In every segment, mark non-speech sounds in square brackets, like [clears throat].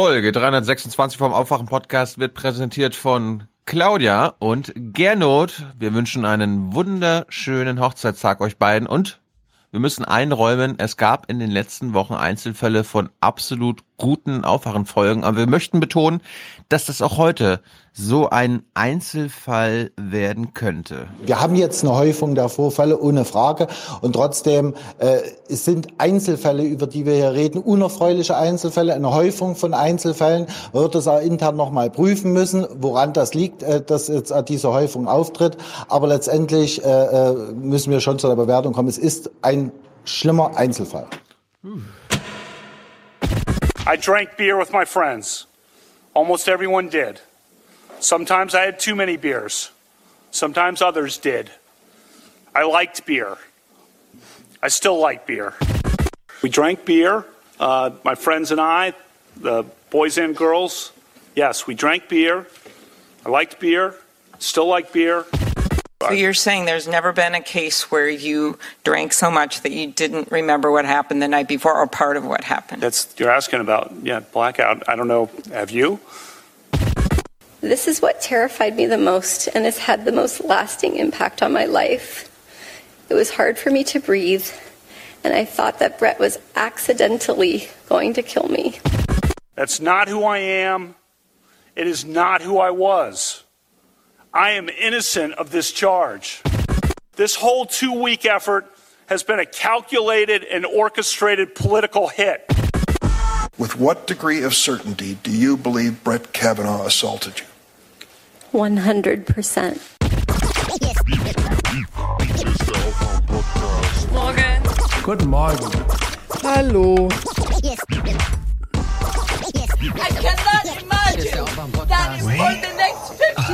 Folge 326 vom Aufwachen Podcast wird präsentiert von Claudia und Gernot. Wir wünschen einen wunderschönen Hochzeitstag euch beiden und wir müssen einräumen, es gab in den letzten Wochen Einzelfälle von absolut guten Aufwachenfolgen, aber wir möchten betonen, dass das auch heute so ein Einzelfall werden könnte. Wir haben jetzt eine Häufung der Vorfälle, ohne Frage. Und trotzdem äh, es sind Einzelfälle, über die wir hier reden, unerfreuliche Einzelfälle, eine Häufung von Einzelfällen. Man wird das auch intern nochmal prüfen müssen, woran das liegt, äh, dass jetzt diese Häufung auftritt. Aber letztendlich äh, äh, müssen wir schon zu der Bewertung kommen. Es ist ein schlimmer Einzelfall. I drank beer with my friends. Almost everyone did. Sometimes I had too many beers. Sometimes others did. I liked beer. I still like beer. We drank beer, uh, my friends and I, the boys and girls. Yes, we drank beer. I liked beer. Still like beer. So you're saying there's never been a case where you drank so much that you didn't remember what happened the night before or part of what happened? That's you're asking about. Yeah, blackout. I don't know. Have you? This is what terrified me the most and has had the most lasting impact on my life. It was hard for me to breathe, and I thought that Brett was accidentally going to kill me. That's not who I am. It is not who I was. I am innocent of this charge. This whole two week effort has been a calculated and orchestrated political hit. With what degree of certainty do you believe Brett Kavanaugh assaulted you? 100%. Morgen. Guten Morgen. Hallo. I cannot imagine that for the next 50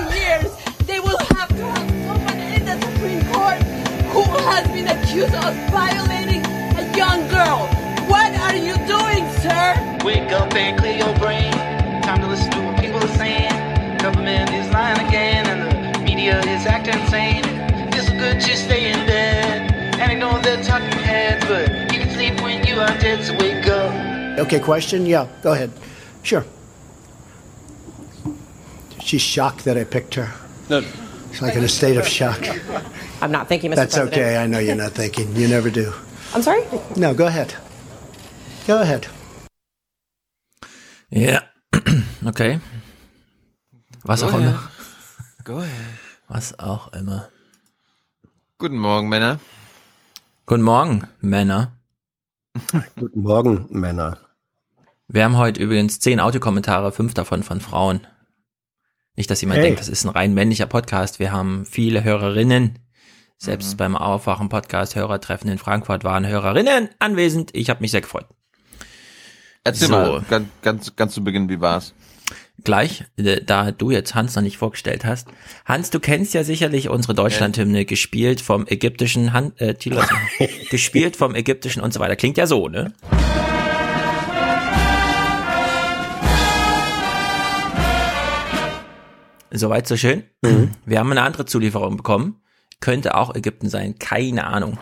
who has been accused of violating a young girl. What are you doing, sir? Wake up and clear your brain. Time to listen to what people are saying. Government is lying again, and the media is acting insane. Feels so good just stay in bed. And I know they're talking heads, but you can sleep when you are dead, so wake up. Okay, question? Yeah, go ahead. Sure. She's shocked that I picked her. No. She's like in a state of shock. I'm not thinking, Mr. That's President. okay. I know you're not thinking. You never do. I'm sorry? No, go ahead. Go ahead. Ja, [clears throat] okay. Was Go auch ahead. immer. Go ahead. Was auch immer. Guten Morgen, Männer. Guten Morgen, Männer. [laughs] Guten Morgen, Männer. Wir haben heute übrigens zehn Audiokommentare, fünf davon von Frauen. Nicht, dass jemand Hey. denkt, das ist ein rein männlicher Podcast. Wir haben viele Hörerinnen. Selbst Mhm. beim Aufwachen-Podcast Hörertreffen in Frankfurt waren Hörerinnen anwesend. Ich habe mich sehr gefreut. Erzähl So. mal, ganz, ganz, ganz zu Beginn, wie war's? Gleich, äh, da du jetzt Hans noch nicht vorgestellt hast. Hans, du kennst ja sicherlich unsere Deutschlandhymne, gespielt vom ägyptischen Han äh, Thilo, [laughs] gespielt vom ägyptischen und so weiter. Klingt ja so, ne? Soweit so schön. Wir haben eine andere Zulieferung bekommen. Könnte auch Ägypten sein, keine Ahnung.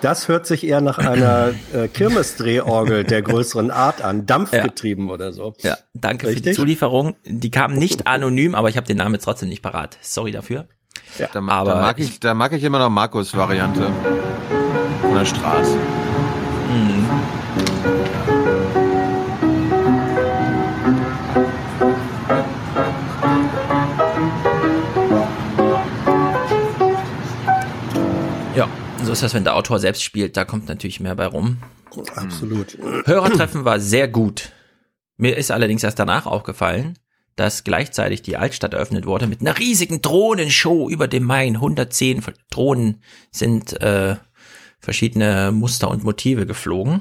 Das hört sich eher nach einer [clears throat] äh, Kirmesdrehorgel der größeren Art an, dampfgetrieben oder so. Ja, danke für die Richtig? Zulieferung. Die kam nicht anonym, aber ich habe den Namen jetzt trotzdem nicht parat. Sorry dafür. Da, Aber da, mag ich, da mag ich immer noch Markus-Variante. Von der Straße. So ist das, wenn der Autor selbst spielt, da kommt natürlich mehr bei rum. Absolut. Hörertreffen war sehr gut. Mir ist allerdings erst danach aufgefallen, dass gleichzeitig die Altstadt eröffnet wurde mit einer riesigen Drohnenshow über dem Main. 110 Drohnen sind äh, verschiedene Muster und Motive geflogen.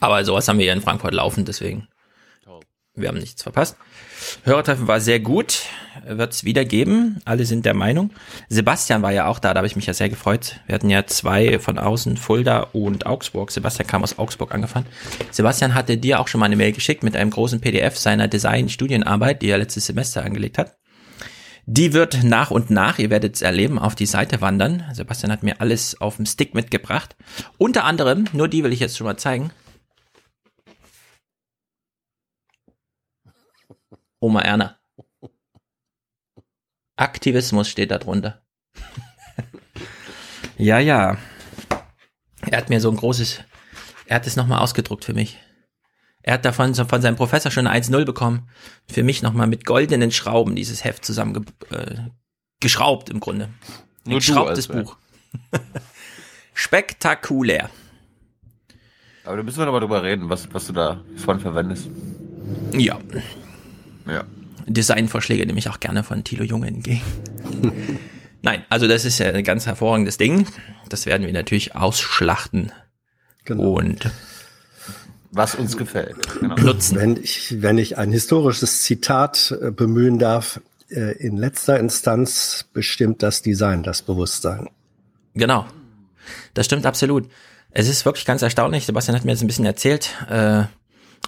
Aber sowas haben wir hier in Frankfurt laufen, deswegen wir haben nichts verpasst. Hörertreffen war sehr gut, wird es wieder geben. Alle sind der Meinung. Sebastian war ja auch da, da habe ich mich ja sehr gefreut. Wir hatten ja zwei von außen, Fulda und Augsburg. Sebastian kam aus Augsburg angefahren. Sebastian hatte dir auch schon mal eine Mail geschickt mit einem großen PDF seiner Design-Studienarbeit, die er letztes Semester angelegt hat. Die wird nach und nach, ihr werdet es erleben, auf die Seite wandern. Sebastian hat mir alles auf dem Stick mitgebracht. Unter anderem, nur die will ich jetzt schon mal zeigen. Oma Erna. Aktivismus steht da drunter. [laughs] ja, ja. Er hat mir so ein großes, er hat es nochmal ausgedruckt für mich. Er hat davon von seinem Professor schon eine 1-0 bekommen. Für mich nochmal mit goldenen Schrauben dieses Heft zusammen äh, geschraubt im Grunde. Ein Nur geschraubtes als- Buch. [laughs] Spektakulär. Aber da müssen wir noch mal drüber reden, was, was du da von verwendest. Ja. Ja. Designvorschläge nehme ich auch gerne von Thilo Junge entgegen. [laughs] Nein, also das ist ja ein ganz hervorragendes Ding. Das werden wir natürlich ausschlachten und Was uns gefällt. Genau. nutzen. Wenn ich, wenn ich ein historisches Zitat äh, bemühen darf, äh, in letzter Instanz bestimmt das Design das Bewusstsein. Genau. Das stimmt absolut. Es ist wirklich ganz erstaunlich. Sebastian hat mir jetzt ein bisschen erzählt.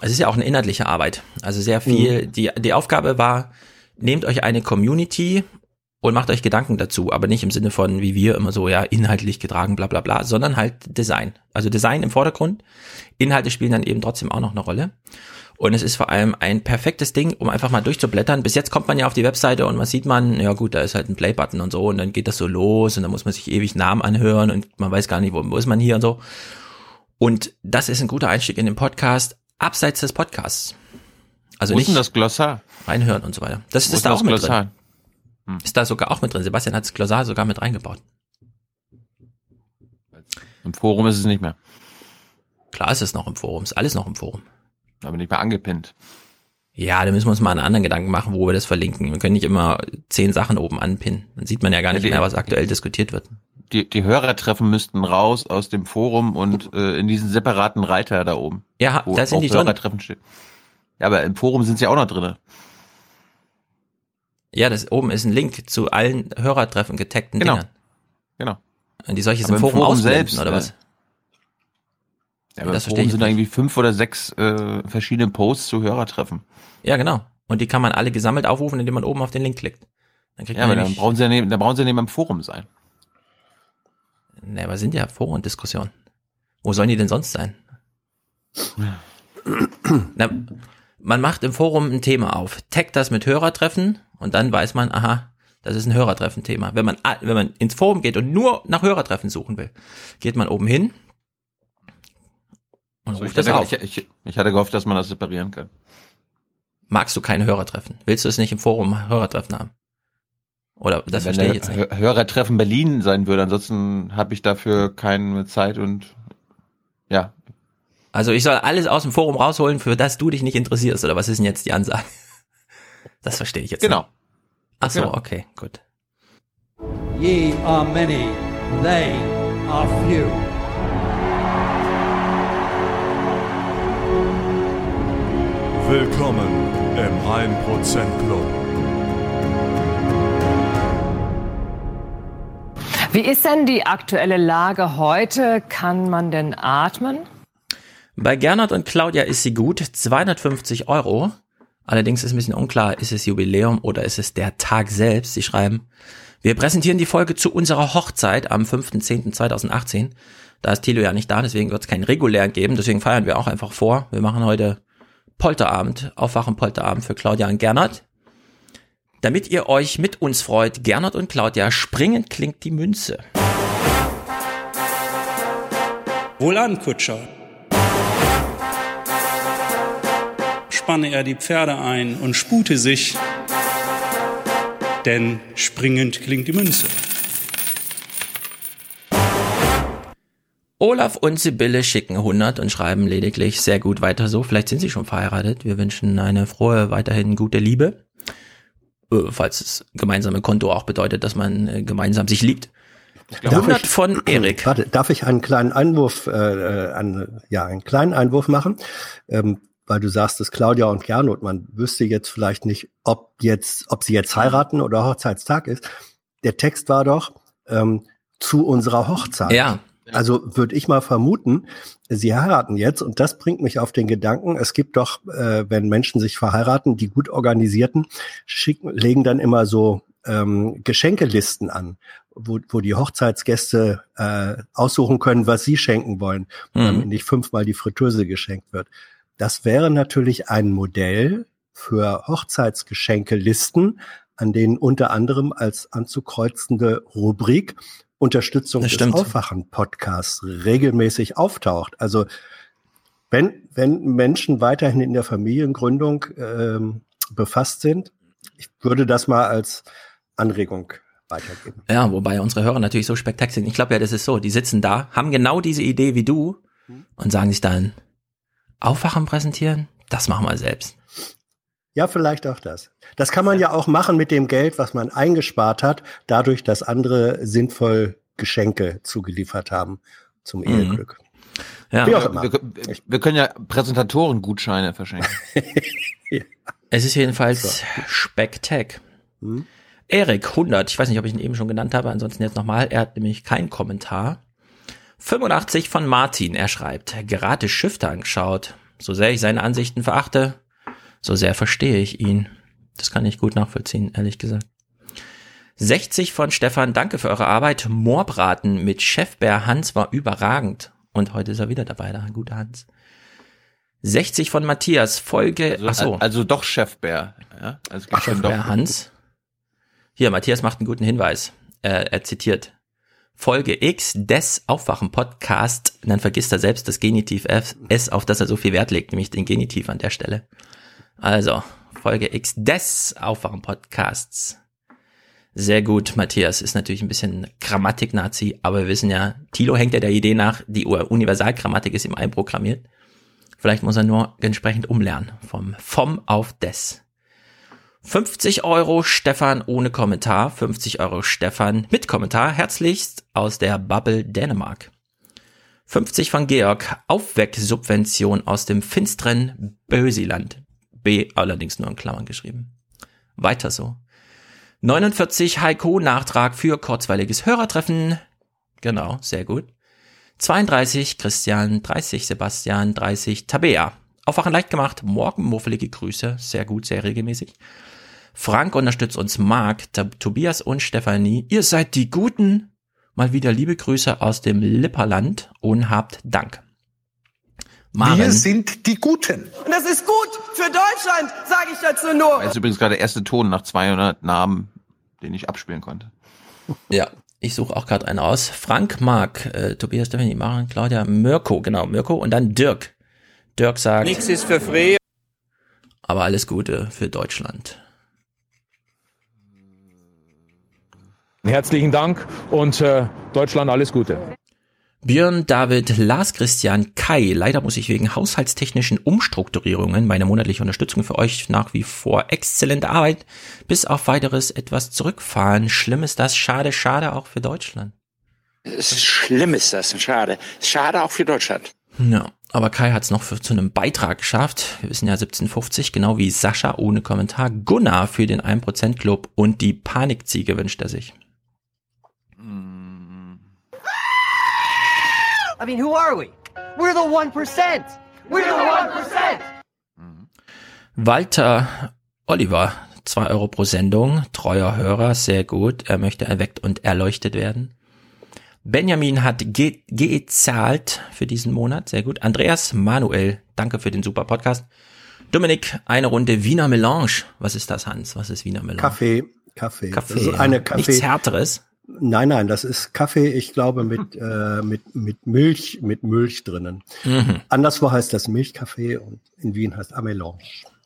Es ist ja auch eine inhaltliche Arbeit. Also sehr viel. Die, die Aufgabe war, nehmt euch eine Community und macht euch Gedanken dazu, aber nicht im Sinne von, wie wir immer so, ja, inhaltlich getragen, bla bla bla, sondern halt Design. Also Design im Vordergrund. Inhalte spielen dann eben trotzdem auch noch eine Rolle. Und es ist vor allem ein perfektes Ding, um einfach mal durchzublättern. Bis jetzt kommt man ja auf die Webseite und man sieht man, ja gut, da ist halt ein Play-Button und so und dann geht das so los und dann muss man sich ewig Namen anhören und man weiß gar nicht, wo, wo ist man hier und so. Und das ist ein guter Einstieg in den Podcast, abseits des Podcasts. Also Wo ist nicht denn das Glossar? reinhören und so weiter. Das Wo ist da auch mit Glossar? drin. Ist da sogar auch mit drin. Sebastian hat das Glossar sogar mit reingebaut. Im Forum ist es nicht mehr. Klar ist es noch im Forum, ist alles noch im Forum. Aber nicht mehr angepinnt. Ja, da müssen wir uns mal einen anderen Gedanken machen, wo wir das verlinken. Wir können nicht immer zehn Sachen oben anpinnen. Dann sieht man ja gar nicht mehr, was aktuell diskutiert wird. Die, die Hörertreffen müssten raus aus dem Forum und äh, in diesen separaten Reiter da oben. Ja, wo da sind auch die drin. Hörertreffen steht. Ja, aber im Forum sind sie auch noch drinne. Ja, das oben ist ein Link zu allen Hörertreffen getagten Genau. Dingern. Genau. Und die solche Aber im im Forum, Forum selbst, oder äh, was? Ja, aber das im verstehe Forum ich sind irgendwie fünf oder sechs äh, verschiedene Posts zu Hörertreffen. Ja, genau. Und die kann man alle gesammelt aufrufen, indem man oben auf den Link klickt. Dann kriegt Ja, man aber dann brauchen sie ja neben, dann brauchen sie ja neben am Forum sein. Ne, aber sind ja Foren und Diskussionen. Wo sollen die denn sonst sein? Na, man macht im Forum ein Thema auf, taggt das mit Hörertreffen und dann weiß man, aha, das ist ein Hörertreffen-Thema. Wenn man, wenn man ins Forum geht und nur nach Hörertreffen suchen will, geht man oben hin und Also ich, ruft das hatte, auf. ich, ich, ich hatte gehofft, dass man das separieren kann. Magst du keine Hörertreffen? Willst du es nicht im Forum Hörertreffen haben? Oder das Wenn verstehe ich der jetzt nicht. Hö- Hörertreffen Berlin sein würde, ansonsten habe ich dafür keine Zeit und ja, Also ich soll alles aus dem Forum rausholen, für das du dich nicht interessierst, oder was ist denn jetzt die Ansage? [laughs] Das verstehe ich jetzt genau. nicht. Ach so, Genau. okay, gut. Ye are many, they are few. Willkommen im 1% Club. Wie ist denn die aktuelle Lage heute? Kann man denn atmen? Bei Gernot und Claudia ist sie gut, 250 Euro. Allerdings ist ein bisschen unklar, ist es Jubiläum oder ist es der Tag selbst? Sie schreiben, wir präsentieren die Folge zu unserer Hochzeit am 5.10.2018. Da ist Thilo ja nicht da, deswegen wird es keinen regulären geben, deswegen feiern wir auch einfach vor. Wir machen heute Polterabend, Aufwachen Polterabend für Claudia und Gernot. Damit ihr euch mit uns freut, Gernot und Claudia, springend klingt die Münze. Wohlan, Kutscher. Spanne er die Pferde ein und spute sich, denn springend klingt die Münze. Olaf und Sibylle schicken 100 und schreiben lediglich sehr gut weiter so. Vielleicht sind sie schon verheiratet. Wir wünschen eine frohe, weiterhin gute Liebe. Äh, falls das gemeinsame Konto auch bedeutet, dass man äh, gemeinsam sich liebt. 100 von Erik. Warte, darf ich einen kleinen Einwurf, äh, äh, an, ja, einen kleinen Einwurf machen? Ähm, weil du sagst, es Claudia und Gernot, man wüsste jetzt vielleicht nicht, ob jetzt, ob sie jetzt heiraten oder Hochzeitstag ist. Der Text war doch ähm, zu unserer Hochzeit. Ja. Also würde ich mal vermuten, sie heiraten jetzt und das bringt mich auf den Gedanken, es gibt doch, äh, wenn Menschen sich verheiraten, die gut organisierten, schicken, legen dann immer so ähm, Geschenkelisten an, wo, wo die Hochzeitsgäste äh, aussuchen können, was sie schenken wollen, Mhm. damit nicht fünfmal die Fritteuse geschenkt wird. Das wäre natürlich ein Modell für Hochzeitsgeschenkelisten, an denen unter anderem als anzukreuzende Rubrik Unterstützung des. Aufwachen-Podcasts regelmäßig auftaucht. Also wenn, wenn Menschen weiterhin in der Familiengründung ähm, befasst sind, ich würde das mal als Anregung weitergeben. Ja, wobei unsere Hörer natürlich so spektakulär sind. Ich glaube ja, das ist so. Die sitzen da, haben genau diese Idee wie du und sagen sich dann, Aufwachen präsentieren? Das machen wir selbst. Ja, vielleicht auch das. Das kann man ja auch machen mit dem Geld, was man eingespart hat, dadurch, dass andere sinnvoll Geschenke zugeliefert haben zum Mhm. Eheglück. Ja. Wie auch immer. Wir, wir, wir können ja Präsentatoren-Gutscheine verschenken. [laughs] Es ist jedenfalls Spektak. Hm? Erik 100, ich weiß nicht, ob ich ihn eben schon genannt habe, ansonsten jetzt nochmal. Er hat nämlich keinen Kommentar. 85 von Martin, er schreibt, gerade Schifte angeschaut. So sehr ich seine Ansichten verachte, so sehr verstehe ich ihn. Das kann ich gut nachvollziehen, ehrlich gesagt. 60 von Stefan, danke für eure Arbeit. Moorbraten mit Chefbär Hans war überragend. Und heute ist er wieder dabei, der gute Hans. 60 von Matthias, Folge, Also, ach so. also doch Chefbär. Ja? Also Chefbär. Hans. Hier, Matthias macht einen guten Hinweis. Er, er zitiert. Folge X des Aufwachen-Podcast, dann vergisst er selbst das Genitiv F, S, auf das er so viel Wert legt, nämlich den Genitiv an der Stelle. Also, Folge X des Aufwachen-Podcasts. Sehr gut, Matthias ist natürlich ein bisschen Grammatik-Nazi, aber wir wissen ja, Thilo hängt ja der Idee nach, die Universalgrammatik ist ihm einprogrammiert. Vielleicht muss er nur entsprechend umlernen, vom vom auf des. 50 Euro Stefan ohne Kommentar, 50 Euro Stefan mit Kommentar, herzlichst aus der Bubble Dänemark. 50 von Georg, Aufwecksubvention aus dem finsteren Bösiland. Allerdings nur in Klammern geschrieben. Weiter so. 49 Heiko, Nachtrag für kurzweiliges Hörertreffen. Genau, sehr gut. 32 Christian, 30 Sebastian, 30 Tabea. Aufwachen leicht gemacht, morgen muffelige Grüße, sehr gut, sehr regelmäßig. Frank unterstützt uns Marc, Tobias und Stefanie. Ihr seid die Guten. Mal wieder liebe Grüße aus dem Lipperland und habt Dank. Maren, sind die Guten. Und das ist gut für Deutschland, sage ich dazu nur. Das ist übrigens gerade der erste Ton nach 200 Namen, den ich abspielen konnte. ja, ich suche auch gerade einen aus. Frank, Marc, äh, Tobias, Stefanie, Maren, Claudia, Mirko, genau, Mirko und dann Dirk. Dirk sagt, Nix ist für free. aber alles Gute für Deutschland. Herzlichen Dank und äh, Deutschland alles Gute. Björn, David, Lars Christian, Kai. Leider muss ich wegen haushaltstechnischen Umstrukturierungen meine monatliche Unterstützung für euch nach wie vor exzellente Arbeit bis auf weiteres etwas zurückfahren. Schlimm ist das. Schade, schade auch für Deutschland. Es ist schlimm ist das, schade. Schade auch für Deutschland. Ja, aber Kai hat es noch für, zu einem Beitrag geschafft. Wir wissen ja 1750, genau wie Sascha ohne Kommentar. Gunnar für den 1% Club und die Panikziege wünscht er sich. I mean, who are we? We're the 1%. We're the 1%. Walter Oliver, 2 Euro pro Sendung, treuer Hörer, sehr gut. Er möchte erweckt und erleuchtet werden. Benjamin hat ge gezahlt für diesen Monat, sehr gut. Andreas Manuel, danke für den super Podcast. Dominik, eine Runde Wiener Melange. Was ist das, Hans? Was ist Wiener Melange? Kaffee, Kaffee. Kaffee. Das ist eine Kaffee. Nichts Härteres. Nein, nein, das ist Kaffee, ich glaube, mit, [laughs] äh, mit, mit Milch, mit Milch drinnen. Mhm. Anderswo heißt das Milchkaffee und in Wien heißt Amelange.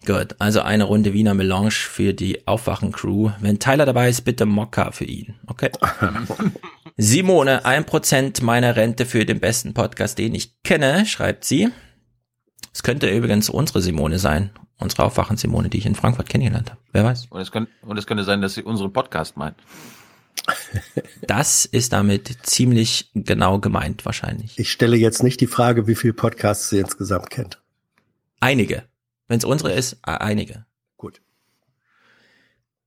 Gut, also eine Runde Wiener Melange für die Aufwachen-Crew. Wenn Tyler dabei ist, bitte Mokka für ihn. Okay. [laughs] Simone, ein Prozent meiner Rente für den besten Podcast, den ich kenne, schreibt sie. Es könnte übrigens unsere Simone sein. Unsere Aufwachen-Simone, die ich in Frankfurt kennengelernt habe. Wer weiß? Und es, könnte, und es könnte sein, dass sie unseren Podcast meint. Das ist damit ziemlich genau gemeint, wahrscheinlich. Ich stelle jetzt nicht die Frage, wie viel Podcasts sie insgesamt kennt. Einige. Wenn es unsere ist, äh, einige. Gut.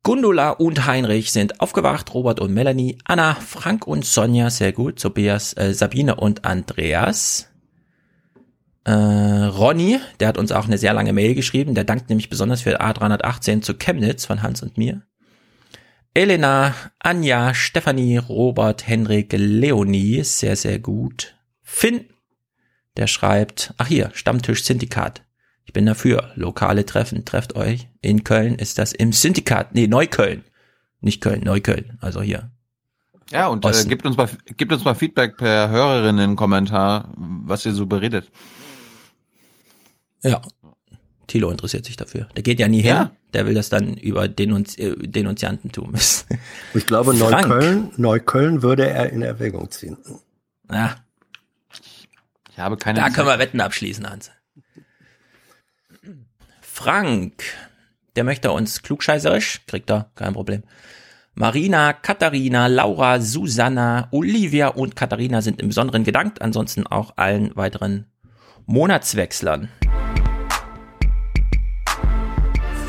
Gundula und Heinrich sind aufgewacht, Robert und Melanie, Anna, Frank und Sonja, sehr gut, Tobias, äh, Sabine und Andreas. Äh, Ronny, der hat uns auch eine sehr lange Mail geschrieben, der dankt nämlich besonders für A318 zu Chemnitz von Hans und mir. Elena, Anja, Stefanie, Robert, Henrik, Leonie, sehr, sehr gut. Finn, der schreibt, ach hier, Stammtisch Syndikat. Ich bin dafür. Lokale Treffen, trefft euch. In Köln ist das im Syndikat, nee, Neukölln. Nicht Köln, Neukölln, also hier. Ja, und äh, gibt uns mal gibt uns mal Feedback per Hörerinnen-Kommentar, was ihr so beredet. Ja. Thilo interessiert sich dafür. Der geht ja nie her. Ja. Der will das dann über Denunzi äh, Denunziantentum. Ich glaube, Frank. Neukölln, Neukölln würde er in Erwägung ziehen. Ja, Ich habe keine da können wir Wetten abschließen, Hans. Frank, der möchte uns klugscheißerisch, kriegt er, kein Problem. Marina, Katharina, Laura, Susanna, Olivia und Katharina sind im Besonderen gedankt, ansonsten auch allen weiteren Monatswechslern.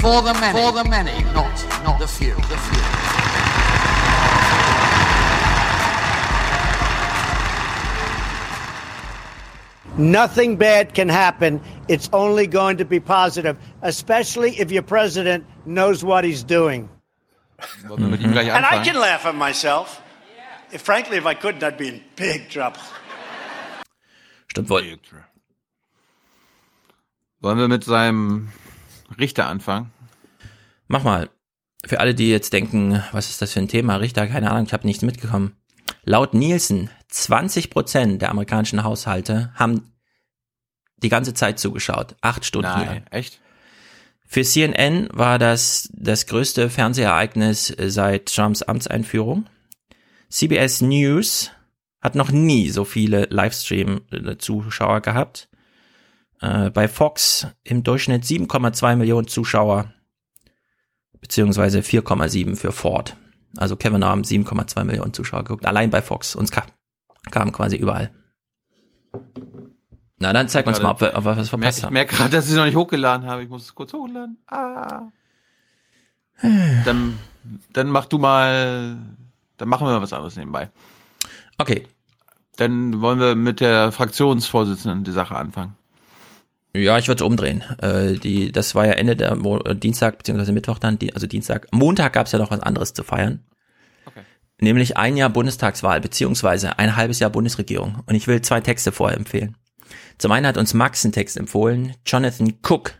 For the many, for the many, not not the few. The few. Nothing bad can happen. It's only going to be positive, especially if your president knows what he's doing. Wollen wir mit ihm gleich And I can laugh at myself. If, frankly, if I couldn't, I'd be in big trouble. Stimmt wohl. Wollen wir mit seinem Richter anfangen? Mach mal. Für alle, die jetzt denken, was ist das für ein Thema? Richter, keine Ahnung, ich habe nichts mitgekommen. Laut Nielsen, 20 Prozent der amerikanischen Haushalte haben die ganze Zeit zugeschaut. Acht Stunden lang. Nein, echt? Für CNN war das das größte Fernsehereignis seit Trumps Amtseinführung. CBS News hat noch nie so viele Livestream-Zuschauer gehabt. Äh, bei Fox im Durchschnitt 7,2 Millionen Zuschauer, beziehungsweise 4,7 für Ford. Also Kevin haben 7,2 Millionen Zuschauer geguckt, allein bei Fox. Uns kam, kam quasi überall. Na, dann zeig uns mal, ob wir, ob wir was Ich verpasst merke haben. merk gerade, dass ich es noch nicht hochgeladen habe. Ich muss es kurz hochladen. Ah. Dann, dann mach du mal, dann machen wir mal was anderes nebenbei. Okay. Dann wollen wir mit der Fraktionsvorsitzenden die Sache anfangen. Ja, ich würde es umdrehen. Äh, die, das war ja Ende der Mo äh, Dienstag beziehungsweise Mittwoch dann, die, also Dienstag. Montag gab es ja noch was anderes zu feiern. Nämlich ein Jahr Bundestagswahl beziehungsweise ein halbes Jahr Bundesregierung. Und ich will zwei Texte vorher empfehlen. Zum einen hat uns Max einen Text empfohlen, Jonathan Cook.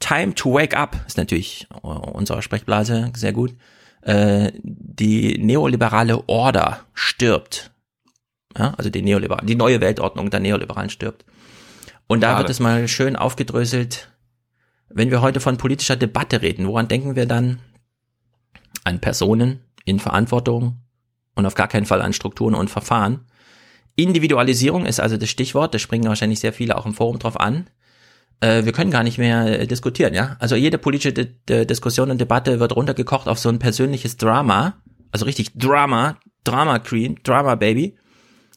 Time to Wake Up ist natürlich äh, unsere Sprechblase, sehr gut. Äh, die neoliberale Order stirbt. Ja, also die neoliberale, die neue Weltordnung der Neoliberalen stirbt. Und da Schade. wird es mal schön aufgedröselt, wenn wir heute von politischer Debatte reden, woran denken wir dann? An Personen in Verantwortung und auf gar keinen Fall an Strukturen und Verfahren. Individualisierung ist also das Stichwort, da springen wahrscheinlich sehr viele auch im Forum drauf an. Äh, wir können gar nicht mehr äh, diskutieren, ja? Also jede politische D D Diskussion und Debatte wird runtergekocht auf so ein persönliches Drama, also richtig Drama, Drama Queen, Drama Baby.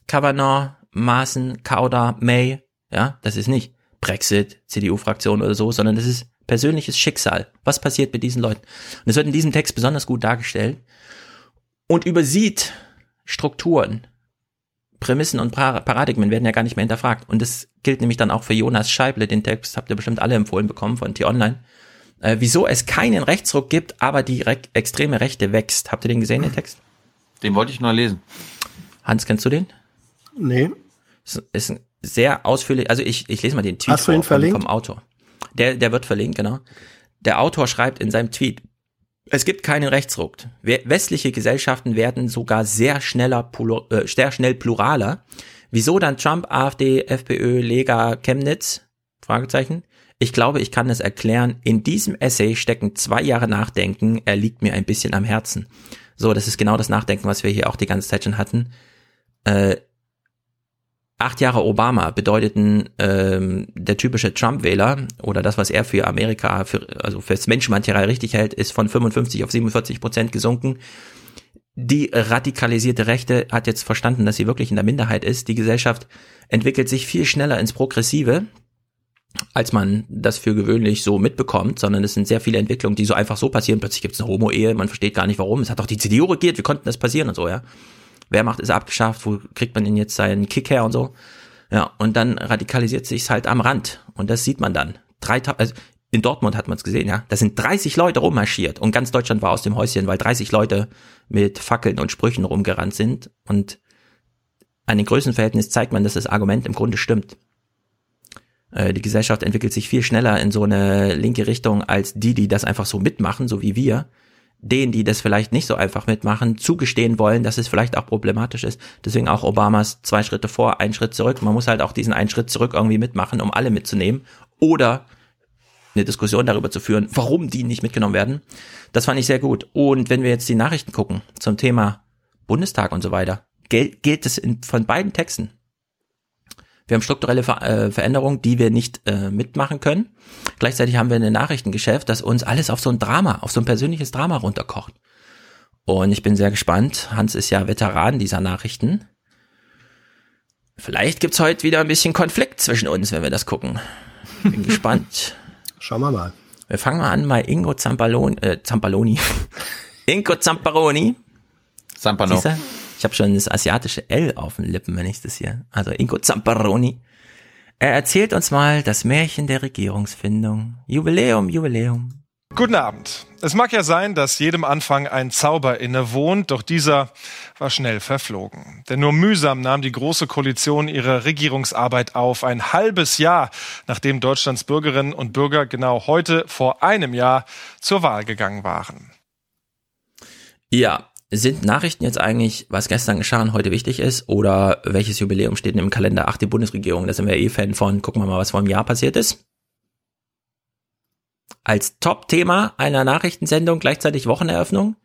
Kavanaugh, Maaßen, Kauder, May, ja, das ist nicht Brexit, CDU-Fraktion oder so, sondern das ist persönliches Schicksal. Was passiert mit diesen Leuten? Und das wird in diesem Text besonders gut dargestellt und übersieht Strukturen, Prämissen und Par- Paradigmen werden ja gar nicht mehr hinterfragt. Und das gilt nämlich dann auch für Jonas Scheible, den Text habt ihr bestimmt alle empfohlen bekommen von T-Online. Äh, wieso es keinen Rechtsruck gibt, aber die re extreme Rechte wächst. Habt ihr den gesehen, den Text? Den wollte ich noch lesen. Hans, kennst du den? Nee. Ist, ist ein sehr ausführlich, also ich, ich lese mal den Tweet vor vom, vom Autor. Der, der wird verlinkt, genau. Der Autor schreibt in seinem Tweet, es gibt keinen Rechtsruck. We- Westliche Gesellschaften werden sogar sehr schneller, äh, sehr schnell pluraler. Wieso dann Trump, AfD, FPÖ, Lega, Chemnitz? Fragezeichen. Ich glaube, ich kann es erklären. In diesem Essay stecken zwei Jahre Nachdenken. Er liegt mir ein bisschen am Herzen. So, das ist genau das Nachdenken, was wir hier auch die ganze Zeit schon hatten. Äh, acht Jahre Obama bedeuteten ähm, der typische Trump-Wähler oder das, was er für Amerika, für, also fürs Menschenmaterial richtig hält, ist von 55 auf 47 Prozent gesunken. Die radikalisierte Rechte hat jetzt verstanden, dass sie wirklich in der Minderheit ist. Die Gesellschaft entwickelt sich viel schneller ins Progressive. als man das für gewöhnlich so mitbekommt, sondern es sind sehr viele Entwicklungen, die so einfach so passieren. Plötzlich gibt es eine Homo-Ehe, man versteht gar nicht warum. Es hat doch die CDU regiert, wie konnte das passieren und so, ja. Wehrmacht ist abgeschafft, wo kriegt man denn jetzt seinen Kick her und so. Ja, und dann radikalisiert sich's halt am Rand. Und das sieht man dann. Drei, also in Dortmund hat man es gesehen, ja. Da sind 30 Leute rummarschiert und ganz Deutschland war aus dem Häuschen, weil 30 Leute mit Fackeln und Sprüchen rumgerannt sind. Und an den Größenverhältnis zeigt man, dass das Argument im Grunde stimmt. Äh, die Gesellschaft entwickelt sich viel schneller in so eine linke Richtung als die, die das einfach so mitmachen, so wie wir. Denen, die das vielleicht nicht so einfach mitmachen, zugestehen wollen, dass es vielleicht auch problematisch ist. Deswegen auch Obamas zwei Schritte vor, einen Schritt zurück. Man muss halt auch diesen einen Schritt zurück irgendwie mitmachen, um alle mitzunehmen. Oder eine Diskussion darüber zu führen, warum die nicht mitgenommen werden. Das fand ich sehr gut. Und wenn wir jetzt die Nachrichten gucken zum Thema Bundestag und so weiter, gilt es in, von beiden Texten. Wir haben strukturelle Ver äh, Veränderungen, die wir nicht äh, mitmachen können. Gleichzeitig haben wir ein Nachrichtengeschäft, das uns alles auf so ein Drama, auf so ein persönliches Drama runterkocht. Und ich bin sehr gespannt. Hans ist ja Veteran dieser Nachrichten. Vielleicht gibt's heute wieder ein bisschen Konflikt zwischen uns, wenn wir das gucken. Bin [laughs] gespannt. Schauen wir mal. Wir fangen mal an bei Ingo Zampaloni. Äh, Zampaloni. [laughs] Ingo Zamparoni. Zampano. Ich habe schon das asiatische L auf den Lippen, wenn ich das hier. Also Ingo Zamparoni. Er erzählt uns mal das Märchen der Regierungsfindung. Jubiläum, Jubiläum. Guten Abend. Es mag ja sein, dass jedem Anfang ein Zauber innewohnt, doch dieser war schnell verflogen. Denn nur mühsam nahm die Große Koalition ihre Regierungsarbeit auf, ein halbes Jahr nachdem Deutschlands Bürgerinnen und Bürger genau heute vor einem Jahr zur Wahl gegangen waren. Ja, sind Nachrichten jetzt eigentlich, was gestern geschah und heute wichtig ist, oder welches Jubiläum steht im Kalender? Ach, die Bundesregierung, da sind wir eh Fan von. Gucken wir mal, was vor einem Jahr passiert ist als Top-Thema einer Nachrichtensendung gleichzeitig Wocheneröffnung,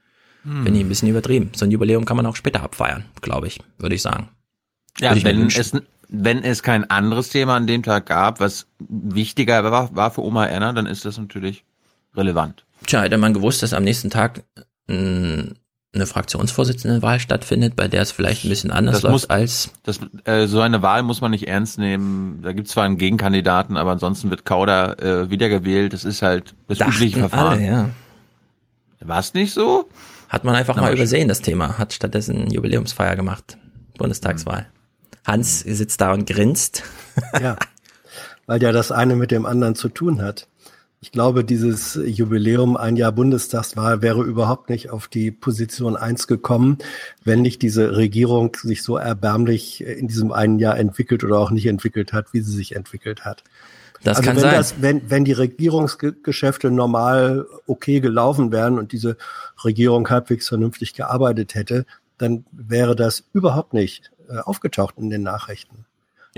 hm. finde ich ein bisschen übertrieben. So ein Jubiläum kann man auch später abfeiern, glaube ich, würde ich sagen. Ja, wenn es, wenn es kein anderes Thema an dem Tag gab, was wichtiger war, war für Oma Erna, dann ist das natürlich relevant. Tja, hätte man gewusst, dass am nächsten Tag ein eine Fraktionsvorsitzendenwahl stattfindet, bei der es vielleicht ein bisschen anders das läuft muss, als. Das, äh, so eine Wahl muss man nicht ernst nehmen. Da gibt es zwar einen Gegenkandidaten, aber ansonsten wird Kauder äh, wiedergewählt. Das ist halt das Dachten übliche Verfahren. Alle, ja. War es nicht so? Hat man einfach Na, mal übersehen, das Thema. Hat stattdessen Jubiläumsfeier gemacht. Bundestagswahl. Hans sitzt da und grinst. Ja, weil ja das eine mit dem anderen zu tun hat. Ich glaube, dieses Jubiläum, ein Jahr Bundestagswahl, wäre überhaupt nicht auf die Position eins gekommen, wenn nicht diese Regierung sich so erbärmlich in diesem einen Jahr entwickelt oder auch nicht entwickelt hat, wie sie sich entwickelt hat. Das also kann wenn sein. Das, wenn, wenn die Regierungsgeschäfte normal okay gelaufen wären und diese Regierung halbwegs vernünftig gearbeitet hätte, dann wäre das überhaupt nicht äh, aufgetaucht in den Nachrichten.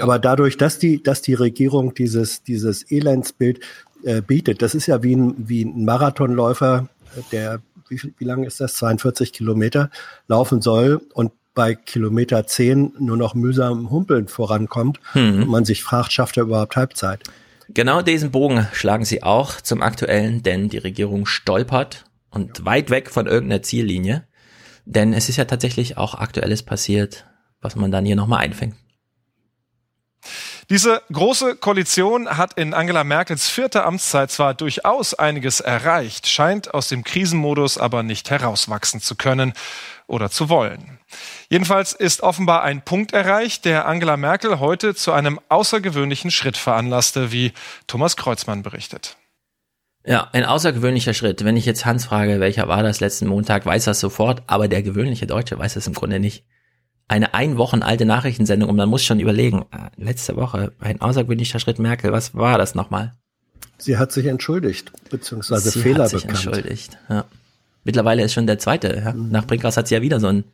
Aber dadurch, dass die, dass die Regierung dieses, dieses Elendsbild äh, bietet, das ist ja wie ein, wie ein Marathonläufer, der, wie, viel- wie lang ist das? 42 Kilometer laufen soll und bei Kilometer 10 nur noch mühsam humpelnd vorankommt Hm. und man sich fragt, schafft er überhaupt Halbzeit? Genau diesen Bogen schlagen sie auch zum aktuellen, denn die Regierung stolpert und weit weg von irgendeiner Ziellinie. Denn es ist ja tatsächlich auch Aktuelles passiert, was man dann hier nochmal einfängt. Diese große Koalition hat in Angela Merkels vierter Amtszeit zwar durchaus einiges erreicht, scheint aus dem Krisenmodus aber nicht herauswachsen zu können oder zu wollen. Jedenfalls ist offenbar ein Punkt erreicht, der Angela Merkel heute zu einem außergewöhnlichen Schritt veranlasste, wie Thomas Kreuzmann berichtet. Ja, ein außergewöhnlicher Schritt. Wenn ich jetzt Hans frage, welcher war das letzten Montag, weiß er sofort, aber der gewöhnliche Deutsche weiß es im Grunde nicht. Eine ein Wochen alte Nachrichtensendung und man muss schon überlegen, äh, letzte Woche, ein außergewöhnlicher Schritt Merkel, was war das nochmal? Sie hat sich entschuldigt, beziehungsweise Sie Fehler hat sich bekannt. entschuldigt. Ja. Mittlerweile ist schon der zweite. Ja. Nach Brinkhaus hat sie ja wieder so ein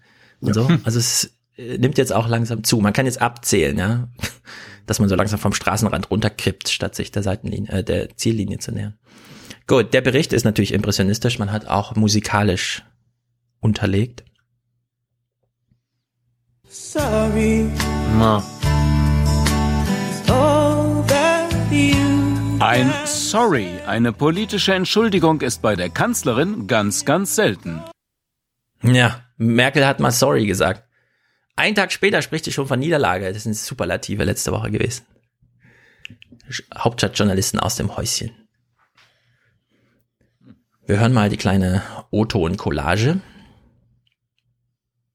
und so. Also es äh, nimmt jetzt auch langsam zu. Man kann jetzt abzählen, ja, [laughs] dass man so langsam vom Straßenrand runterkippt, statt sich der Seitenlinie, äh, der Ziellinie zu nähern. Gut, der Bericht ist natürlich impressionistisch. Man hat auch musikalisch unterlegt. Sorry. Na. Ein Sorry, eine politische Entschuldigung ist bei der Kanzlerin ganz, ganz selten. Ja, Merkel hat mal sorry gesagt. Einen Tag später spricht sie schon von Niederlage. Das ist eine Superlative letzte Woche gewesen. Hauptstadtjournalisten aus dem Häuschen. Wir hören mal die kleine O-Ton-Collage.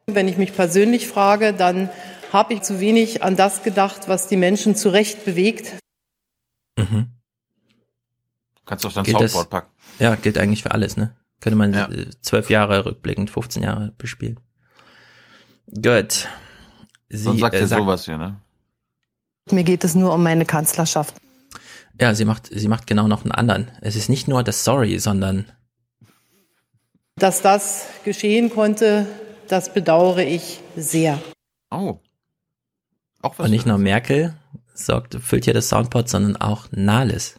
Wenn ich mich persönlich frage, dann habe ich zu wenig an das gedacht, was die Menschen zu Recht bewegt. Mhm. Kannst du auf dein Gilt das- Soundboard packen. Ja, gilt eigentlich für alles, ne? Könnte man Ja. zwölf Jahre rückblickend, 15 Jahre bespielen. Gut. Sie Sonst sagt äh, ihr sagt- sowas hier, ne? Mir geht es nur um meine Kanzlerschaft. Ja, sie macht, sie macht genau noch einen anderen. Es ist nicht nur das Sorry, sondern Dass das geschehen konnte, das bedauere ich sehr. Oh. Auch was und nicht nur Merkel sorgt, füllt hier das Soundboard, sondern auch Nahles.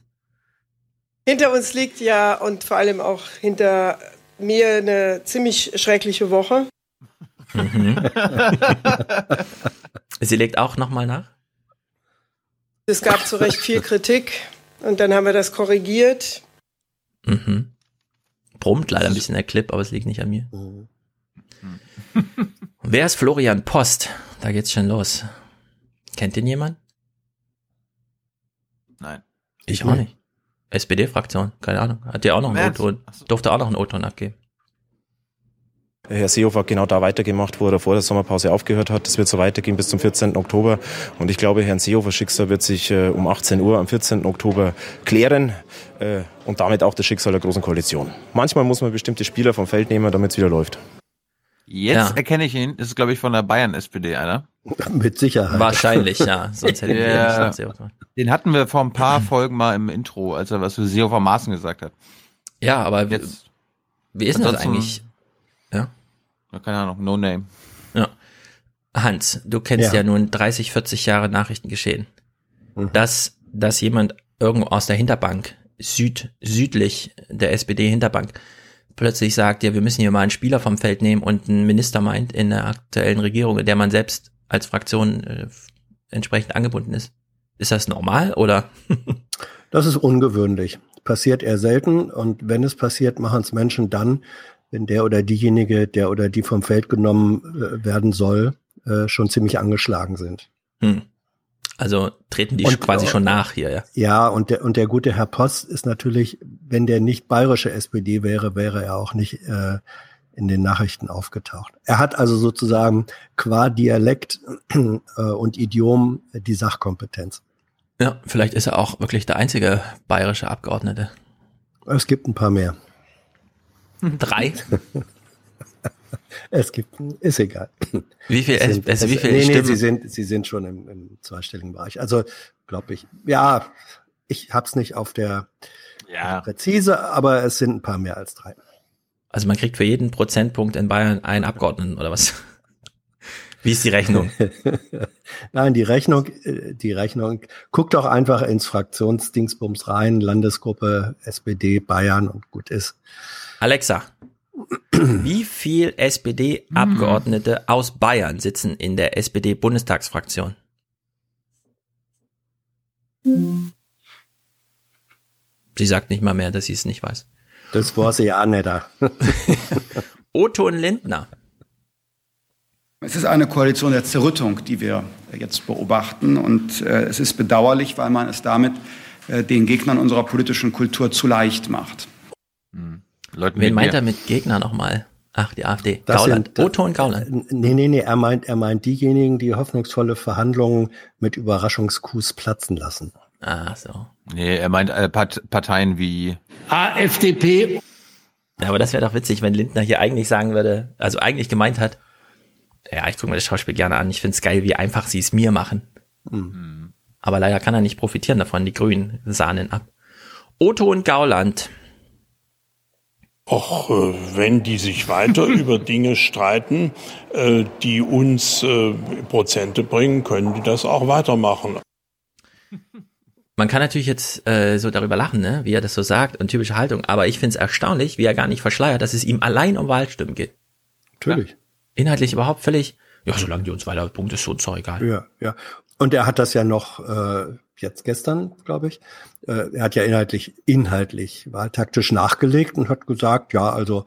Hinter uns liegt ja und vor allem auch hinter mir eine ziemlich schreckliche Woche. Mhm. [laughs] sie legt auch nochmal nach. Es gab zu Recht viel Kritik und dann haben wir das korrigiert. Mhm. Brummt leider ein bisschen der Clip, aber es liegt nicht an mir. Und [laughs] wer ist Florian Post? Da geht's schon los. Kennt den jemand? Nein. Ich auch nicht. SPD-Fraktion, keine Ahnung. Hat der auch noch einen. O-Ton? Durfte auch noch einen O-Ton abgeben. Herr Seehofer hat genau da weitergemacht, wo er vor der Sommerpause aufgehört hat. Das wird so weitergehen bis zum 14. Oktober. Und ich glaube, Herrn Seehofers Schicksal wird sich äh, um 18 Uhr am 14. Oktober klären äh, und damit auch das Schicksal der Großen Koalition. Manchmal muss man bestimmte Spieler vom Feld nehmen, damit es wieder läuft. Jetzt Ja. erkenne ich ihn. Das ist, glaube ich, von der Bayern-SPD einer. [laughs] Mit Sicherheit. Wahrscheinlich, ja. Sonst hätte ich ja nicht Seehofer. den hatten wir vor ein paar Folgen mal im Intro, als er was für Seehofer Maßen gesagt hat. Ja, aber Jetzt, wie ist denn das eigentlich? Ja. Ja, keine Ahnung, no name. Ja. Hans, du kennst ja, Ja. nun 30, 40 Jahre Nachrichtengeschehen. Mhm. Dass, dass jemand irgendwo aus der Hinterbank, süd, südlich der SPD-Hinterbank, plötzlich sagt, ja, wir müssen hier mal einen Spieler vom Feld nehmen und einen Minister meint in der aktuellen Regierung, in der man selbst als Fraktion äh, entsprechend angebunden ist. Ist das normal oder? [laughs] Das ist ungewöhnlich. Passiert eher selten und wenn es passiert, machen es Menschen dann, wenn der oder diejenige, der oder die vom Feld genommen äh, werden soll, äh, schon ziemlich angeschlagen sind. Hm. Also treten die Und- quasi schon nach hier, ja. Ja, und der, und der gute Herr Post ist natürlich, wenn der nicht bayerische SPD wäre, wäre er auch nicht äh, in den Nachrichten aufgetaucht. Er hat also sozusagen qua Dialekt äh, und Idiom die Sachkompetenz. Ja, vielleicht ist er auch wirklich der einzige bayerische Abgeordnete. Es gibt ein paar mehr. Drei? [laughs] Es gibt, ist egal. Wie viel, Es sind- also wie viele nee, nee, Stimmen? sie sind, sie sind schon im, im zweistelligen Bereich. Also, glaube ich, ja, ich hab's nicht auf der Ja. präzise, aber es sind ein paar mehr als drei. Also man kriegt für jeden Prozentpunkt in Bayern einen Abgeordneten oder was? Wie ist die Rechnung? [laughs] Nein, die Rechnung, äh, die Rechnung, guck doch einfach ins Fraktionsdingsbums rein, Landesgruppe SPD Bayern und gut ist. Alexa, wie viel SPD-Abgeordnete aus Bayern sitzen in der SPD-Bundestagsfraktion? Sie sagt nicht mal mehr, dass sie es nicht weiß. Das war sie ja nicht da. [laughs] Otto und Lindner. Es ist eine Koalition der Zerrüttung, die wir jetzt beobachten. Und äh, es ist bedauerlich, weil man es damit äh, den Gegnern unserer politischen Kultur zu leicht macht. Leuten Wen meint mir. er mit Gegner nochmal? Ach, die AfD. Das Gauland. sind- Otto und Gauland. Nee, nee, nee, er meint, er meint diejenigen, die hoffnungsvolle Verhandlungen mit Überraschungskus platzen lassen. Ah, so. Nee, er meint äh, Part Parteien wie AfDP. Ja, aber das wäre doch witzig, wenn Lindner hier eigentlich sagen würde, also eigentlich gemeint hat, ja, ich gucke mir das Schauspiel gerne an, ich find's geil, wie einfach sie es mir machen. Aber leider kann er nicht profitieren davon, die Grünen sahnen ab. Otto und Gauland. Och, äh, wenn die sich weiter [laughs] über Dinge streiten, äh, die uns äh, Prozente bringen, können die das auch weitermachen. Man kann natürlich jetzt äh, so darüber lachen, ne, wie er das so sagt und typische Haltung, aber ich find's erstaunlich, wie er gar nicht verschleiert, dass es ihm allein um Wahlstimmen geht. Natürlich. Inhaltlich überhaupt völlig, ja, solange die uns weiter Punkt ist, so uns doch egal. Ja, ja. Und er hat das ja noch äh, jetzt gestern, glaube ich. Äh, er hat ja inhaltlich, inhaltlich wahltaktisch nachgelegt und hat gesagt, ja, also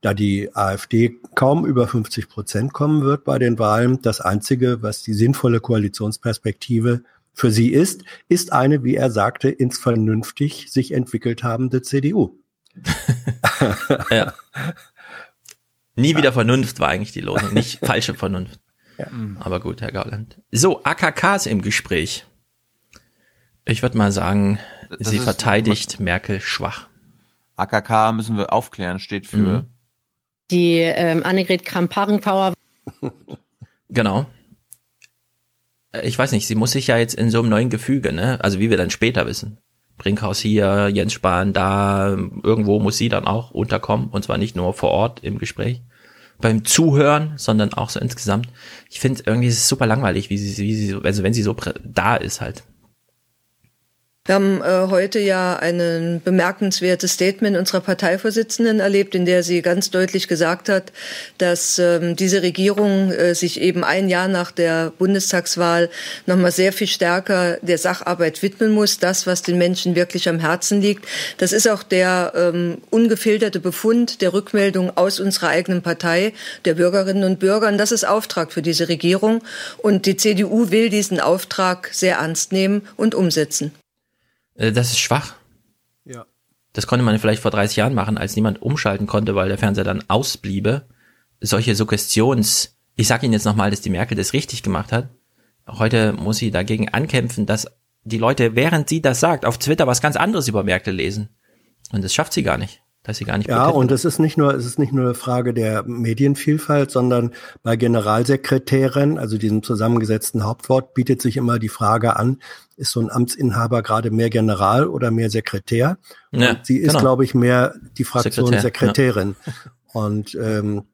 da die AfD kaum über 50 Prozent kommen wird bei den Wahlen, das Einzige, was die sinnvolle Koalitionsperspektive für sie ist, ist eine, wie er sagte, ins vernünftig sich entwickelt habende CDU. [laughs] ja. Nie wieder Vernunft war eigentlich die Losung, nicht falsche Vernunft. Ja. Aber gut, Herr Gauland. So, AKK ist im Gespräch. Ich würde mal sagen, das sie verteidigt Merkel schwach. AKK müssen wir aufklären, steht für mhm. die ähm, Annegret Kramp-Karrenbauer. [laughs] genau. Äh, ich weiß nicht, sie muss sich ja jetzt in so einem neuen Gefüge, ne? Also wie wir dann später wissen. Brinkhaus hier, Jens Spahn da, irgendwo muss sie dann auch unterkommen und zwar nicht nur vor Ort im Gespräch, beim Zuhören, sondern auch so insgesamt. Ich finde irgendwie ist es super langweilig, wie sie, wie sie, also wenn sie so da ist halt. Wir haben äh, heute ja ein bemerkenswertes Statement unserer Parteivorsitzenden erlebt, in der sie ganz deutlich gesagt hat, dass ähm, diese Regierung äh, sich eben ein Jahr nach der Bundestagswahl nochmal sehr viel stärker der Sacharbeit widmen muss, das, was den Menschen wirklich am Herzen liegt. Das ist auch der ähm, ungefilterte Befund der Rückmeldung aus unserer eigenen Partei, der Bürgerinnen und Bürger. Und das ist Auftrag für diese Regierung. Und die CDU will diesen Auftrag sehr ernst nehmen und umsetzen. Äh, das ist schwach. Ja. Das konnte man vielleicht vor 30 Jahren machen, als niemand umschalten konnte, weil der Fernseher dann ausbliebe. Solche Suggestions, ich sage Ihnen jetzt nochmal, dass die Merkel das richtig gemacht hat. Heute muss sie dagegen ankämpfen, dass die Leute, während sie das sagt, auf Twitter was ganz anderes über Merkel lesen. Und das schafft sie gar nicht dass sie gar nicht Ja, und es ist nicht nur, es ist nicht nur eine Frage der Medienvielfalt, sondern bei Generalsekretären, also diesem zusammengesetzten Hauptwort, bietet sich immer die Frage an, ist so ein Amtsinhaber gerade mehr General oder mehr Sekretär? Ja, und sie ist, genau. glaube ich, mehr die Fraktion Sekretär, Sekretärin. Ja. Und ähm,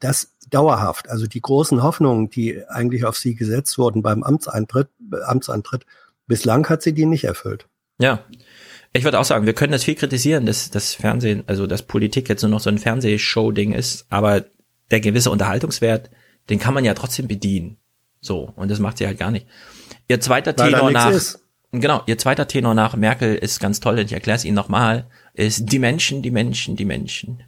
das dauerhaft. Also die großen Hoffnungen, die eigentlich auf sie gesetzt wurden beim Amtseintritt, Amtsantritt, bislang hat sie die nicht erfüllt. Ja, ich würde auch sagen, wir können das viel kritisieren, dass das Fernsehen, also dass Politik jetzt nur noch so ein Fernsehshow-Ding ist, aber der gewisse Unterhaltungswert, den kann man ja trotzdem bedienen. So, und das macht sie halt gar nicht. Ihr zweiter Weil Tenor nach, ist. genau, ihr zweiter Tenor nach Merkel ist ganz toll, und ich erkläre es Ihnen nochmal, ist die Menschen, die Menschen, die Menschen.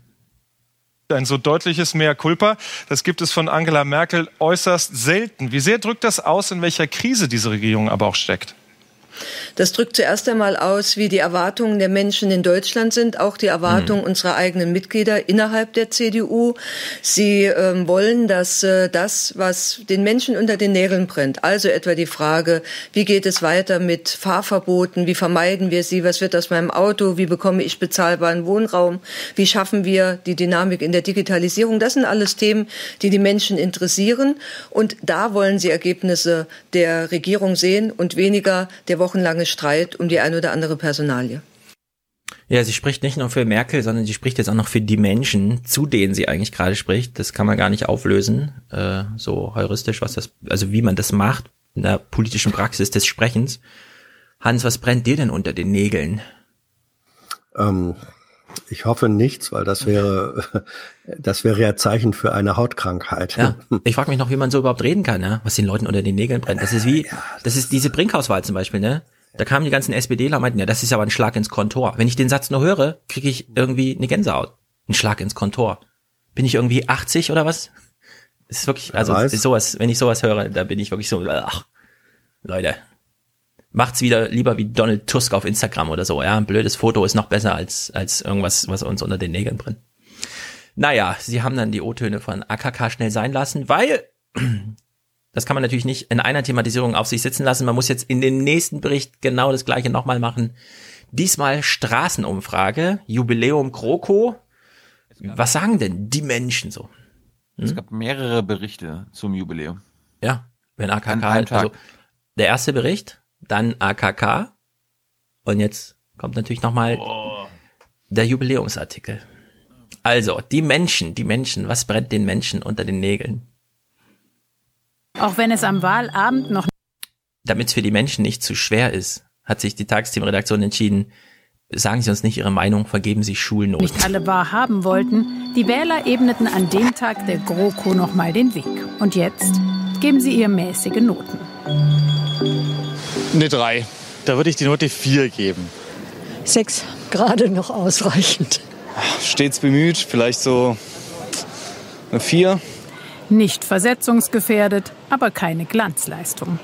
Ein so deutliches Mea culpa, das gibt es von Angela Merkel äußerst selten. Wie sehr drückt das aus, in welcher Krise diese Regierung aber auch steckt? Das drückt zuerst einmal aus, wie die Erwartungen der Menschen in Deutschland sind, auch die Erwartungen mhm. unserer eigenen Mitglieder innerhalb der CDU. Sie ähm, wollen, dass äh, das, was den Menschen unter den Nägeln brennt, also etwa die Frage, wie geht es weiter mit Fahrverboten, wie vermeiden wir sie, was wird aus meinem Auto, wie bekomme ich bezahlbaren Wohnraum, wie schaffen wir die Dynamik in der Digitalisierung, das sind alles Themen, die die Menschen interessieren. Und da wollen sie Ergebnisse der Regierung sehen und weniger der wochenlange Streit um die ein oder andere Personalie. Ja, sie spricht nicht nur für Merkel, sondern sie spricht jetzt auch noch für die Menschen, zu denen sie eigentlich gerade spricht. Das kann man gar nicht auflösen, äh, so heuristisch, was das, also wie man das macht in der politischen Praxis des Sprechens. Hans, was brennt dir denn unter den Nägeln? Ähm, ich hoffe nichts, weil das wäre, [laughs] das wäre ja Zeichen für eine Hautkrankheit. Ja, [laughs] ich frage mich noch, wie man so überhaupt reden kann, ne? was den Leuten unter den Nägeln brennt. Das ist wie, das ist diese Brinkhauswahl zum Beispiel, ne? Da kamen die ganzen SPDler und meinten, ja, das ist aber ein Schlag ins Kontor. Wenn ich den Satz nur höre, kriege ich irgendwie eine Gänsehaut. Ein Schlag ins Kontor. Bin ich irgendwie 80 oder was? Das ist wirklich, also ist sowas, wenn ich sowas höre, da bin ich wirklich so, ach, Leute, macht's wieder lieber wie Donald Tusk auf Instagram oder so. Ja, ein blödes Foto ist noch besser als, als irgendwas, was uns unter den Nägeln brennt. Naja, sie haben dann die O-Töne von AKK schnell sein lassen, weil [clears throat] das kann man natürlich nicht in einer Thematisierung auf sich sitzen lassen. Man muss jetzt in den nächsten Bericht genau das gleiche nochmal machen. Diesmal Straßenumfrage, Jubiläum GroKo. Was sagen denn die Menschen so? Hm? Es gab mehrere Berichte zum Jubiläum. Ja, wenn AKK, halt, also der erste Bericht, dann AKK und jetzt kommt natürlich nochmal der Jubiläumsartikel. Also, die Menschen, die Menschen, was brennt den Menschen unter den Nägeln? Auch wenn es am Wahlabend noch Damit es für die Menschen nicht zu schwer ist, hat sich die Tagesthemenredaktion entschieden, sagen Sie uns nicht Ihre Meinung, vergeben Sie Schulnoten. nicht alle wahrhaben wollten, die Wähler ebneten an dem Tag der GroKo nochmal den Weg. Und jetzt geben sie ihr mäßige Noten. Eine 3. Da würde ich die Note 4 geben. Sechs, gerade noch ausreichend. Stets bemüht, vielleicht so eine 4. Nicht versetzungsgefährdet, aber keine Glanzleistung.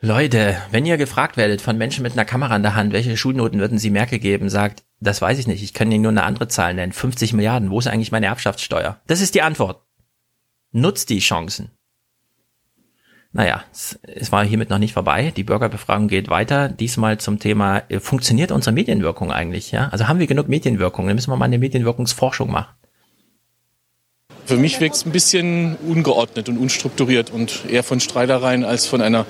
Leute, wenn ihr gefragt werdet von Menschen mit einer Kamera in der Hand, welche Schulnoten würden sie Merkel geben, sagt, das weiß ich nicht, ich kann Ihnen nur eine andere Zahl nennen. 50 Milliarden, wo ist eigentlich meine Erbschaftssteuer? Das ist die Antwort. Nutzt die Chancen. Naja, es, es war hiermit noch nicht vorbei. Die Bürgerbefragung geht weiter. Diesmal zum Thema, äh, funktioniert unsere Medienwirkung eigentlich? Ja? Also haben wir genug Medienwirkung? Dann müssen wir mal eine Medienwirkungsforschung machen. Für mich wirkt es ein bisschen ungeordnet und unstrukturiert und eher von Streitereien als von einer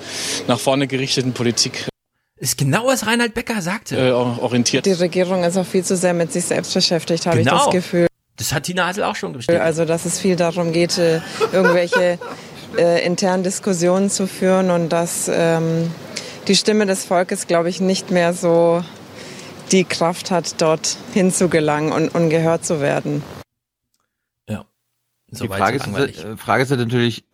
nach vorne gerichteten Politik. Ist genau was Reinhard Becker sagte. Äh, orientiert. Die Regierung ist auch viel zu sehr mit sich selbst beschäftigt, habe genau. ich das Gefühl. Das hat Tina Hasel auch schon bestätigt. Also, dass es viel darum geht, äh, irgendwelche [laughs] äh, internen Diskussionen zu führen und dass ähm, die Stimme des Volkes, glaube ich, nicht mehr so die Kraft hat, dort hinzugelangen und, und gehört zu werden. Ja. Die Frage ist, äh, Frage ist natürlich,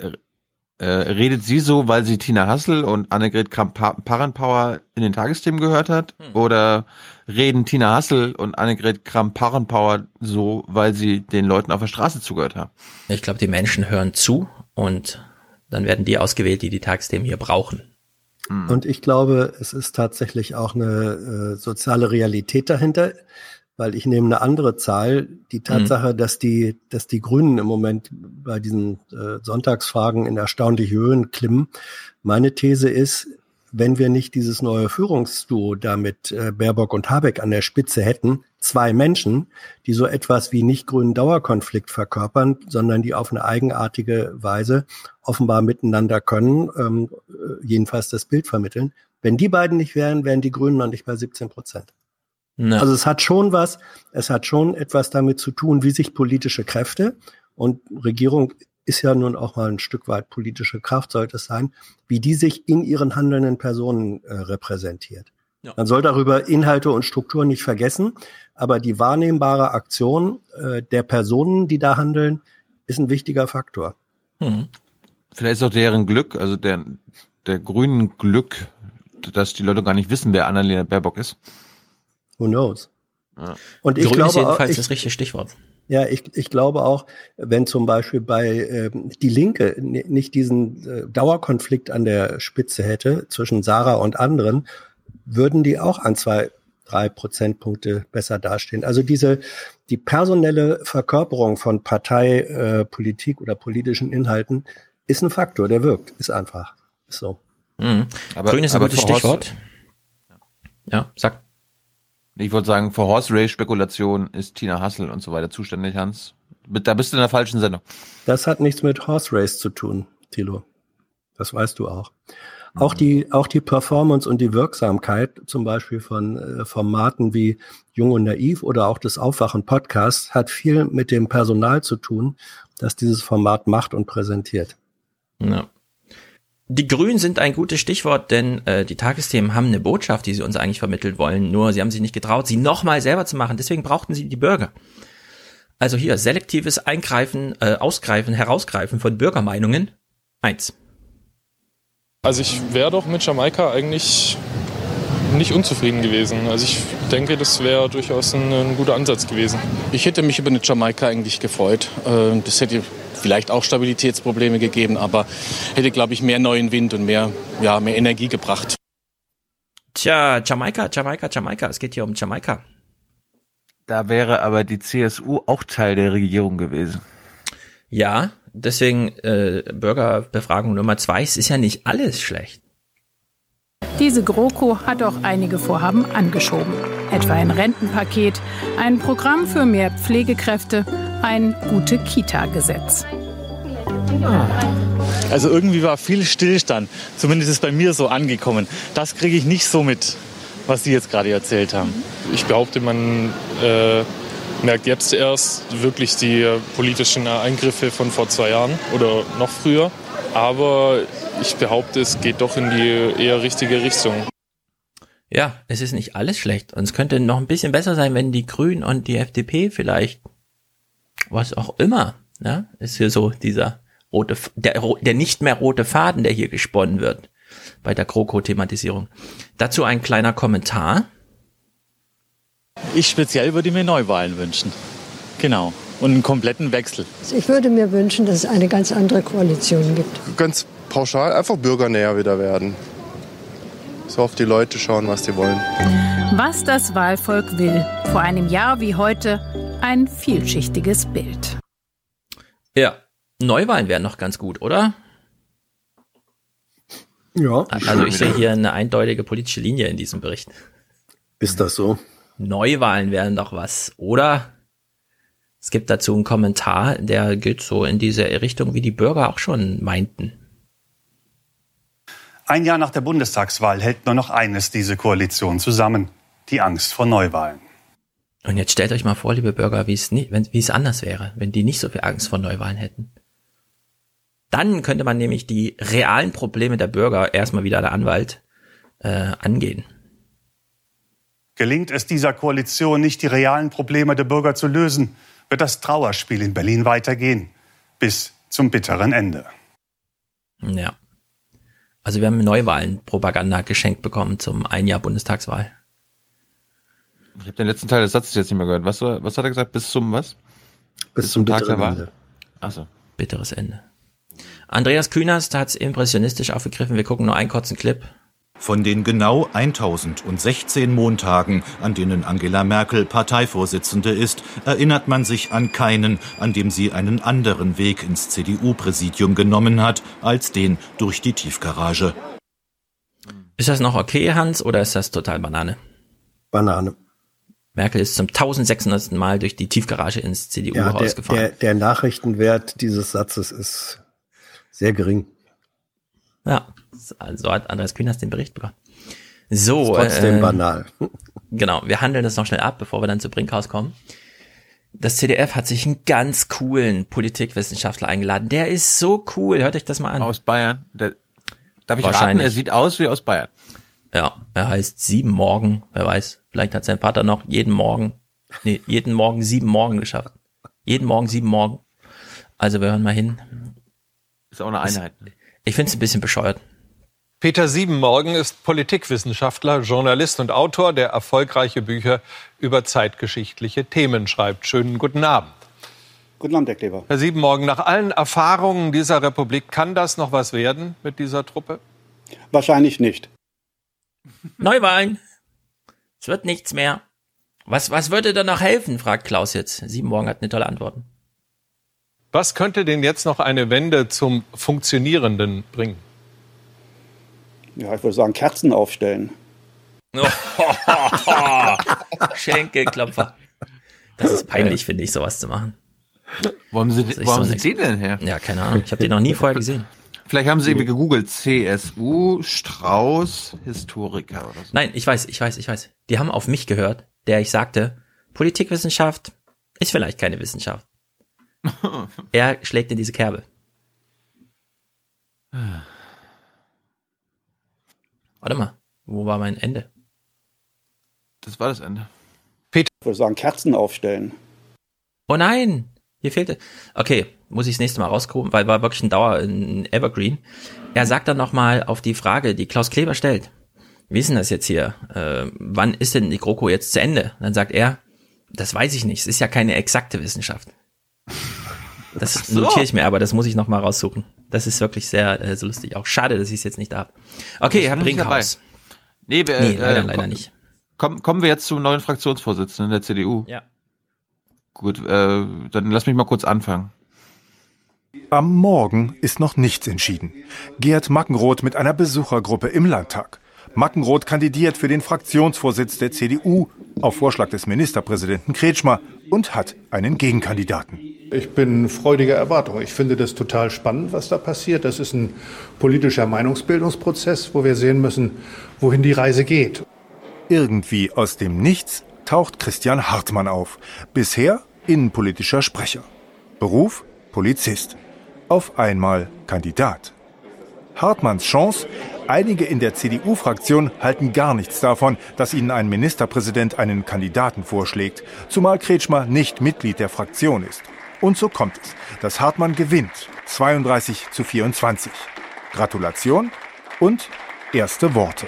äh, redet sie so, weil sie Tina Hassel und Annegret Kramp-Parrenpower in den Tagesthemen gehört hat? Hm. Oder reden Tina Hassel und Annegret Kramp-Parrenpower so, weil sie den Leuten auf der Straße zugehört haben? Ich glaube, die Menschen hören zu und dann werden die ausgewählt, die die Tagesthemen hier brauchen. Hm. Und ich glaube, es ist tatsächlich auch eine äh, soziale Realität dahinter, weil ich nehme eine andere Zahl. Die hm. Tatsache, mhm. dass die, dass die Grünen im Moment bei diesen äh, Sonntagsfragen in erstaunliche Höhen klimmen. Meine These ist, wenn wir nicht dieses neue Führungsduo da mit äh, Baerbock und Habeck an der Spitze hätten, zwei Menschen, die so etwas wie nicht grünen Dauerkonflikt verkörpern, sondern die auf eine eigenartige Weise offenbar miteinander können, ähm, äh, jedenfalls das Bild vermitteln. Wenn die beiden nicht wären, wären die Grünen noch nicht bei 17 Prozent. Ja. Also es hat schon was, es hat schon etwas damit zu tun, wie sich politische Kräfte und Regierung ist ja nun auch mal ein Stück weit politische Kraft, sollte es sein, wie die sich in ihren handelnden Personen äh, repräsentiert. Ja. Man soll darüber Inhalte und Strukturen nicht vergessen, aber die wahrnehmbare Aktion äh, der Personen, die da handeln, ist ein wichtiger Faktor. Hm. Vielleicht ist auch deren Glück, also der, der grünen Glück, dass die Leute gar nicht wissen, wer Annalena Baerbock ist. Who knows? Ja. Und ich Grün glaube, ist jedenfalls ich, das richtige Stichwort. Ja, ich, ich glaube auch, wenn zum Beispiel bei äh, die Linke nicht diesen äh, Dauerkonflikt an der Spitze hätte zwischen Sarah und anderen, würden die auch an zwei, drei Prozentpunkte besser dastehen. Also diese die personelle Verkörperung von Parteipolitik äh, oder politischen Inhalten ist ein Faktor, der wirkt, ist einfach. Ist so. Mhm. Aber, Grün ist ein gutes Stichwort. Ja, sag. Ich wollte sagen, für Horse Race Spekulation ist Tina Hassel und so weiter zuständig, Hans. Da bist du in der falschen Sendung. Das hat nichts mit Horse Race zu tun, Thilo. Das weißt du auch. Mhm. Auch die, auch die Performance und die Wirksamkeit, zum Beispiel von äh, Formaten wie Jung und Naiv oder auch des Aufwachen Podcasts, hat viel mit dem Personal zu tun, das dieses Format macht und präsentiert. Ja. Die Grünen sind ein gutes Stichwort, denn äh, die Tagesthemen haben eine Botschaft, die sie uns eigentlich vermitteln wollen. Nur sie haben sich nicht getraut, sie nochmal selber zu machen. Deswegen brauchten sie die Bürger. Also hier selektives Eingreifen, äh, Ausgreifen, Herausgreifen von Bürgermeinungen. Eins. Also ich wäre doch mit Jamaika eigentlich nicht unzufrieden gewesen. Also ich denke, das wäre durchaus ein, ein, guter Ansatz gewesen. Ich hätte mich über eine Jamaika eigentlich gefreut. Äh, das hätte vielleicht auch Stabilitätsprobleme gegeben, aber hätte, glaube ich, mehr neuen Wind und mehr, ja, mehr Energie gebracht. Tja, Jamaika, Jamaika, Jamaika. Es geht hier um Jamaika. Da wäre aber die CSU auch Teil der Regierung gewesen. Ja, deswegen äh, Bürgerbefragung Nummer zwei. Es ist ja nicht alles schlecht. Diese GroKo hat auch einige Vorhaben angeschoben. Etwa ein Rentenpaket, ein Programm für mehr Pflegekräfte, ein gute Kita-Gesetz. Also irgendwie war viel Stillstand. Zumindest ist bei mir so angekommen. Das kriege ich nicht so mit, was Sie jetzt gerade erzählt haben. Ich behaupte, man äh, merkt jetzt erst wirklich die politischen Eingriffe von vor zwei Jahren oder noch früher. Aber ich behaupte, es geht doch in die eher richtige Richtung. Ja, es ist nicht alles schlecht. Und es könnte noch ein bisschen besser sein, wenn die Grünen und die FDP vielleicht, was auch immer, ja, ist hier so dieser rote, der, der nicht mehr rote Faden, der hier gesponnen wird bei der GroKo-Thematisierung. Dazu ein kleiner Kommentar. Ich speziell würde mir Neuwahlen wünschen. Genau. Und einen kompletten Wechsel. Ich würde mir wünschen, dass es eine ganz andere Koalition gibt. Ganz pauschal einfach bürgernäher wieder werden. so auf die Leute schauen, was die wollen. Was das Wahlvolk will. Vor einem Jahr wie heute ein vielschichtiges Bild. Ja, Neuwahlen wären noch ganz gut, oder? Ja. Also ich sehe hier eine eindeutige politische Linie in diesem Bericht. Ist das so? Neuwahlen wären doch was, oder? Es gibt dazu einen Kommentar, der geht so in diese Richtung, wie die Bürger auch schon meinten. Ein Jahr nach der Bundestagswahl hält nur noch eines diese Koalition zusammen. Die Angst vor Neuwahlen. Und jetzt stellt euch mal vor, liebe Bürger, wie es, nicht, wenn, wie es anders wäre, wenn die nicht so viel Angst vor Neuwahlen hätten. Dann könnte man nämlich die realen Probleme der Bürger erstmal wieder der Anwalt äh, angehen. Gelingt es dieser Koalition nicht, die realen Probleme der Bürger zu lösen, wird das Trauerspiel in Berlin weitergehen. Bis zum bitteren Ende. Ja. Also wir haben Neuwahlen-Propaganda geschenkt bekommen zum ein Jahr Bundestagswahl. Ich habe den letzten Teil des Satzes jetzt nicht mehr gehört. Was, was hat er gesagt? Bis zum was? Bis, Bis zum, zum Tag der Wahl? Ende. Achso. Bitteres Ende. Andreas Kühners hat es impressionistisch aufgegriffen. Wir gucken nur einen kurzen Clip. Von den genau 1016 Montagen, an denen Angela Merkel Parteivorsitzende ist, erinnert man sich an keinen, an dem sie einen anderen Weg ins CDU-Präsidium genommen hat, als den durch die Tiefgarage. Ist das noch okay, Hans, oder ist das total Banane? Banane. Merkel ist zum 1600. Mal durch die Tiefgarage ins CDU-Haus ja, gefahren. Der, der Nachrichtenwert dieses Satzes ist sehr gering. Ja, so hat Andreas Kühners den Bericht bekommen. So. Ist trotzdem äh, banal. [laughs] Genau, wir handeln das noch schnell ab, bevor wir dann zu Brinkhaus kommen. Das CDF hat sich einen ganz coolen Politikwissenschaftler eingeladen. Der ist so cool. Hört euch das mal an. Aus Bayern. Der, darf ich raten? Er sieht aus wie aus Bayern. Ja, er heißt Sieben Morgen. Wer weiß, vielleicht hat sein Vater noch jeden Morgen, nee, jeden Morgen sieben Morgen geschafft. Jeden Morgen sieben Morgen. Also wir hören mal hin. Ist auch eine Einheit. Ich, ich finde es ein bisschen bescheuert. Peter Siebenmorgen ist Politikwissenschaftler, Journalist und Autor, der erfolgreiche Bücher über zeitgeschichtliche Themen schreibt. Schönen guten Abend. Guten Abend, Herr Kleber. Herr Siebenmorgen, nach allen Erfahrungen dieser Republik, kann das noch was werden mit dieser Truppe? Wahrscheinlich nicht. Neuwahlen. Es wird nichts mehr. Was, was würde da noch helfen, fragt Klaus jetzt. Siebenmorgen hat eine tolle Antwort. Was könnte denn jetzt noch eine Wende zum Funktionierenden bringen? Ja, ich würde sagen, Kerzen aufstellen. [laughs] Schenkelklopfer. Das ist peinlich, finde ich, sowas zu machen. Wo haben Sie, wo haben so Sie den denn her? Ja, keine Ahnung. Ich habe den noch nie vorher gesehen. Vielleicht haben Sie irgendwie gegoogelt. CSU, Strauß, Historiker oder so. Nein, ich weiß, ich weiß, ich weiß. Die haben auf mich gehört, der ich sagte, Politikwissenschaft ist vielleicht keine Wissenschaft. [laughs] er schlägt in diese Kerbe. Warte mal, wo war mein Ende? Das war das Ende. Peter. Ich würde sagen, Kerzen aufstellen. Oh nein, hier fehlte. Okay, muss ich das nächste Mal rauskommen, weil war wirklich ein Dauer, ein Evergreen. Er sagt dann nochmal auf die Frage, die Klaus Kleber stellt. Wie ist denn das jetzt hier? Äh, wann ist denn die GroKo jetzt zu Ende? Dann sagt er, das weiß ich nicht. Es ist ja keine exakte Wissenschaft. Das so. notiere ich mir, aber das muss ich nochmal raussuchen. Das ist wirklich sehr äh, so lustig. Auch schade, dass ich es jetzt nicht da habe. Okay, Herr Brinkhaus. Nee, wir, Nee, leider, äh, leider nicht. Komm, kommen wir jetzt zum neuen Fraktionsvorsitzenden der CDU. Ja. Gut, äh, dann lass mich mal kurz anfangen. Am Morgen ist noch nichts entschieden. Gerd Mackenroth mit einer Besuchergruppe im Landtag. Mackenroth kandidiert für den Fraktionsvorsitz der CDU auf Vorschlag des Ministerpräsidenten Kretschmer und hat einen Gegenkandidaten. Ich bin freudiger Erwartung. Ich finde das total spannend, was da passiert. Das ist ein politischer Meinungsbildungsprozess, wo wir sehen müssen, wohin die Reise geht. Irgendwie aus dem Nichts taucht Christian Hartmann auf. Bisher innenpolitischer Sprecher. Beruf Polizist. Auf einmal Kandidat. Hartmanns Chance? Einige in der CDU-Fraktion halten gar nichts davon, dass ihnen ein Ministerpräsident einen Kandidaten vorschlägt, zumal Kretschmer nicht Mitglied der Fraktion ist. Und so kommt es, dass Hartmann gewinnt, 32 zu 24. Gratulation und erste Worte.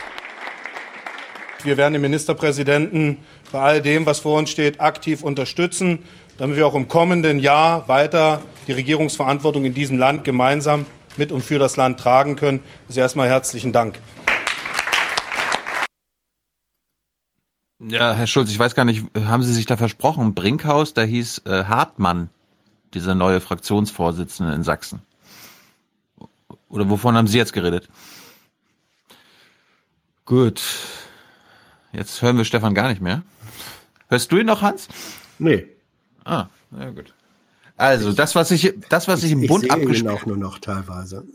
Wir werden den Ministerpräsidenten bei all dem, was vor uns steht, aktiv unterstützen, damit wir auch im kommenden Jahr weiter die Regierungsverantwortung in diesem Land gemeinsam mit und für das Land tragen können. Also erstmal herzlichen Dank. Ja, Herr Schulz, ich weiß gar nicht, haben Sie sich da versprochen? Brinkhaus, da hieß äh, Hartmann, dieser neue Fraktionsvorsitzende in Sachsen. Oder wovon haben Sie jetzt geredet? Gut. Jetzt hören wir Stefan gar nicht mehr. Hörst du ihn noch, Hans? Nee. Ah, na gut. Also, das, was ich, das, was ich, im ich Bund sehe ihn abgespielt auch nur noch teilweise.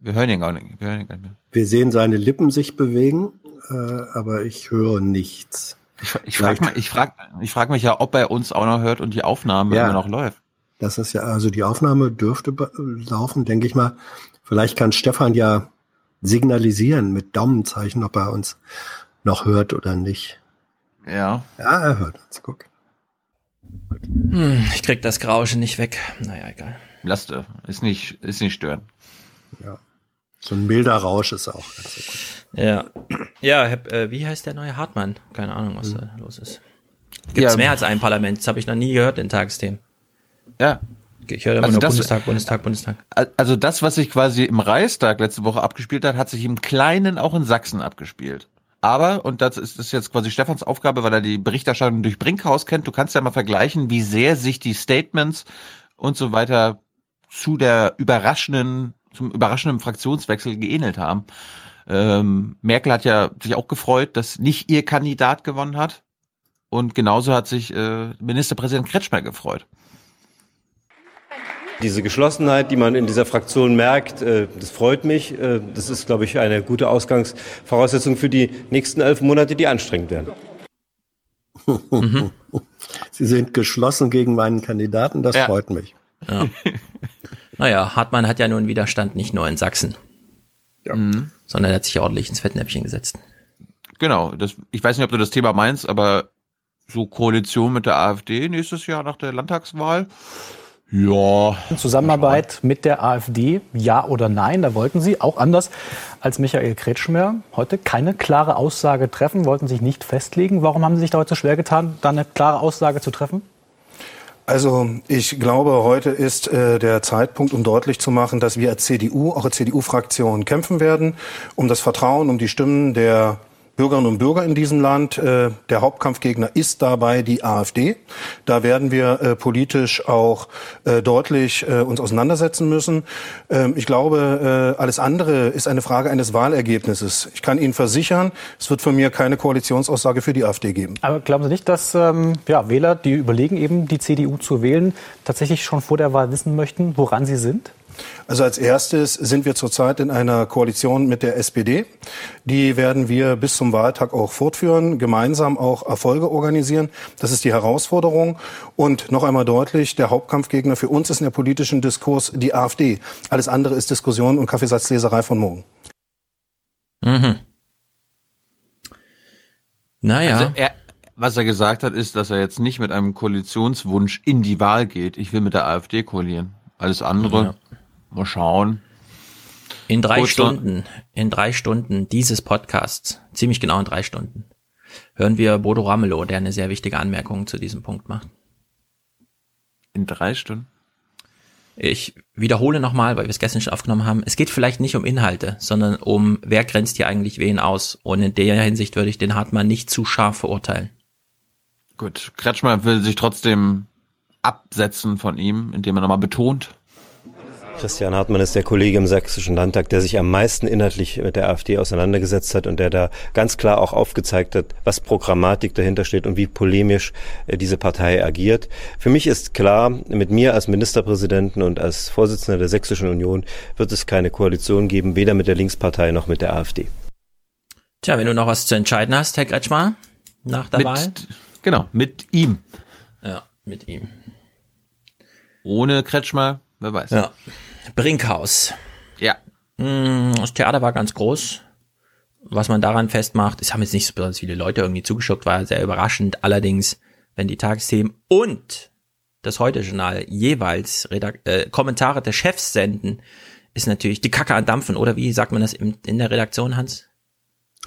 Wir hören ihn gar nicht. Wir hören ihn gar nicht mehr. Wir sehen seine Lippen sich bewegen, äh, aber ich höre nichts. Ich, ich frage mich, ich frag, ich frag mich ja, ob er uns auch noch hört und die Aufnahme Ja. immer noch läuft. Das ist ja, also die Aufnahme dürfte laufen, denke ich mal. Vielleicht kann Stefan ja signalisieren mit Daumenzeichen, ob er uns noch hört oder nicht. Ja. Ja, er hört uns. Guck. Hm, ich krieg das Grauschen nicht weg. Naja, egal. Lasst, äh, ist nicht, ist nicht stören. Ja. So ein milder Rausch ist auch ganz so gut. Ja. Ja, Herr, äh, wie heißt der neue Hartmann? Keine Ahnung, was da los ist. Gibt's Ja. mehr als ein Parlament? Das habe ich noch nie gehört in Tagesthemen. Ja. Ich höre immer Also nur das- Bundestag, Bundestag, Bundestag. Also das, was sich quasi im Reichstag letzte Woche abgespielt hat, hat sich im Kleinen auch in Sachsen abgespielt. Aber, und das ist, ist jetzt quasi Stefans Aufgabe, weil er die Berichterstattung durch Brinkhaus kennt, du kannst ja mal vergleichen, wie sehr sich die Statements und so weiter zu der überraschenden, zum überraschenden Fraktionswechsel geähnelt haben. Ähm, Merkel hat ja sich auch gefreut, dass nicht ihr Kandidat gewonnen hat. Und genauso hat sich äh, Ministerpräsident Kretschmer gefreut. Diese Geschlossenheit, die man in dieser Fraktion merkt, äh, das freut mich. Äh, Das ist, glaube ich, eine gute Ausgangsvoraussetzung für die nächsten elf Monate, die anstrengend werden. [laughs] Sie sind geschlossen gegen meinen Kandidaten, das freut mich. Ja. naja, Hartmann hat ja nun Widerstand nicht nur in Sachsen. Mhm. Sondern er hat sich ordentlich ins Fettnäpfchen gesetzt. Genau, das, ich weiß nicht, ob du das Thema meinst, aber so Koalition mit der AfD nächstes Jahr nach der Landtagswahl. Ja. Zusammenarbeit mit der AfD, ja oder nein? Da wollten Sie, auch anders als Michael Kretschmer, heute keine klare Aussage treffen, wollten sich nicht festlegen. Warum haben Sie sich da heute so schwer getan, da eine klare Aussage zu treffen? Also ich glaube, heute ist äh, der Zeitpunkt, um deutlich zu machen, dass wir als CDU, auch als CDU-Fraktion kämpfen werden, um das Vertrauen, um die Stimmen der Bürgerinnen und Bürger in diesem Land. Äh, der Hauptkampfgegner ist dabei die AfD. Da werden wir äh, politisch auch äh, deutlich äh, uns auseinandersetzen müssen. Ähm, ich glaube, äh, alles andere ist eine Frage eines Wahlergebnisses. Ich kann Ihnen versichern, es wird von mir keine Koalitionsaussage für die AfD geben. Aber glauben Sie nicht, dass ähm, ja, Wähler, die überlegen, eben die CDU zu wählen, tatsächlich schon vor der Wahl wissen möchten, woran sie sind? Also als erstes sind wir zurzeit in einer Koalition mit der SPD. Die werden wir bis zum Wahltag auch fortführen, gemeinsam auch Erfolge organisieren. Das ist die Herausforderung. Und noch einmal deutlich, der Hauptkampfgegner für uns ist in der politischen Diskurs die AfD. Alles andere ist Diskussion und Kaffeesatzleserei von morgen. Mhm. Naja. Also er, was er gesagt hat, ist, dass er jetzt nicht mit einem Koalitionswunsch in die Wahl geht. Ich will mit der AfD koalieren. Alles andere, Ja. Mal schauen. In drei Kurz Stunden, in drei Stunden dieses Podcasts, ziemlich genau in drei Stunden, hören wir Bodo Ramelow, der eine sehr wichtige Anmerkung zu diesem Punkt macht. In drei Stunden? Ich wiederhole nochmal, weil wir es gestern schon aufgenommen haben. Es geht vielleicht nicht um Inhalte, sondern um, wer grenzt hier eigentlich wen aus. Und in der Hinsicht würde ich den Hartmann nicht zu scharf verurteilen. Gut, Kretschmer will sich trotzdem absetzen von ihm, indem er nochmal betont. Christian Hartmann ist der Kollege im Sächsischen Landtag, der sich am meisten inhaltlich mit der AfD auseinandergesetzt hat und der da ganz klar auch aufgezeigt hat, was Programmatik dahinter steht und wie polemisch äh, diese Partei agiert. Für mich ist klar, mit mir als Ministerpräsidenten und als Vorsitzender der Sächsischen Union wird es keine Koalition geben, weder mit der Linkspartei noch mit der AfD. Tja, wenn du noch was zu entscheiden hast, Herr Kretschmer, nach der Mit- Wahl. Genau, mit ihm. Ja, mit ihm. Ohne Kretschmer, wer weiß. Ja. Brinkhaus. Ja. Mm, Das Theater war ganz groß. Was man daran festmacht, es haben jetzt nicht so besonders viele Leute irgendwie zugeschaut, war sehr überraschend. Allerdings, wenn die Tagesthemen und das Heute-Journal jeweils Redak äh, Kommentare der Chefs senden, ist natürlich die Kacke an Dampfen. Oder wie sagt man das in, in der Redaktion, Hans?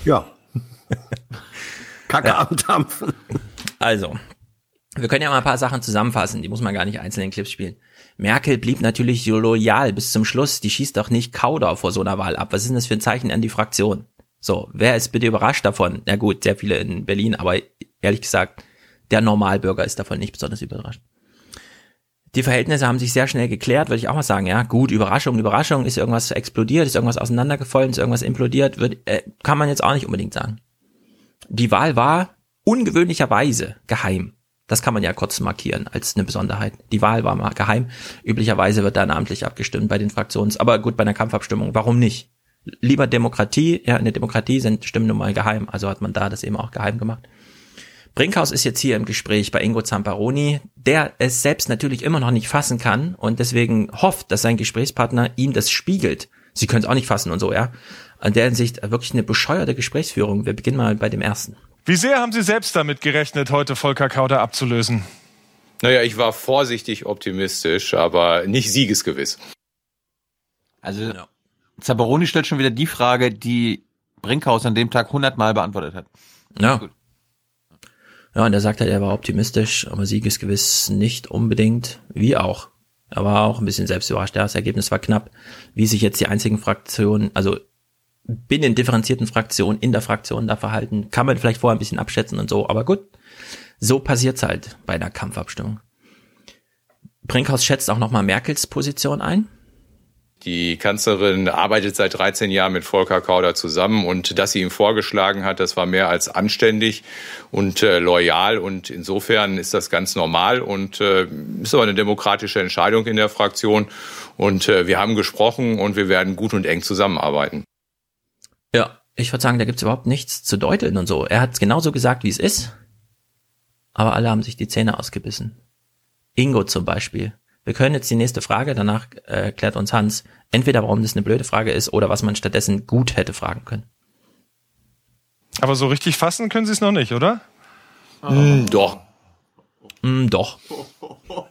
Ja. [laughs] Kacke am Dampfen. Also, wir können ja mal ein paar Sachen zusammenfassen, die muss man gar nicht einzeln in Clips spielen. Merkel blieb natürlich loyal bis zum Schluss, die schießt doch nicht Kauder vor so einer Wahl ab. Was ist denn das für ein Zeichen an die Fraktion? So, wer ist bitte überrascht davon? Ja gut, sehr viele in Berlin, aber ehrlich gesagt, der Normalbürger ist davon nicht besonders überrascht. Die Verhältnisse haben sich sehr schnell geklärt, würde ich auch mal sagen. Ja, gut, Überraschung, Überraschung, ist irgendwas explodiert, ist irgendwas auseinandergefallen, ist irgendwas implodiert, wird, äh, kann man jetzt auch nicht unbedingt sagen. Die Wahl war ungewöhnlicherweise geheim. Das kann man ja kurz markieren als eine Besonderheit. Die Wahl war mal geheim. Üblicherweise wird da namentlich abgestimmt bei den Fraktions, aber gut, bei einer Kampfabstimmung. Warum nicht? Lieber Demokratie, ja, in der Demokratie sind Stimmen nun mal geheim, also hat man da das eben auch geheim gemacht. Brinkhaus ist jetzt hier im Gespräch bei Ingo Zamparoni, der es selbst natürlich immer noch nicht fassen kann und deswegen hofft, dass sein Gesprächspartner ihm das spiegelt. Sie können es auch nicht fassen und so, ja. An der Hinsicht wirklich eine bescheuerte Gesprächsführung. Wir beginnen mal bei dem ersten. Wie sehr haben Sie selbst damit gerechnet, heute Volker Kauder abzulösen? Naja, ich war vorsichtig optimistisch, aber nicht siegesgewiss. Also, ja. Zabaroni stellt schon wieder die Frage, die Brinkhaus an dem Tag hundertmal beantwortet hat. Ja. Gut. Ja, und er sagt halt, er war optimistisch, aber siegesgewiss nicht unbedingt. Wie auch. Er war auch ein bisschen selbst überrascht. Ja, das Ergebnis war knapp. Wie sich jetzt die einzigen Fraktionen, also binnen differenzierten Fraktionen, in der Fraktion da verhalten, kann man vielleicht vorher ein bisschen abschätzen und so. Aber gut, so passiert's halt bei einer Kampfabstimmung. Brinkhaus schätzt auch nochmal Merkels Position ein. Die Kanzlerin arbeitet seit 13 Jahren mit Volker Kauder zusammen und dass sie ihm vorgeschlagen hat, das war mehr als anständig und äh, loyal und insofern ist das ganz normal und äh, ist aber eine demokratische Entscheidung in der Fraktion und äh, wir haben gesprochen und wir werden gut und eng zusammenarbeiten. Ich würde sagen, da gibt's überhaupt nichts zu deuteln und so. Er hat genauso gesagt, wie es ist, aber alle haben sich die Zähne ausgebissen. Ingo zum Beispiel wir können jetzt die nächste Frage, danach äh, klärt uns Hans, entweder warum das eine blöde Frage ist oder was man stattdessen gut hätte fragen können. Aber so richtig fassen können Sie es noch nicht, oder? Mm, doch. Mm, doch. [laughs]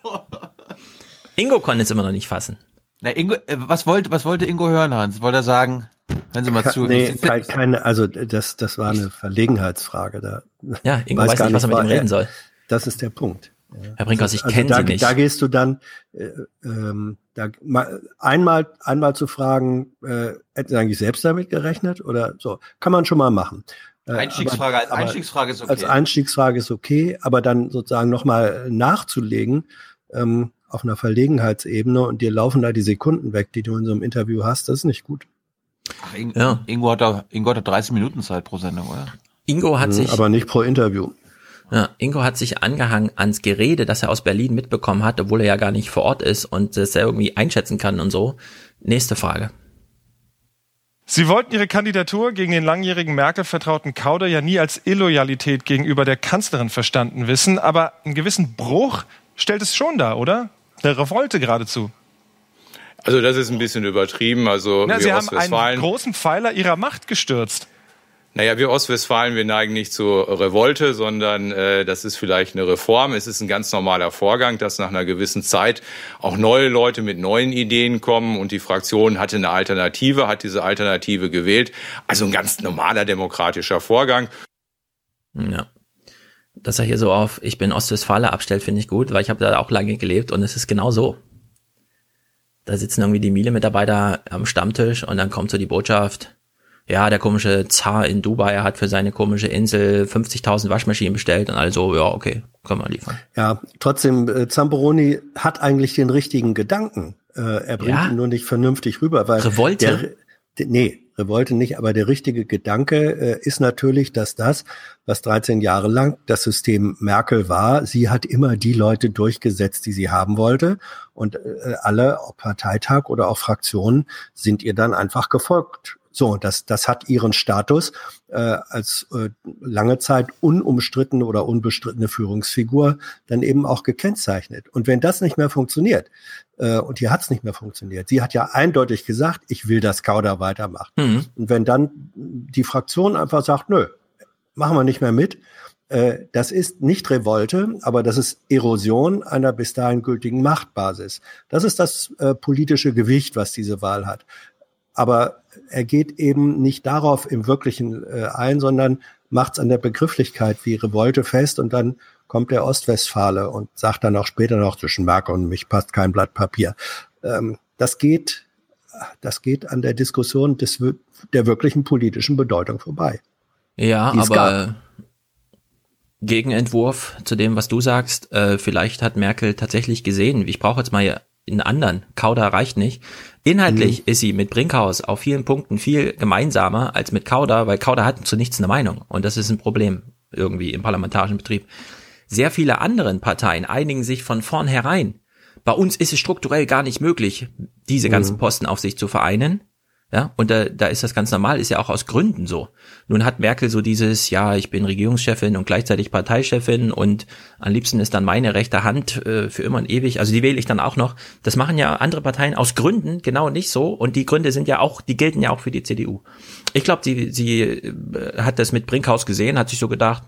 Ingo konnte es immer noch nicht fassen. Na, Ingo, äh, was wollte, was wollte Ingo hören, Hans? Wollte er sagen, hören Sie mal zu. Nee, keine, keine, also das, das war eine Verlegenheitsfrage. Da [laughs] ja, Ingo weiß, weiß nicht, was er mit ihm reden soll. Das ist der Punkt. Herr Brinkhaus, ich also, kenne also Sie nicht. Da gehst du dann äh, ähm, da, mal, einmal einmal zu fragen, äh, hätten Sie eigentlich selbst damit gerechnet oder so? Kann man schon mal machen. Äh, Einstiegsfrage aber, als Einstiegsfrage ist okay. Als Einstiegsfrage ist okay, aber dann sozusagen nochmal nachzulegen ähm, auf einer Verlegenheitsebene und dir laufen da die Sekunden weg, die du in so einem Interview hast, das ist nicht gut. Ach, Ingo, ja. Ingo, hat da, Ingo hat da 30 Minuten Zeit pro Sendung, oder? Ingo hat hm, sich. Aber nicht pro Interview. Ja, Ingo hat sich angehangen ans Gerede, das er aus Berlin mitbekommen hat, obwohl er ja gar nicht vor Ort ist und es irgendwie einschätzen kann und so. Nächste Frage. Sie wollten Ihre Kandidatur gegen den langjährigen Merkel-vertrauten Kauder ja nie als Illoyalität gegenüber der Kanzlerin verstanden wissen, aber einen gewissen Bruch stellt es schon dar, oder? Der Revolte geradezu. Also das ist ein bisschen übertrieben. Also Na, Sie haben einen großen Pfeiler Ihrer Macht gestürzt. Naja, wir Ostwestfalen, wir neigen nicht zur Revolte, sondern äh, das ist vielleicht eine Reform. Es ist ein ganz normaler Vorgang, dass nach einer gewissen Zeit auch neue Leute mit neuen Ideen kommen und die Fraktion hatte eine Alternative, hat diese Alternative gewählt. Also ein ganz normaler demokratischer Vorgang. Ja. Dass er hier so auf Ich bin Ostwestfale abstellt, finde ich gut, weil ich habe da auch lange gelebt und es ist genau so. Da sitzen irgendwie die Miele-Mitarbeiter am Stammtisch und dann kommt so die Botschaft, ja, der komische Zar in Dubai hat für seine komische Insel 50.000 Waschmaschinen bestellt und also, ja, okay, können wir liefern. Ja, trotzdem, äh, Zamperoni hat eigentlich den richtigen Gedanken. Äh, er bringt ja? ihn nur nicht vernünftig rüber, weil Revolte? Der, nee, Revolte nicht, aber der richtige Gedanke äh, ist natürlich, dass das, was 13 Jahre lang das System Merkel war, sie hat immer die Leute durchgesetzt, die sie haben wollte. Und äh, alle, ob Parteitag oder auch Fraktionen, sind ihr dann einfach gefolgt so, das, das hat ihren Status äh, als äh, lange Zeit unumstrittene oder unbestrittene Führungsfigur dann eben auch gekennzeichnet. Und wenn das nicht mehr funktioniert, äh, und hier hat es nicht mehr funktioniert, sie hat ja eindeutig gesagt, ich will, dass Kauder weitermacht. Mhm. Und wenn dann die Fraktion einfach sagt, nö, machen wir nicht mehr mit, äh, das ist nicht Revolte, aber das ist Erosion einer bis dahin gültigen Machtbasis. Das ist das äh, politische Gewicht, was diese Wahl hat. Aber er geht eben nicht darauf im Wirklichen äh, ein, sondern macht es an der Begrifflichkeit wie Revolte fest und dann kommt der Ostwestfale und sagt dann auch später noch zwischen Merkel und mich passt kein Blatt Papier. Ähm, das geht das geht an der Diskussion des, der wirklichen politischen Bedeutung vorbei. Ja, aber gab. Gegenentwurf zu dem, was du sagst, äh, vielleicht hat Merkel tatsächlich gesehen, ich brauche jetzt mal einen anderen, Kauder reicht nicht. Inhaltlich mhm. ist sie mit Brinkhaus auf vielen Punkten viel gemeinsamer als mit Kauder, weil Kauder hat zu nichts eine Meinung und das ist ein Problem irgendwie im parlamentarischen Betrieb. Sehr viele anderen Parteien einigen sich von vornherein. Bei uns ist es strukturell gar nicht möglich, diese ganzen mhm. Posten auf sich zu vereinen. Ja, und da, da ist das ganz normal, ist ja auch aus Gründen so. Nun hat Merkel so dieses, ja, ich bin Regierungschefin und gleichzeitig Parteichefin und am liebsten ist dann meine rechte Hand äh, für immer und ewig. Also die wähle ich dann auch noch. Das machen ja andere Parteien aus Gründen genau nicht so. Und die Gründe sind ja auch, die gelten ja auch für die CDU. Ich glaube, sie, sie äh, hat das mit Brinkhaus gesehen, hat sich so gedacht,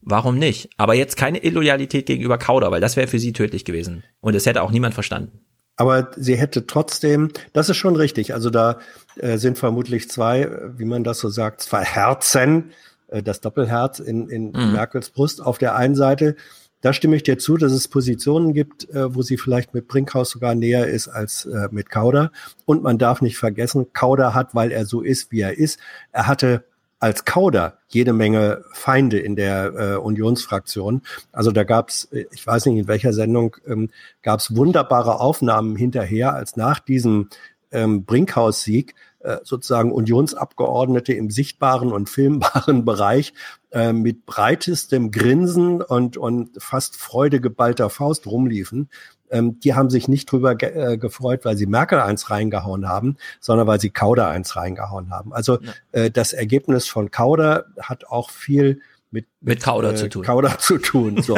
warum nicht? Aber jetzt keine Illoyalität gegenüber Kauder, weil das wäre für sie tödlich gewesen. Und das hätte auch niemand verstanden. Aber sie hätte trotzdem, das ist schon richtig, also da äh, sind vermutlich zwei, wie man das so sagt, zwei Herzen, äh, das Doppelherz in, in mhm. Merkels Brust auf der einen Seite. Da stimme ich dir zu, dass es Positionen gibt, äh, wo sie vielleicht mit Brinkhaus sogar näher ist als äh, mit Kauder. Und man darf nicht vergessen, Kauder hat, weil er so ist, wie er ist, er hatte als Kauder jede Menge Feinde in der äh, Unionsfraktion. Also da gab es, äh, ich weiß nicht in welcher Sendung, ähm, gab es wunderbare Aufnahmen hinterher, als nach diesem ähm, Brinkhaus-Sieg äh, sozusagen Unionsabgeordnete im sichtbaren und filmbaren [laughs] Bereich äh, mit breitestem Grinsen und, und fast freudegeballter Faust rumliefen ähm, die haben sich nicht drüber ge äh, gefreut, weil sie Merkel eins reingehauen haben, sondern weil sie Kauder eins reingehauen haben. Also ja. äh, das Ergebnis von Kauder hat auch viel mit, mit, mit Kauder äh, zu tun. Kauder [laughs] zu tun. So.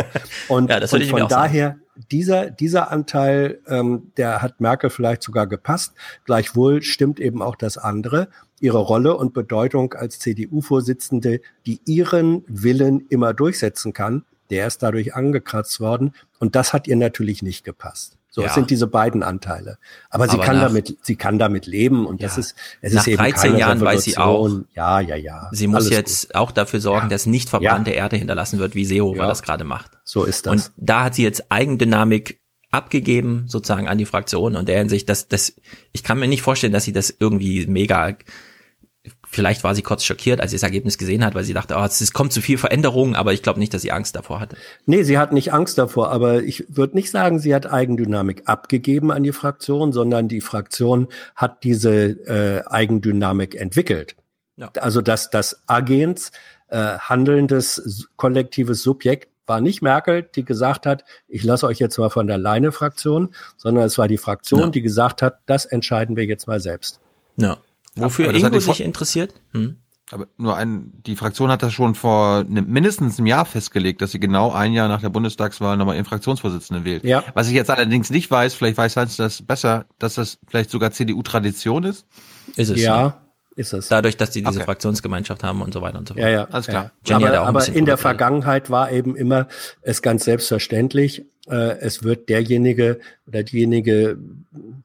Und, [laughs] ja, und von daher, sagen. dieser, dieser Anteil, ähm, der hat Merkel vielleicht sogar gepasst. Gleichwohl stimmt eben auch das andere, ihre Rolle und Bedeutung als CDU-Vorsitzende, die ihren Willen immer durchsetzen kann, der ist dadurch angekratzt worden. Und das hat ihr natürlich nicht gepasst. So, ja. es sind diese beiden Anteile. Aber sie Aber kann nach, damit, sie kann damit leben und ja. das ist, es nach ist eben 13 keine Jahren weiß sie auch. Ja, ja, ja. Sie muss jetzt gut. auch dafür sorgen, ja. dass nicht verbrannte Erde hinterlassen wird, wie Seehofer das gerade macht. So ist das. Und da hat sie jetzt Eigendynamik abgegeben, sozusagen an die Fraktion und der Hinsicht, dass das, ich kann mir nicht vorstellen, dass sie das irgendwie mega Vielleicht war sie kurz schockiert, als sie das Ergebnis gesehen hat, weil sie dachte, oh, es kommt zu viel Veränderung, aber ich glaube nicht, dass sie Angst davor hatte. Nee, sie hat nicht Angst davor, aber ich würde nicht sagen, sie hat Eigendynamik abgegeben an die Fraktion, sondern die Fraktion hat diese äh, Eigendynamik entwickelt. Ja. Also dass das Agens, äh, handelndes kollektives Subjekt war nicht Merkel, die gesagt hat, ich lasse euch jetzt mal von der Leine-Fraktion, sondern es war die Fraktion, ja. die gesagt hat, das entscheiden wir jetzt mal selbst. Ja. Wofür aber Ingo sich interessiert? Hm? Aber nur ein, die Fraktion hat das schon vor ne, mindestens einem Jahr festgelegt, dass sie genau ein Jahr nach der Bundestagswahl nochmal ihren Fraktionsvorsitzenden wählt. Ja. Was ich jetzt allerdings nicht weiß, vielleicht weiß Hans das besser, dass das vielleicht sogar CDU-Tradition ist. Ist es. Ja. Ist es. Dadurch, dass die diese okay. Fraktionsgemeinschaft haben und so weiter und so fort. Ja, ja, alles klar. Ja. Aber, aber in der Vergangenheit war eben immer es ganz selbstverständlich, äh, es wird derjenige oder diejenige,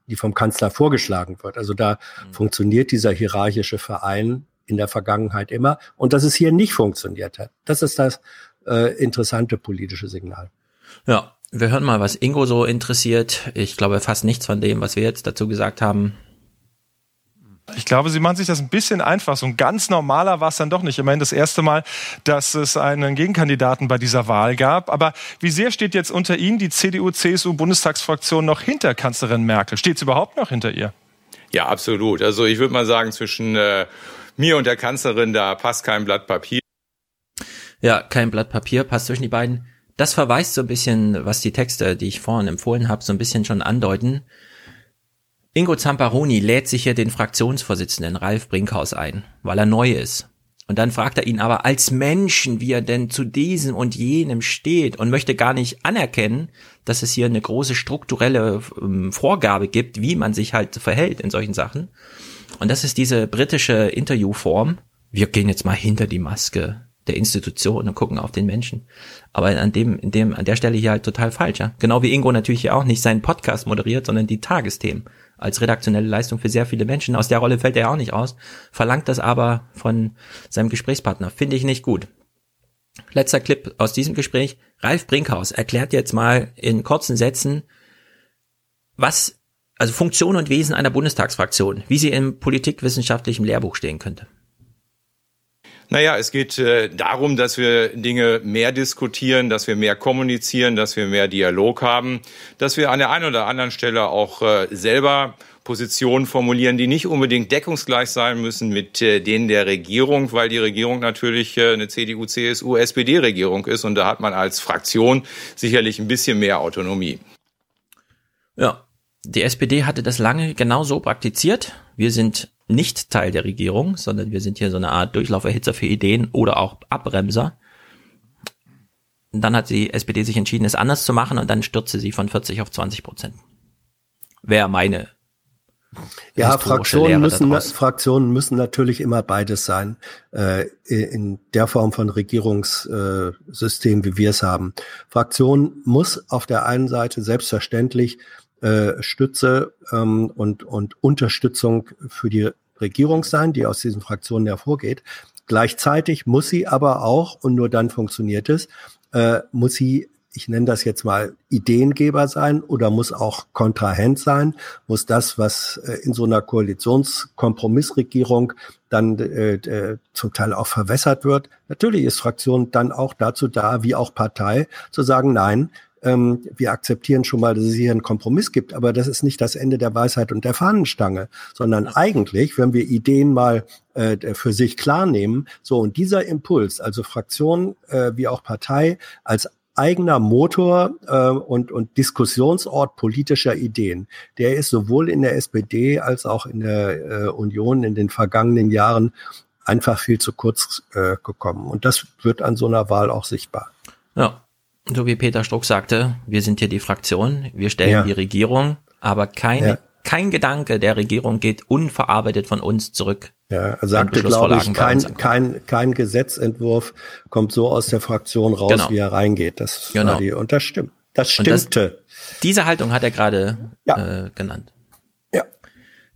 die vom Kanzler vorgeschlagen wird. Also da mhm. funktioniert dieser hierarchische Verein in der Vergangenheit immer. Und dass es hier nicht funktioniert hat, das ist das äh, interessante politische Signal. Ja, wir hören mal, was Ingo so interessiert. Ich glaube fast nichts von dem, was wir jetzt dazu gesagt haben, ich glaube, sie machen sich das ein bisschen einfach. So ein ganz normaler war es dann doch nicht. Immerhin das erste Mal, dass es einen Gegenkandidaten bei dieser Wahl gab. Aber wie sehr steht jetzt unter Ihnen die CDU-CSU-Bundestagsfraktion noch hinter Kanzlerin Merkel? Steht sie überhaupt noch hinter ihr? Ja, absolut. Also ich würde mal sagen, zwischen äh, mir und der Kanzlerin, da passt kein Blatt Papier. Ja, kein Blatt Papier passt zwischen die beiden. Das verweist so ein bisschen, was die Texte, die ich vorhin empfohlen habe, so ein bisschen schon andeuten. Ingo Zamparoni lädt sich hier den Fraktionsvorsitzenden Ralf Brinkhaus ein, weil er neu ist. Und dann fragt er ihn aber als Menschen, wie er denn zu diesem und jenem steht und möchte gar nicht anerkennen, dass es hier eine große strukturelle ähm, Vorgabe gibt, wie man sich halt verhält in solchen Sachen. Und das ist diese britische Interviewform. Wir gehen jetzt mal hinter die Maske der Institution und gucken auf den Menschen. Aber an dem, in dem, an der Stelle hier halt total falsch, ja. Genau wie Ingo natürlich hier auch nicht seinen Podcast moderiert, sondern die Tagesthemen als redaktionelle Leistung für sehr viele Menschen. Aus der Rolle fällt er auch nicht aus, verlangt das aber von seinem Gesprächspartner. Finde ich nicht gut. Letzter Clip aus diesem Gespräch. Ralf Brinkhaus erklärt jetzt mal in kurzen Sätzen, was also Funktion und Wesen einer Bundestagsfraktion, wie sie im politikwissenschaftlichen Lehrbuch stehen könnte. Naja, es geht äh, darum, dass wir Dinge mehr diskutieren, dass wir mehr kommunizieren, dass wir mehr Dialog haben, dass wir an der einen oder anderen Stelle auch äh, selber Positionen formulieren, die nicht unbedingt deckungsgleich sein müssen mit äh, denen der Regierung, weil die Regierung natürlich äh, eine CDU, CSU, SPD-Regierung ist und da hat man als Fraktion sicherlich ein bisschen mehr Autonomie. Ja, die SPD hatte das lange genau so praktiziert. Wir sind nicht Teil der Regierung, sondern wir sind hier so eine Art Durchlauferhitzer für Ideen oder auch Abbremser. Und dann hat die SPD sich entschieden, es anders zu machen und dann stürzte sie von 40 auf 20 Prozent. Wäre meine ja, Fraktionen müssen, Fraktionen müssen natürlich immer beides sein, äh, in der Form von Regierungssystem, wie wir es haben. Fraktion muss auf der einen Seite selbstverständlich äh, Stütze ähm, und, und Unterstützung für die Regierung sein, die aus diesen Fraktionen hervorgeht. Gleichzeitig muss sie aber auch, und nur dann funktioniert es, äh, muss sie, ich nenne das jetzt mal Ideengeber sein oder muss auch Kontrahent sein, muss das, was äh, in so einer Koalitionskompromissregierung dann äh, äh, zum Teil auch verwässert wird. Natürlich ist Fraktion dann auch dazu da, wie auch Partei, zu sagen, nein, ähm, wir akzeptieren schon mal, dass es hier einen Kompromiss gibt, aber das ist nicht das Ende der Weisheit und der Fahnenstange, sondern eigentlich, wenn wir Ideen mal äh, für sich klar nehmen, so und dieser Impuls, also Fraktion äh, wie auch Partei als eigener Motor äh, und, und Diskussionsort politischer Ideen. Der ist sowohl in der SPD als auch in der äh, Union in den vergangenen Jahren einfach viel zu kurz äh, gekommen. Und das wird an so einer Wahl auch sichtbar. Ja, so wie Peter Struck sagte, wir sind hier die Fraktion, wir stellen ja. die Regierung, aber keine, ja. kein Gedanke der Regierung geht unverarbeitet von uns zurück. Ja, er sagte, glaube ich, kein, kein, kein Gesetzentwurf kommt so aus der Fraktion raus, genau. wie er reingeht. Das genau. die, und das stimmt. Das stimmte. Das, diese Haltung hat er gerade ja. äh, genannt.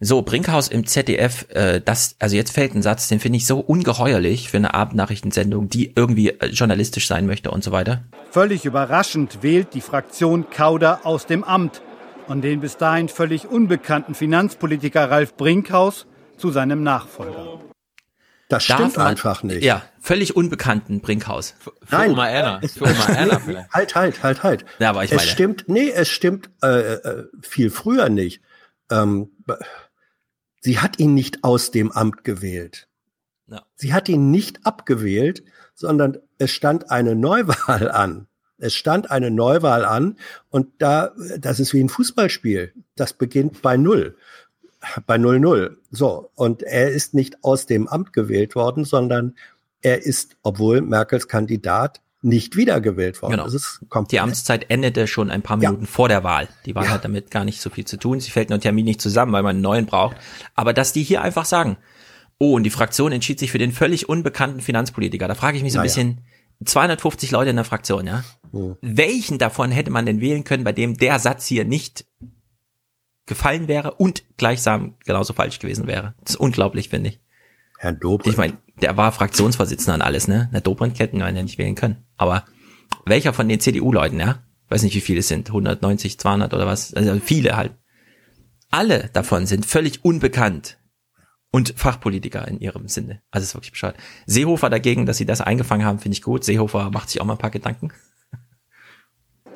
So, Brinkhaus im ZDF, äh, das, also jetzt fällt ein Satz, den finde ich so ungeheuerlich für eine Abendnachrichtensendung, die irgendwie äh, journalistisch sein möchte und so weiter. Völlig überraschend wählt die Fraktion Kauder aus dem Amt und den bis dahin völlig unbekannten Finanzpolitiker Ralf Brinkhaus zu seinem Nachfolger. Das stimmt man, einfach nicht. Ja, völlig unbekannten Brinkhaus. Für Nein, Oma Erna. Für Oma [laughs] Erna vielleicht. Halt, halt, halt, halt. Ja, aber ich es meine. stimmt, nee, es stimmt äh, äh, viel früher nicht. Ähm, Sie hat ihn nicht aus dem Amt gewählt. Ja. Sie hat ihn nicht abgewählt, sondern es stand eine Neuwahl an. Es stand eine Neuwahl an und da, das ist wie ein Fußballspiel. Das beginnt bei Null. Bei Null Null. So. Und er ist nicht aus dem Amt gewählt worden, sondern er ist, obwohl Merkels Kandidat nicht wiedergewählt worden. Genau. ist die Amtszeit endete schon ein paar Minuten ja. vor der Wahl. Die Wahl ja. hat damit gar nicht so viel zu tun. Sie fällt nur Termin nicht zusammen, weil man einen neuen braucht. Aber dass die hier einfach sagen, oh, und die Fraktion entschied sich für den völlig unbekannten Finanzpolitiker. Da frage ich mich so ein naja. bisschen, 250 Leute in der Fraktion, ja? Mhm. Welchen davon hätte man denn wählen können, bei dem der Satz hier nicht gefallen wäre und gleichsam genauso falsch gewesen wäre? Das ist unglaublich, finde ich. Herr Dobrindt. Ich meine, der war Fraktionsvorsitzender und alles, ne? Na, Dobrindt hätten wir ja nicht wählen können. Aber welcher von den CDU-Leuten, ja? Weiß nicht, wie viele es sind. 190, 200 oder was? Also viele halt. Alle davon sind völlig unbekannt und Fachpolitiker in ihrem Sinne. Also ist wirklich bescheuert. Seehofer dagegen, dass sie das eingefangen haben, finde ich gut. Seehofer macht sich auch mal ein paar Gedanken.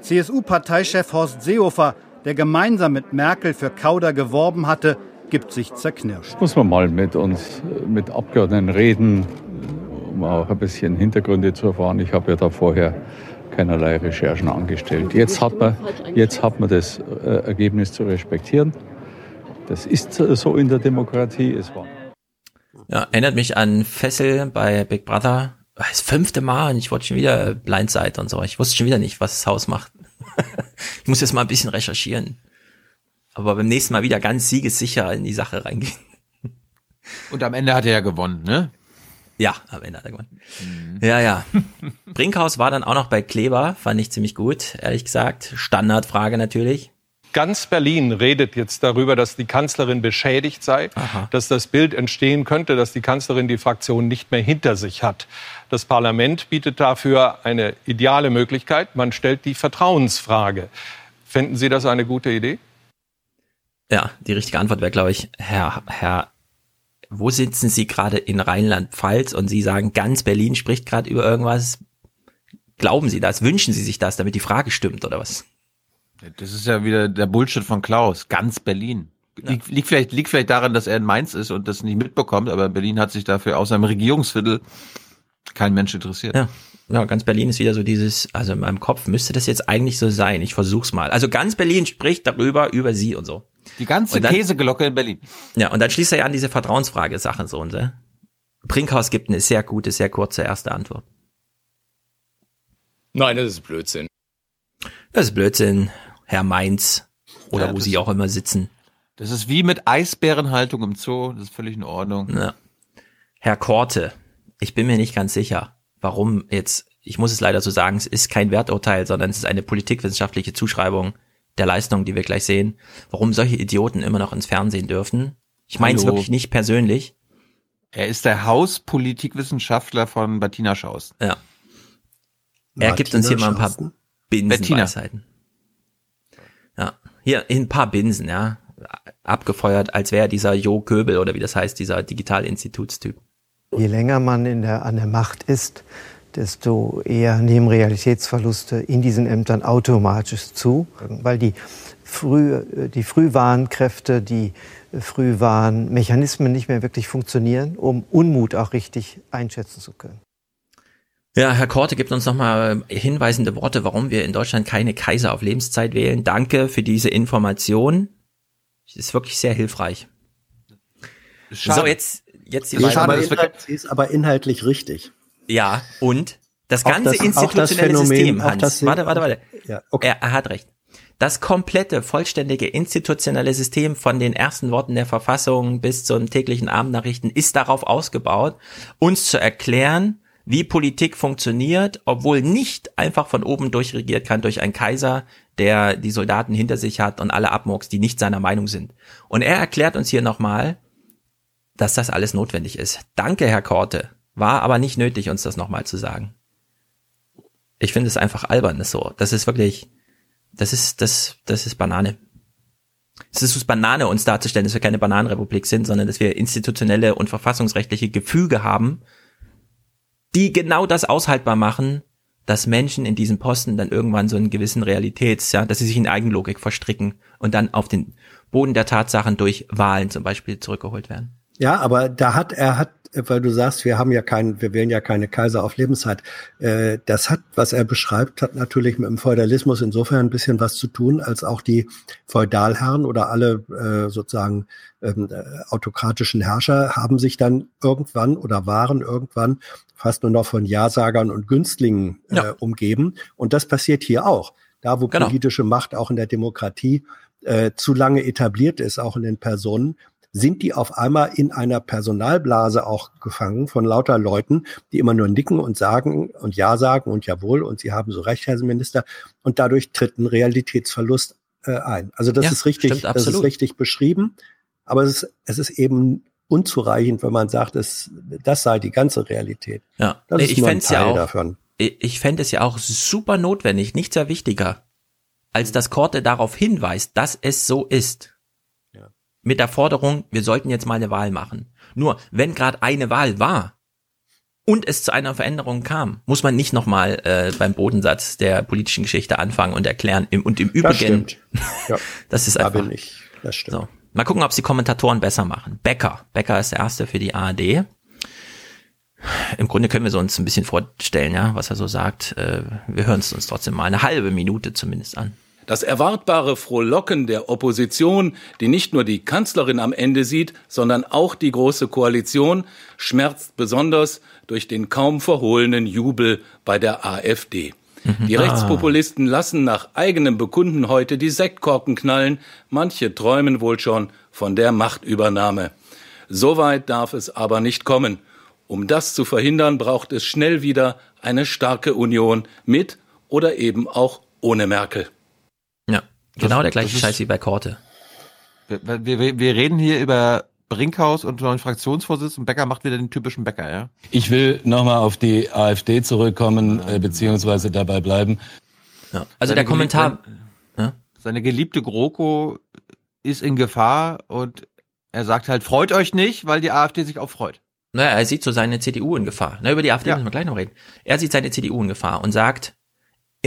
CSU-Parteichef Horst Seehofer, der gemeinsam mit Merkel für Kauder geworben hatte, gibt sich zerknirscht. Muss man mal mit uns, mit Abgeordneten reden, um auch ein bisschen Hintergründe zu erfahren. Ich habe ja da vorher keinerlei Recherchen angestellt. Jetzt hat man, jetzt hat man das äh, Ergebnis zu respektieren. Das ist so in der Demokratie. Es war. Ja, erinnert mich an Fessel bei Big Brother. Das fünfte Mal und ich wollte schon wieder Blindside und so. Ich wusste schon wieder nicht, was das Haus macht. [laughs] ich muss jetzt mal ein bisschen recherchieren aber beim nächsten Mal wieder ganz siegessicher in die Sache reingehen. [laughs] Und am Ende hat er ja gewonnen, ne? Ja, am Ende hat er gewonnen. Mhm. Ja, ja. [laughs] Brinkhaus war dann auch noch bei Kleber, fand ich ziemlich gut, ehrlich gesagt. Standardfrage natürlich. Ganz Berlin redet jetzt darüber, dass die Kanzlerin beschädigt sei, Aha. dass das Bild entstehen könnte, dass die Kanzlerin die Fraktion nicht mehr hinter sich hat. Das Parlament bietet dafür eine ideale Möglichkeit. Man stellt die Vertrauensfrage. Finden Sie das eine gute Idee? Ja, die richtige Antwort wäre, glaube ich, Herr, Herr, wo sitzen Sie gerade in Rheinland-Pfalz und Sie sagen, ganz Berlin spricht gerade über irgendwas. Glauben Sie das? Wünschen Sie sich das, damit die Frage stimmt oder was? Das ist ja wieder der Bullshit von Klaus. Ganz Berlin. Liegt, liegt, vielleicht, liegt vielleicht daran, dass er in Mainz ist und das nicht mitbekommt, aber Berlin hat sich dafür aus seinem Regierungsviertel kein Mensch interessiert. Ja. Ja, ganz Berlin ist wieder so dieses, also in meinem Kopf müsste das jetzt eigentlich so sein. Ich versuch's mal. Also ganz Berlin spricht darüber, über sie und so. Die ganze dann, Käseglocke in Berlin. Ja, und dann schließt er ja an diese Vertrauensfrage-Sachen so und so. Brinkhaus gibt eine sehr gute, sehr kurze erste Antwort. Nein, das ist Blödsinn. Das ist Blödsinn, Herr Mainz. Oder ja, wo sie auch immer sitzen. Das ist wie mit Eisbärenhaltung im Zoo. Das ist völlig in Ordnung. Ja. Herr Korte, ich bin mir nicht ganz sicher warum jetzt, ich muss es leider so sagen, es ist kein Werturteil, sondern es ist eine politikwissenschaftliche Zuschreibung der Leistung, die wir gleich sehen, warum solche Idioten immer noch ins Fernsehen dürfen. Ich meine es wirklich nicht persönlich. Er ist der Hauspolitikwissenschaftler von Bettina Schaus. Ja. Er gibt uns hier mal ein paar Binsenweisheiten. Ja, hier ein paar Binsen, ja. Abgefeuert, als wäre dieser Jo Köbel oder wie das heißt, dieser Digitalinstitutstyp. Je länger man in der, an der Macht ist, desto eher nehmen Realitätsverluste in diesen Ämtern automatisch zu, weil die, Früh, die Frühwarnkräfte, die Frühwarnmechanismen nicht mehr wirklich funktionieren, um Unmut auch richtig einschätzen zu können. Ja, Herr Korte gibt uns nochmal hinweisende Worte, warum wir in Deutschland keine Kaiser auf Lebenszeit wählen. Danke für diese Information. Das ist wirklich sehr hilfreich. Schade. So, jetzt jetzt die Schade, aber ist aber inhaltlich richtig. Ja, und das ganze das, institutionelle Phänomen, System, Hans, das, warte, warte, warte. Ja, okay. er, er hat recht. Das komplette, vollständige institutionelle System von den ersten Worten der Verfassung bis zum täglichen Abendnachrichten ist darauf ausgebaut, uns zu erklären, wie Politik funktioniert, obwohl nicht einfach von oben durchregiert kann durch einen Kaiser, der die Soldaten hinter sich hat und alle abmurks, die nicht seiner Meinung sind. Und er erklärt uns hier nochmal, dass das alles notwendig ist. Danke, Herr Korte. War aber nicht nötig, uns das nochmal zu sagen. Ich finde es einfach albern, ist so. Das ist wirklich, das ist, das, das ist Banane. Es ist Banane, uns darzustellen, dass wir keine Bananenrepublik sind, sondern dass wir institutionelle und verfassungsrechtliche Gefüge haben, die genau das aushaltbar machen, dass Menschen in diesen Posten dann irgendwann so einen gewissen Realitäts, ja, dass sie sich in Eigenlogik verstricken und dann auf den Boden der Tatsachen durch Wahlen zum Beispiel zurückgeholt werden. Ja, aber da hat er hat, weil du sagst, wir haben ja keinen, wir wählen ja keine Kaiser auf Lebenszeit. Äh, das hat, was er beschreibt, hat natürlich mit dem Feudalismus insofern ein bisschen was zu tun, als auch die Feudalherren oder alle äh, sozusagen ähm, äh, autokratischen Herrscher haben sich dann irgendwann oder waren irgendwann fast nur noch von Ja-Sagern und Günstlingen ja. umgeben. Und das passiert hier auch. Da, wo genau. politische Macht auch in der Demokratie zu lange etabliert ist, auch in den Personen, sind die auf einmal in einer Personalblase auch gefangen von lauter Leuten, die immer nur nicken und sagen und ja sagen und jawohl und sie haben so recht, Herr Minister. Und dadurch tritt ein Realitätsverlust äh, ein. Also das ja, ist richtig, das ist richtig beschrieben. Aber es ist, es ist eben unzureichend, wenn man sagt, es, das sei die ganze Realität. Ja, das ist ich fände es ja auch, davon. ich fände es ja auch super notwendig, nicht sehr wichtiger, als dass Korte darauf hinweist, dass es so ist mit der Forderung, wir sollten jetzt mal eine Wahl machen. Nur, wenn gerade eine Wahl war und es zu einer Veränderung kam, muss man nicht nochmal äh, beim Bodensatz der politischen Geschichte anfangen und erklären. Im, und im Übrigen, das, stimmt. Ja, [laughs] das ist einfach. Da bin ich. Das stimmt. So. Mal gucken, ob es die Kommentatoren besser machen. Becker. Becker ist der erste für die ARD. Im Grunde können wir so uns ein bisschen vorstellen, ja, was er so sagt. Äh, wir hören es uns trotzdem mal eine halbe Minute zumindest an. Das erwartbare Frohlocken der Opposition, die nicht nur die Kanzlerin am Ende sieht, sondern auch die Große Koalition, schmerzt besonders durch den kaum verhohlenen Jubel bei der AfD. Mhm. Die ah. Rechtspopulisten lassen nach eigenem Bekunden heute die Sektkorken knallen. Manche träumen wohl schon von der Machtübernahme. Soweit darf es aber nicht kommen. Um das zu verhindern, braucht es schnell wieder eine starke Union mit oder eben auch ohne Merkel. Genau der gleiche Scheiß wie bei Korte. Wir, wir, wir reden hier über Brinkhaus und neuen Fraktionsvorsitz und Becker macht wieder den typischen Becker, ja? Ich will nochmal auf die AfD zurückkommen, äh, beziehungsweise dabei bleiben. Ja. Also seine der Kommentar. Geliebte? Seine geliebte GroKo ist in Gefahr und er sagt halt, freut euch nicht, weil die AfD sich auch freut. Naja, er sieht so seine CDU in Gefahr. Na, über die AfD Ja. müssen wir gleich noch reden. Er sieht seine CDU in Gefahr und sagt,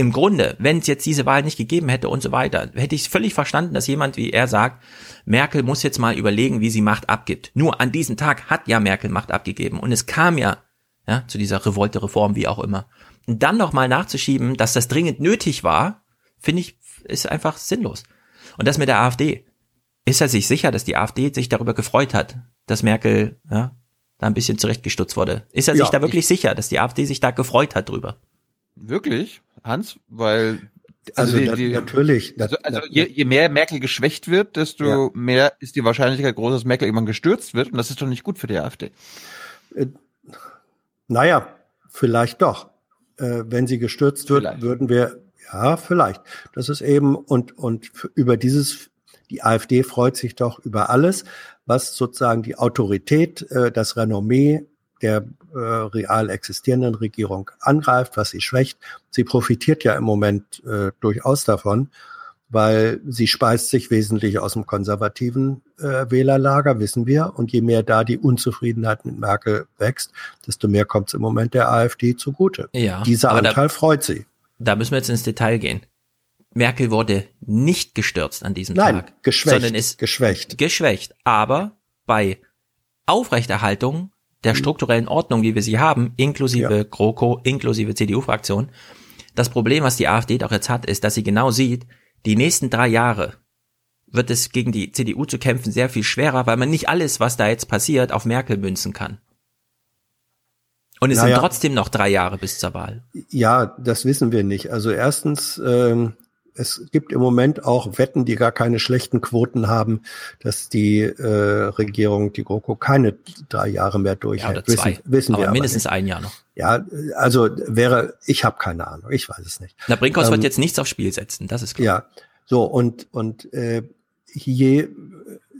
im Grunde, wenn es jetzt diese Wahl nicht gegeben hätte und so weiter, hätte ich völlig verstanden, dass jemand wie er sagt, Merkel muss jetzt mal überlegen, wie sie Macht abgibt. Nur an diesem Tag hat ja Merkel Macht abgegeben und es kam ja, ja zu dieser Revolte-Reform, wie auch immer. Und dann noch mal nachzuschieben, dass das dringend nötig war, finde ich, ist einfach sinnlos. Und das mit der AfD. Ist er sich sicher, dass die AfD sich darüber gefreut hat, dass Merkel ja, da ein bisschen zurechtgestutzt wurde? Ist er Ja, sich da wirklich sicher, dass die AfD sich da gefreut hat drüber? Wirklich, Hans? Weil Also die- na- die- natürlich. Also, also je, je mehr Merkel geschwächt wird, desto Ja. mehr ist die Wahrscheinlichkeit groß, dass Merkel irgendwann gestürzt wird. Und das ist doch nicht gut für die AfD. Naja, vielleicht doch. Äh, wenn sie gestürzt wird, würden wir, ja, vielleicht. Das ist eben, und, und über dieses, die AfD freut sich doch über alles, was sozusagen die Autorität, äh, das Renommee der äh, real existierenden Regierung angreift, was sie schwächt. Sie profitiert ja im Moment äh, durchaus davon, weil sie speist sich wesentlich aus dem konservativen äh, Wählerlager, wissen wir. Und je mehr da die Unzufriedenheit mit Merkel wächst, desto mehr kommt es im Moment der AfD zugute. Ja, Dieser aber da- Anteil freut sie. Da müssen wir jetzt ins Detail gehen. Merkel wurde nicht gestürzt an diesem Nein, Tag. geschwächt, Sondern ist geschwächt. Geschwächt. Aber bei Aufrechterhaltung der strukturellen Ordnung, wie wir sie haben, inklusive GroKo, inklusive CDU-Fraktion, das Problem, was die AfD doch jetzt hat, ist, dass sie genau sieht, die nächsten drei Jahre wird es gegen die CDU zu kämpfen sehr viel schwerer, weil man nicht alles, was da jetzt passiert, auf Merkel münzen kann. Und es Naja. sind trotzdem noch drei Jahre bis zur Wahl. Ja, das wissen wir nicht. Also erstens, ähm, es gibt im Moment auch Wetten, die gar keine schlechten Quoten haben, dass die äh, Regierung, die GroKo, keine drei Jahre mehr Ja, durchhält. oder zwei. Wissen, wissen aber wir mindestens aber ein Jahr noch. Ja, also wäre, ich habe keine Ahnung, ich weiß es nicht. Na, Brinkhaus Ähm, wird jetzt nichts aufs Spiel setzen, das ist klar. Ja, so und und äh, je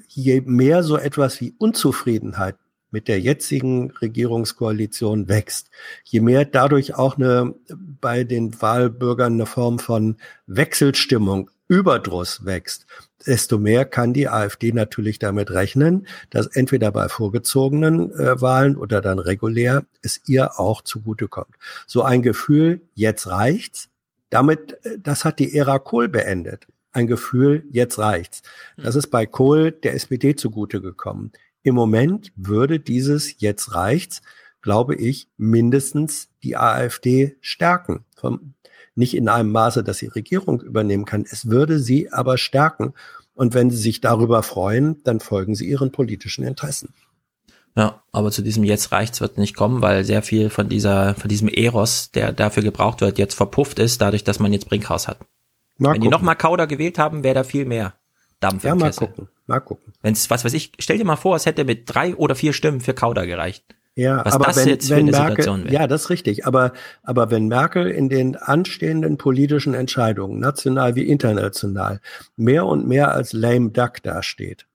je mehr so etwas wie Unzufriedenheit mit der jetzigen Regierungskoalition wächst, je mehr dadurch auch eine bei den Wahlbürgern eine Form von Wechselstimmung, Überdruss wächst, desto mehr kann die AfD natürlich damit rechnen, dass entweder bei vorgezogenen äh, Wahlen oder dann regulär es ihr auch zugutekommt. So ein Gefühl, jetzt reicht's, damit, äh, das hat die Ära Kohl beendet. Ein Gefühl, jetzt reicht's. Das ist bei Kohl der SPD zugute gekommen. Im Moment würde dieses jetzt reicht's, glaube ich, mindestens die AfD stärken. Vom, nicht in einem Maße, dass sie Regierung übernehmen kann. Es würde sie aber stärken. Und wenn sie sich darüber freuen, dann folgen sie ihren politischen Interessen. Ja, aber zu diesem jetzt reicht's wird nicht kommen, weil sehr viel von dieser, von diesem Eros, der dafür gebraucht wird, jetzt verpufft ist, dadurch, dass man jetzt Brinkhaus hat. Mal Wenn die gucken. nochmal Kauder gewählt haben, wäre da viel mehr Dampf Ja, im mal Kessel. gucken. Mal gucken. Wenn's, was weiß ich, stell dir mal vor, es hätte mit drei oder vier Stimmen für Kauder gereicht. Ja, was aber das wenn, jetzt für wenn eine Merkel, Situation wäre. ja, das ist richtig. Aber, aber wenn Merkel in den anstehenden politischen Entscheidungen, national wie international, mehr und mehr als lame duck dasteht,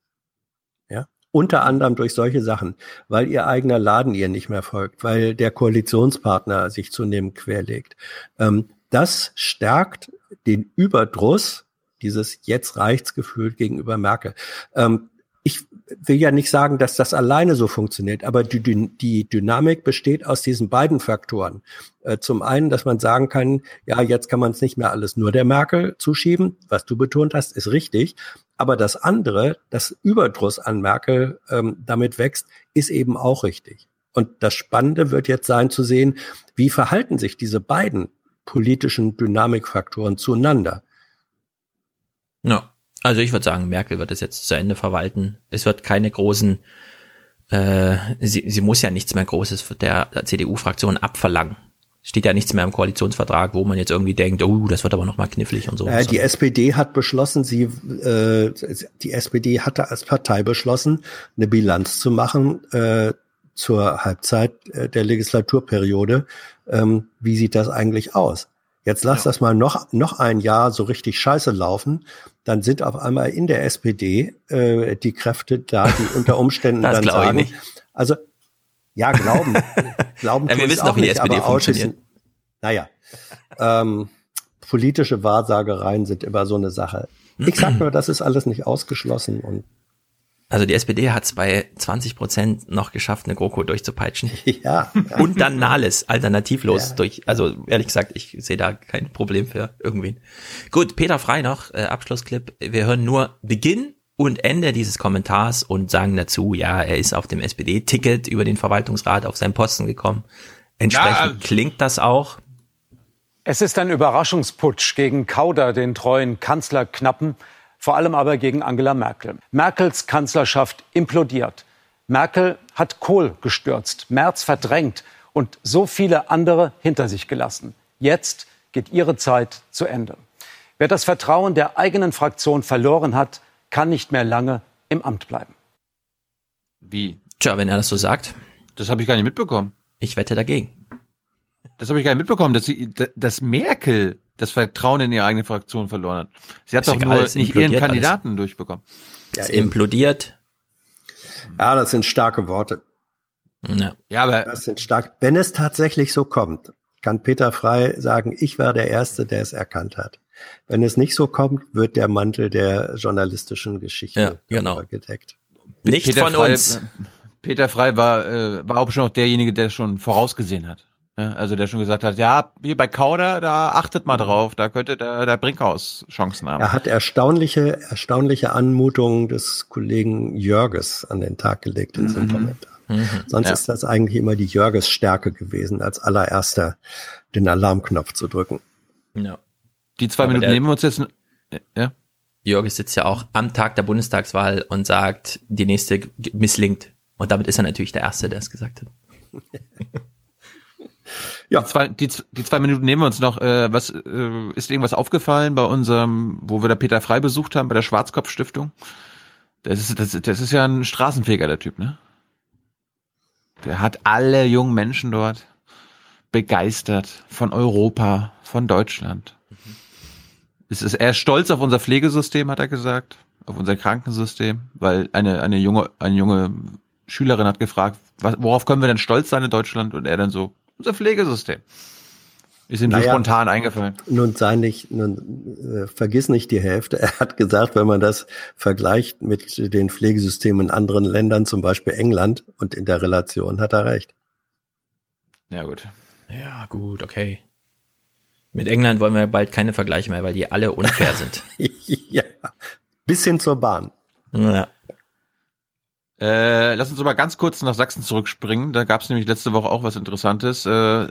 ja, unter anderem durch solche Sachen, weil ihr eigener Laden ihr nicht mehr folgt, weil der Koalitionspartner sich zunehmend querlegt, ähm, das stärkt den Überdruss, dieses jetzt reicht's Gefühl gegenüber Merkel. Ähm, ich will ja nicht sagen, dass das alleine so funktioniert, aber die, die Dynamik besteht aus diesen beiden Faktoren. Äh, zum einen, dass man sagen kann, ja, jetzt kann man es nicht mehr alles nur der Merkel zuschieben, was du betont hast, ist richtig. Aber das andere, das Überdruss an Merkel ähm, damit wächst, ist eben auch richtig. Und das Spannende wird jetzt sein zu sehen, wie verhalten sich diese beiden politischen Dynamikfaktoren zueinander. Ja. Also ich würde sagen, Merkel wird es jetzt zu Ende verwalten. Es wird keine großen, äh, sie, sie muss ja nichts mehr Großes der CDU-Fraktion abverlangen. Steht ja nichts mehr im Koalitionsvertrag, wo man jetzt irgendwie denkt, oh, das wird aber nochmal knifflig und so. Äh, die SPD hat beschlossen, sie, äh, die SPD hatte als Partei beschlossen, eine Bilanz zu machen äh, zur Halbzeit äh, der Legislaturperiode. Ähm, wie sieht das eigentlich aus? Jetzt lass das mal noch, noch ein Jahr so richtig scheiße laufen, dann sind auf einmal in der SPD äh, die Kräfte da, die unter Umständen [laughs] dann sagen, nicht. also ja, glauben, [laughs] glauben Ja, wir wissen doch, wie die nicht, SPD aber ausschließen-. Naja, ähm, politische Wahrsagereien sind immer so eine Sache. Ich sag [clears throat] nur, das ist alles nicht ausgeschlossen und Also die SPD hat es bei 20 Prozent noch geschafft, eine GroKo durchzupeitschen. [laughs] Ja. ja. Und dann Nahles, alternativlos Ja. durch. Also ehrlich gesagt, ich sehe da kein Problem für irgendwen. Gut, Peter Frei noch, äh, Abschlussclip. Wir hören nur Beginn und Ende dieses Kommentars und sagen dazu, ja, er ist auf dem SPD-Ticket über den Verwaltungsrat auf seinen Posten gekommen. Entsprechend klingt das auch. Es ist ein Überraschungsputsch gegen Kauder, den treuen Kanzlerknappen, vor allem aber gegen Angela Merkel. Merkels Kanzlerschaft implodiert. Merkel hat Kohl gestürzt, Merz verdrängt und so viele andere hinter sich gelassen. Jetzt geht ihre Zeit zu Ende. Wer das Vertrauen der eigenen Fraktion verloren hat, kann nicht mehr lange im Amt bleiben. Wie? Tja, wenn er das so sagt. Das habe ich gar nicht mitbekommen. Ich wette dagegen. Das habe ich gar nicht mitbekommen, dass sie, dass Merkel das Vertrauen in ihre eigene Fraktion verloren hat. Sie hat Ist doch egal, nur es nicht ihren Kandidaten durchbekommen. Es eben. implodiert. Ja, das sind starke Worte. Ja. ja, aber das sind stark. Wenn es tatsächlich so kommt, kann Peter Frei sagen, ich war der Erste, der es erkannt hat. Wenn es nicht so kommt, wird der Mantel der journalistischen Geschichte Ja, genau. gedeckt. Nicht Peter von Frey, uns. Peter Frei war, äh, war auch schon noch derjenige, der schon vorausgesehen hat. Ja, also der schon gesagt hat, ja, hier bei Kauder, da achtet mal drauf, da könnte der, der Brinkhaus Chancen haben. Er hat erstaunliche, erstaunliche Anmutungen des Kollegen Jörges an den Tag gelegt in seinem Kommentar. Mhm. Sonst Ja. ist das eigentlich immer die Jörges Stärke gewesen, als allererster den Alarmknopf zu drücken. Ja. Die zwei Aber Minuten der- nehmen wir uns jetzt. Ja. Jörg sitzt ja auch am Tag der Bundestagswahl und sagt, die nächste misslingt. Und damit ist er natürlich der Erste, der es gesagt hat. [laughs] Ja. Die zwei, die, die zwei Minuten nehmen wir uns noch. Äh, was äh, ist irgendwas aufgefallen bei unserem, wo wir da Peter Frei besucht haben, bei der Schwarzkopf Stiftung? Das ist, das, das ist ja ein Straßenfeger, der Typ, ne? Der hat alle jungen Menschen dort begeistert von Europa, von Deutschland. Es ist er ist stolz auf unser Pflegesystem, hat er gesagt, auf unser Krankensystem, weil eine eine junge eine junge Schülerin hat gefragt, was, worauf können wir denn stolz sein in Deutschland? Und er dann so unser Pflegesystem. Ist ihm so Naja. spontan eingefallen. Nun sei nicht, nun äh, vergiss nicht die Hälfte. Er hat gesagt, wenn man das vergleicht mit den Pflegesystemen in anderen Ländern, zum Beispiel England, und in der Relation hat er recht. Ja gut. Ja, gut, okay. Mit England wollen wir bald keine Vergleiche mehr, weil die alle unfair sind. [laughs] ja, bis hin zur Bahn. Ja. Äh, lass uns aber ganz kurz nach Sachsen zurückspringen. Da gab es nämlich letzte Woche auch was Interessantes. Äh,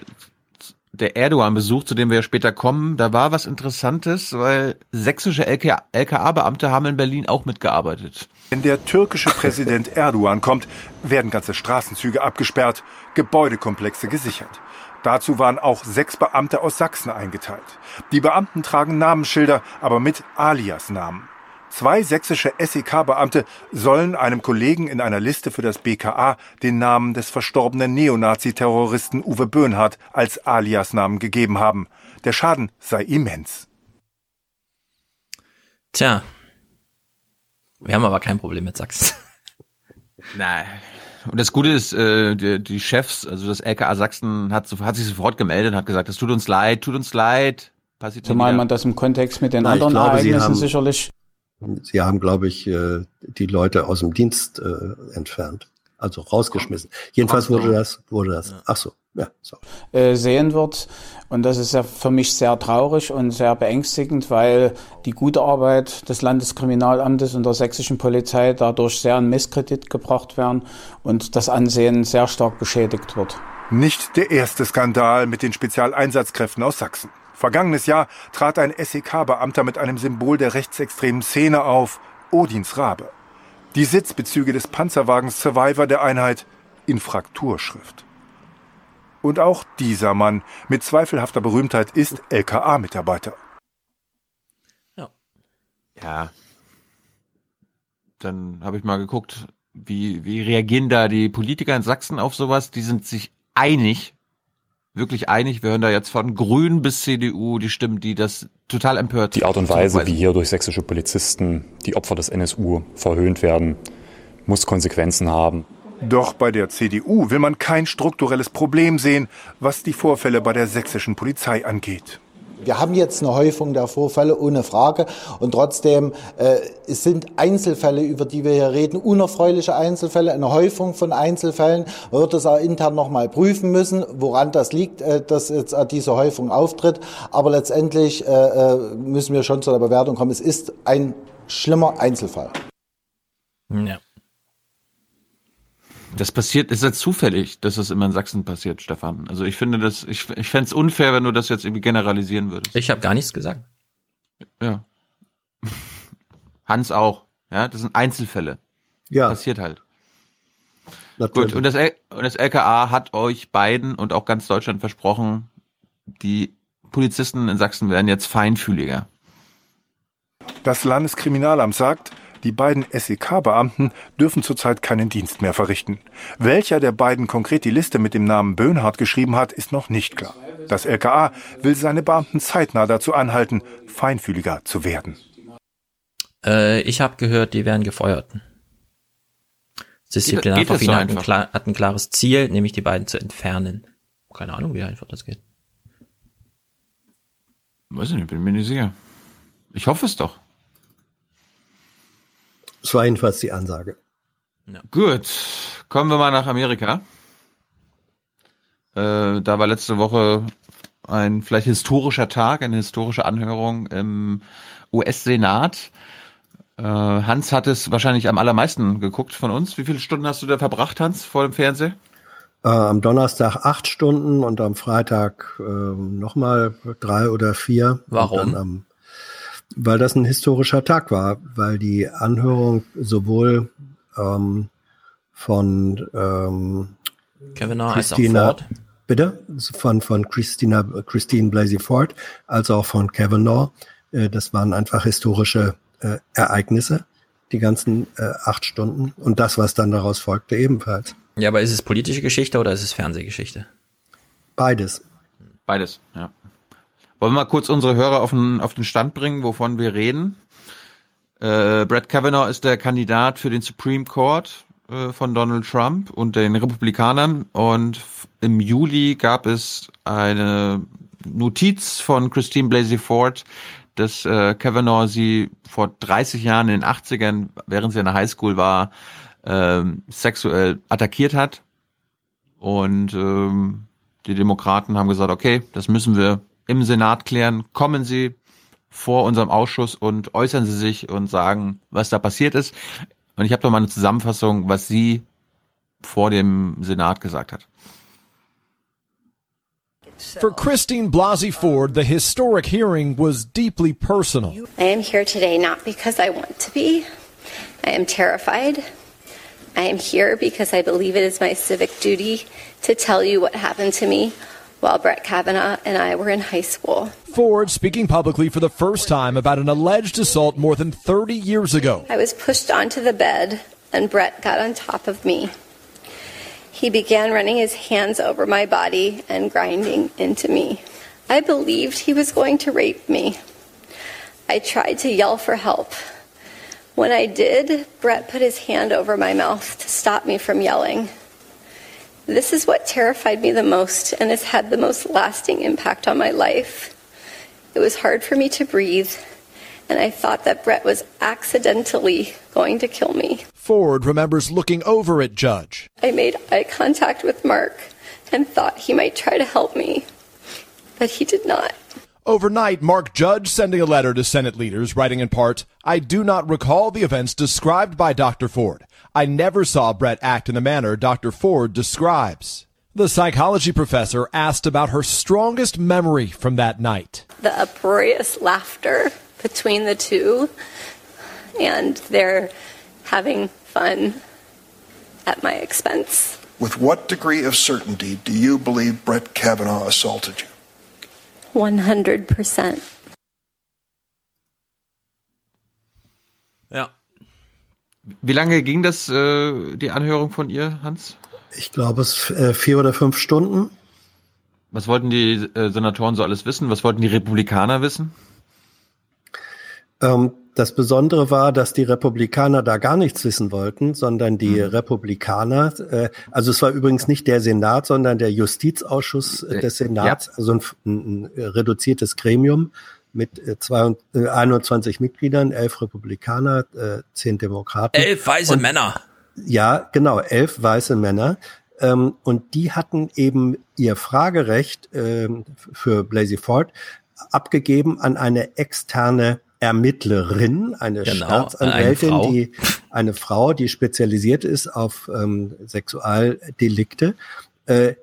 der Erdogan-Besuch, zu dem wir ja später kommen, da war was Interessantes, weil sächsische LK LKA-Beamte haben in Berlin auch mitgearbeitet. Wenn der türkische Präsident [laughs] Erdogan kommt, werden ganze Straßenzüge abgesperrt, Gebäudekomplexe gesichert. Dazu waren auch sechs Beamte aus Sachsen eingeteilt. Die Beamten tragen Namensschilder, aber mit Alias-Namen. Zwei sächsische SEK-Beamte sollen einem Kollegen in einer Liste für das BKA den Namen des verstorbenen Neonazi-Terroristen Uwe Böhnhardt als Alias-Namen gegeben haben. Der Schaden sei immens. Tja. Wir haben aber kein Problem mit Sachsen. [laughs] Nein. Und das Gute ist, äh, die, die Chefs, also das LKA Sachsen hat, hat sich sofort gemeldet und hat gesagt, es tut uns leid, tut uns leid. Passiert Zumal man das im Kontext mit den Na, anderen glaube, Ereignissen sicherlich. Sie haben, glaube ich, äh, die Leute aus dem Dienst äh, entfernt. Also rausgeschmissen. Jedenfalls wurde das, wurde das. Ach so, ja. So. äh, sehen wird. Und das ist ja für mich sehr traurig und sehr beängstigend, weil die gute Arbeit des Landeskriminalamtes und der sächsischen Polizei dadurch sehr in Misskredit gebracht werden und das Ansehen sehr stark beschädigt wird. Nicht der erste Skandal mit den Spezialeinsatzkräften aus Sachsen. Vergangenes Jahr trat ein SEK-Beamter mit einem Symbol der rechtsextremen Szene auf, Odins Rabe. Die Sitzbezüge des Panzerwagens Survivor der Einheit in Frakturschrift. Und auch dieser Mann mit zweifelhafter Berühmtheit ist LKA-Mitarbeiter. Ja. Dann habe ich mal geguckt, wie, wie reagieren da die Politiker in Sachsen auf sowas? Die sind sich einig, wirklich einig. Wir hören da jetzt von Grün bis CDU die Stimmen, die das total empört. Die Art und Weise, wie hier durch sächsische Polizisten die Opfer des NSU verhöhnt werden, muss Konsequenzen haben. Doch bei der CDU will man kein strukturelles Problem sehen, was die Vorfälle bei der sächsischen Polizei angeht. Wir haben jetzt eine Häufung der Vorfälle, ohne Frage. Und trotzdem, äh, es sind Einzelfälle, über die wir hier reden, unerfreuliche Einzelfälle, eine Häufung von Einzelfällen. Man wird das auch intern nochmal prüfen müssen, woran das liegt, äh, dass jetzt diese Häufung auftritt. Aber letztendlich äh, äh, müssen wir schon zu der Bewertung kommen. Es ist ein schlimmer Einzelfall. Ja. Das passiert, ist ja zufällig, dass das immer in Sachsen passiert, Stefan. Also ich finde das, ich, ich fände es unfair, wenn du das jetzt irgendwie generalisieren würdest. Ich habe gar nichts gesagt. Ja. Hans auch. Ja, das sind Einzelfälle. Ja. Passiert halt. Natürlich. Gut, und das, und das LKA hat euch beiden und auch ganz Deutschland versprochen, die Polizisten in Sachsen werden jetzt feinfühliger. Das Landeskriminalamt sagt, die beiden SEK-Beamten dürfen zurzeit keinen Dienst mehr verrichten. Welcher der beiden konkret die Liste mit dem Namen Böhnhardt geschrieben hat, ist noch nicht klar. Das LKA will seine Beamten zeitnah dazu anhalten, feinfühliger zu werden. Äh, ich habe gehört, die werden gefeuert. Das so Disziplinarverfahren hat, ein einfach? klar- hat ein klares Ziel, nämlich die beiden zu entfernen. Keine Ahnung, wie einfach das geht. Weiß ich nicht, bin mir nicht sicher. Ich hoffe es doch. Das war jedenfalls die Ansage. Gut, kommen wir mal nach Amerika. Äh, da war letzte Woche ein vielleicht historischer Tag, eine historische Anhörung im US-Senat. Äh, Hans hat es wahrscheinlich am allermeisten geguckt von uns. Wie viele Stunden hast du da verbracht, Hans, vor dem Fernseher? Äh, am Donnerstag acht Stunden und am Freitag ähm, nochmal drei oder vier. Warum? Am, weil das ein historischer Tag war, weil die Anhörung sowohl ähm, von ähm, Kavanaugh als auch Christina, Ford. bitte, von, von Christina, Christine Blasey Ford, als auch von Kavanaugh. Äh, das waren einfach historische äh, Ereignisse, die ganzen äh, acht Stunden und das, was dann daraus folgte, ebenfalls. Ja, aber ist es politische Geschichte oder ist es Fernsehgeschichte? Beides. Beides, ja. Wollen wir mal kurz unsere Hörer auf den, auf den Stand bringen, wovon wir reden? Äh, Brett Kavanaugh ist der Kandidat für den Supreme Court äh, von Donald Trump und den Republikanern. Und im Juli gab es eine Notiz von Christine Blasey Ford, dass äh, Kavanaugh sie vor 30 Jahren in den 80ern, während sie in der Highschool war, ähm, sexuell attackiert hat. Und ähm, die Demokraten haben gesagt, okay, das müssen wir im Senat klären. Kommen Sie vor unserem Ausschuss und äußern Sie sich und sagen, was da passiert ist. Und ich habe doch mal eine Zusammenfassung, was sie vor dem Senat gesagt hat. For Christine Blasey Ford, the historic hearing was deeply personal. I am here today not because I want to be. I am terrified. I am here because I believe it is my civic duty to tell you what happened to me while Brett Kavanaugh and I were in high school. Ford speaking publicly for the first time about an alleged assault more than 30 years ago. I was pushed onto the bed and Brett got on top of me. He began running his hands over my body and grinding into me. I believed he was going to rape me. I tried to yell for help. When I did, Brett put his hand over my mouth to stop me from yelling. This is what terrified me the most and has had the most lasting impact on my life. It was hard for me to breathe, and I thought that Brett was accidentally going to kill me. Ford remembers looking over at Judge. I made eye contact with Mark and thought he might try to help me, but he did not. Overnight, Mark Judge sending a letter to Senate leaders, writing in part, I do not recall the events described by Dr. Ford. I never saw Brett act in the manner Dr. Ford describes. The psychology professor asked about her strongest memory from that night. The uproarious laughter between the two, and they're having fun at my expense. With what degree of certainty do you believe Brett Kavanaugh assaulted you? 100%. Ja. Wie lange ging das, äh, die Anhörung von ihr, Hans? Ich glaube, es äh, vier oder fünf Stunden. Was wollten die äh, Senatoren so alles wissen? Was wollten die Republikaner wissen? Ähm, das Besondere war, dass die Republikaner da gar nichts wissen wollten, sondern die mhm. Republikaner, äh, also es war übrigens nicht der Senat, sondern der Justizausschuss äh, des Senats, ja. also ein, ein, ein, reduziertes Gremium mit äh, zwei, äh, 21 Mitgliedern, elf Republikaner, äh, zehn Demokraten. Elf weiße Und, Männer. Ja, genau, elf weiße Männer. Ähm, und die hatten eben ihr Fragerecht ähm, für Blasey Ford abgegeben an eine externe Ermittlerin, eine genau, Staatsanwältin, eine die eine Frau, die spezialisiert ist auf ähm, Sexualdelikte. Äh,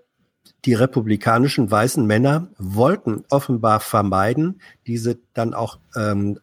die republikanischen weißen Männer wollten offenbar vermeiden, diese dann auch ähm,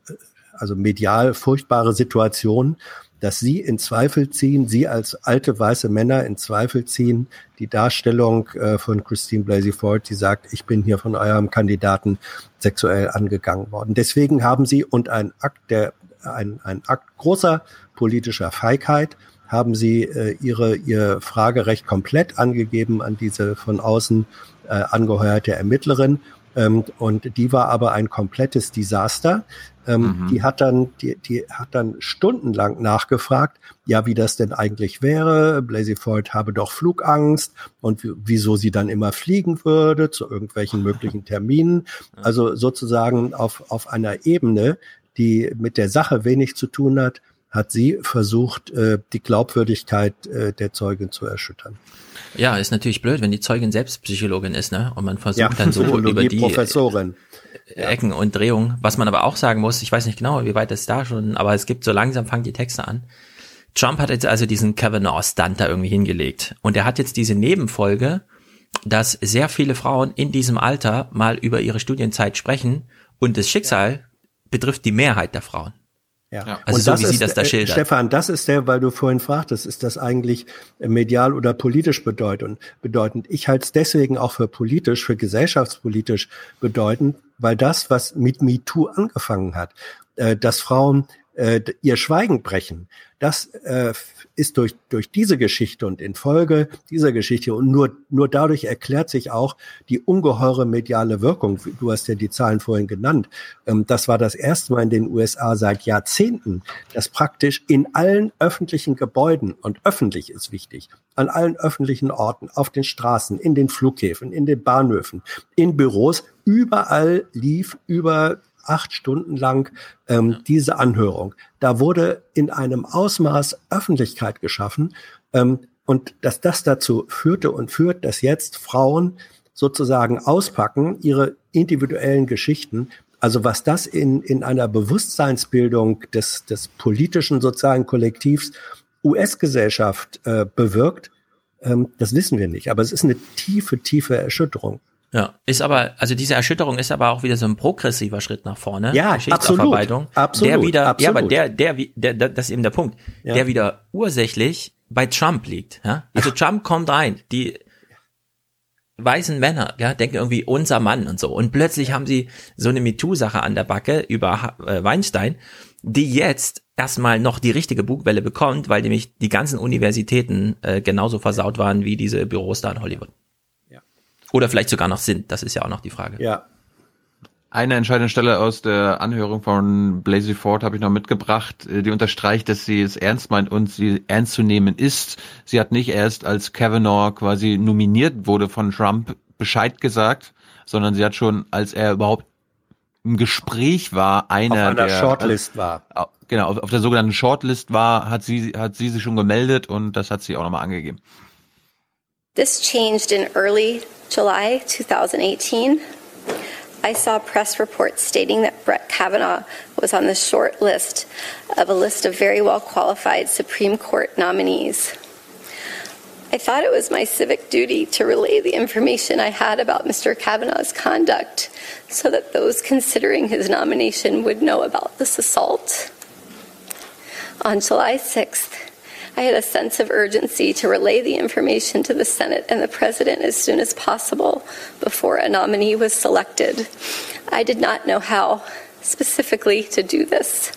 also medial furchtbare Situation dass sie in Zweifel ziehen, sie als alte weiße Männer in Zweifel ziehen, die Darstellung äh, von Christine Blasey Ford, die sagt, ich bin hier von eurem Kandidaten sexuell angegangen worden. Deswegen haben sie und ein Akt der ein, ein Akt großer politischer Feigheit haben sie äh, ihre ihr Fragerecht komplett angegeben an diese von außen äh, angeheuerte Ermittlerin ähm, und die war aber ein komplettes Desaster. Ähm, mhm. Die hat dann, die, die hat dann stundenlang nachgefragt, ja, wie das denn eigentlich wäre. Blasey Ford habe doch Flugangst und wieso sie dann immer fliegen würde zu irgendwelchen möglichen [laughs] Terminen. Also sozusagen auf, auf einer Ebene, die mit der Sache wenig zu tun hat, hat sie versucht, äh, die Glaubwürdigkeit äh, der Zeugin zu erschüttern. Ja, ist natürlich blöd, wenn die Zeugin selbst Psychologin ist, ne? Und man versucht ja, dann so über die Professorin. Ecken und Drehungen. Was man aber auch sagen muss, ich weiß nicht genau, wie weit das da schon, aber es gibt so langsam fangen die Texte an. Trump hat jetzt also diesen Kavanaugh-Stunt da irgendwie hingelegt. Und er hat jetzt diese Nebenfolge, dass sehr viele Frauen in diesem Alter mal über ihre Studienzeit sprechen und das Schicksal betrifft die Mehrheit der Frauen. Ja. ja. Also und so, das wie ist, Sie das da schildert. Stefan, das ist der, weil du vorhin fragtest, ist das eigentlich medial oder politisch bedeutend? bedeutend? Ich halte es deswegen auch für politisch, für gesellschaftspolitisch bedeutend, weil das, was mit MeToo angefangen hat, äh, dass Frauen äh, ihr Schweigen brechen, das äh, ist durch, durch diese Geschichte und in Folge dieser Geschichte und nur, nur dadurch erklärt sich auch die ungeheure mediale Wirkung. Du hast ja die Zahlen vorhin genannt. Ähm, das war das erste Mal in den USA seit Jahrzehnten, dass praktisch in allen öffentlichen Gebäuden, und öffentlich ist wichtig, an allen öffentlichen Orten, auf den Straßen, in den Flughäfen, in den Bahnhöfen, in Büros, überall lief über acht Stunden lang ähm, diese Anhörung. Da wurde in einem Ausmaß Öffentlichkeit geschaffen ähm, und dass das dazu führte und führt, dass jetzt Frauen sozusagen auspacken, ihre individuellen Geschichten. Also was das in, in einer Bewusstseinsbildung des, des politischen sozialen Kollektivs US-Gesellschaft äh, bewirkt, ähm, das wissen wir nicht. Aber es ist eine tiefe, tiefe Erschütterung. Ja, ist aber, also diese Erschütterung ist aber auch wieder so ein progressiver Schritt nach vorne. Ja, absolut. absolut der wieder, absolut. ja, aber der, der, der, der, das ist eben der Punkt, ja. der wieder ursächlich bei Trump liegt. Ja? Also ja. Trump kommt rein, die weißen Männer, ja, denken irgendwie unser Mann und so. Und plötzlich haben sie so eine MeToo-Sache an der Backe über äh, Weinstein, die jetzt erstmal noch die richtige Bugwelle bekommt, weil nämlich die ganzen Universitäten äh, genauso versaut waren wie diese Büros da in Hollywood. Oder vielleicht sogar noch sind, das ist ja auch noch die Frage. Ja. Eine entscheidende Stelle aus der Anhörung von Blasey Ford habe ich noch mitgebracht, äh, die unterstreicht, dass sie es ernst meint und sie ernst zu nehmen ist. Sie hat nicht erst als Kavanaugh quasi nominiert wurde von Trump Bescheid gesagt, sondern sie hat schon, als er überhaupt im Gespräch war, einer auf einer der Shortlist war. Genau, auf, auf der sogenannten Shortlist war, hat sie hat sie sich schon gemeldet und das hat sie auch nochmal angegeben. This changed in early July 2018. I saw press reports stating that Brett Kavanaugh was on the short list of a list of very well qualified Supreme Court nominees. I thought it was my civic duty to relay the information I had about Mr. Kavanaugh's conduct so that those considering his nomination would know about this assault. On July 6th, I had a sense of urgency to relay the information to the Senate and the President as soon as possible before a nominee was selected. I did not know how specifically to do this.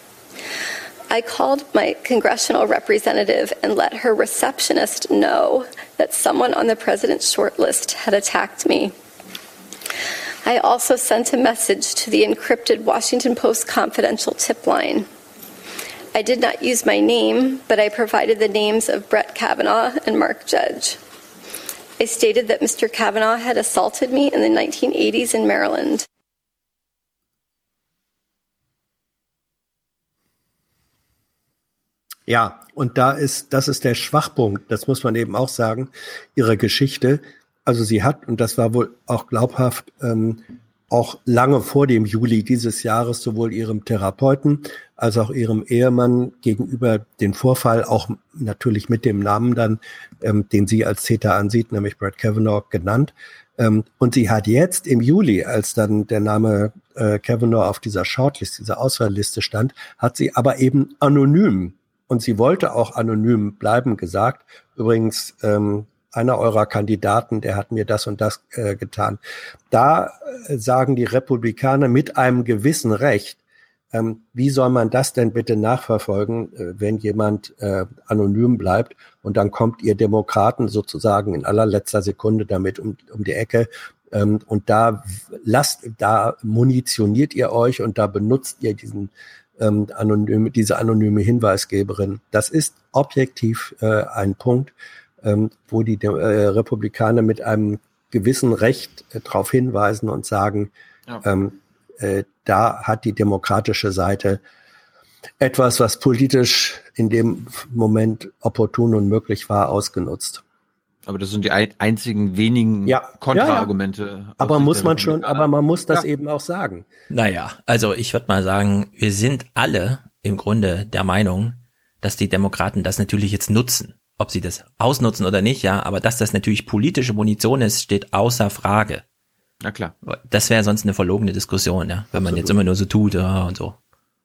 I called my congressional representative and let her receptionist know that someone on the president's shortlist had attacked me. I also sent a message to the encrypted Washington Post confidential tip line. I did not use my name, but I provided the names of Brett Kavanaugh and Mark Judge. I stated that Mr. Kavanaugh had assaulted me in the 1980s in Maryland. Ja, und da ist, das ist der Schwachpunkt, das muss man eben auch sagen, ihrer Geschichte. Also sie hat, und das war wohl auch glaubhaft, ähm, auch lange vor dem Juli dieses Jahres sowohl ihrem Therapeuten als auch ihrem Ehemann gegenüber den Vorfall, auch natürlich mit dem Namen dann, ähm, den sie als Täter ansieht, nämlich Brad Kavanaugh genannt. Ähm, und sie hat jetzt im Juli, als dann der Name äh, Kavanaugh auf dieser Shortlist, dieser Auswahlliste stand, hat sie aber eben anonym und sie wollte auch anonym bleiben gesagt. Übrigens, ähm, einer eurer Kandidaten, der hat mir das und das äh, getan. Da äh, sagen die Republikaner mit einem gewissen Recht, ähm, wie soll man das denn bitte nachverfolgen, äh, wenn jemand äh, anonym bleibt und dann kommt ihr Demokraten sozusagen in allerletzter Sekunde damit um, um die Ecke ähm, und da lasst, da munitioniert ihr euch und da benutzt ihr diesen ähm, anonyme, diese anonyme Hinweisgeberin. Das ist objektiv äh, ein Punkt, ähm, wo die äh, Republikaner mit einem gewissen Recht äh, darauf hinweisen und sagen, ja. ähm, äh, da hat die demokratische Seite etwas, was politisch in dem Moment opportun und möglich war, ausgenutzt. Aber das sind die einzigen wenigen ja, Kontraargumente. Ja, ja. Aber muss man schon, aber man muss das eben auch sagen. Naja, also ich würde mal sagen, wir sind alle im Grunde der Meinung, dass die Demokraten das natürlich jetzt nutzen. Ob sie das ausnutzen oder nicht, ja, aber dass das natürlich politische Munition ist, steht außer Frage. Na klar. Das wäre sonst eine verlogene Diskussion, ja, wenn man jetzt immer nur so tut ja, und so.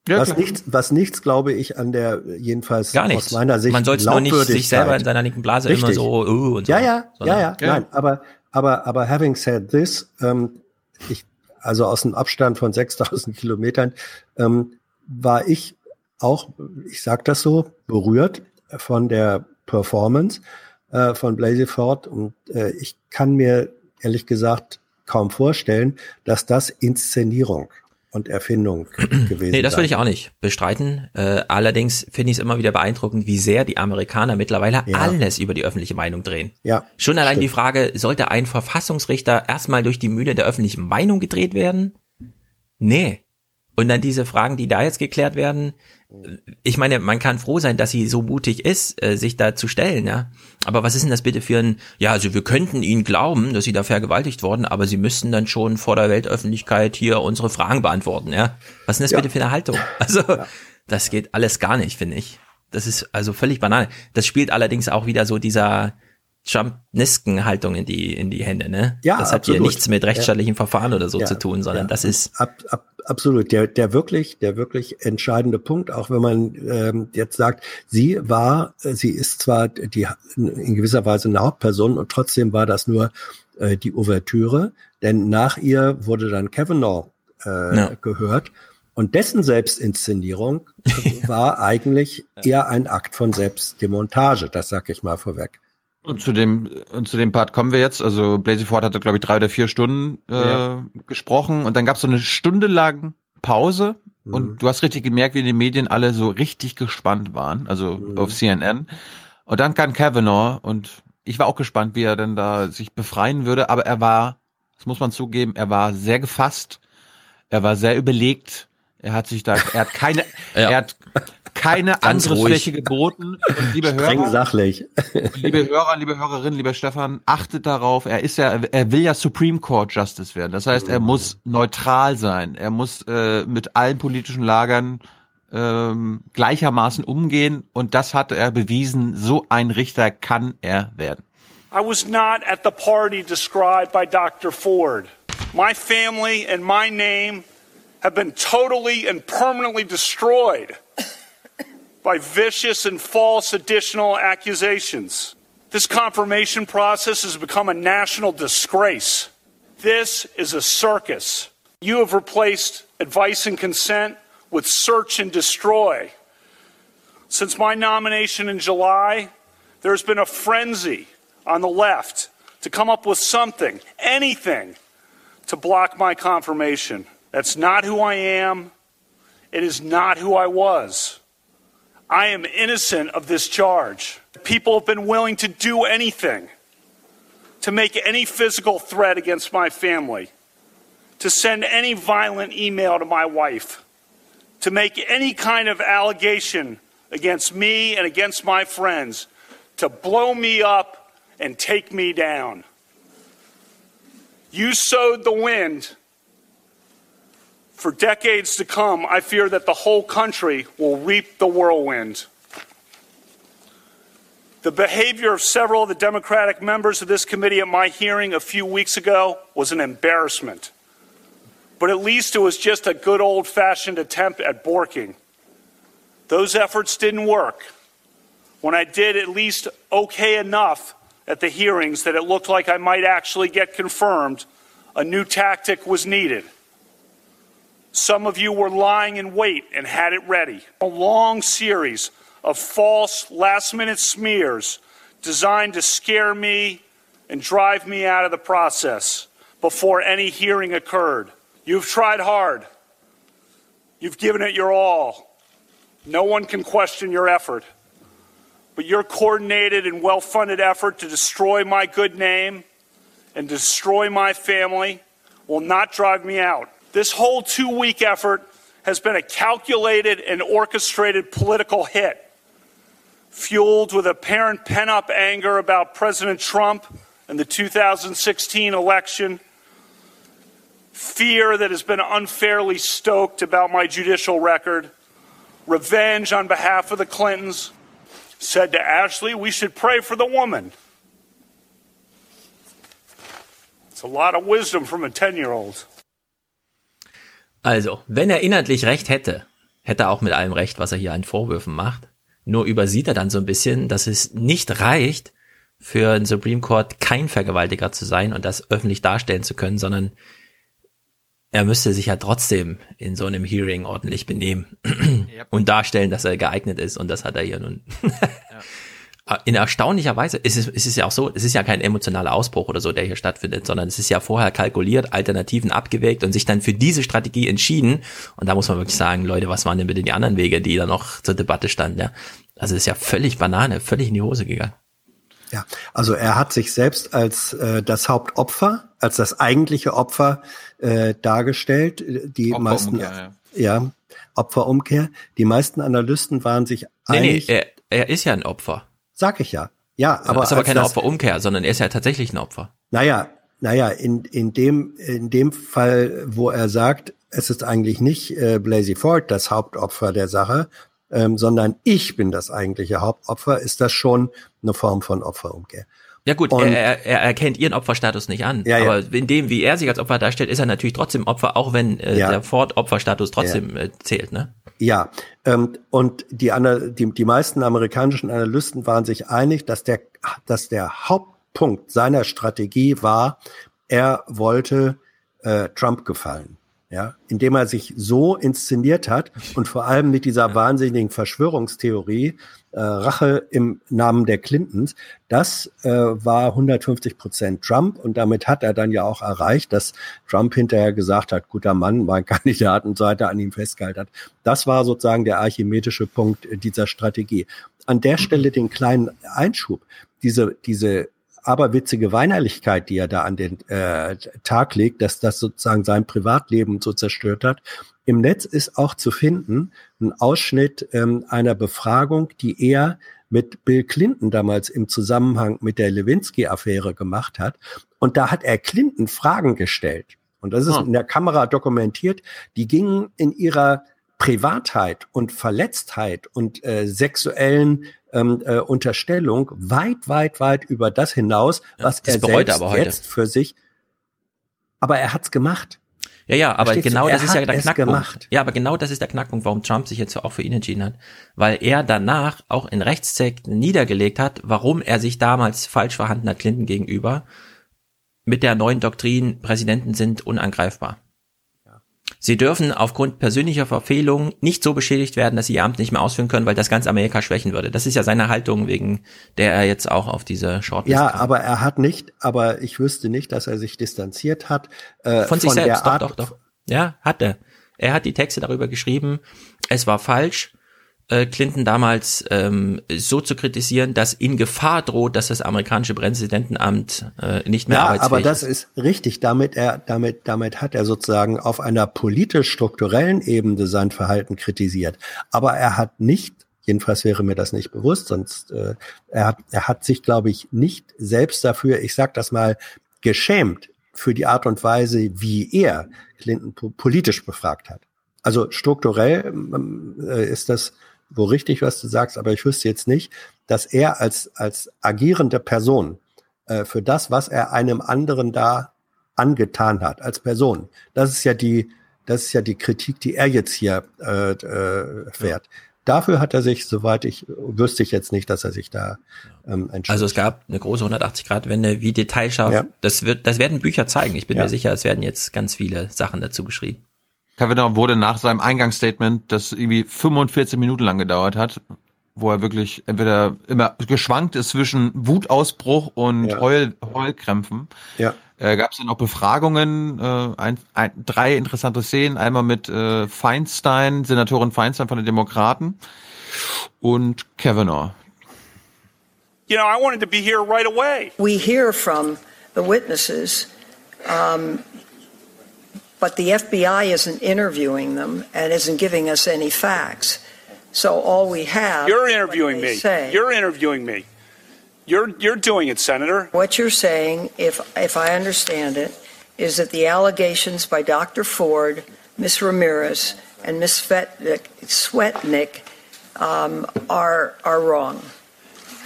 Ja, was, nichts, was nichts, glaube ich, an der jedenfalls Gar nichts. aus meiner Sicht. Man sollte nur nicht sich selber in seiner linken Blase Richtig. immer so, uh, und so. Ja, ja, ja, ja, ja, nein, aber, aber, aber having said this, ähm, ich, also aus einem Abstand von 6000 Kilometern, ähm, war ich auch, ich sag das so, berührt von der Performance äh, von Blasey Ford und äh, ich kann mir ehrlich gesagt kaum vorstellen, dass das Inszenierung und Erfindung [clears throat] gewesen. Nee, das würde ich auch nicht bestreiten. Äh, allerdings finde ich es immer wieder beeindruckend, wie sehr die Amerikaner mittlerweile ja. alles über die öffentliche Meinung drehen. Ja. Schon allein stimmt. die Frage, sollte ein Verfassungsrichter erstmal durch die Mühle der öffentlichen Meinung gedreht werden? Nee. Und dann diese Fragen, die da jetzt geklärt werden, ich meine, man kann froh sein, dass sie so mutig ist, äh, sich da zu stellen, ja. Aber was ist denn das bitte für ein, ja, also wir könnten ihnen glauben, dass sie da vergewaltigt worden, aber sie müssten dann schon vor der Weltöffentlichkeit hier unsere Fragen beantworten, ja. Was ist denn das ja. bitte für eine Haltung? [laughs] Also, ja. das geht alles gar nicht, finde ich. Das ist also völlig banal. Das spielt allerdings auch wieder so dieser, Trump-Nisken-Haltung in die, in die Hände, ne? Ja, das hat absolut. hier nichts mit rechtsstaatlichen ja. Verfahren oder so ja, zu tun, sondern ja. das ist. Ab, ab, absolut. Der, der wirklich, der wirklich entscheidende Punkt, auch wenn man ähm, jetzt sagt, sie war, sie ist zwar die in gewisser Weise eine Hauptperson und trotzdem war das nur äh, die Ouvertüre, denn nach ihr wurde dann Kavanaugh äh, gehört. Und dessen Selbstinszenierung [laughs] war eigentlich eher ein Akt von Selbstdemontage, das sag ich mal vorweg. Und zu dem, und zu dem Part kommen wir jetzt. Also Blasey Ford hatte, glaube ich, drei oder vier Stunden äh, ja. gesprochen und dann gab es so eine Stunde lang Pause mhm. und du hast richtig gemerkt, wie die Medien alle so richtig gespannt waren, also mhm. auf CNN. Und dann kam Kavanaugh und ich war auch gespannt, wie er denn da sich befreien würde, aber er war, das muss man zugeben, er war sehr gefasst, er war sehr überlegt, er hat sich da, er hat keine, [laughs] ja. er hat keine Angriffsfläche geboten. Und liebe Streng Hörer, sachlich. liebe Hörer, liebe Hörerinnen, lieber Stefan, achtet darauf, er ist ja, er will ja Supreme Court Justice werden. Das heißt, er muss neutral sein. Er muss äh, mit allen politischen Lagern ähm, gleichermaßen umgehen und das hat er bewiesen. So ein Richter kann er werden. I was not at the party described by Dr. Ford. My family and my name have been totally and permanently destroyed. By vicious and false additional accusations. This confirmation process has become a national disgrace. This is a circus. You have replaced advice and consent with search and destroy. Since my nomination in July, there's been a frenzy on the left to come up with something, anything, to block my confirmation. That's not who I am. It is not who I was. I am innocent of this charge. People have been willing to do anything to make any physical threat against my family, to send any violent email to my wife, to make any kind of allegation against me and against my friends, to blow me up and take me down. You sowed the wind. For decades to come, I fear that the whole country will reap the whirlwind. The behavior of several of the Democratic members of this committee at my hearing a few weeks ago was an embarrassment. But at least it was just a good old fashioned attempt at borking. Those efforts didn't work. When I did at least okay enough at the hearings that it looked like I might actually get confirmed, a new tactic was needed. Some of you were lying in wait and had it ready. A long series of false last minute smears designed to scare me and drive me out of the process before any hearing occurred. You've tried hard. You've given it your all. No one can question your effort. But your coordinated and well funded effort to destroy my good name and destroy my family will not drive me out. This whole two week effort has been a calculated and orchestrated political hit, fueled with apparent pent up anger about President Trump and the 2016 election, fear that has been unfairly stoked about my judicial record, revenge on behalf of the Clintons. Said to Ashley, we should pray for the woman. It's a lot of wisdom from a 10 year old. Also, wenn er inhaltlich recht hätte, hätte er auch mit allem recht, was er hier an Vorwürfen macht. Nur übersieht er dann so ein bisschen, dass es nicht reicht, für den Supreme Court kein Vergewaltiger zu sein und das öffentlich darstellen zu können, sondern er müsste sich ja trotzdem in so einem Hearing ordentlich benehmen yep. [clears throat] und darstellen, dass er geeignet ist. Und das hat er hier nun. ja. [laughs] In erstaunlicher Weise ist es, ist es ja auch so, es ist ja kein emotionaler Ausbruch oder so, der hier stattfindet, sondern es ist ja vorher kalkuliert, Alternativen abgewägt und sich dann für diese Strategie entschieden. Und da muss man wirklich sagen, Leute, was waren denn bitte die anderen Wege, die da noch zur Debatte standen? Ja? Also es ist ja völlig Banane, völlig in die Hose gegangen. Ja, also er hat sich selbst als äh, das Hauptopfer, als das eigentliche Opfer äh, dargestellt. Die meisten, ja. ja, Opferumkehr. Die meisten Analysten waren sich nee, einig. Nee, er, er ist ja ein Opfer. Sag ich ja. Ja, aber. Das ist aber keine das, Opferumkehr, sondern er ist ja tatsächlich ein Opfer. Naja, naja, in, in dem, in dem Fall, wo er sagt, es ist eigentlich nicht äh, Blasey Ford das Hauptopfer der Sache, ähm, sondern ich bin das eigentliche Hauptopfer, ist das schon eine Form von Opferumkehr. Ja gut, und, er, er erkennt ihren Opferstatus nicht an. Ja, aber ja. in dem, wie er sich als Opfer darstellt, ist er natürlich trotzdem Opfer, auch wenn äh, ja. der Ford-Opferstatus trotzdem äh, zählt, ne? Ja, ähm, und die, die, die meisten amerikanischen Analysten waren sich einig, dass der, dass der Hauptpunkt seiner Strategie war, er wollte äh, Trump gefallen ja, indem er sich so inszeniert hat und vor allem mit dieser wahnsinnigen Verschwörungstheorie äh, Rache im Namen der Clintons, das äh, war 150 Prozent Trump und damit hat er dann ja auch erreicht, dass Trump hinterher gesagt hat, guter Mann, mein [laughs] Kandidat und so weiter an ihm festgehalten hat. Das war sozusagen der archimedische Punkt dieser Strategie. An der Stelle den kleinen Einschub, diese, diese aberwitzige Weinerlichkeit, die er da an den äh, Tag legt, dass das sozusagen sein Privatleben so zerstört hat. Im Netz ist auch zu finden ein Ausschnitt ähm, einer Befragung, die er mit Bill Clinton damals im Zusammenhang mit der Lewinsky-Affäre gemacht hat. Und da hat er Clinton Fragen gestellt. Und das ist oh. in der Kamera dokumentiert. Die gingen in ihrer Privatheit und Verletztheit und äh, sexuellen ähm, äh, Unterstellung weit, weit, weit über das hinaus, was ja, er selbst er jetzt für sich. Aber er hat's gemacht. Ja, ja, aber Verstehst genau das ist ja der Knackpunkt. Gemacht. Ja, aber genau das ist der Knackpunkt, warum Trump sich jetzt auch für ihn entschieden hat. Weil er danach auch in Rechtssekten niedergelegt hat, warum er sich damals falsch verhalten hat Clinton gegenüber mit der neuen Doktrin, Präsidenten sind unangreifbar. Sie dürfen aufgrund persönlicher Verfehlungen nicht so beschädigt werden, dass sie ihr Amt nicht mehr ausführen können, weil das ganz Amerika schwächen würde. Das ist ja seine Haltung, wegen der er jetzt auch auf diese Shortlist Ja, kam. aber er hat nicht, aber ich wüsste nicht, dass er sich distanziert hat. Äh, von, von sich selbst, doch, doch, doch. Ja, hat er. Er hat die Texte darüber geschrieben, es war falsch, äh, Clinton damals ähm, so zu kritisieren, dass in Gefahr droht, dass das amerikanische Präsidentenamt äh, nicht mehr ja, arbeitsfähig aber das ist richtig. Damit er, damit, damit hat er sozusagen auf einer politisch-strukturellen Ebene sein Verhalten kritisiert. Aber er hat nicht Jedenfalls wäre mir das nicht bewusst, sonst äh, er hat er hat sich, glaube ich, nicht selbst dafür, ich sag das mal, geschämt für die Art und Weise, wie er Clinton politisch befragt hat. Also strukturell ähm, äh, ist das wo richtig, was du sagst, aber ich wüsste jetzt nicht, dass er als, als agierende Person äh, für das, was er einem anderen da angetan hat, als Person, das ist ja die, das ist ja die Kritik, die er jetzt hier äh, äh, fährt. Dafür hat er sich, soweit ich wüsste ich jetzt nicht, dass er sich da ähm, entschuldigt. Also es gab eine große 180-Grad-Wende, wie detailscharf. Ja. Das wird, das werden Bücher zeigen. Ich bin Ja. mir sicher, es werden jetzt ganz viele Sachen dazu geschrieben. Kavanaugh wurde nach seinem Eingangsstatement, das irgendwie 45 Minuten lang gedauert hat, wo er wirklich entweder immer geschwankt ist zwischen Wutausbruch und Ja. Heul, Heulkrämpfen. Ja. Äh, Gab es dann auch Befragungen, äh, ein, ein, drei interessante Szenen, einmal mit äh, Feinstein, Senatorin Feinstein von den Demokraten und Kavanaugh. You know, I wanted to be here right away. We hear from the witnesses, um, but the FBI isn't interviewing them and isn't giving us any facts. So all we have. You're interviewing me. say- You're interviewing me. You're you're doing it, Senator. What you're saying, if if I understand it, is that the allegations by Dr. Ford, Ms. Ramirez, and Ms. Svetnik, Svetnik um, are are wrong.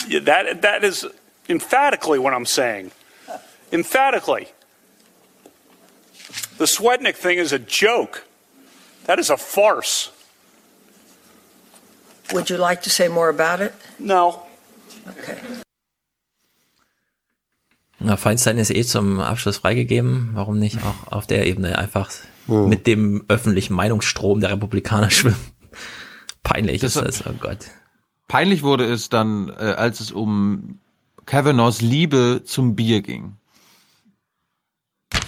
Yeah, That that is emphatically what I'm saying. Emphatically. The Swetnick thing is a joke. That is a farce. Would you like to say more about it? No. Okay. Na, Feinstein ist eh zum Abschluss freigegeben. Warum nicht auch auf der Ebene einfach Hm. mit dem öffentlichen Meinungsstrom der Republikaner [laughs] schwimmen? Peinlich Das- ist das, oh Gott. Peinlich wurde es dann, äh, als es um Kavanaughs Liebe zum Bier ging.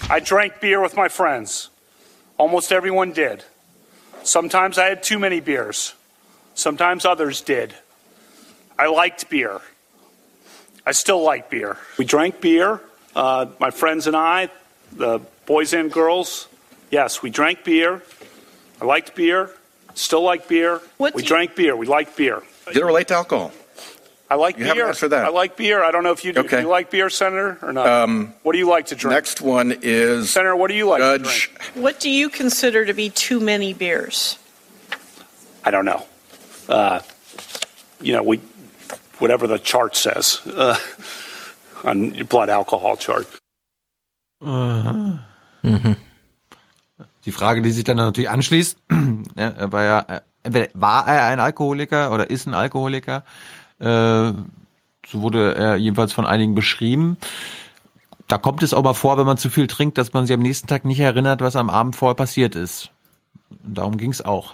I drank beer with my friends. Almost everyone did. Sometimes I had too many beers. Sometimes others did. I liked beer. I still like beer. We drank beer, uh, my friends and I, the boys and girls. Yes, we drank beer. I liked beer. Still like beer. What we you- drank beer. We liked beer. Did it relate to alcohol? I like You beer. haven't that. I like beer. I don't know if you do. Okay. Do you like beer, Senator, or not? Um, what do you like to drink? Next one is Senator, what do you like to Judge. drink? What do you consider to be too many beers? I don't know. Uh, you know, we whatever the chart says uh, [laughs] on your blood alcohol chart. Die Frage, die sich dann natürlich anschließt, [clears throat] ja, er war ja, äh, entweder war er ein Alkoholiker oder ist ein Alkoholiker? Äh, so wurde er jedenfalls von einigen beschrieben. Da kommt es auch mal vor, wenn man zu viel trinkt, dass man sich am nächsten Tag nicht erinnert, was am Abend vorher passiert ist. Und darum ging es auch.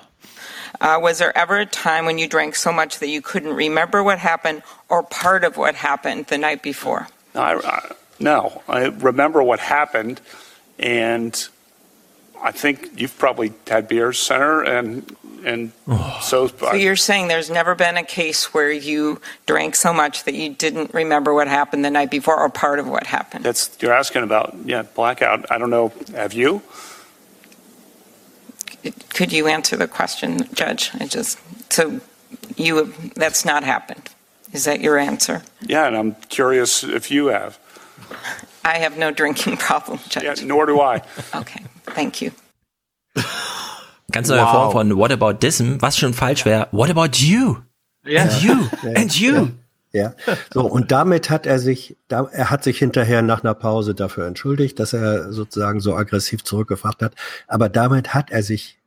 Uh, was there ever a time when you drank so much that you couldn't remember what happened or part of what happened the night before? No, I, I, no, I remember what happened, and I think you've probably had beers, Senator, and and so. So you're saying there's never been a case where you drank so much that you didn't remember what happened the night before or part of what happened? That's you're asking about, yeah, blackout. I don't know. Have you? Could you answer the question, Judge? I just so you that's not happened. Is that your answer? Yeah, and I'm curious if you have. I have no drinking [laughs] problem, Judge. Yeah, nor do I. Okay, thank you. [laughs] Ganz neue Wow. Form von Whataboutism, was schon falsch wäre. What about you? Ja. And you? Ja. And you? Ja, so und damit hat er sich, da, er hat sich hinterher nach einer Pause dafür entschuldigt, dass er sozusagen so aggressiv zurückgefragt hat. Aber damit hat er sich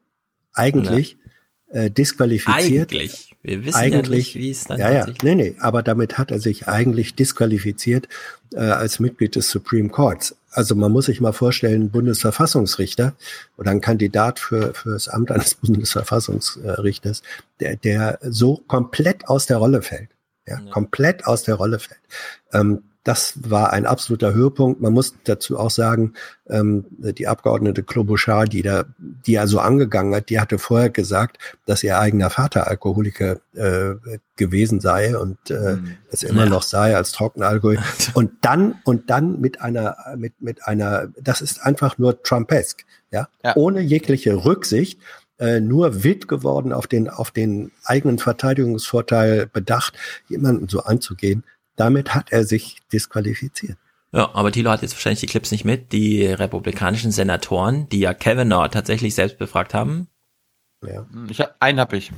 eigentlich äh, disqualifiziert. Eigentlich. Wir wissen eigentlich, ja wie es dann ja, ja, nee, nee, aber damit hat er sich eigentlich disqualifiziert äh, als Mitglied des Supreme Courts. Also man muss sich mal vorstellen, ein Bundesverfassungsrichter oder ein Kandidat für, für das Amt eines [laughs] Bundesverfassungsrichters, der, der so komplett aus der Rolle fällt. Ja, komplett aus der Rolle fällt. Ähm, das war ein absoluter Höhepunkt. Man muss dazu auch sagen, ähm, die Abgeordnete Klobuchar, die da, die er so angegangen hat, die hatte vorher gesagt, dass ihr eigener Vater Alkoholiker äh, gewesen sei und äh, mhm. es immer ja. noch sei als Trockenalkohol. [laughs] und dann und dann mit einer mit mit einer, das ist einfach nur Trumpesk, ja, ja. ohne jegliche Rücksicht äh, nur wild geworden auf den, auf den eigenen Verteidigungsvorteil bedacht, jemanden so anzugehen. Damit hat er sich disqualifiziert. Ja, aber Thilo hat jetzt wahrscheinlich die Clips nicht mit. Die republikanischen Senatoren, die ja Kavanaugh tatsächlich selbst befragt haben. Ja. Ich hab, einen habe ich.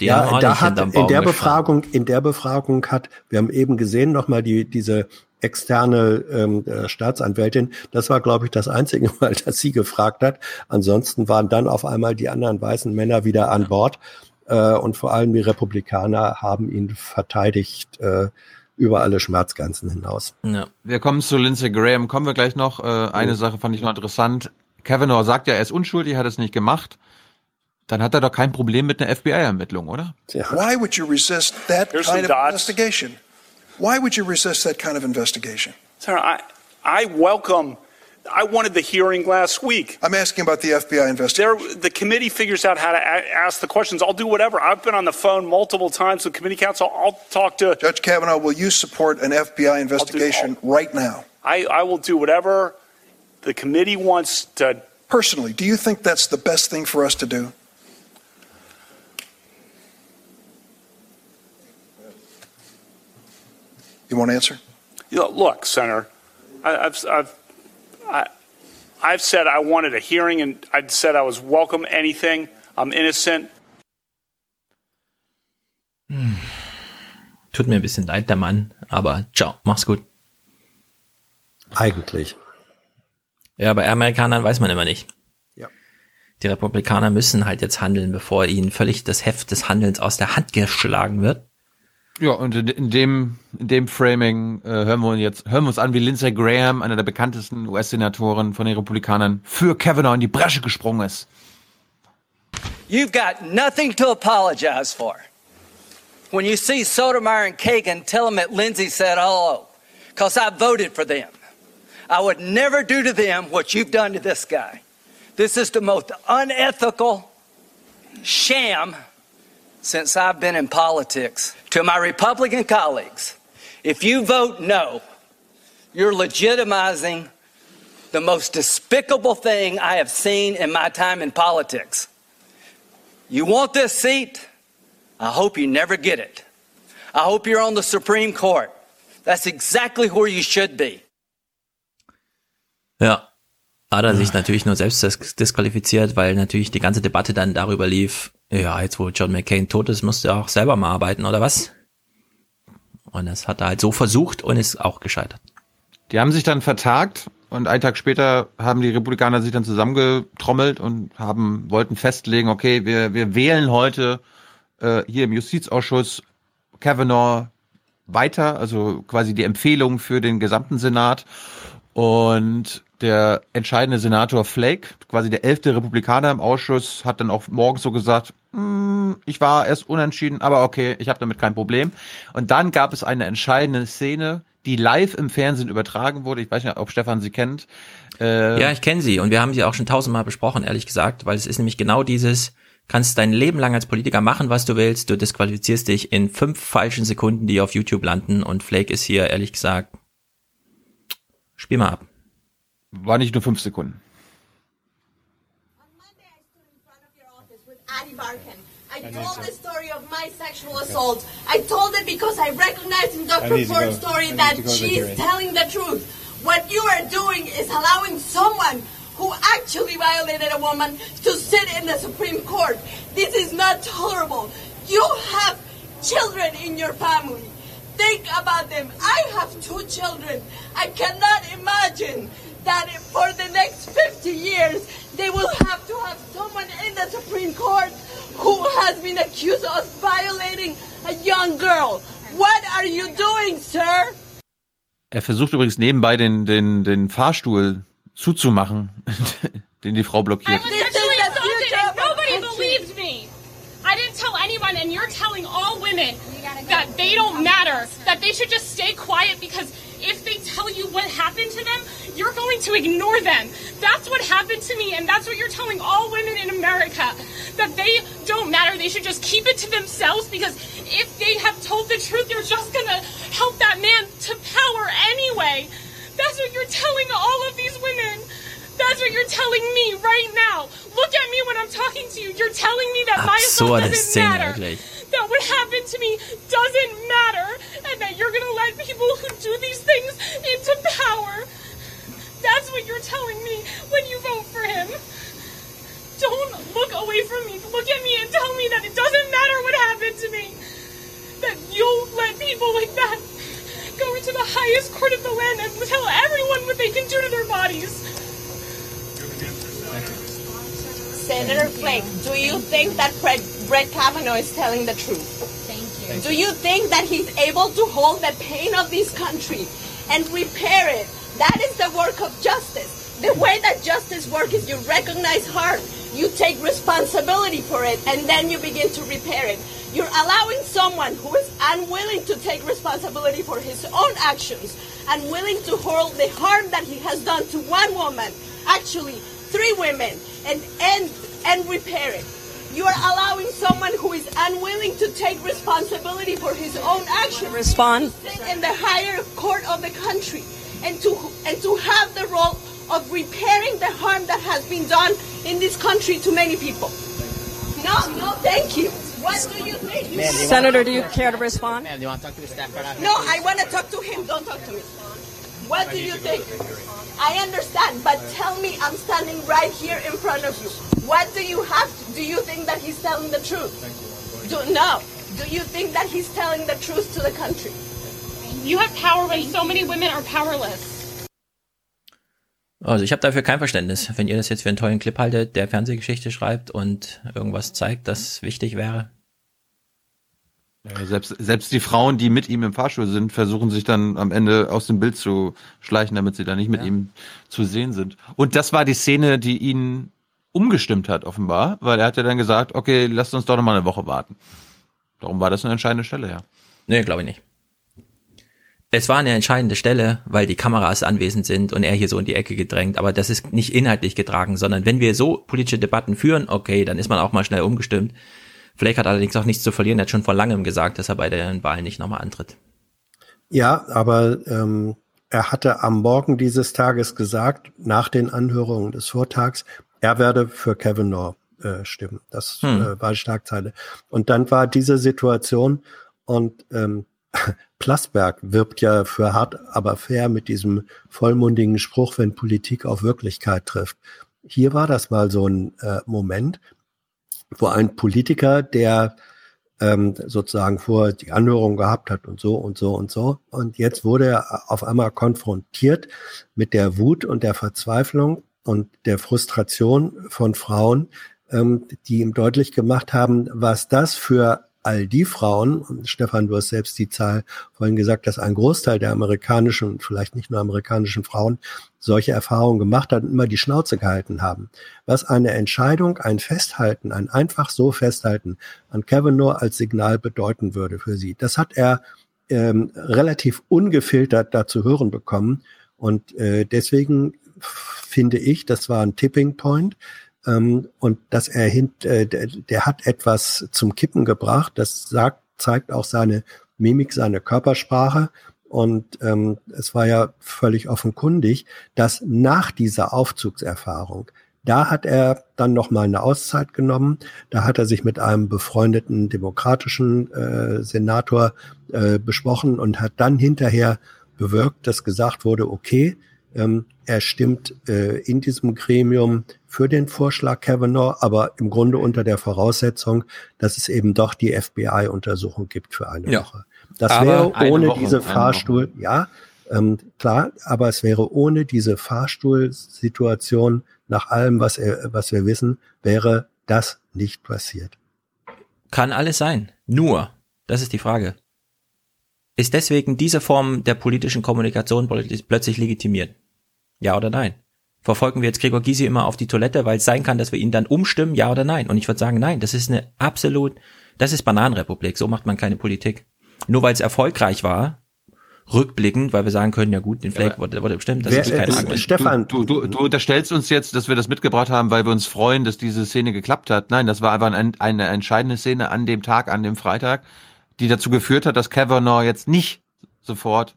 Die ja, da hat in der Befragung, in der Befragung hat, wir haben eben gesehen nochmal die diese externe ähm, äh, Staatsanwältin. Das war, glaube ich, das einzige Mal, [laughs] dass sie gefragt hat. Ansonsten waren dann auf einmal die anderen weißen Männer wieder an Bord. Äh, und vor allem die Republikaner haben ihn verteidigt äh, über alle Schmerzgrenzen hinaus. Ja. Wir kommen zu Lindsey Graham. Kommen wir gleich noch. Äh, eine ja. Sache fand ich noch interessant. Kavanaugh sagt ja, er ist unschuldig, hat es nicht gemacht. Dann hat er doch kein Problem mit einer FBI-Ermittlung, oder? Ja. Why would you resist that Here's kind of investigation? Why would you resist that kind of investigation? Sir, I, I welcome I wanted the hearing last week. I'm asking about the FBI investigation. There, the committee figures out how to a- ask the questions. I'll do whatever. I've been on the phone multiple times with committee counsel. I'll talk to Judge Kavanaugh. Will you support an FBI investigation right now? I, I will do whatever the committee wants to. Personally, do you think that's the best thing for us to do? You want to answer? You know, look, Senator, I, I've, I've I, I've said I wanted a hearing and I said I was welcome anything. I'm innocent. Hm. [sighs] Tut mir ein bisschen leid, der Mann, aber ciao, mach's gut. Eigentlich. Ja, bei Amerikanern weiß man immer nicht. Ja. Die Republikaner müssen halt jetzt handeln, bevor ihnen völlig das Heft des Handelns aus der Hand geschlagen wird. Ja, und in, dem, in dem Framing äh, hören wir uns jetzt, hören wir uns an, wie Lindsey Graham, einer der bekanntesten US-Senatoren von den Republikanern, für Kavanaugh in die Bresche gesprungen ist. You've got nothing to apologize for. When you see Sotomayor and Kagan, tell them that Lindsey said oh, hello, because I voted for them. I would never do to them what you've done to this guy. This is the most unethical sham since I've been in politics. To my Republican colleagues, if you vote no, you're legitimizing the most despicable thing I have seen in my time in politics. You want this seat? I hope you never get it. I hope you're on the Supreme Court. That's exactly where you should be. Ja, hat er sich natürlich nur selbst disqualifiziert, weil natürlich die ganze Debatte dann darüber lief, ja, jetzt wo John McCain tot ist, musst du auch selber mal arbeiten, oder was? Und das hat er halt so versucht und ist auch gescheitert. Die haben sich dann vertagt und einen Tag später haben die Republikaner sich dann zusammengetrommelt und haben, wollten festlegen, okay, wir, wir wählen heute äh, hier im Justizausschuss Kavanaugh weiter, also quasi die Empfehlung für den gesamten Senat. Und der entscheidende Senator Flake, quasi der elfte Republikaner im Ausschuss, hat dann auch morgens so gesagt, hm, ich war erst unentschieden, aber okay, ich habe damit kein Problem. Und dann gab es eine entscheidende Szene, die live im Fernsehen übertragen wurde. Ich weiß nicht, ob Stefan sie kennt. Äh ja, ich kenne sie und wir haben sie auch schon tausendmal besprochen, ehrlich gesagt, weil es ist nämlich genau dieses, kannst dein Leben lang als Politiker machen, was du willst, du disqualifizierst dich in fünf falschen Sekunden, die auf YouTube landen und Flake ist hier, ehrlich gesagt, spiel mal ab. War nicht nur fünf Sekunden. I told the story of my sexual assault. I told it because I recognized in Dr. Ford's story that she's telling the truth. What you are doing is allowing someone who actually violated a woman to sit in the Supreme Court. This is not tolerable. You have children in your family. Think about them. I have two children. I cannot imagine that for the next 50 years they will have to have someone in the Supreme Court who has been accused of violating a young girl. What are you doing, sir? Er versucht übrigens nebenbei den, den, den Fahrstuhl zuzumachen, [laughs] den die Frau blockiert. Nobody believes me. Tell anyone and you're telling all women that they don't matter, that they should just stay quiet because if they tell you what happened to them, you're going to ignore them. That's what happened to me, and that's what you're telling all women in America. That they don't matter. They should just keep it to themselves because if they have told the truth, you're just gonna help that man to power anyway. That's what you're telling all of these women. That's what you're telling me right now. Look at me when I'm talking to you. You're telling me that my assault doesn't matter. wirklich. That what happened to me doesn't matter, and that you're gonna let people who do these things into power. That's what you're telling me when you vote for him. Don't look away from me. Look at me and tell me that it doesn't matter what happened to me. That you'll let people like that go into the highest court of the land and tell everyone what they can do to their bodies. Senator Flake, do you think that Brett, Brett Kavanaugh is telling the truth? Thank you. Do you think that he's able to hold the pain of this country and repair it? That is the work of justice. The way that justice works is you recognize harm, you take responsibility for it, and then you begin to repair it. You're allowing someone who is unwilling to take responsibility for his own actions, unwilling to hold the harm that he has done to one woman, actually three women, and end and repair it. You are allowing someone who is unwilling to take responsibility for his own actions. Respond. in the higher court of the country, and to and to have the role of repairing the harm that has been done in this country to many people. No, no, thank you. What do you think? Senator, do you care to respond? No, I want to talk to him. Don't talk to me. What do you think? I understand, but tell me, I'm standing right here in front of you. What do you have? do you think that he's telling the truth? Do, no. Do you think that he's telling the truth to the country? You have power when so many women are powerless. Also ich habe dafür kein Verständnis. Wenn ihr das jetzt für einen tollen Clip haltet, der Fernsehgeschichte schreibt und irgendwas zeigt, das wichtig wäre. Ja, selbst, selbst die Frauen, die mit ihm im Fahrstuhl sind, versuchen sich dann am Ende aus dem Bild zu schleichen, damit sie da nicht mit Ja. ihm zu sehen sind. Und das war die Szene, die ihn umgestimmt hat, offenbar, weil er hat ja dann gesagt, okay, lasst uns doch noch mal eine Woche warten. Darum war das eine entscheidende Stelle, ja. Nee, glaube ich nicht. Es war eine entscheidende Stelle, weil die Kameras anwesend sind und er hier so in die Ecke gedrängt. Aber das ist nicht inhaltlich getragen, sondern wenn wir so politische Debatten führen, okay, dann ist man auch mal schnell umgestimmt. Flake hat allerdings auch nichts zu verlieren. Er hat schon vor langem gesagt, dass er bei den Wahlen nicht nochmal antritt. Ja, aber ähm, er hatte am Morgen dieses Tages gesagt, nach den Anhörungen des Vortags, er werde für Kavanaugh äh, stimmen. Das Hm. äh, war die Schlagzeile. Und dann war diese Situation und ähm, [laughs] Plasberg wirbt ja für hart, aber fair mit diesem vollmundigen Spruch, wenn Politik auf Wirklichkeit trifft. Hier war das mal so ein äh, Moment, wo ein Politiker, der ähm, sozusagen vor die Anhörung gehabt hat und so und so und so. Und jetzt wurde er auf einmal konfrontiert mit der Wut und der Verzweiflung und der Frustration von Frauen, ähm, die ihm deutlich gemacht haben, was das für all die Frauen, und Stefan, du hast selbst die Zahl vorhin gesagt, dass ein Großteil der amerikanischen und vielleicht nicht nur amerikanischen Frauen solche Erfahrungen gemacht hat und immer die Schnauze gehalten haben. Was eine Entscheidung, ein Festhalten, ein einfach so Festhalten an Kavanaugh als Signal bedeuten würde für sie. Das hat er ähm, relativ ungefiltert da zu hören bekommen. Und äh, deswegen finde ich, das war ein Tipping Point. Ähm, und dass er hint, äh, der, der hat etwas zum Kippen gebracht. Das sagt, zeigt auch seine Mimik, seine Körpersprache. Und ähm, es war ja völlig offenkundig, dass nach dieser Aufzugserfahrung, da hat er dann noch mal eine Auszeit genommen. Da hat er sich mit einem befreundeten demokratischen äh, Senator äh, besprochen und hat dann hinterher bewirkt, dass gesagt wurde, okay, ähm, er stimmt äh, in diesem Gremium für den Vorschlag Kavanaugh, aber im Grunde unter der Voraussetzung, dass es eben doch die FBI-Untersuchung gibt für eine Ja. Woche. Das Aber wäre ohne Woche, diese Fahrstuhl, ja, ähm, klar, aber es wäre ohne diese Fahrstuhlsituation, nach allem, was, er, was wir wissen, wäre das nicht passiert. Kann alles sein. Nur, das ist die Frage. Ist deswegen diese Form der politischen Kommunikation plötzlich plötzlich legitimiert? Ja oder nein? Verfolgen wir jetzt Gregor Gysi immer auf die Toilette, weil es sein kann, dass wir ihn dann umstimmen? Ja oder nein? Und ich würde sagen, nein, das ist eine absolut Das ist Bananenrepublik, so macht man keine Politik. Nur weil es erfolgreich war, rückblickend, weil wir sagen können, ja gut, den Flake wurde, wurde bestimmt, das Wer, ist kein Argument. Stefan, du, du, du unterstellst uns jetzt, dass wir das mitgebracht haben, weil wir uns freuen, dass diese Szene geklappt hat. Nein, das war einfach ein, eine entscheidende Szene an dem Tag, an dem Freitag, die dazu geführt hat, dass Kavanaugh jetzt nicht sofort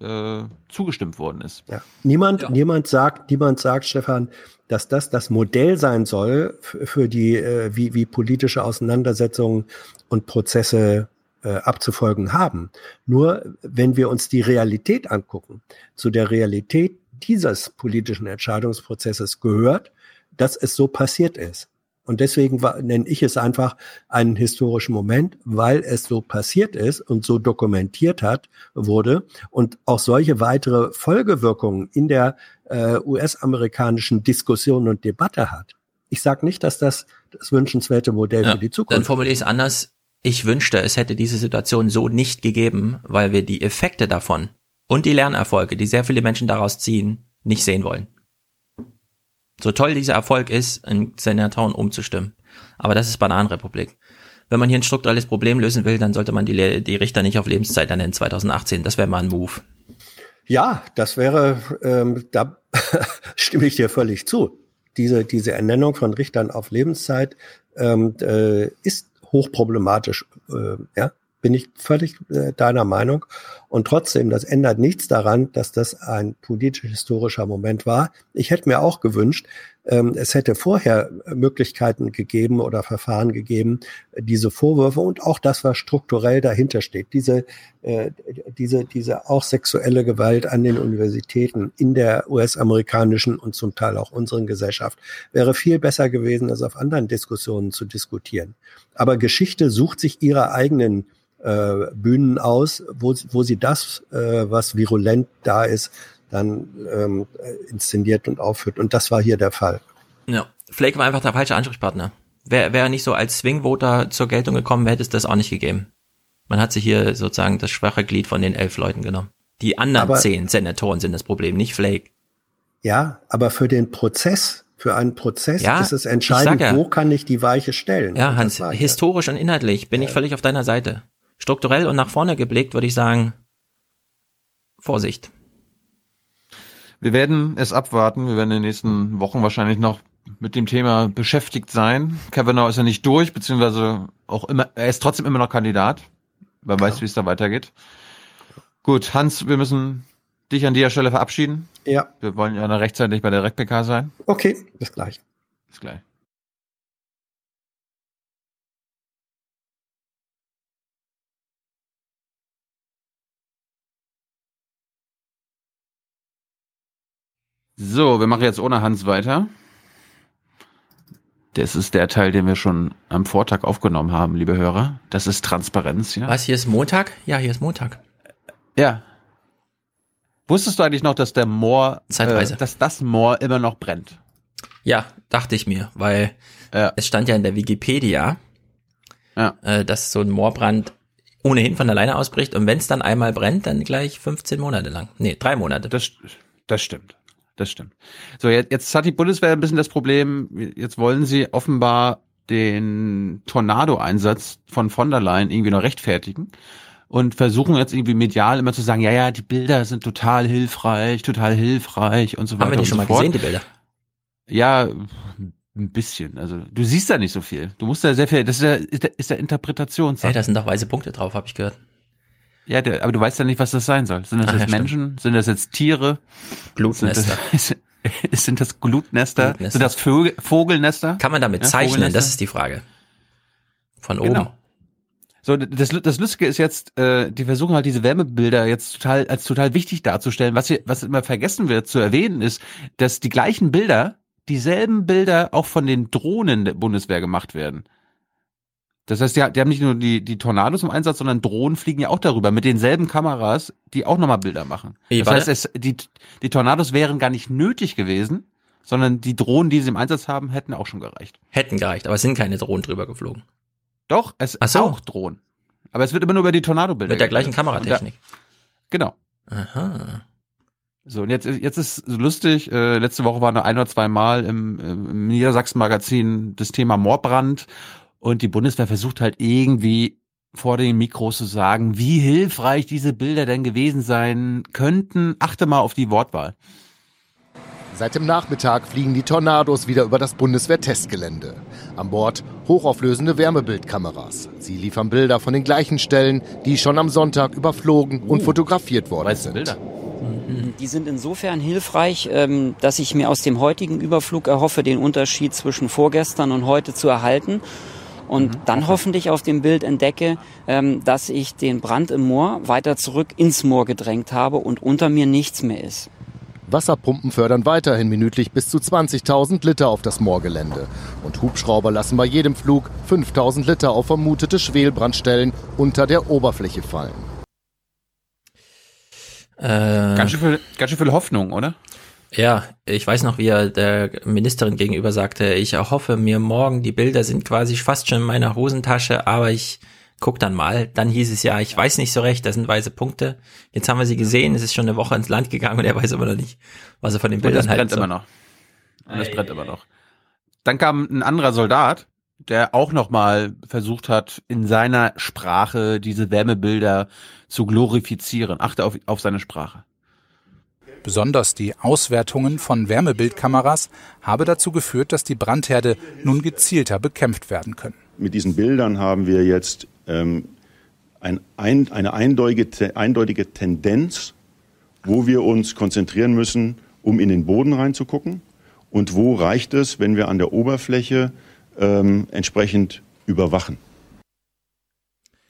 äh, zugestimmt worden ist. Ja. Niemand, niemand sagt, niemand sagt, Stefan, dass das das Modell sein soll für die, äh, wie, wie politische Auseinandersetzungen und Prozesse äh, abzufolgen haben. Nur wenn wir uns die Realität angucken, zu der Realität dieses politischen Entscheidungsprozesses gehört, dass es so passiert ist. Und deswegen nenne ich es einfach einen historischen Moment, weil es so passiert ist und so dokumentiert hat, wurde und auch solche weitere Folgewirkungen in der äh, US-amerikanischen Diskussion und Debatte hat. Ich sage nicht, dass das das wünschenswerte Modell Ja, für die Zukunft Dann formuliere ich es anders. Ich wünschte, es hätte diese Situation so nicht gegeben, weil wir die Effekte davon und die Lernerfolge, die sehr viele Menschen daraus ziehen, nicht sehen wollen. So toll dieser Erfolg ist, in Senatoren umzustimmen. Aber das ist Bananenrepublik. Wenn man hier ein strukturelles Problem lösen will, dann sollte man die, die Richter nicht auf Lebenszeit ernennen 2018. Das wäre mal ein Move. Ja, das wäre, ähm, da [laughs] stimme ich dir völlig zu. Diese, diese Ernennung von Richtern auf Lebenszeit ähm, äh, ist hochproblematisch. Äh, ja, bin ich völlig äh, deiner Meinung. Und trotzdem, das ändert nichts daran, dass das ein politisch-historischer Moment war. Ich hätte mir auch gewünscht, ähm, es hätte vorher Möglichkeiten gegeben oder Verfahren gegeben, diese Vorwürfe und auch das, was strukturell dahinter steht, diese, äh, diese, diese auch sexuelle Gewalt an den Universitäten in der US-amerikanischen und zum Teil auch unseren Gesellschaft, wäre viel besser gewesen, als auf anderen Diskussionen zu diskutieren. Aber Geschichte sucht sich ihre eigenen äh, Bühnen aus, wo, wo sie das, äh, was virulent da ist, dann ähm, inszeniert und aufführt. Und das war hier der Fall. Ja, Flake war einfach der falsche Ansprechpartner. Wäre wär nicht so als Swing-Voter zur Geltung gekommen, hätte es das auch nicht gegeben. Man hat sich hier sozusagen das schwache Glied von den elf Leuten genommen. Die anderen Aber- zehn Senatoren sind das Problem, nicht Flake. Ja, aber für den Prozess, für einen Prozess Ja, ist es entscheidend, ja. wo kann ich die Weiche stellen. Ja, Hans, historisch und inhaltlich bin ich völlig auf deiner Seite. Strukturell und nach vorne geblickt würde ich sagen, Vorsicht. Wir werden es abwarten. Wir werden in den nächsten Wochen wahrscheinlich noch mit dem Thema beschäftigt sein. Kavanaugh ist ja nicht durch, beziehungsweise auch immer, er ist trotzdem immer noch Kandidat. Wer weiß, wie es da weitergeht. Gut, Hans, wir müssen dich an dieser Stelle verabschieden. Ja. Wir wollen ja noch rechtzeitig bei der RecPK sein. Okay, bis gleich. Bis gleich. So, wir machen jetzt ohne Hans weiter. Das ist der Teil, den wir schon am Vortag aufgenommen haben, liebe Hörer. Das ist Transparenz, ja. Was, hier ist Montag? Ja, hier ist Montag. Ja. Wusstest du eigentlich noch, dass der Moor, Zeitweise. äh, dass das Moor immer noch brennt? Ja, dachte ich mir, weil es stand ja in der Wikipedia, äh, dass so ein Moorbrand ohnehin von alleine ausbricht und wenn es dann einmal brennt, dann gleich 15 Monate lang. Nee, drei Monate. Das, das stimmt. Das stimmt. So, jetzt, jetzt hat die Bundeswehr ein bisschen das Problem, jetzt wollen sie offenbar den Tornado-Einsatz von von der Leyen irgendwie noch rechtfertigen und versuchen jetzt irgendwie medial immer zu sagen, ja, ja, die Bilder sind total hilfreich, total hilfreich und so weiter. Haben wir die schon mal fort. gesehen, die Bilder? Ja, ein bisschen. Also du siehst da nicht so viel. Du musst da sehr viel. Das ist ja, ist der Interpretationssache. Ja, da sind doch weiße Punkte drauf, habe ich gehört. Ja, der, aber du weißt ja nicht, was das sein soll. Sind das Ach, jetzt ja, Menschen? Sind das jetzt Tiere? Glutnester. Sind das, sind das Glutnester? [laughs] Glutnester. Sind das Vögel, Vogelnester? Kann man damit Ja, zeichnen? Das ist die Frage. Von oben. Genau. So, das, das Lustige ist jetzt, äh, die versuchen halt diese Wärmebilder jetzt total als total wichtig darzustellen. Was hier, was immer vergessen wird zu erwähnen, ist, dass die gleichen Bilder, dieselben Bilder auch von den Drohnen der Bundeswehr gemacht werden. Das heißt, die, die haben nicht nur die, die Tornados im Einsatz, sondern Drohnen fliegen ja auch darüber mit denselben Kameras, die auch nochmal Bilder machen. Ey, Das heißt, es, die, die Tornados wären gar nicht nötig gewesen, sondern die Drohnen, die sie im Einsatz haben, hätten auch schon gereicht. Hätten gereicht, aber es sind keine Drohnen drüber geflogen. Doch, es Ach so. auch Drohnen. Aber es wird immer nur über die Tornado-Bilder Mit der gleichen Kameratechnik. Da, genau. Aha. So, und jetzt, jetzt ist lustig, äh, letzte Woche war nur ein oder zwei Mal im, im Niedersachsen-Magazin das Thema Moorbrand Und die Bundeswehr versucht halt irgendwie vor den Mikros zu sagen, wie hilfreich diese Bilder denn gewesen sein könnten. Achte mal auf die Wortwahl. Seit dem Nachmittag fliegen die Tornados wieder über das Bundeswehr-Testgelände. An Bord hochauflösende Wärmebildkameras. Sie liefern Bilder von den gleichen Stellen, die schon am Sonntag überflogen und fotografiert worden sind. Bilder? Die sind insofern hilfreich, ähm, dass ich mir aus dem heutigen Überflug erhoffe, den Unterschied zwischen vorgestern und heute zu erhalten. Und dann hoffentlich auf dem Bild entdecke, ähm, dass ich den Brand im Moor weiter zurück ins Moor gedrängt habe und unter mir nichts mehr ist. Wasserpumpen fördern weiterhin minütlich bis zu 20.000 Liter auf das Moorgelände. Und Hubschrauber lassen bei jedem Flug 5.000 Liter auf vermutete Schwelbrandstellen unter der Oberfläche fallen. Äh, Ganz schön, viel, ganz schön viel Hoffnung, oder? Ja, ich weiß noch, wie er der Ministerin gegenüber sagte, ich erhoffe mir morgen, die Bilder sind quasi fast schon in meiner Hosentasche, aber ich guck dann mal. Dann hieß es ja, ich weiß nicht so recht, das sind weiße Punkte. Jetzt haben wir sie gesehen, es ist schon eine Woche ins Land gegangen und er weiß aber noch nicht, was er von den Und Bildern das brennt soll. immer noch. Und das brennt immer noch. Dann kam ein anderer Soldat, der auch nochmal versucht hat, in seiner Sprache diese Wärmebilder zu glorifizieren. Achte auf, auf seine Sprache. Besonders die Auswertungen von Wärmebildkameras habe dazu geführt, dass die Brandherde nun gezielter bekämpft werden können. Mit diesen Bildern haben wir jetzt ähm, ein, ein, eine eindeutige, eindeutige Tendenz, wo wir uns konzentrieren müssen, um in den Boden reinzugucken und wo reicht es, wenn wir an der Oberfläche ähm, entsprechend überwachen.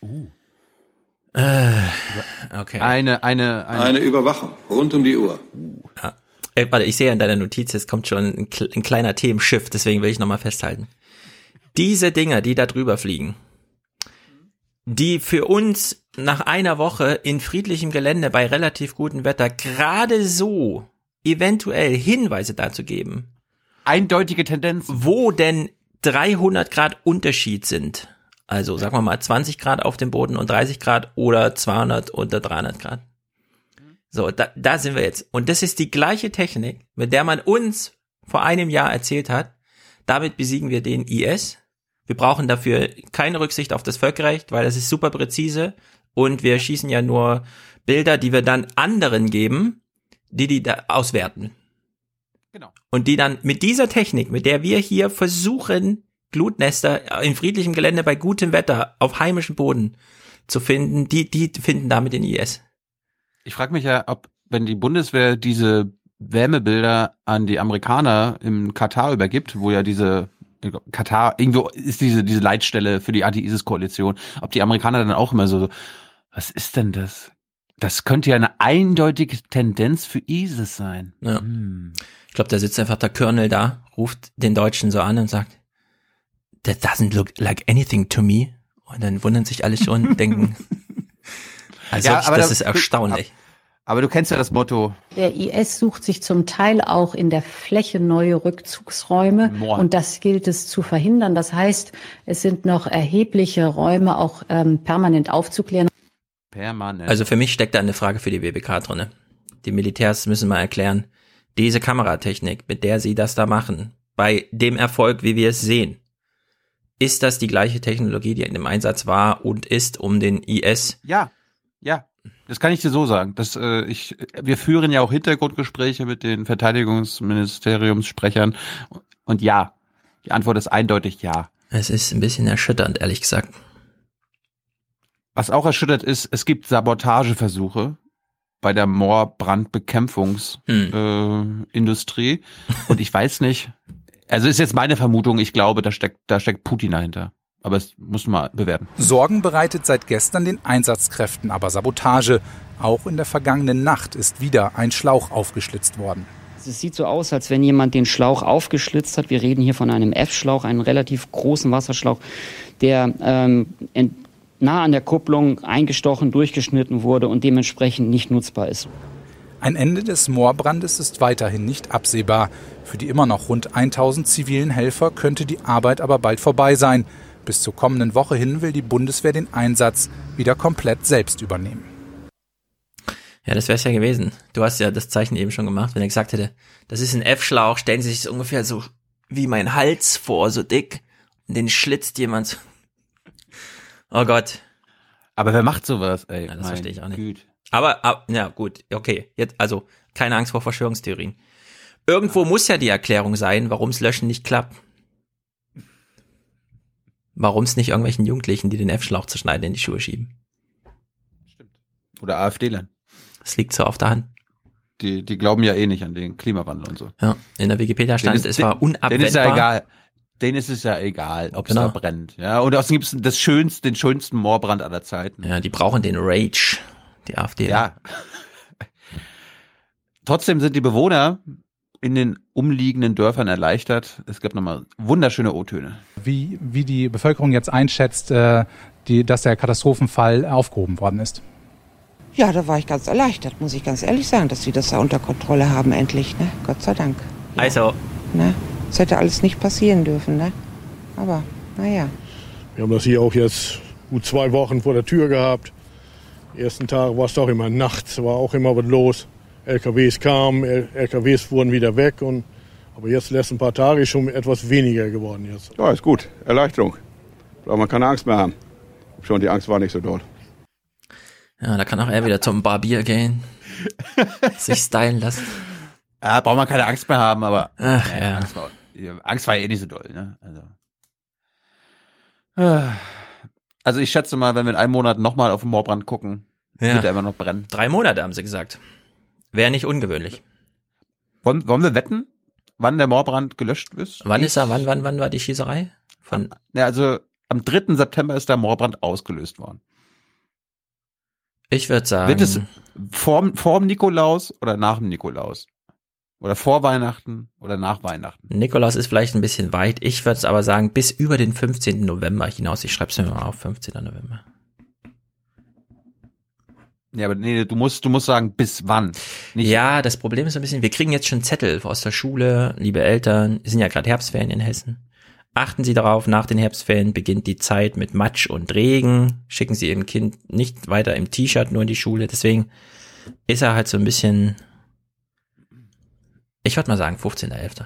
Äh, okay. Eine, eine, Eine Überwachung rund um die Uhr. Ja. Ey, warte, ich sehe in deiner Notiz, jetzt kommt schon ein, ein kleiner Themenschiff, deswegen will ich nochmal festhalten. Diese Dinger, die da drüber fliegen, die für uns nach einer Woche in friedlichem Gelände bei relativ gutem Wetter gerade so eventuell Hinweise dazu geben. Eindeutige Tendenz. Wo denn 300 Grad Unterschied sind. Also sagen wir mal 20 Grad auf dem Boden und 30 Grad oder 200 unter 300 Grad. So, da, da sind wir jetzt. Und das ist die gleiche Technik, mit der man uns vor einem Jahr erzählt hat, damit besiegen wir den IS. Wir brauchen dafür keine Rücksicht auf das Völkerrecht, weil das ist super präzise und wir schießen ja nur Bilder, die wir dann anderen geben, die die da auswerten. Genau. Und die dann mit dieser Technik, mit der wir hier versuchen, Glutnester in friedlichem Gelände bei gutem Wetter auf heimischem Boden zu finden, die, die finden damit den IS. Ich frage mich ja, ob, wenn die Bundeswehr diese Wärmebilder an die Amerikaner im Katar übergibt, wo ja diese Katar, irgendwo ist diese, diese Leitstelle für die Anti-ISIS-Koalition, ob die Amerikaner dann auch immer so, was ist denn das? Das könnte ja eine eindeutige Tendenz für ISIS sein. Ja. Ich glaube, da sitzt einfach der Colonel da, ruft den Deutschen so an und sagt, that doesn't look like anything to me. Und dann wundern sich alle schon und denken, [laughs] also Ja, aber das da- ist erstaunlich. Aber du kennst ja das Motto. Der IS sucht sich zum Teil auch in der Fläche neue Rückzugsräume Moor. und das gilt es zu verhindern. Das heißt, es sind noch erhebliche Räume auch ähm, permanent aufzuklären. Permanent. Also für mich steckt da eine Frage für die WBK drinne. Die Militärs müssen mal erklären, diese Kameratechnik, mit der sie das da machen, bei dem Erfolg, wie wir es sehen, ist das die gleiche Technologie, die in dem Einsatz war und ist, um den IS Ja, ja. Das kann ich dir so sagen. Das, äh, ich, wir führen ja auch Hintergrundgespräche mit den Verteidigungsministeriumssprechern. Und ja, die Antwort ist eindeutig ja. Es ist ein bisschen erschütternd, ehrlich gesagt. Was auch erschüttert ist, es gibt Sabotageversuche bei der Moorbrandbekämpfungsindustrie. Hm. Äh. Und ich weiß nicht, also ist jetzt meine Vermutung, ich glaube, da steckt, da steckt Putin dahinter. Aber es muss man mal bewerten. Sorgen bereitet seit gestern den Einsatzkräften aber Sabotage. Auch in der vergangenen Nacht ist wieder ein Schlauch aufgeschlitzt worden. Es sieht so aus, als wenn jemand den Schlauch aufgeschlitzt hat. Wir reden hier von einem F-Schlauch, einem relativ großen Wasserschlauch, der ähm, nah an der Kupplung eingestochen, durchgeschnitten wurde und dementsprechend nicht nutzbar ist. Ein Ende des Moorbrandes ist weiterhin nicht absehbar. Für die immer noch rund 1000 zivilen Helfer könnte die Arbeit aber bald vorbei sein. Bis zur kommenden Woche hin will die Bundeswehr den Einsatz wieder komplett selbst übernehmen. Ja, das wäre es ja gewesen. Du hast ja das Zeichen eben schon gemacht, wenn er gesagt hätte, das ist ein F-Schlauch, stellen Sie sich das ungefähr so wie mein Hals vor, so dick. den schlitzt jemand. Oh Gott. Aber wer macht sowas, ey? Ja, das verstehe ich auch nicht. Gut. Aber, ab, ja, gut, okay. Jetzt, also, keine Angst vor Verschwörungstheorien. Irgendwo muss ja die Erklärung sein, warum es Löschen nicht klappt. Warum es nicht irgendwelchen Jugendlichen, die den F-Schlauch zu schneiden, in die Schuhe schieben. Stimmt. Oder AfD-Lern. Das liegt so auf der Hand. Die, die glauben ja eh nicht an den Klimawandel und so. Ja, in der Wikipedia stand, ist, es war unabwendbar. Denen ist ja egal. Denen ist es ja egal, ob es genau. da brennt. Ja, und außerdem gibt es das schönste, den schönsten Moorbrand aller Zeiten. Ja, die brauchen den Rage, die AfD. Ja. [laughs] Trotzdem sind die Bewohner in den umliegenden Dörfern erleichtert. Es gab nochmal wunderschöne O-Töne. Wie, wie die Bevölkerung jetzt einschätzt, äh, die, dass der Katastrophenfall aufgehoben worden ist. Ja, da war ich ganz erleichtert, muss ich ganz ehrlich sagen, dass sie das da unter Kontrolle haben, endlich. Ne? Gott sei Dank. Ja. Also. Ne? Das hätte alles nicht passieren dürfen, ne? Aber, naja. Wir haben das hier auch jetzt gut zwei Wochen vor der Tür gehabt. Die ersten Tage war es doch immer nachts, war auch immer was los. LKWs kamen, LKWs wurden wieder weg. Und, aber jetzt letzten paar Tage ist schon etwas weniger geworden jetzt. Ja, ist gut. Erleichterung. Braucht man keine Angst mehr haben. Schon die Angst war nicht so doll. Ja, da kann auch er wieder zum Barbier gehen. [laughs] sich stylen lassen. Ja, braucht man keine Angst mehr haben, aber Ach, ja. Angst, war, Angst war ja eh nicht so doll. Ne? Also. also ich schätze mal, wenn wir in einem Monat nochmal auf den Moorbrand gucken, ja. wird er immer noch brennen. Drei Monate haben sie gesagt. Wäre nicht ungewöhnlich. Wollen, wollen wir wetten, wann der Moorbrand gelöscht ist? Wann ist er, wann, wann, wann war die Schießerei? Von ja, also am 3. September ist der Moorbrand ausgelöst worden. Ich würde sagen. Wird es vor, vor dem Nikolaus oder nach dem Nikolaus? Oder vor Weihnachten oder nach Weihnachten? Nikolaus ist vielleicht ein bisschen weit. Ich würde es aber sagen, bis über den 15. November hinaus. Ich schreibe es mir mal auf, 15. November. Ja, aber nee, du musst, du musst sagen, bis wann. Nicht ja, das Problem ist ein bisschen, wir kriegen jetzt schon Zettel aus der Schule, liebe Eltern, es sind ja gerade Herbstferien in Hessen. Achten Sie darauf, nach den Herbstferien beginnt die Zeit mit Matsch und Regen. Schicken Sie Ihrem Kind nicht weiter im T-Shirt nur in die Schule. Deswegen ist er halt so ein bisschen, ich würde mal sagen, 15.11.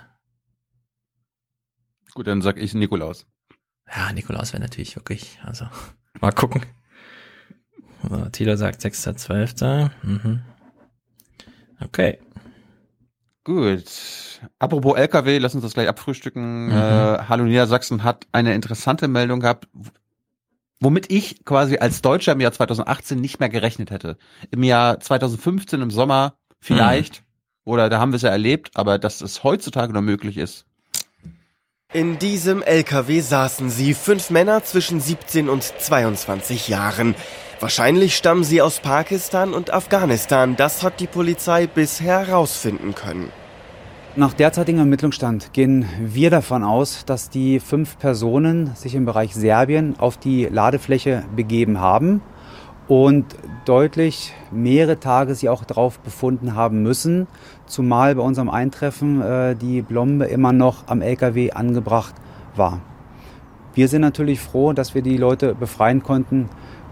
Gut, dann sag ich Nikolaus. Ja, Nikolaus wäre natürlich wirklich, also, mal gucken. So, Tilo sagt 6.12. Mhm. Okay. Gut. Apropos LKW, lass uns das gleich abfrühstücken. Mhm. Äh, Hallo Niedersachsen hat eine interessante Meldung gehabt, womit ich quasi als Deutscher im Jahr 2018 nicht mehr gerechnet hätte. Im Jahr 2015 im Sommer vielleicht, mhm. oder da haben wir es ja erlebt, aber dass es heutzutage noch möglich ist. In diesem LKW saßen sie, fünf Männer zwischen 17 und 22 Jahren. Wahrscheinlich stammen sie aus Pakistan und Afghanistan. Das hat die Polizei bisher herausfinden können. Nach derzeitigem Ermittlungsstand gehen wir davon aus, dass die fünf Personen sich im Bereich Serbien auf die Ladefläche begeben haben und deutlich mehrere Tage sie auch darauf befunden haben müssen, zumal bei unserem Eintreffen äh, die Blombe immer noch am LKW angebracht war. Wir sind natürlich froh, dass wir die Leute befreien konnten,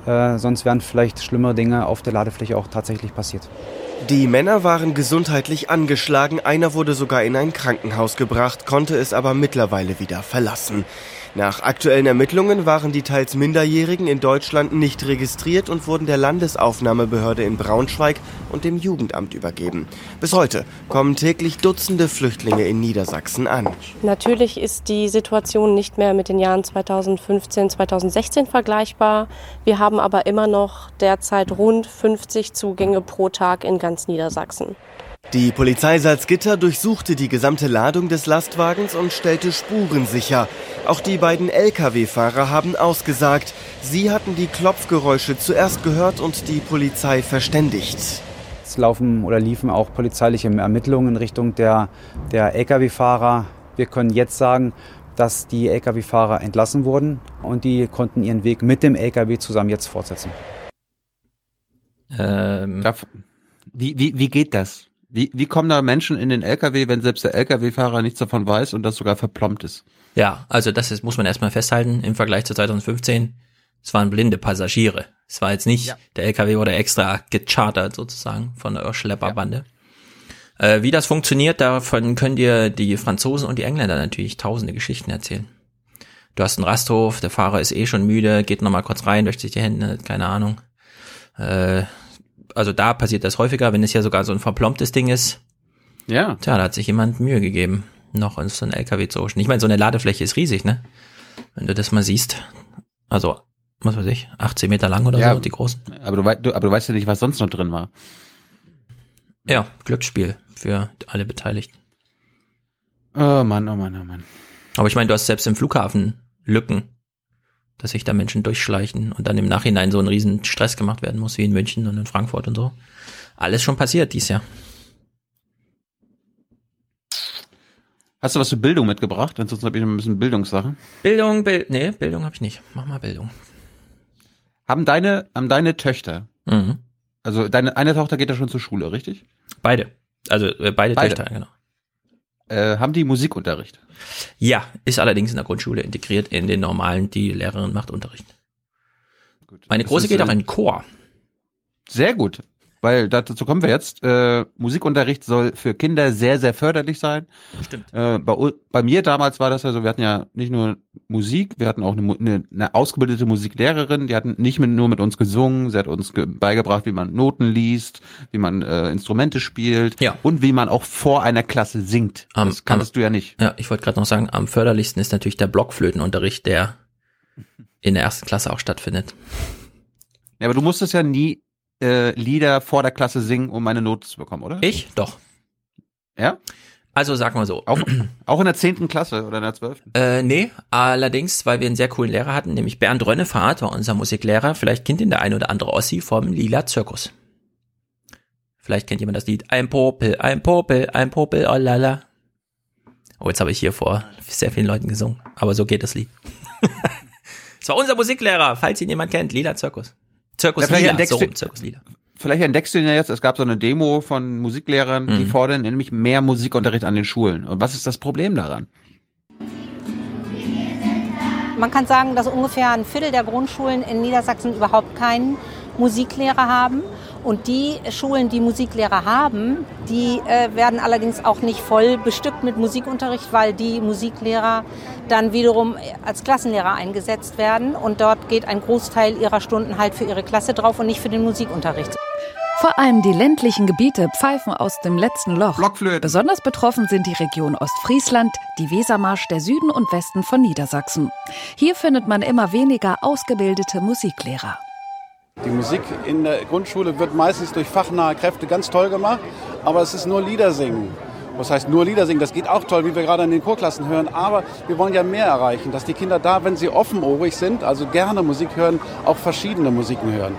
äh, sonst wären vielleicht schlimmere Dinge auf der Ladefläche auch tatsächlich passiert. Die Männer waren gesundheitlich angeschlagen, einer wurde sogar in ein Krankenhaus gebracht, konnte es aber mittlerweile wieder verlassen. Nach aktuellen Ermittlungen waren die teils Minderjährigen in Deutschland nicht registriert und wurden der Landesaufnahmebehörde in Braunschweig und dem Jugendamt übergeben. Bis heute kommen täglich Dutzende Flüchtlinge in Niedersachsen an. Natürlich ist die Situation nicht mehr mit den Jahren 2015, 2016 vergleichbar. Wir haben aber immer noch derzeit rund 50 Zugänge pro Tag in ganz Niedersachsen. Die Polizei Salzgitter durchsuchte die gesamte Ladung des Lastwagens und stellte Spuren sicher. Auch die beiden Lkw-Fahrer haben ausgesagt, sie hatten die Klopfgeräusche zuerst gehört und die Polizei verständigt. Es laufen oder liefen auch polizeiliche Ermittlungen in Richtung der, der Lkw-Fahrer. Wir können jetzt sagen, dass die Lkw-Fahrer entlassen wurden und die konnten ihren Weg mit dem Lkw zusammen jetzt fortsetzen. Ähm, wie, wie, wie geht das? Wie, wie kommen da Menschen in den LKW, wenn selbst der LKW-Fahrer nichts davon weiß und das sogar verplombt ist? Ja, also das ist, muss man erstmal festhalten im Vergleich zu 2015. Es waren blinde Passagiere. Es war jetzt nicht, ja. der LKW wurde extra gechartert sozusagen von der Schlepperbande. Ja. Äh, wie das funktioniert, davon könnt ihr die Franzosen und die Engländer natürlich tausende Geschichten erzählen. du hast einen Rasthof, der Fahrer ist eh schon müde, geht nochmal kurz rein, wäscht sich die Hände, keine Ahnung. Äh, also da passiert das häufiger, wenn es ja sogar so ein verplombtes Ding ist. Ja. Tja, da hat sich jemand Mühe gegeben, noch in so ein LKW zu huschen. Ich meine, so eine Ladefläche ist riesig, ne? Wenn du das mal siehst. Also, was weiß ich, 18 Meter lang oder Ja. so, die großen. Aber du, du, aber du weißt ja nicht, was sonst noch drin war. Ja, Glücksspiel für alle Beteiligten. Oh Mann, oh Mann, oh Mann. Aber ich meine, du hast selbst im Flughafen Lücken, dass sich da Menschen durchschleichen und dann im Nachhinein so ein riesen Stress gemacht werden muss, wie in München und in Frankfurt und so. Alles schon passiert dies Jahr. Hast du was zur Bildung mitgebracht? Ansonsten habe ich noch ein bisschen Bildungssachen. Bildung, Bild, nee, Bildung habe ich nicht. Mach mal Bildung. Haben deine, haben deine Töchter, Mhm. also deine eine Tochter geht ja schon zur Schule, richtig? Beide. Also äh, beide, Beide. Töchter, genau. Äh, haben die Musikunterricht? Ja, ist allerdings in der Grundschule integriert in den normalen, die Lehrerin macht Unterricht. Meine Das Große ist, geht auch äh, in den Chor. Sehr gut. Weil dazu kommen wir jetzt. Äh, Musikunterricht soll für Kinder sehr, sehr förderlich sein. Stimmt. Äh, bei, bei mir damals war das ja so, wir hatten ja nicht nur Musik, wir hatten auch eine, eine, eine ausgebildete Musiklehrerin, die hat nicht mit, nur mit uns gesungen, sie hat uns ge beigebracht, wie man Noten liest, wie man äh, Instrumente spielt Ja. und wie man auch vor einer Klasse singt. Am- das kanntest du ja nicht. Ja, ich wollte gerade noch sagen, am förderlichsten ist natürlich der Blockflötenunterricht, der in der ersten Klasse auch stattfindet. Ja, aber du musstest ja nie äh, Lieder vor der Klasse singen, um eine Note zu bekommen, oder? Ich? Doch. Ja? Also sag mal so. Auch, auch in der zehnten Klasse oder in der zwölften? Äh, nee, allerdings, weil wir einen sehr coolen Lehrer hatten, nämlich Bernd Rönnefahrt war unser Musiklehrer. Vielleicht kennt ihn der ein oder andere Ossi vom Lila Zirkus. Vielleicht kennt jemand das Lied Ein Popel, ein Popel, ein Popel, oh lala. Oh, jetzt habe ich hier vor sehr vielen Leuten gesungen. Aber so geht das Lied. [laughs] Es war unser Musiklehrer, falls ihn jemand kennt, Lila Zirkus. Zirkus Ja, vielleicht Lila, entdeckst so du- rum, Zirkus Lila. Vielleicht entdeckst du ihn ja jetzt, es gab so eine Demo von Musiklehrern, die Mhm. fordern nämlich mehr Musikunterricht an den Schulen. Und was ist das Problem daran? Man kann sagen, dass ungefähr ein Viertel der Grundschulen in Niedersachsen überhaupt keinen Musiklehrer haben. Und die Schulen, die Musiklehrer haben, die äh, werden allerdings auch nicht voll bestückt mit Musikunterricht, weil die Musiklehrer dann wiederum als Klassenlehrer eingesetzt werden. Und dort geht ein Großteil ihrer Stunden halt für ihre Klasse drauf und nicht für den Musikunterricht. Vor allem die ländlichen Gebiete pfeifen aus dem letzten Loch. Besonders betroffen sind die Region Ostfriesland, die Wesermarsch, der Süden und Westen von Niedersachsen. Hier findet man immer weniger ausgebildete Musiklehrer. Die Musik in der Grundschule wird meistens durch fachnahe Kräfte ganz toll gemacht, aber es ist nur Liedersingen. Was heißt nur Liedersingen? Das geht auch toll, wie wir gerade in den Chorklassen hören, aber wir wollen ja mehr erreichen, dass die Kinder da, wenn sie offenohrig sind, also gerne Musik hören, auch verschiedene Musiken hören.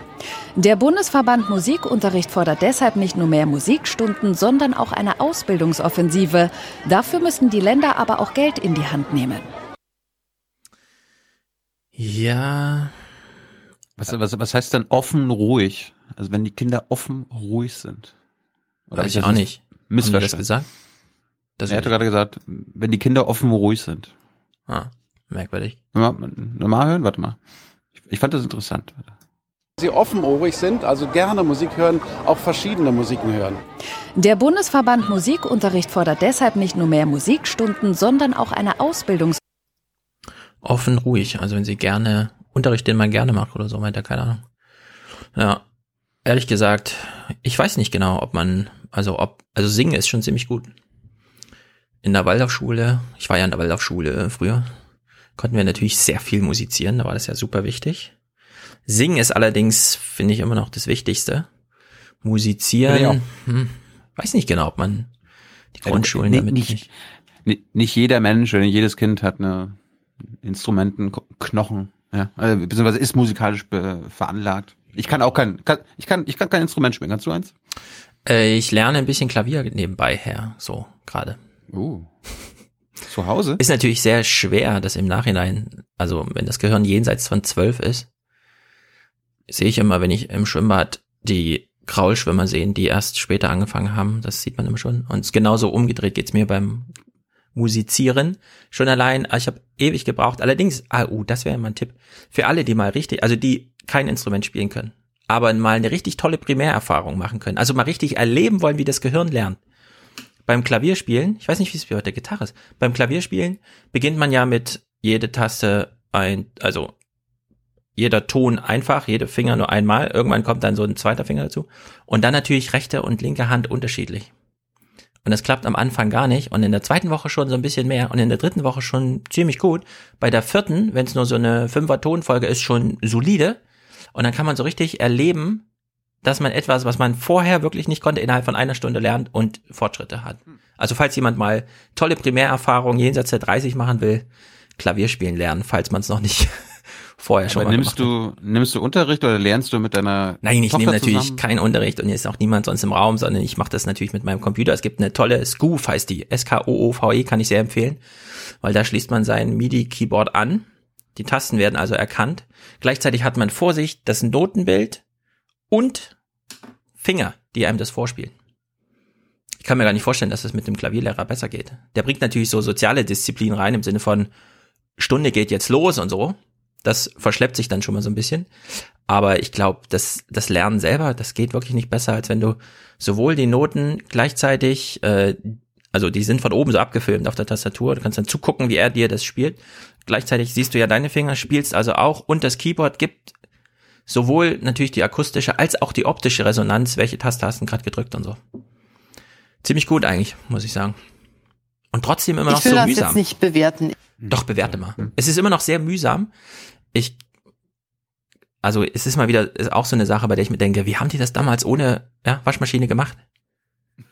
Der Bundesverband Musikunterricht fordert deshalb nicht nur mehr Musikstunden, sondern auch eine Ausbildungsoffensive. Dafür müssen die Länder aber auch Geld in die Hand nehmen. Ja. Was, was, was heißt denn offen ruhig? Also wenn die Kinder offen ruhig sind. Weiß hab ich auch nicht. Das gesagt? Das er hatte gerade gesagt, wenn die Kinder offen ruhig sind. Ah, merkwürdig. Nochmal, nochmal hören? Warte mal. Ich, ich fand das interessant. Sie offenohrig sind, also gerne Musik hören, auch verschiedene Musiken hören. Der Bundesverband Musikunterricht fordert deshalb nicht nur mehr Musikstunden, sondern auch eine Ausbildungs Offen ruhig, also wenn sie gerne Unterricht, den man gerne macht oder so, meint er, keine Ahnung. Ja, ehrlich gesagt, ich weiß nicht genau, ob man, also ob, also singen ist schon ziemlich gut. In der Waldorfschule, ich war ja in der Waldorfschule früher, konnten wir natürlich sehr viel musizieren, da war das ja super wichtig. Singen ist allerdings, finde ich, immer noch das Wichtigste. Musizieren, Finde hm, weiß nicht genau, ob man die Ja, Grundschulen nee, damit nicht, nicht, nicht jeder Mensch oder jedes Kind hat eine Instrumentenknochen, ja, also, beziehungsweise ist musikalisch veranlagt. Ich kann auch kein, kann, ich kann, ich kann kein Instrument spielen. Kannst du eins? Äh, ich lerne ein bisschen Klavier nebenbei her, so gerade. Uh. Zu Hause? Ist natürlich sehr schwer, das im Nachhinein, also wenn das Gehirn jenseits von zwölf ist, sehe ich immer, wenn ich im Schwimmbad die Kraulschwimmer sehen, die erst später angefangen haben, das sieht man immer schon. Und genauso umgedreht geht's mir beim Musizieren. Schon allein, ah, ich habe ewig gebraucht. Allerdings, ah, uh, das wäre mal ein Tipp. Für alle, die mal richtig, also die kein Instrument spielen können, aber mal eine richtig tolle Primärerfahrung machen können. Also mal richtig erleben wollen, wie das Gehirn lernt. Beim Klavierspielen, ich weiß nicht, wie es bei der Gitarre ist, beim Klavierspielen beginnt man ja mit jede Taste ein, also jeder Ton einfach, jede Finger nur einmal. Irgendwann kommt dann so ein zweiter Finger dazu. Und dann natürlich rechte und linke Hand unterschiedlich. Und das klappt am Anfang gar nicht. Und in der zweiten Woche schon so ein bisschen mehr. Und in der dritten Woche schon ziemlich gut. Bei der vierten, wenn es nur so eine Fünfer-Tonfolge ist, schon solide. Und dann kann man so richtig erleben, dass man etwas, was man vorher wirklich nicht konnte, innerhalb von einer Stunde lernt und Fortschritte hat. Also falls jemand mal tolle Primärerfahrungen jenseits der 30 machen will, Klavierspielen lernen, falls man es noch nicht vorher schon Aber mal nimmst du, nimmst du Unterricht oder lernst du mit deiner Nein, ich nehme natürlich zusammen? keinen Unterricht und hier ist auch niemand sonst im Raum, sondern ich mache das natürlich mit meinem Computer. Es gibt eine tolle Scoof, heißt die. S-K-O-O-V-E, kann ich sehr empfehlen, weil da schließt man sein MIDI-Keyboard an. Die Tasten werden also erkannt. Gleichzeitig hat man vor sich das Notenbild und Finger, die einem das vorspielen. Ich kann mir gar nicht vorstellen, dass das mit dem Klavierlehrer besser geht. Der bringt natürlich so soziale Disziplin rein im Sinne von Stunde geht jetzt los und so. Das verschleppt sich dann schon mal so ein bisschen. Aber ich glaube, das, das Lernen selber, das geht wirklich nicht besser, als wenn du sowohl die Noten gleichzeitig, äh, also die sind von oben so abgefilmt auf der Tastatur, du kannst dann zugucken, wie er dir das spielt. Gleichzeitig siehst du ja deine Finger, spielst also auch und das Keyboard gibt sowohl natürlich die akustische als auch die optische Resonanz, welche Taste hast du gerade gedrückt und so. Ziemlich gut eigentlich, muss ich sagen. Und trotzdem immer noch ich will so das mühsam. jetzt nicht bewerten. Doch, bewerte mal. Es ist immer noch sehr mühsam. Ich, also es ist mal wieder ist auch so eine Sache, bei der ich mir denke, wie haben die das damals ohne ja, Waschmaschine gemacht?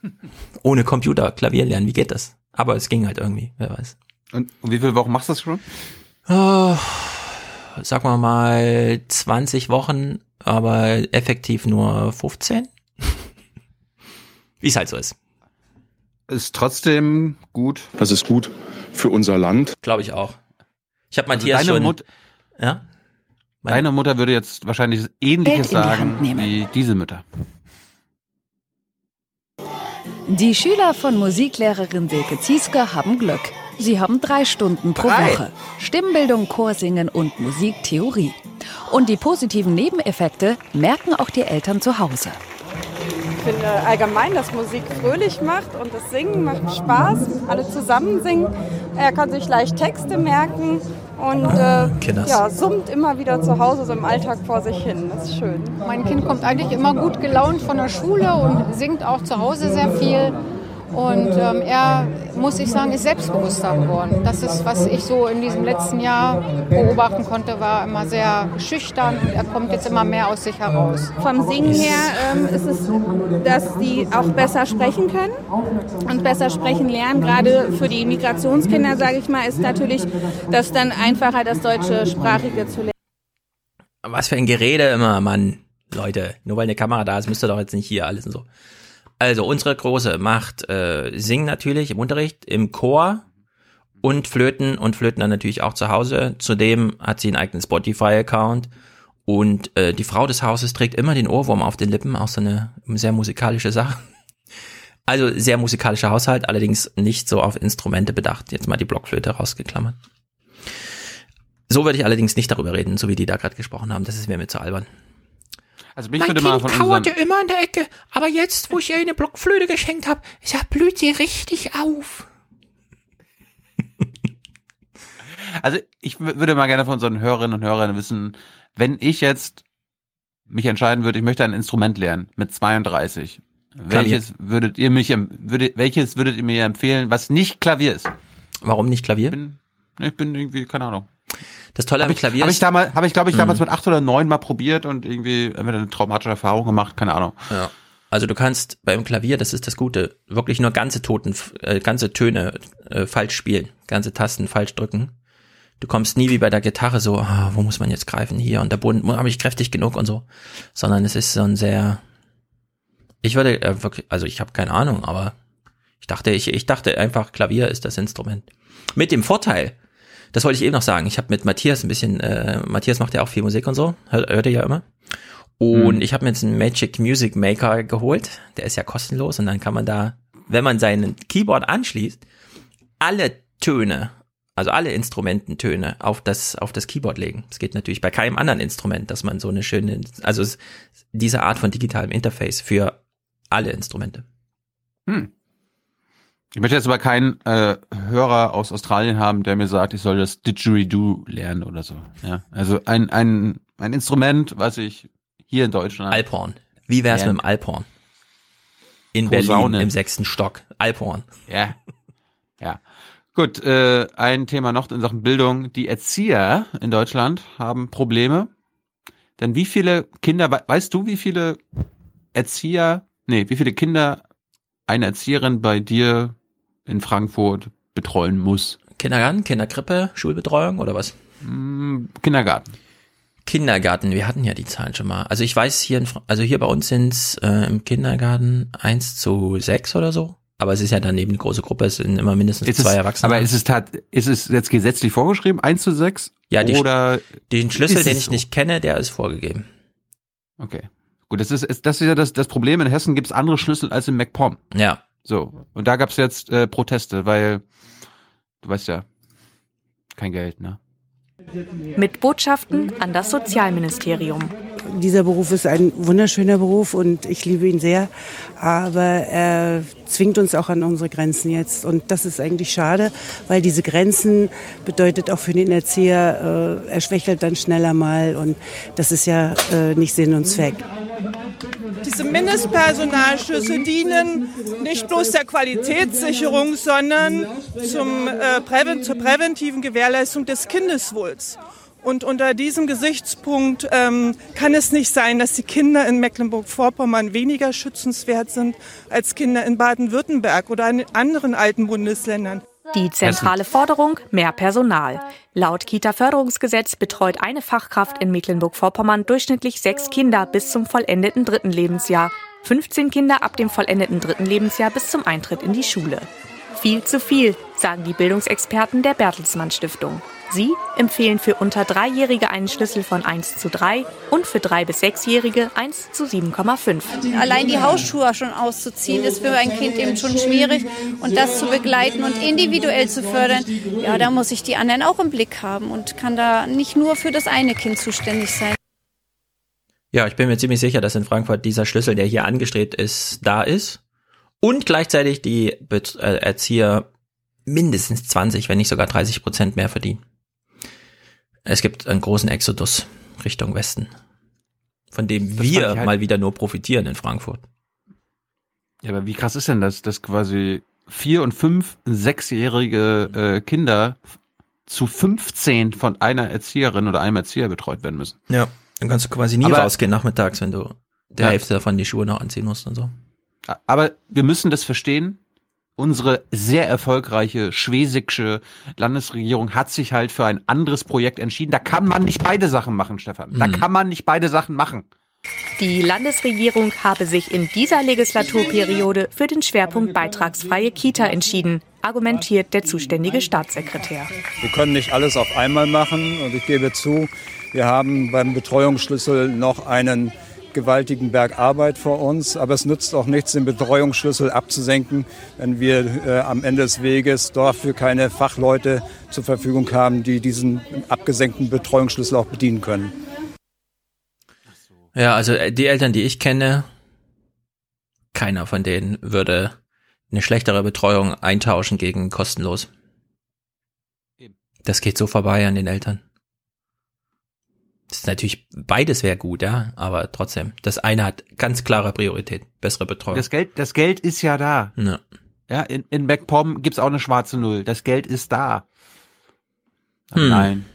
[laughs] ohne Computer, Klavier lernen, wie geht das? Aber es ging halt irgendwie, wer weiß. Und, und wie viele Wochen machst du das schon? Oh, sag mal mal 20 Wochen, aber effektiv nur 15. wie es halt so ist. Ist trotzdem gut. Das ist gut für unser Land. Glaube ich auch. Ich habe Also Matthias deine schon. Mut- ja? Deine Mutter würde jetzt wahrscheinlich ähnliches die sagen nehmen. wie diese Mütter. Die Schüler von Musiklehrerin Silke Zieske haben Glück. Sie haben drei Stunden pro Drei? Woche. Stimmbildung, Chorsingen und Musiktheorie. Und die positiven Nebeneffekte merken auch die Eltern zu Hause. Ich finde allgemein, dass Musik fröhlich macht und das Singen macht Spaß. Alle zusammen singen. Er kann sich leicht Texte merken und äh, Kinders. ja, summt immer wieder zu Hause so im Alltag vor sich hin. Das ist schön. Mein Kind kommt eigentlich immer gut gelaunt von der Schule und singt auch zu Hause sehr viel. Und ähm, er, muss ich sagen, ist selbstbewusster geworden. Das ist, was ich so in diesem letzten Jahr beobachten konnte, war immer sehr schüchtern und er kommt jetzt immer mehr aus sich heraus. Vom Singen her ähm, ist es, dass die auch besser sprechen können und besser sprechen lernen. Gerade für die Migrationskinder, sage ich mal, ist natürlich das dann einfacher, das deutsche Sprachige zu lernen. Was für ein Gerede immer, Mann. Leute, nur weil eine Kamera da ist, müsst ihr doch jetzt nicht hier alles und so. Also, unsere Große macht äh, Singen natürlich im Unterricht, im Chor und Flöten und Flöten dann natürlich auch zu Hause. Zudem hat sie einen eigenen Spotify-Account und äh, die Frau des Hauses trägt immer den Ohrwurm auf den Lippen, auch so eine sehr musikalische Sache. [laughs] Also sehr musikalischer Haushalt, allerdings nicht so auf Instrumente bedacht. Jetzt mal die Blockflöte rausgeklammert. So würde ich allerdings nicht darüber reden, so wie die da gerade gesprochen haben. Das ist mir mit zu albern. Also mich mein würde Kind mal von kauerte immer in der Ecke, aber jetzt, wo ich ihr eine Blockflöte geschenkt habe, ja, blüht sie richtig auf. [laughs] also ich würde mal gerne von unseren Hörerinnen und Hörern wissen, wenn ich jetzt mich entscheiden würde, ich möchte ein Instrument lernen mit 32. Welches würdet ihr mich, würdet, welches würdet ihr mir empfehlen, was nicht Klavier ist? Warum nicht Klavier? Ich bin, ich bin irgendwie, keine Ahnung. Das Tolle Hab am ich, Klavier Habe ich ist- damals, habe ich glaube ich damals Mhm. mit acht oder neun mal probiert und irgendwie entweder eine traumatische Erfahrung gemacht, keine Ahnung. Ja. Also du kannst beim Klavier, das ist das Gute, wirklich nur ganze Toten, äh, ganze Töne äh, falsch spielen, ganze Tasten falsch drücken. Du kommst nie wie bei der Gitarre so, ah, wo muss man jetzt greifen hier und der Boden habe ich kräftig genug und so, sondern es ist so ein sehr, ich würde äh, wirklich, also ich habe keine Ahnung, aber ich dachte, ich, ich dachte einfach, Klavier ist das Instrument. Mit dem Vorteil, das wollte ich eben noch sagen, ich habe mit Matthias ein bisschen, äh, Matthias macht ja auch viel Musik und so, hört, hört ihr ja immer. Und Hm. ich habe mir jetzt einen Magic Music Maker geholt. Der ist ja kostenlos und dann kann man da, wenn man seinen Keyboard anschließt, alle Töne, also alle Instrumententöne auf das auf das Keyboard legen. Es geht natürlich bei keinem anderen Instrument, dass man so eine schöne, also es, diese Art von digitalem Interface für alle Instrumente. Hm. Ich möchte jetzt aber keinen äh, Hörer aus Australien haben, der mir sagt, ich soll das Didgeridoo lernen oder so. Ja, also ein ein ein Instrument, was ich hier in Deutschland. Alphorn. Wie wär's lernen. mit dem Alphorn? In Posaune. Berlin im sechsten Stock. Alphorn. Ja. Ja. Gut, äh, ein Thema noch in Sachen Bildung. Die Erzieher in Deutschland haben Probleme. Denn wie viele Kinder, weißt du, wie viele Erzieher, nee, wie viele Kinder eine Erzieherin bei dir in Frankfurt betreuen muss. Kindergarten, Kinderkrippe, Schulbetreuung oder was? Mm, Kindergarten. Kindergarten, wir hatten ja die Zahlen schon mal. Also ich weiß hier, in, also hier bei uns sind es äh, im Kindergarten eins zu sechs oder so. Aber es ist ja dann eben eine große Gruppe, es sind immer mindestens ist zwei es, Erwachsene. Aber ist es, tat, ist es jetzt gesetzlich vorgeschrieben, eins zu sechs? Ja, die, oder den Schlüssel, den ich so? nicht kenne, der ist vorgegeben. Okay. Gut, das ist, das ist ja das, das Problem. In Hessen gibt es andere Schlüssel als in MacPom. Ja. So, und da gab es jetzt äh, Proteste, weil du weißt ja, kein Geld, ne? Mit Botschaften an das Sozialministerium. Dieser Beruf ist ein wunderschöner Beruf und ich liebe ihn sehr, aber er zwingt uns auch an unsere Grenzen jetzt und das ist eigentlich schade, weil diese Grenzen bedeutet auch für den Erzieher, äh, er schwächelt dann schneller mal und das ist ja äh, nicht Sinn und Zweck. Diese Mindestpersonalschlüsse dienen nicht bloß der Qualitätssicherung, sondern zum, äh, Präven zur präventiven Gewährleistung des Kindeswohls. Und unter diesem Gesichtspunkt ähm, kann es nicht sein, dass die Kinder in Mecklenburg-Vorpommern weniger schützenswert sind als Kinder in Baden-Württemberg oder in anderen alten Bundesländern. Die zentrale Forderung, mehr Personal. Laut Kita-Förderungsgesetz betreut eine Fachkraft in Mecklenburg-Vorpommern durchschnittlich sechs Kinder bis zum vollendeten dritten Lebensjahr. 15 Kinder ab dem vollendeten dritten Lebensjahr bis zum Eintritt in die Schule. Viel zu viel, sagen die Bildungsexperten der Bertelsmann Stiftung. Sie empfehlen für unter Dreijährige einen Schlüssel von 1 zu 3 und für 3 bis 6-Jährige 1 zu 7,5. Allein die Hausschuhe schon auszuziehen, ist für ein Kind eben schon schwierig. Und das zu begleiten und individuell zu fördern, ja, da muss ich die anderen auch im Blick haben und kann da nicht nur für das eine Kind zuständig sein. Ja, ich bin mir ziemlich sicher, dass in Frankfurt dieser Schlüssel, der hier angestrebt ist, da ist. Und gleichzeitig die äh, Erzieher mindestens 20, wenn nicht sogar 30 Prozent mehr verdienen. Es gibt einen großen Exodus Richtung Westen, von dem das wir halt mal wieder nur profitieren in Frankfurt. Ja, aber wie krass ist denn das, dass quasi vier und fünf, sechsjährige äh, Kinder zu 15 von einer Erzieherin oder einem Erzieher betreut werden müssen? Ja, dann kannst du quasi nie aber, rausgehen nachmittags, wenn du der ja. Hälfte davon die Schuhe noch anziehen musst und so. Aber wir müssen das verstehen, unsere sehr erfolgreiche schwesigsche Landesregierung hat sich halt für ein anderes Projekt entschieden. Da kann man nicht beide Sachen machen, Stefan. Da mhm. kann man nicht beide Sachen machen. Die Landesregierung habe sich in dieser Legislaturperiode für den Schwerpunkt beitragsfreie Kita entschieden, argumentiert der zuständige Staatssekretär. Wir können nicht alles auf einmal machen und ich gebe zu, wir haben beim Betreuungsschlüssel noch einen gewaltigen Berg Arbeit vor uns. Aber es nützt auch nichts, den Betreuungsschlüssel abzusenken, wenn wir äh, am Ende des Weges dafür keine Fachleute zur Verfügung haben, die diesen abgesenkten Betreuungsschlüssel auch bedienen können. Ja, also äh, die Eltern, die ich kenne, keiner von denen würde eine schlechtere Betreuung eintauschen gegen kostenlos. Das geht so vorbei an den Eltern. Das ist natürlich, beides wäre gut, ja, aber trotzdem, das eine hat ganz klare Priorität, bessere Betreuung. Das Geld, das Geld ist ja da. Ja, ja in, in MacPom gibt's auch eine schwarze Null. Das Geld ist da. Hm. Nein.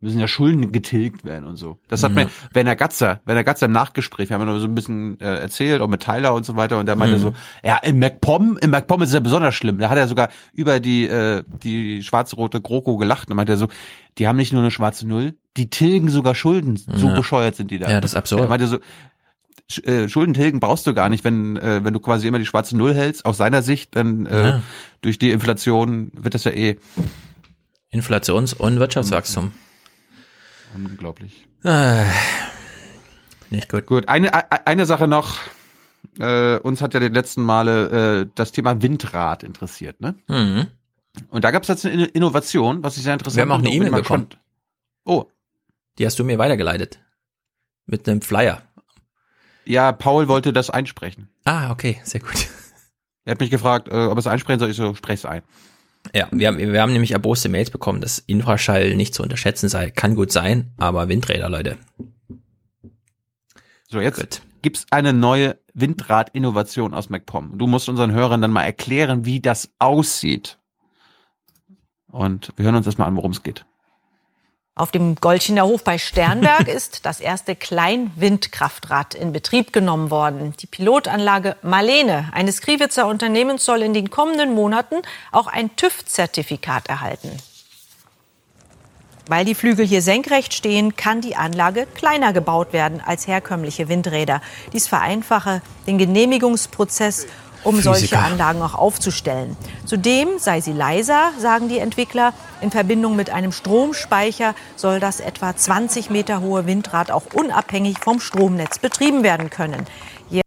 Müssen ja Schulden getilgt werden und so. Das hat ja. mir Werner Gatzer, Werner Gatzer im Nachgespräch, wir haben ja so ein bisschen äh, erzählt, auch mit Tyler und so weiter, und der meinte mhm. so, ja, in MacPom, in MacPom ist es ja besonders schlimm. Da hat er sogar über die, äh, die schwarz-rote GroKo gelacht und meinte er so, die haben nicht nur eine schwarze Null, die tilgen sogar Schulden. So ja. bescheuert sind die da. Ja, das ist absurd. Meinte so, äh, Schulden tilgen brauchst du gar nicht, wenn äh, wenn du quasi immer die schwarze Null hältst. Aus seiner Sicht, dann äh, ja. durch die Inflation wird das ja eh Inflations- und Wirtschaftswachstum. Unglaublich. Äh, nicht gut. Gut. Eine eine Sache noch. Äh, uns hat ja die letzten Male äh, das Thema Windrad interessiert, ne? Mhm. Und da gab es jetzt eine Innovation, was ich sehr interessant finde. Wir haben auch eine E-Mail bekommen. Oh, die hast du mir weitergeleitet. Mit einem Flyer. Ja, Paul wollte das einsprechen. Ah, okay, sehr gut. Er hat mich gefragt, äh, ob es einsprechen soll. Ich so, sprech's ein. Ja, wir haben, wir haben nämlich erboste Mails bekommen, dass Infraschall nicht zu unterschätzen sei. Kann gut sein, aber Windräder, Leute. So, jetzt gut. gibt's eine neue Windrad-Innovation aus MacPom. Du musst unseren Hörern dann mal erklären, wie das aussieht. Und wir hören uns das mal an, worum es geht. Auf dem Goldschiner Hof bei Sternberg [laughs] ist das erste Kleinwindkraftrad in Betrieb genommen worden. Die Pilotanlage Marlene eines Kriwitzer Unternehmens soll in den kommenden Monaten auch ein TÜV-Zertifikat erhalten. Weil die Flügel hier senkrecht stehen, kann die Anlage kleiner gebaut werden als herkömmliche Windräder. Dies vereinfache den Genehmigungsprozess um Physiker. solche Anlagen auch aufzustellen. Zudem sei sie leiser, sagen die Entwickler. In Verbindung mit einem Stromspeicher soll das etwa 20 Meter hohe Windrad auch unabhängig vom Stromnetz betrieben werden können. Ja.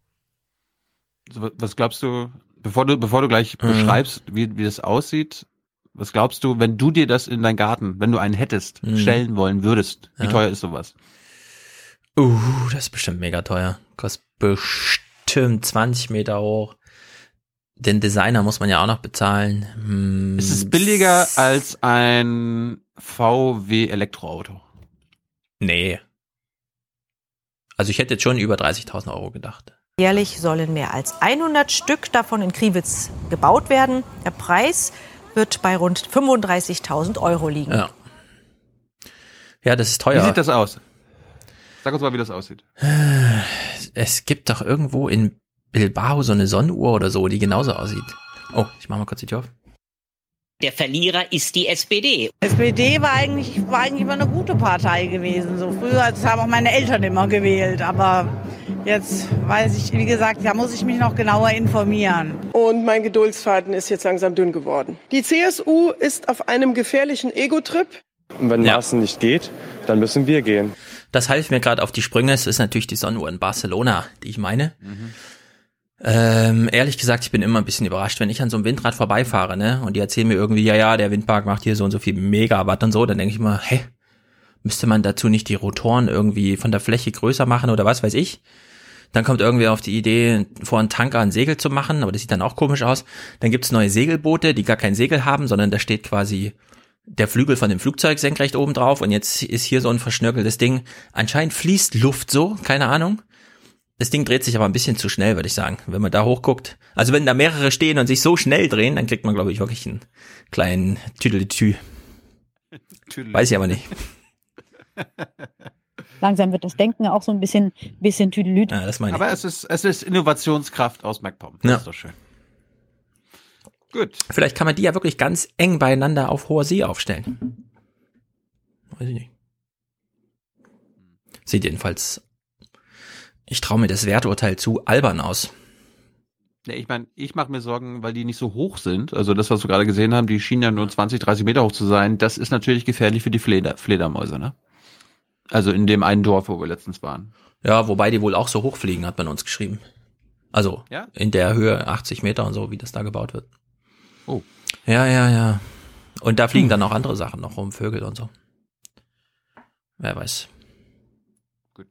Was glaubst du, bevor du, bevor du gleich mhm. beschreibst, wie, wie das aussieht, was glaubst du, wenn du dir das in deinen Garten, wenn du einen hättest, mhm. stellen wollen würdest, wie ja. teuer ist sowas? Uh, das ist bestimmt mega teuer. Kostet bestimmt 20 Meter hoch den Designer muss man ja auch noch bezahlen. Hm. Ist es billiger als ein VW Elektroauto? Nee. Also ich hätte jetzt schon über 30.000 Euro gedacht. Jährlich sollen mehr als 100 Stück davon in Kriwitz gebaut werden. Der Preis wird bei rund 35.000 Euro liegen. Ja. ja, das ist teuer. Wie sieht das aus? Sag uns mal, wie das aussieht. Es gibt doch irgendwo in Bilbao so eine Sonnenuhr oder so, die genauso aussieht. Oh, ich mach mal kurz die Tür auf. Der Verlierer ist die SPD. SPD war eigentlich, war eigentlich immer eine gute Partei gewesen. So früher, das haben auch meine Eltern immer gewählt. Aber jetzt weiß ich, wie gesagt, da muss ich mich noch genauer informieren. Und mein Geduldsfaden ist jetzt langsam dünn geworden. Die CSU ist auf einem gefährlichen Ego-Trip. Und wenn ja. Maaßen nicht geht, dann müssen wir gehen. Das half mir gerade auf die Sprünge. Es ist natürlich die Sonnenuhr in Barcelona, die ich meine. Mhm. Ähm, ehrlich gesagt, ich bin immer ein bisschen überrascht, wenn ich an so einem Windrad vorbeifahre, ne? Und die erzählen mir irgendwie, ja, ja, der Windpark macht hier so und so viel Megawatt und so, dann denke ich immer, hä, müsste man dazu nicht die Rotoren irgendwie von der Fläche größer machen oder was weiß ich? Dann kommt irgendwer auf die Idee, vor einen Tanker ein Segel zu machen, aber das sieht dann auch komisch aus. Dann gibt's neue Segelboote, die gar kein Segel haben, sondern da steht quasi der Flügel von dem Flugzeug senkrecht oben drauf und jetzt ist hier so ein verschnörkeltes Ding. Anscheinend fließt Luft so, keine Ahnung. Das Ding dreht sich aber ein bisschen zu schnell, würde ich sagen, wenn man da hochguckt. Also wenn da mehrere stehen und sich so schnell drehen, dann kriegt man, glaube ich, wirklich einen kleinen Tüdelitü. Weiß ich aber nicht. [laughs] Langsam wird das Denken auch so ein bisschen, bisschen Tüdelüt. Ja, das meine ich. Aber es ist, es ist Innovationskraft aus MacPom. Das ja. ist doch schön. Gut. Vielleicht kann man die ja wirklich ganz eng beieinander auf hoher See aufstellen. Weiß ich nicht. Sieht jedenfalls ich traue mir das Werturteil zu albern aus. Ja, ich meine, ich mache mir Sorgen, weil die nicht so hoch sind. Also das, was wir gerade gesehen haben, die schienen ja nur 20, 30 Meter hoch zu sein. Das ist natürlich gefährlich für die Fleder, Fledermäuse, ne? Also in dem einen Dorf, wo wir letztens waren. Ja, wobei die wohl auch so hoch fliegen, hat man uns geschrieben. Also ja? in der Höhe 80 Meter und so, wie das da gebaut wird. Oh. Ja, ja, ja. Und da fliegen hm. dann auch andere Sachen noch rum, Vögel und so. Wer weiß. Gut.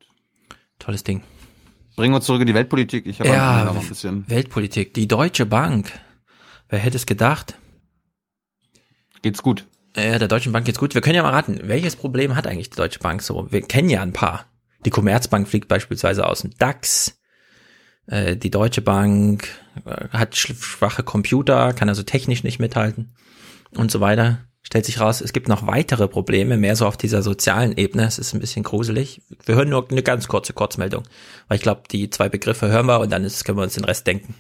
Tolles Ding. Bringen wir uns zurück in die Weltpolitik. Ich habe ja, noch ein bisschen. Weltpolitik. Die Deutsche Bank. Wer hätte es gedacht? Geht's gut? Ja, der Deutschen Bank geht's gut. Wir können ja mal raten, welches Problem hat eigentlich die Deutsche Bank so? Wir kennen ja ein paar. Die Commerzbank fliegt beispielsweise aus dem DAX. Äh, die Deutsche Bank äh, hat schwache Computer, kann also technisch nicht mithalten und so weiter stellt sich raus, es gibt noch weitere Probleme, mehr so auf dieser sozialen Ebene. Es ist ein bisschen gruselig. Wir hören nur eine ganz kurze Kurzmeldung, weil ich glaube, die zwei Begriffe hören wir und dann ist, können wir uns den Rest denken.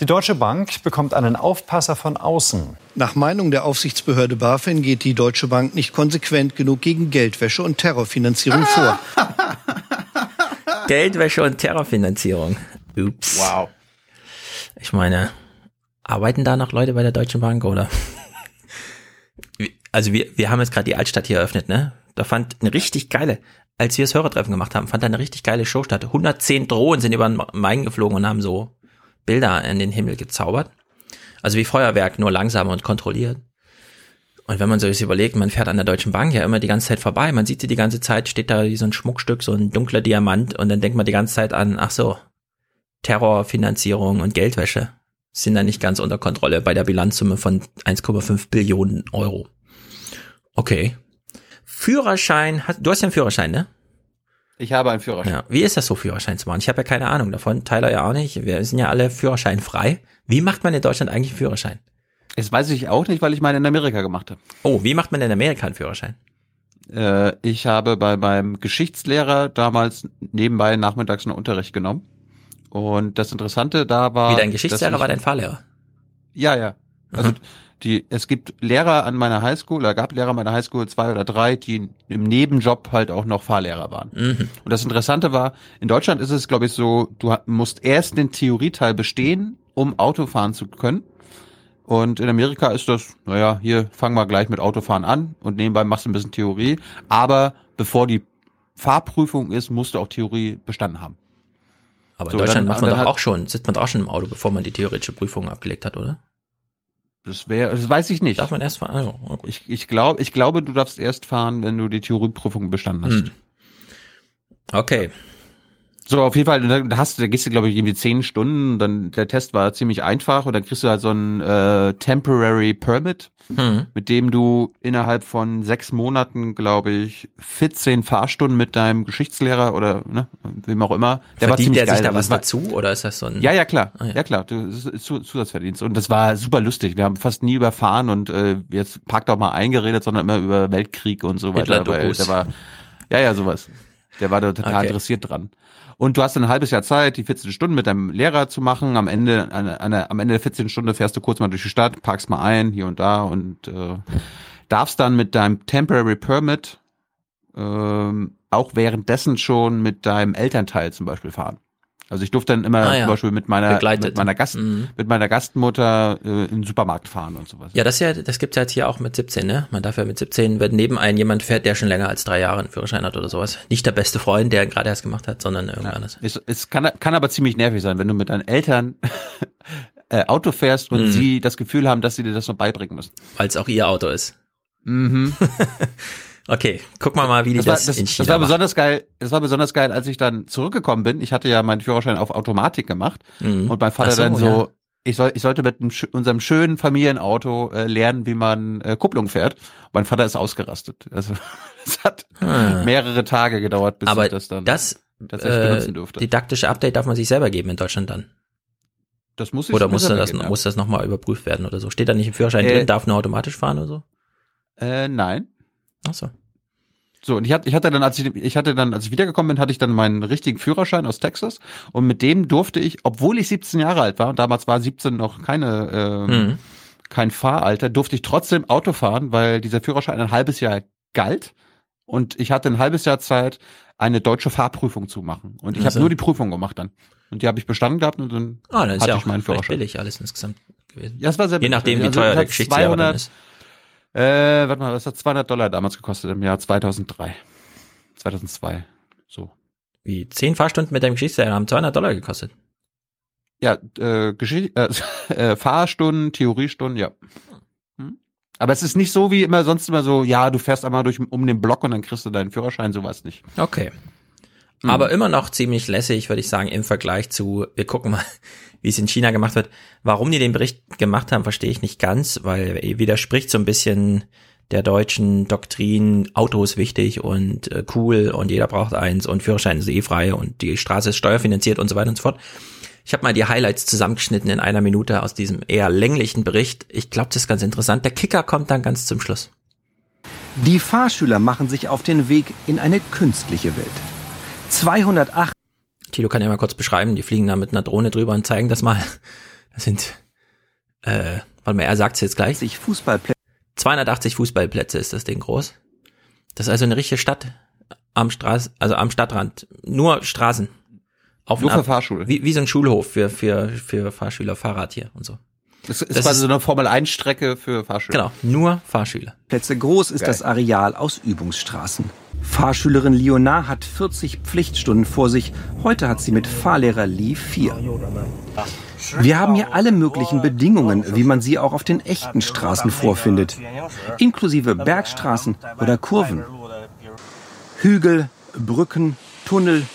Die Deutsche Bank bekommt einen Aufpasser von außen. Nach Meinung der Aufsichtsbehörde BaFin geht die Deutsche Bank nicht konsequent genug gegen Geldwäsche und Terrorfinanzierung vor. [laughs] Geldwäsche und Terrorfinanzierung. Ups. Wow. Ich meine, arbeiten da noch Leute bei der Deutschen Bank oder? Also wir, wir haben jetzt gerade die Altstadt hier eröffnet, ne? Da fand eine richtig geile, als wir das Hörertreffen gemacht haben, fand da eine richtig geile Show statt. 110 Drohnen sind über den Main geflogen und haben so Bilder in den Himmel gezaubert. Also wie Feuerwerk, nur langsamer und kontrolliert. Und wenn man sich überlegt, man fährt an der Deutschen Bank ja immer die ganze Zeit vorbei, man sieht sie die ganze Zeit, steht da wie so ein Schmuckstück, so ein dunkler Diamant und dann denkt man die ganze Zeit an, ach so, Terrorfinanzierung und Geldwäsche. sind da nicht ganz unter Kontrolle bei der Bilanzsumme von 1,5 Billionen Euro. Okay. Führerschein, du hast ja einen Führerschein, ne? Ich habe einen Führerschein. Ja. Wie ist das so, Führerschein zu machen? Ich habe ja keine Ahnung davon. Tyler ja auch nicht. Wir sind ja alle führerscheinfrei. Wie macht man in Deutschland eigentlich einen Führerschein? Das weiß ich auch nicht, weil ich meinen in Amerika gemacht habe. Oh, wie macht man in Amerika einen Führerschein? Äh, ich habe bei meinem Geschichtslehrer damals nebenbei nachmittags einen Unterricht genommen. Und das Interessante da war. Wie dein Geschichtslehrer war dein Fahrlehrer? Ja, ja. Also. Die, es gibt Lehrer an meiner Highschool, oder gab Lehrer an meiner Highschool, zwei oder drei, die im Nebenjob halt auch noch Fahrlehrer waren. Mhm. Und das Interessante war, in Deutschland ist es, glaube ich, so, du musst erst den Theorieteil bestehen, um Auto fahren zu können. Und in Amerika ist das, naja, hier fangen wir gleich mit Autofahren an und nebenbei machst du ein bisschen Theorie. Aber bevor die Fahrprüfung ist, musst du auch Theorie bestanden haben. Aber in so, Deutschland dann, macht man doch auch schon, sitzt man doch auch schon im Auto, bevor man die theoretische Prüfung abgelegt hat, oder? Das wäre, das weiß ich nicht. Darf man erst fahren? Also, ich, ich glaube, ich glaube, du darfst erst fahren, wenn du die Theorieprüfung bestanden hast. Hm. Okay. So, auf jeden Fall, da hast du, da gehst du, glaube ich, irgendwie zehn Stunden, dann der Test war ziemlich einfach und dann kriegst du halt so ein äh, Temporary Permit, hm. mit dem du innerhalb von sechs Monaten, glaube ich, 14 Fahrstunden mit deinem Geschichtslehrer oder ne, wem auch immer. Der Verdient der geil. sich da was war, dazu oder ist das so ein? Ja, ja, klar. Ah, ja. ja. klar, das ist Zusatzverdienst. Und das war super lustig. Wir haben fast nie überfahren und äh, jetzt parkt auch mal eingeredet, sondern immer über Weltkrieg und so weiter. Weil der war, ja, ja, sowas. Der war da total okay. interessiert dran. Und du hast ein halbes Jahr Zeit, die 14 Stunden mit deinem Lehrer zu machen. Am Ende, eine, eine, am Ende der 14 Stunden fährst du kurz mal durch die Stadt, parkst mal ein, hier und da und äh, darfst dann mit deinem Temporary Permit ähm, auch währenddessen schon mit deinem Elternteil zum Beispiel fahren. Also ich durfte dann immer ah, ja. zum Beispiel mit meiner mit meiner Gast mhm. mit meiner Gastmutter äh, in den Supermarkt fahren und sowas. Ja, das ja, das gibt's ja jetzt hier auch mit 17, ne? Man darf ja mit 17, wenn neben einem jemand fährt, der schon länger als drei Jahre einen Führerschein hat oder sowas. Nicht der beste Freund, der gerade erst gemacht hat, sondern irgendwas. Ja. Es, es kann, kann aber ziemlich nervig sein, wenn du mit deinen Eltern [laughs] äh, Auto fährst und mhm. sie das Gefühl haben, dass sie dir das noch beibringen müssen. Weil es auch ihr Auto ist. Mhm. [laughs] Okay, guck mal mal, wie die das, das, das in China Das war besonders geil. Das war besonders geil, als ich dann zurückgekommen bin. Ich hatte ja meinen Führerschein auf Automatik gemacht mhm. und mein Vater so, dann so, ja. ich soll, ich sollte mit einem, unserem schönen Familienauto äh, lernen, wie man äh, Kupplung fährt. Mein Vater ist ausgerastet. Also [laughs] es hat hm. mehrere Tage gedauert, bis Aber ich das dann das äh, benutzen durfte. Didaktische Update darf man sich selber geben in Deutschland dann. Das muss ich Oder muss das, geben, muss das nochmal überprüft werden oder so? Steht da nicht im Führerschein äh, drin, darf nur automatisch fahren oder so? Äh, nein. Ach so. So, und ich hatte, ich hatte dann, als ich, ich hatte dann, als ich wiedergekommen bin, hatte ich dann meinen richtigen Führerschein aus Texas und mit dem durfte ich, obwohl ich 17 Jahre alt war und damals war 17 noch keine, ähm, mhm. kein Fahralter, durfte ich trotzdem Auto fahren, weil dieser Führerschein ein halbes Jahr galt und ich hatte ein halbes Jahr Zeit, eine deutsche Fahrprüfung zu machen. Und ich also. habe nur die Prüfung gemacht dann. Und die habe ich bestanden gehabt und dann ah, dann hatte ist ja ich meinen Führerschein. billig alles insgesamt gewesen. Ja, es war sehr Je nachdem, wie also teuer der Geschichtslehrer dann ist. Äh, warte mal, was hat 200 Dollar damals gekostet im Jahr 2003? 2002. So. Wie? Zehn Fahrstunden mit deinem Geschichtslehrer haben 200 Dollar gekostet? Ja, äh, Geschicht äh, [laughs] äh, Fahrstunden, Theoriestunden, ja. Hm? Aber es ist nicht so wie immer sonst immer so, ja, du fährst einmal durch um den Block und dann kriegst du deinen Führerschein, sowas nicht. Okay. Mhm. Aber immer noch ziemlich lässig, würde ich sagen, im Vergleich zu, wir gucken mal, [laughs] wie es in China gemacht wird. Warum die den Bericht gemacht haben, verstehe ich nicht ganz, weil er widerspricht so ein bisschen der deutschen Doktrin, Auto ist wichtig und äh, cool und jeder braucht eins und Führerschein ist eh frei und die Straße ist steuerfinanziert und so weiter und so fort. Ich habe mal die Highlights zusammengeschnitten in einer Minute aus diesem eher länglichen Bericht. Ich glaube, das ist ganz interessant. Der Kicker kommt dann ganz zum Schluss. Die Fahrschüler machen sich auf den Weg in eine künstliche Welt. 208. Tilo kann ja mal kurz beschreiben. Die fliegen da mit einer Drohne drüber und zeigen das mal. Das sind, äh, warte mal, er sagt es jetzt gleich. Fußballplätze 280 Fußballplätze ist das Ding groß. Das ist also eine richtige Stadt am Straß, also am Stadtrand. Nur Straßen. Auf Nur für Fahrschule. Wie, wie so ein Schulhof für, für, für Fahrschüler, Fahrrad hier und so. Das ist das quasi ist, so eine Formel-1-Strecke für Fahrschüler. Genau, nur Fahrschüler. Plätze groß ist Geil. das Areal aus Übungsstraßen. Fahrschülerin Liona hat 40 Pflichtstunden vor sich. Heute hat sie mit Fahrlehrer Li vier. Wir haben hier alle möglichen Bedingungen, wie man sie auch auf den echten Straßen vorfindet, inklusive Bergstraßen oder Kurven. Hügel, Brücken, Tunnel,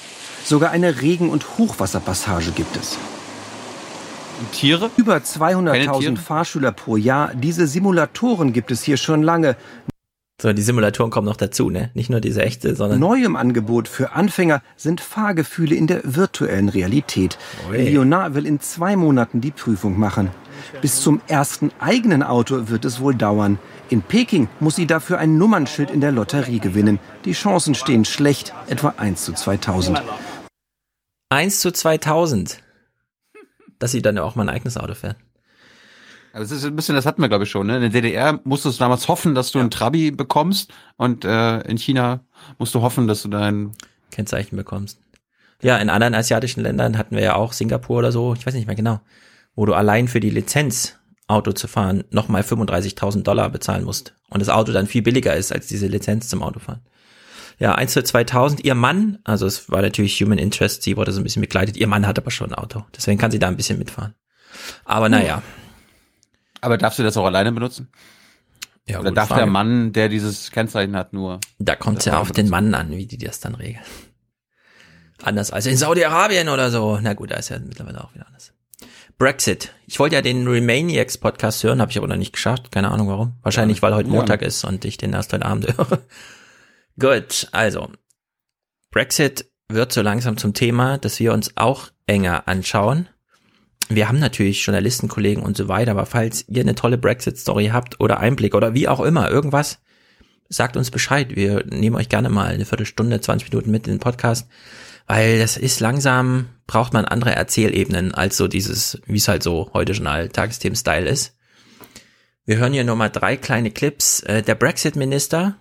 sogar eine Regen- und Hochwasserpassage gibt es. Tiere? Über 200.000 Fahrschüler pro Jahr. Diese Simulatoren gibt es hier schon lange. So, die Simulatoren kommen noch dazu, ne? Nicht nur diese echte, sondern. Neu im Angebot für Anfänger sind Fahrgefühle in der virtuellen Realität. Ui. Leonard will in zwei Monaten die Prüfung machen. Bis zum ersten eigenen Auto wird es wohl dauern. In Peking muss sie dafür ein Nummernschild in der Lotterie gewinnen. Die Chancen stehen schlecht, etwa 1 zu 2000. 1 zu 2000. Dass sie dann auch mal ein eigenes Auto fährt. Also das ist ein bisschen, das hatten wir glaube ich schon. Ne? In der DDR musstest du damals hoffen, dass du ein Trabi bekommst und äh, in China musst du hoffen, dass du dein Kennzeichen bekommst. Ja, in anderen asiatischen Ländern hatten wir ja auch Singapur oder so, ich weiß nicht mehr genau, wo du allein für die Lizenz Auto zu fahren nochmal 35.000 Dollar bezahlen musst und das Auto dann viel billiger ist als diese Lizenz zum Autofahren. Ja, 1 zu 2000. Ihr Mann, also es war natürlich Human Interest, sie wurde so ein bisschen begleitet. Ihr Mann hat aber schon ein Auto, deswegen kann sie da ein bisschen mitfahren. Aber naja. Aber darfst du das auch alleine benutzen? Ja, Oder darf Frage. der Mann, der dieses Kennzeichen hat, nur? Da kommt es ja auf den Mann an, wie die das dann regeln. Anders als in Saudi-Arabien oder so. Na gut, da ist ja mittlerweile auch wieder anders. Brexit. Ich wollte ja den Remaniacs Podcast hören, habe ich aber noch nicht geschafft. Keine Ahnung warum. Wahrscheinlich, weil heute. Montag ist und ich den erst heute Abend höre. Gut, also. Brexit wird so langsam zum Thema, dass wir uns auch enger anschauen. Wir haben natürlich Journalistenkollegen und so weiter, aber falls ihr eine tolle Brexit-Story habt oder Einblick oder wie auch immer, irgendwas, sagt uns Bescheid. Wir nehmen euch gerne mal eine Viertelstunde, 20 Minuten mit in den Podcast, weil das ist langsam, braucht man andere Erzählebenen als so dieses, wie es halt so heute schon all Tagesthemen-Style ist. Wir hören hier nochmal drei kleine Clips. Äh, Der Brexit-Minister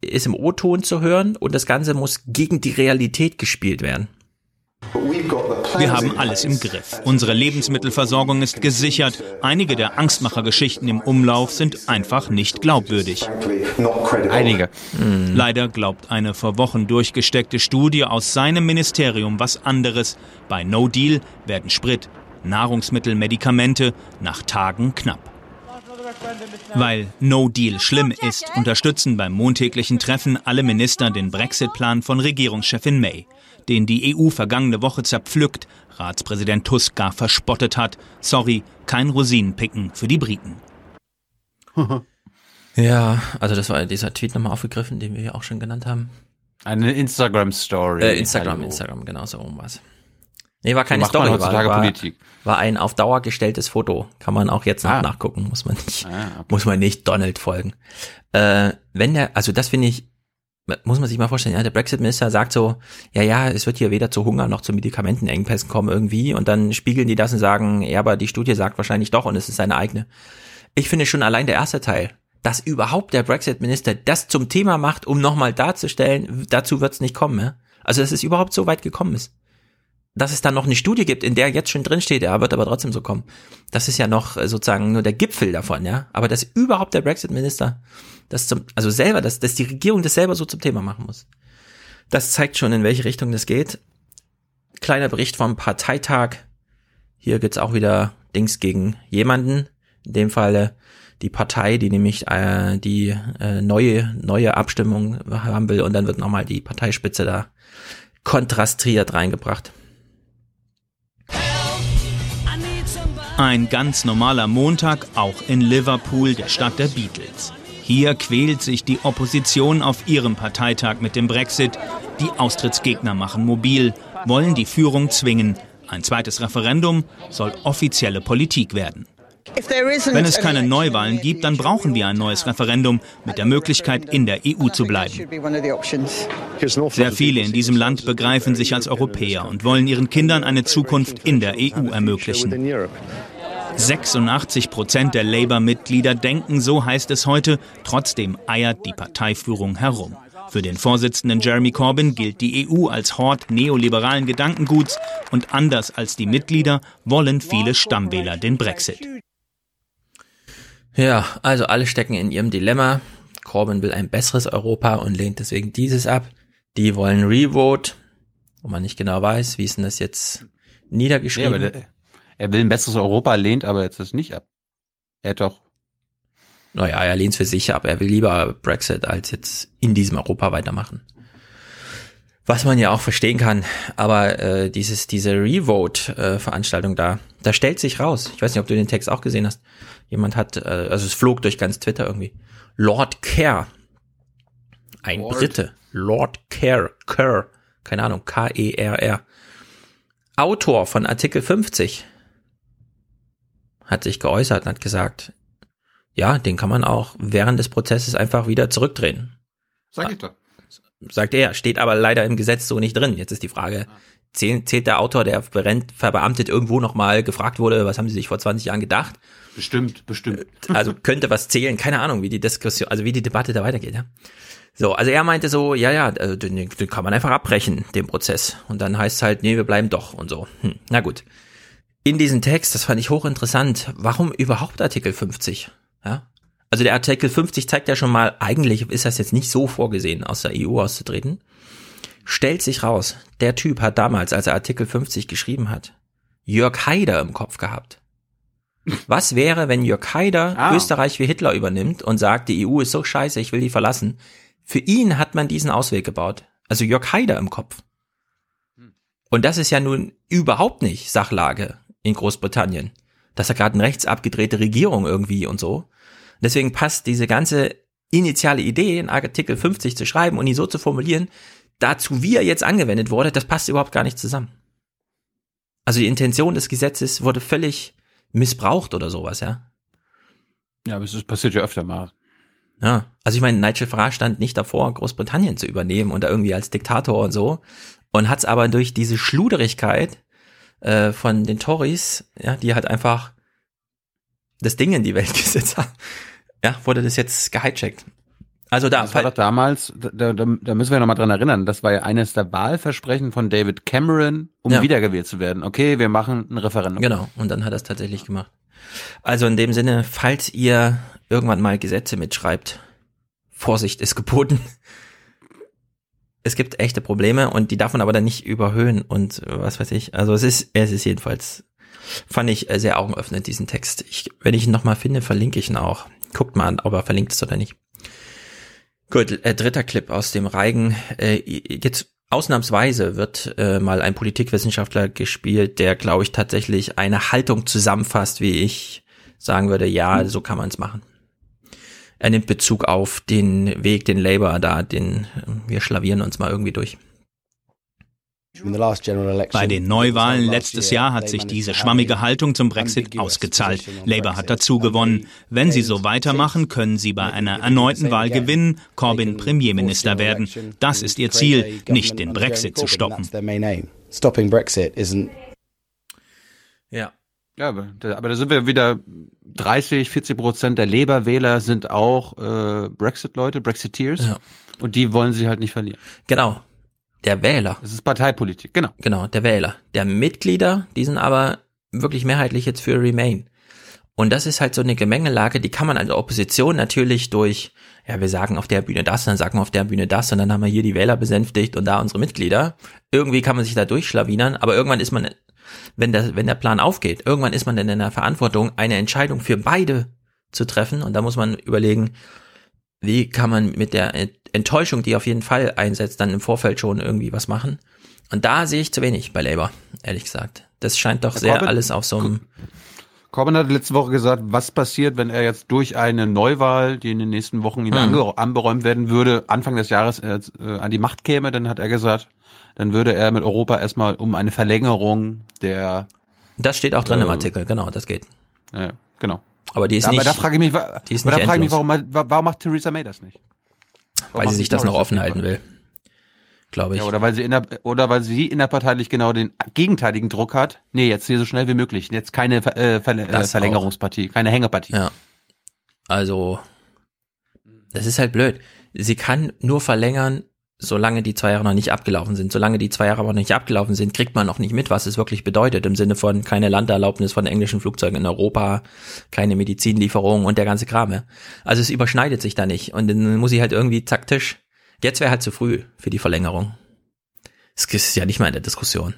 ist im O-Ton zu hören und das Ganze muss gegen die Realität gespielt werden. Wir haben alles im Griff. Unsere Lebensmittelversorgung ist gesichert. Einige der Angstmachergeschichten im Umlauf sind einfach nicht glaubwürdig. Einige. Leider glaubt eine vor Wochen durchgesteckte Studie aus seinem Ministerium was anderes. Bei No Deal werden Sprit, Nahrungsmittel, Medikamente nach Tagen knapp. Weil No Deal schlimm ist, unterstützen beim montäglichen Treffen alle Minister den Brexit-Plan von Regierungschefin May, den die EU vergangene Woche zerpflückt, Ratspräsident Tusk gar verspottet hat. Sorry, kein Rosinenpicken für die Briten. [laughs] Ja, also das war dieser Tweet nochmal aufgegriffen, den wir ja auch schon genannt haben. Eine Instagram-Story. Äh, Instagram, Hallo. Instagram, genau so rum was. Nee, war keine Story, war, war, war ein auf Dauer gestelltes Foto. Kann man auch jetzt noch Ah. nachgucken, muss man nicht, Ah, okay. muss man nicht Donald folgen. Äh, wenn der, also das finde ich, muss man sich mal vorstellen, ja, der Brexit-Minister sagt so, ja, ja, es wird hier weder zu Hunger noch zu Medikamentenengpässen kommen irgendwie und dann spiegeln die das und sagen, ja, aber die Studie sagt wahrscheinlich doch und es ist seine eigene. Ich finde schon allein der erste Teil, dass überhaupt der Brexit-Minister das zum Thema macht, um nochmal darzustellen, dazu wird es nicht kommen. Ja? Also, dass es überhaupt so weit gekommen ist. Dass es dann noch eine Studie gibt, in der jetzt schon drin steht, er wird aber trotzdem so kommen. Das ist ja noch äh, sozusagen nur der Gipfel davon, ja. Aber dass überhaupt der Brexit-Minister das zum, also selber, dass, dass die Regierung das selber so zum Thema machen muss. Das zeigt schon, in welche Richtung das geht. Kleiner Bericht vom Parteitag. Hier gibt's auch wieder Dings gegen jemanden. In dem Falle die Partei, die nämlich äh, die äh, neue neue Abstimmung haben will und dann wird nochmal die Parteispitze da kontrastiert reingebracht. Ein ganz normaler Montag auch in Liverpool, der Stadt der Beatles. Hier quält sich die Opposition auf ihrem Parteitag mit dem Brexit. Die Austrittsgegner machen mobil, wollen die Führung zwingen. Ein zweites Referendum soll offizielle Politik werden. Wenn es keine Neuwahlen gibt, dann brauchen wir ein neues Referendum mit der Möglichkeit, in der EU zu bleiben. Sehr viele in diesem Land begreifen sich als Europäer und wollen ihren Kindern eine Zukunft in der EU ermöglichen. 86 Prozent der Labour-Mitglieder denken, so heißt es heute, trotzdem eiert die Parteiführung herum. Für den Vorsitzenden Jeremy Corbyn gilt die EU als Hort neoliberalen Gedankenguts und anders als die Mitglieder wollen viele Stammwähler den Brexit. Ja, also alle stecken in ihrem Dilemma. Corbyn will ein besseres Europa und lehnt deswegen dieses ab. Die wollen Revote, wo man nicht genau weiß, wie ist denn das jetzt Nee, niedergeschrieben. aber der, er will ein besseres Europa, lehnt aber jetzt das nicht ab. Er hat doch. Naja, er lehnt es für sich ab. Er will lieber Brexit als jetzt in diesem Europa weitermachen. Was man ja auch verstehen kann, aber äh, dieses diese Revote-Veranstaltung äh, da, da stellt sich raus. Ich weiß nicht, ob du den Text auch gesehen hast. Jemand hat, äh, also es flog durch ganz Twitter irgendwie. Lord Kerr, ein Lord. Brite, Lord Kerr, Kerr, keine Ahnung, K-E-R-R, Autor von Artikel 50, hat sich geäußert und hat gesagt, ja, den kann man auch während des Prozesses einfach wieder zurückdrehen. Sag ich doch. Sagt er, steht aber leider im Gesetz so nicht drin. Jetzt ist die Frage, zählt, zählt der Autor, der verbeamtet irgendwo nochmal gefragt wurde, was haben sie sich vor 20 Jahren gedacht? Bestimmt, bestimmt. Also könnte was zählen, keine Ahnung, wie die Diskussion, also wie die Debatte da weitergeht, ja. So, also er meinte so, ja, ja, also den, den kann man einfach abbrechen, den Prozess. Und dann heißt es halt, nee, wir bleiben doch und so. Hm, na gut. In diesem Text, das fand ich hochinteressant, warum überhaupt Artikel 50? Ja? Also der Artikel 50 zeigt ja schon mal, eigentlich ist das jetzt nicht so vorgesehen, aus der EU auszutreten. Stellt sich raus, der Typ hat damals, als er Artikel 50 geschrieben hat, Jörg Haider im Kopf gehabt. Was wäre, wenn Jörg Haider ah. Österreich wie Hitler übernimmt und sagt, die EU ist so scheiße, ich will die verlassen? Für ihn hat man diesen Ausweg gebaut. Also Jörg Haider im Kopf. Und das ist ja nun überhaupt nicht Sachlage in Großbritannien. Das ist ja gerade eine rechtsabgedrehte Regierung irgendwie und so. Deswegen passt diese ganze initiale Idee, in Artikel 50 zu schreiben und ihn so zu formulieren, dazu wie er jetzt angewendet wurde, das passt überhaupt gar nicht zusammen. Also die Intention des Gesetzes wurde völlig missbraucht oder sowas, ja. Ja, aber es passiert ja öfter mal. Ja, also ich meine, Nigel Farage stand nicht davor, Großbritannien zu übernehmen und da irgendwie als Diktator und so und hat es aber durch diese Schluderigkeit äh, von den Tories, ja, die halt einfach das Ding in die Welt [laughs] gesetzt haben, ja, wurde das jetzt gehijackt. Also da. Das war doch damals, da, da, da müssen wir nochmal dran erinnern, das war ja eines der Wahlversprechen von David Cameron, um ja. wiedergewählt zu werden. Okay, wir machen ein Referendum. Genau, und dann hat er es tatsächlich gemacht. Also in dem Sinne, falls ihr irgendwann mal Gesetze mitschreibt, Vorsicht ist geboten. Es gibt echte Probleme und die darf man aber dann nicht überhöhen und was weiß ich. Also es ist, es ist jedenfalls, fand ich sehr augenöffnend, diesen Text. Ich, wenn ich ihn nochmal finde, verlinke ich ihn auch. Guckt mal an, ob er verlinkt ist oder nicht. Gut, äh, dritter Clip aus dem Reigen. Äh, jetzt ausnahmsweise wird äh, mal ein Politikwissenschaftler gespielt, der, glaube ich, tatsächlich eine Haltung zusammenfasst, wie ich sagen würde, ja, so kann man es machen. Er nimmt Bezug auf den Weg, den Labour da, den wir schlavieren uns mal irgendwie durch. Bei den Neuwahlen letztes Jahr hat sich diese schwammige Haltung zum Brexit ausgezahlt. Labour hat dazu gewonnen. Wenn sie so weitermachen, können sie bei einer erneuten Wahl gewinnen, Corbyn Premierminister werden. Das ist ihr Ziel, nicht den Brexit zu stoppen. Ja. Aber da, aber da sind wir wieder 30, 40 Prozent der Labour-Wähler sind auch äh, Brexit-Leute, Brexiteers. Ja. Und die wollen sie halt nicht verlieren. Genau der Wähler. Das ist Parteipolitik, genau. Genau, der Wähler. Der Mitglieder, die sind aber wirklich mehrheitlich jetzt für Remain. Und das ist halt so eine Gemengelage, die kann man als Opposition natürlich durch, ja, wir sagen auf der Bühne das, dann sagen wir auf der Bühne das und dann haben wir hier die Wähler besänftigt und da unsere Mitglieder. Irgendwie kann man sich da durchschlawinern, aber irgendwann ist man, wenn der, wenn der Plan aufgeht, irgendwann ist man dann in der Verantwortung, eine Entscheidung für beide zu treffen und da muss man überlegen, wie kann man mit der Enttäuschung, die auf jeden Fall einsetzt, dann im Vorfeld schon irgendwie was machen. Und da sehe ich zu wenig bei Labour, ehrlich gesagt. Das scheint doch sehr Corbyn, alles auf so einem. Corbyn hat letzte Woche gesagt, was passiert, wenn er jetzt durch eine Neuwahl, die in den nächsten Wochen ihm mhm. anberäumt werden würde, Anfang des Jahres äh, an die Macht käme, dann hat er gesagt, dann würde er mit Europa erstmal um eine Verlängerung der. Das steht auch drin äh, im Artikel, genau, das geht. Ja, genau. Aber die ist ja, nicht. Aber da frage ich mich, die ist aber da frage ich mich, warum, warum macht Theresa May das nicht? Warum weil sie sich das noch offen halten will. Glaube ich. Ja, oder weil sie in der, oder weil sie innerparteilich genau den gegenteiligen Druck hat. Nee, jetzt hier so schnell wie möglich. Jetzt keine äh, Ver äh, Verlängerungspartie, auch. keine Hängepartie. Ja. Also, das ist halt blöd. Sie kann nur verlängern, solange die zwei Jahre noch nicht abgelaufen sind. Solange die zwei Jahre aber noch nicht abgelaufen sind, kriegt man noch nicht mit, was es wirklich bedeutet. Im Sinne von keine Landerlaubnis von englischen Flugzeugen in Europa, keine Medizinlieferung und der ganze Kram. Also es überschneidet sich da nicht. Und dann muss ich halt irgendwie taktisch. Jetzt wäre halt zu früh für die Verlängerung. Es ist ja nicht mal in der Diskussion.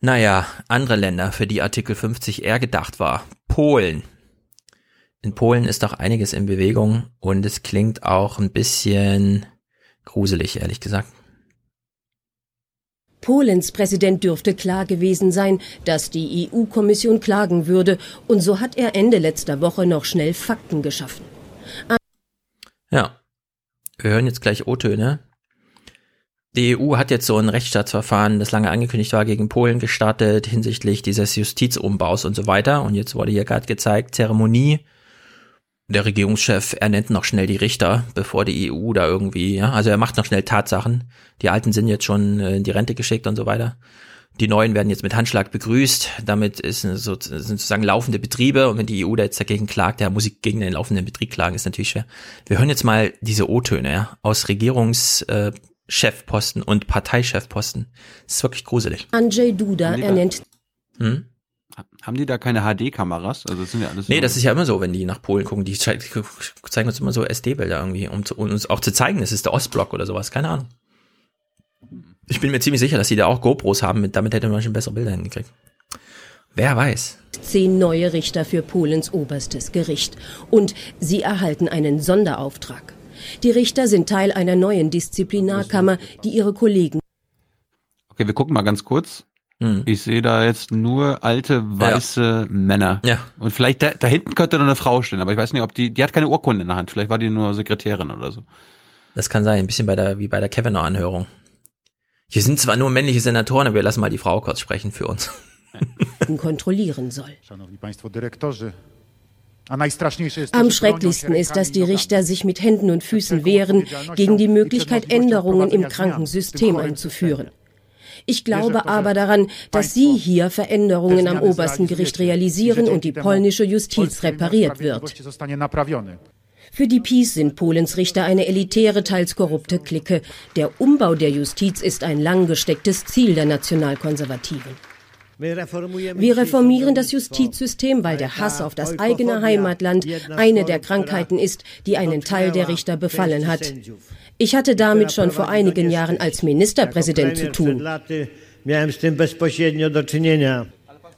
Naja, andere Länder, für die Artikel 50 eher gedacht war. Polen. In Polen ist doch einiges in Bewegung und es klingt auch ein bisschen gruselig, ehrlich gesagt. Polens Präsident dürfte klar gewesen sein, dass die EU-Kommission klagen würde, und so hat er Ende letzter Woche noch schnell Fakten geschaffen. Ja, wir hören jetzt gleich O-Töne. Die EU hat jetzt so ein Rechtsstaatsverfahren, das lange angekündigt war, gegen Polen gestartet hinsichtlich dieses Justizumbaus und so weiter. Und jetzt wurde hier gerade gezeigt, Zeremonie. Der Regierungschef ernennt noch schnell die Richter, bevor die EU da irgendwie, ja, also er macht noch schnell Tatsachen. Die alten sind jetzt schon äh, in die Rente geschickt und so weiter. Die neuen werden jetzt mit Handschlag begrüßt. Damit ist so, sind sozusagen laufende Betriebe. Und wenn die EU da jetzt dagegen klagt, ja, muss sie gegen den laufenden Betrieb klagen, ist natürlich schwer. Wir hören jetzt mal diese O-Töne ja, aus Regierungschefposten und Parteichefposten. Das ist wirklich gruselig. Andrzej Duda ernennt. Hm? Haben die da keine HD-Kameras? Also das sind ja alles. So nee, das ist ja immer so, wenn die nach Polen gucken. Die zeigen uns immer so SD-Bilder irgendwie, um, zu, um uns auch zu zeigen, es ist der Ostblock oder sowas. Keine Ahnung. Ich bin mir ziemlich sicher, dass sie da auch GoPros haben, damit hätte man schon bessere Bilder hingekriegt. Wer weiß. Zehn neue Richter für Polens oberstes Gericht. Und sie erhalten einen Sonderauftrag. Die Richter sind Teil einer neuen Disziplinarkammer, die ihre Kollegen. Okay, wir gucken mal ganz kurz. Hm. Ich sehe da jetzt nur alte weiße ja. Männer. Ja. Und vielleicht da, da hinten könnte noch eine Frau stehen, aber ich weiß nicht, ob die, die hat keine Urkunde in der Hand. Vielleicht war die nur Sekretärin oder so. Das kann sein, ein bisschen bei der, wie bei der Kavanaugh-Anhörung. Hier sind zwar nur männliche Senatoren, aber wir lassen mal die Frau kurz sprechen für uns. kontrollieren soll. Am schrecklichsten ist, dass die Richter sich mit Händen und Füßen wehren gegen die Möglichkeit, Änderungen im Krankensystem einzuführen. Ich glaube aber daran, dass Sie hier Veränderungen am obersten Gericht realisieren und die polnische Justiz repariert wird. Für die PiS sind Polens Richter eine elitäre, teils korrupte Clique. Der Umbau der Justiz ist ein lang gestecktes Ziel der Nationalkonservativen. Wir reformieren das Justizsystem, weil der Hass auf das eigene Heimatland eine der Krankheiten ist, die einen Teil der Richter befallen hat. Ich hatte damit schon vor einigen Jahren als Ministerpräsident zu tun.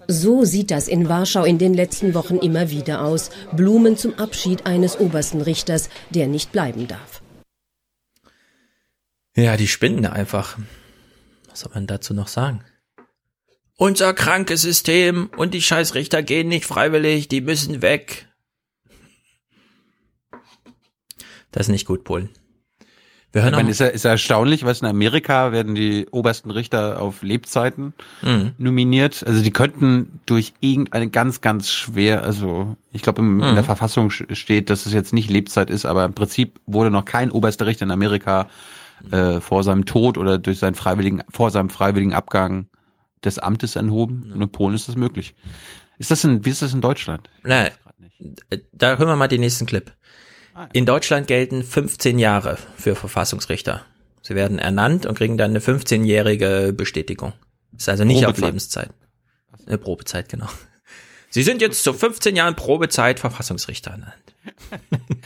So sieht das in Warschau in den letzten Wochen immer wieder aus. Blumen zum Abschied eines obersten Richters, der nicht bleiben darf. Ja, die spinnen einfach. Was soll man dazu noch sagen? Unser krankes System und die Scheißrichter gehen nicht freiwillig, die müssen weg. Das ist nicht gut, Polen. Wir hören ich meine, ist, ja, ist ja erstaunlich, was in Amerika werden die obersten Richter auf Lebzeiten mhm. nominiert. Also die könnten durch irgendeine ganz, ganz schwer, also ich glaube mhm. in der Verfassung steht, dass es jetzt nicht Lebzeit ist, aber im Prinzip wurde noch kein oberster Richter in Amerika äh, vor seinem Tod oder durch seinen freiwilligen, vor seinem freiwilligen Abgang des Amtes enthoben. Mhm. Und in Polen ist das möglich. Ist das in, wie ist das in Deutschland? Nein, da hören wir mal den nächsten Clip. In Deutschland gelten 15 Jahre für Verfassungsrichter. Sie werden ernannt und kriegen dann eine 15-jährige Bestätigung. ist also nicht Probezeit. auf Lebenszeit. Eine Probezeit, genau. Sie sind jetzt zu 15 Jahren Probezeit Verfassungsrichter ernannt. [laughs]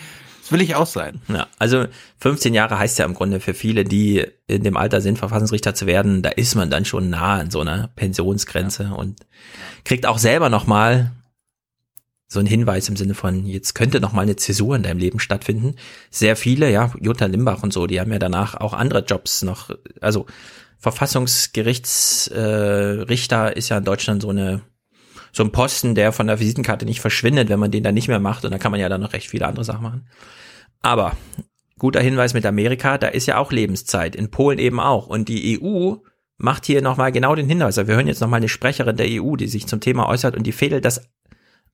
Das will ich auch sein. Ja, also 15 Jahre heißt ja im Grunde für viele, die in dem Alter sind, Verfassungsrichter zu werden, da ist man dann schon nah an so einer Pensionsgrenze ja. und kriegt auch selber nochmal so ein Hinweis im Sinne von, jetzt könnte noch mal eine Zäsur in deinem Leben stattfinden. Sehr viele, ja, Jutta Limbach und so, die haben ja danach auch andere Jobs noch, also Verfassungsgerichtsrichter äh, ist ja in Deutschland so eine so ein Posten, der von der Visitenkarte nicht verschwindet, wenn man den dann nicht mehr macht und da kann man ja dann noch recht viele andere Sachen machen. Aber guter Hinweis mit Amerika, da ist ja auch Lebenszeit, in Polen eben auch und die EU macht hier nochmal genau den Hinweis. Wir hören jetzt nochmal eine Sprecherin der EU, die sich zum Thema äußert und die fädelt das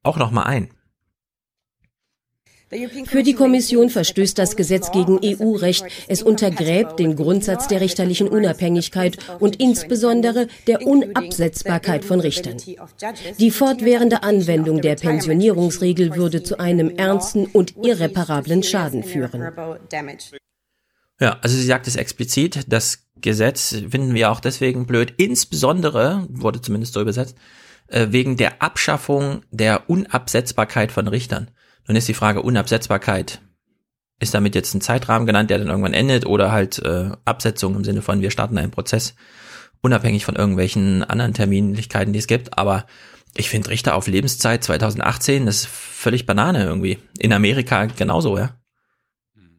auch nochmal ein. Für die Kommission verstößt das Gesetz gegen EU-Recht. Es untergräbt den Grundsatz der richterlichen Unabhängigkeit und insbesondere der Unabsetzbarkeit von Richtern. Die fortwährende Anwendung der Pensionierungsregel würde zu einem ernsten und irreparablen Schaden führen. Ja, also sie sagt es explizit, das Gesetz finden wir auch deswegen blöd, insbesondere, wurde zumindest so übersetzt, äh, wegen der Abschaffung der Unabsetzbarkeit von Richtern. Nun ist die Frage Unabsetzbarkeit. Ist damit jetzt ein Zeitrahmen genannt, der dann irgendwann endet oder halt äh, Absetzung im Sinne von wir starten einen Prozess, unabhängig von irgendwelchen anderen Terminlichkeiten, die es gibt. Aber ich finde Richter auf Lebenszeit 2018, das ist völlig Banane irgendwie. In Amerika genauso, ja.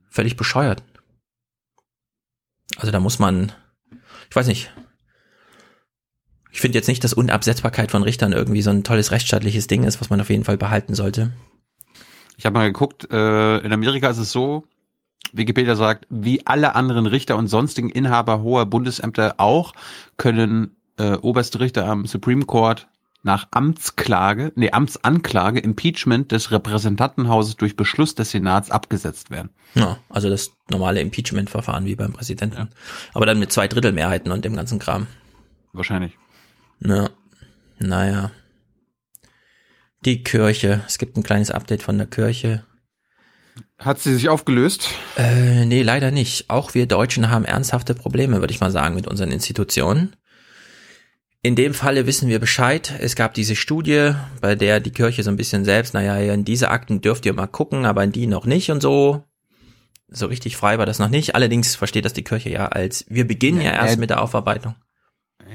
Völlig bescheuert. Also da muss man, ich weiß nicht, Ich finde jetzt nicht, dass Unabsetzbarkeit von Richtern irgendwie so ein tolles rechtsstaatliches Ding ist, was man auf jeden Fall behalten sollte. Ich habe mal geguckt, äh, in Amerika ist es so, Wikipedia sagt, wie alle anderen Richter und sonstigen Inhaber hoher Bundesämter auch, können äh, oberste Richter am Supreme Court nach Amtsklage, nee, Amtsanklage, Impeachment des Repräsentantenhauses durch Beschluss des Senats abgesetzt werden. Ja, also das normale Impeachment-Verfahren wie beim Präsidenten. Ja. Aber dann mit zwei Drittel Mehrheiten und dem ganzen Kram. Wahrscheinlich. Ja, naja. Die Kirche. Es gibt ein kleines Update von der Kirche. Hat sie sich aufgelöst? Äh, nee, leider nicht. Auch wir Deutschen haben ernsthafte Probleme, würde ich mal sagen, mit unseren Institutionen. In dem Falle wissen wir Bescheid. Es gab diese Studie, bei der die Kirche so ein bisschen selbst, naja, in diese Akten dürft ihr mal gucken, aber in die noch nicht und so. So richtig frei war das noch nicht. Allerdings versteht das die Kirche ja als, wir beginnen ja, ja erst äh, mit der Aufarbeitung.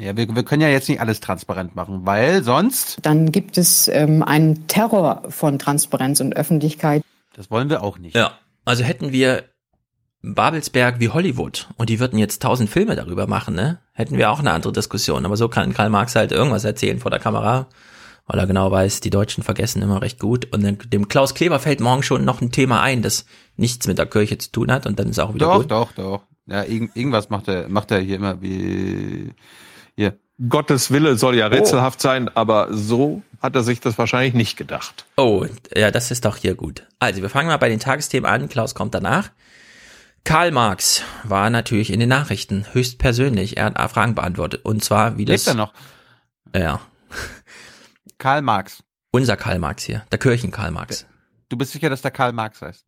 Ja, wir, wir können ja jetzt nicht alles transparent machen, weil sonst. Dann gibt es ähm, einen Terror von Transparenz und Öffentlichkeit. Das wollen wir auch nicht. Ja, also hätten wir Babelsberg wie Hollywood und die würden jetzt tausend Filme darüber machen, ne? Hätten wir auch eine andere Diskussion. Aber so kann Karl Marx halt irgendwas erzählen vor der Kamera, weil er genau weiß, die Deutschen vergessen immer recht gut. Und dann dem Klaus Kleber fällt morgen schon noch ein Thema ein, das nichts mit der Kirche zu tun hat und dann ist auch wieder doch, gut. Doch, doch, doch. Ja, irg irgendwas macht er, macht er hier immer wie hier. Gottes Wille soll ja oh. rätselhaft oh. sein, aber so hat er sich das wahrscheinlich nicht gedacht. Oh, ja, das ist doch hier gut. Also, wir fangen mal bei den Tagesthemen an. Klaus kommt danach. Karl Marx war natürlich in den Nachrichten höchstpersönlich. Er hat Fragen beantwortet. Und zwar, wie das. Lebt er noch? Ja. [laughs] Karl Marx. Unser Karl Marx hier. Der Kirchen Karl Marx. Du bist sicher, dass der Karl Marx heißt?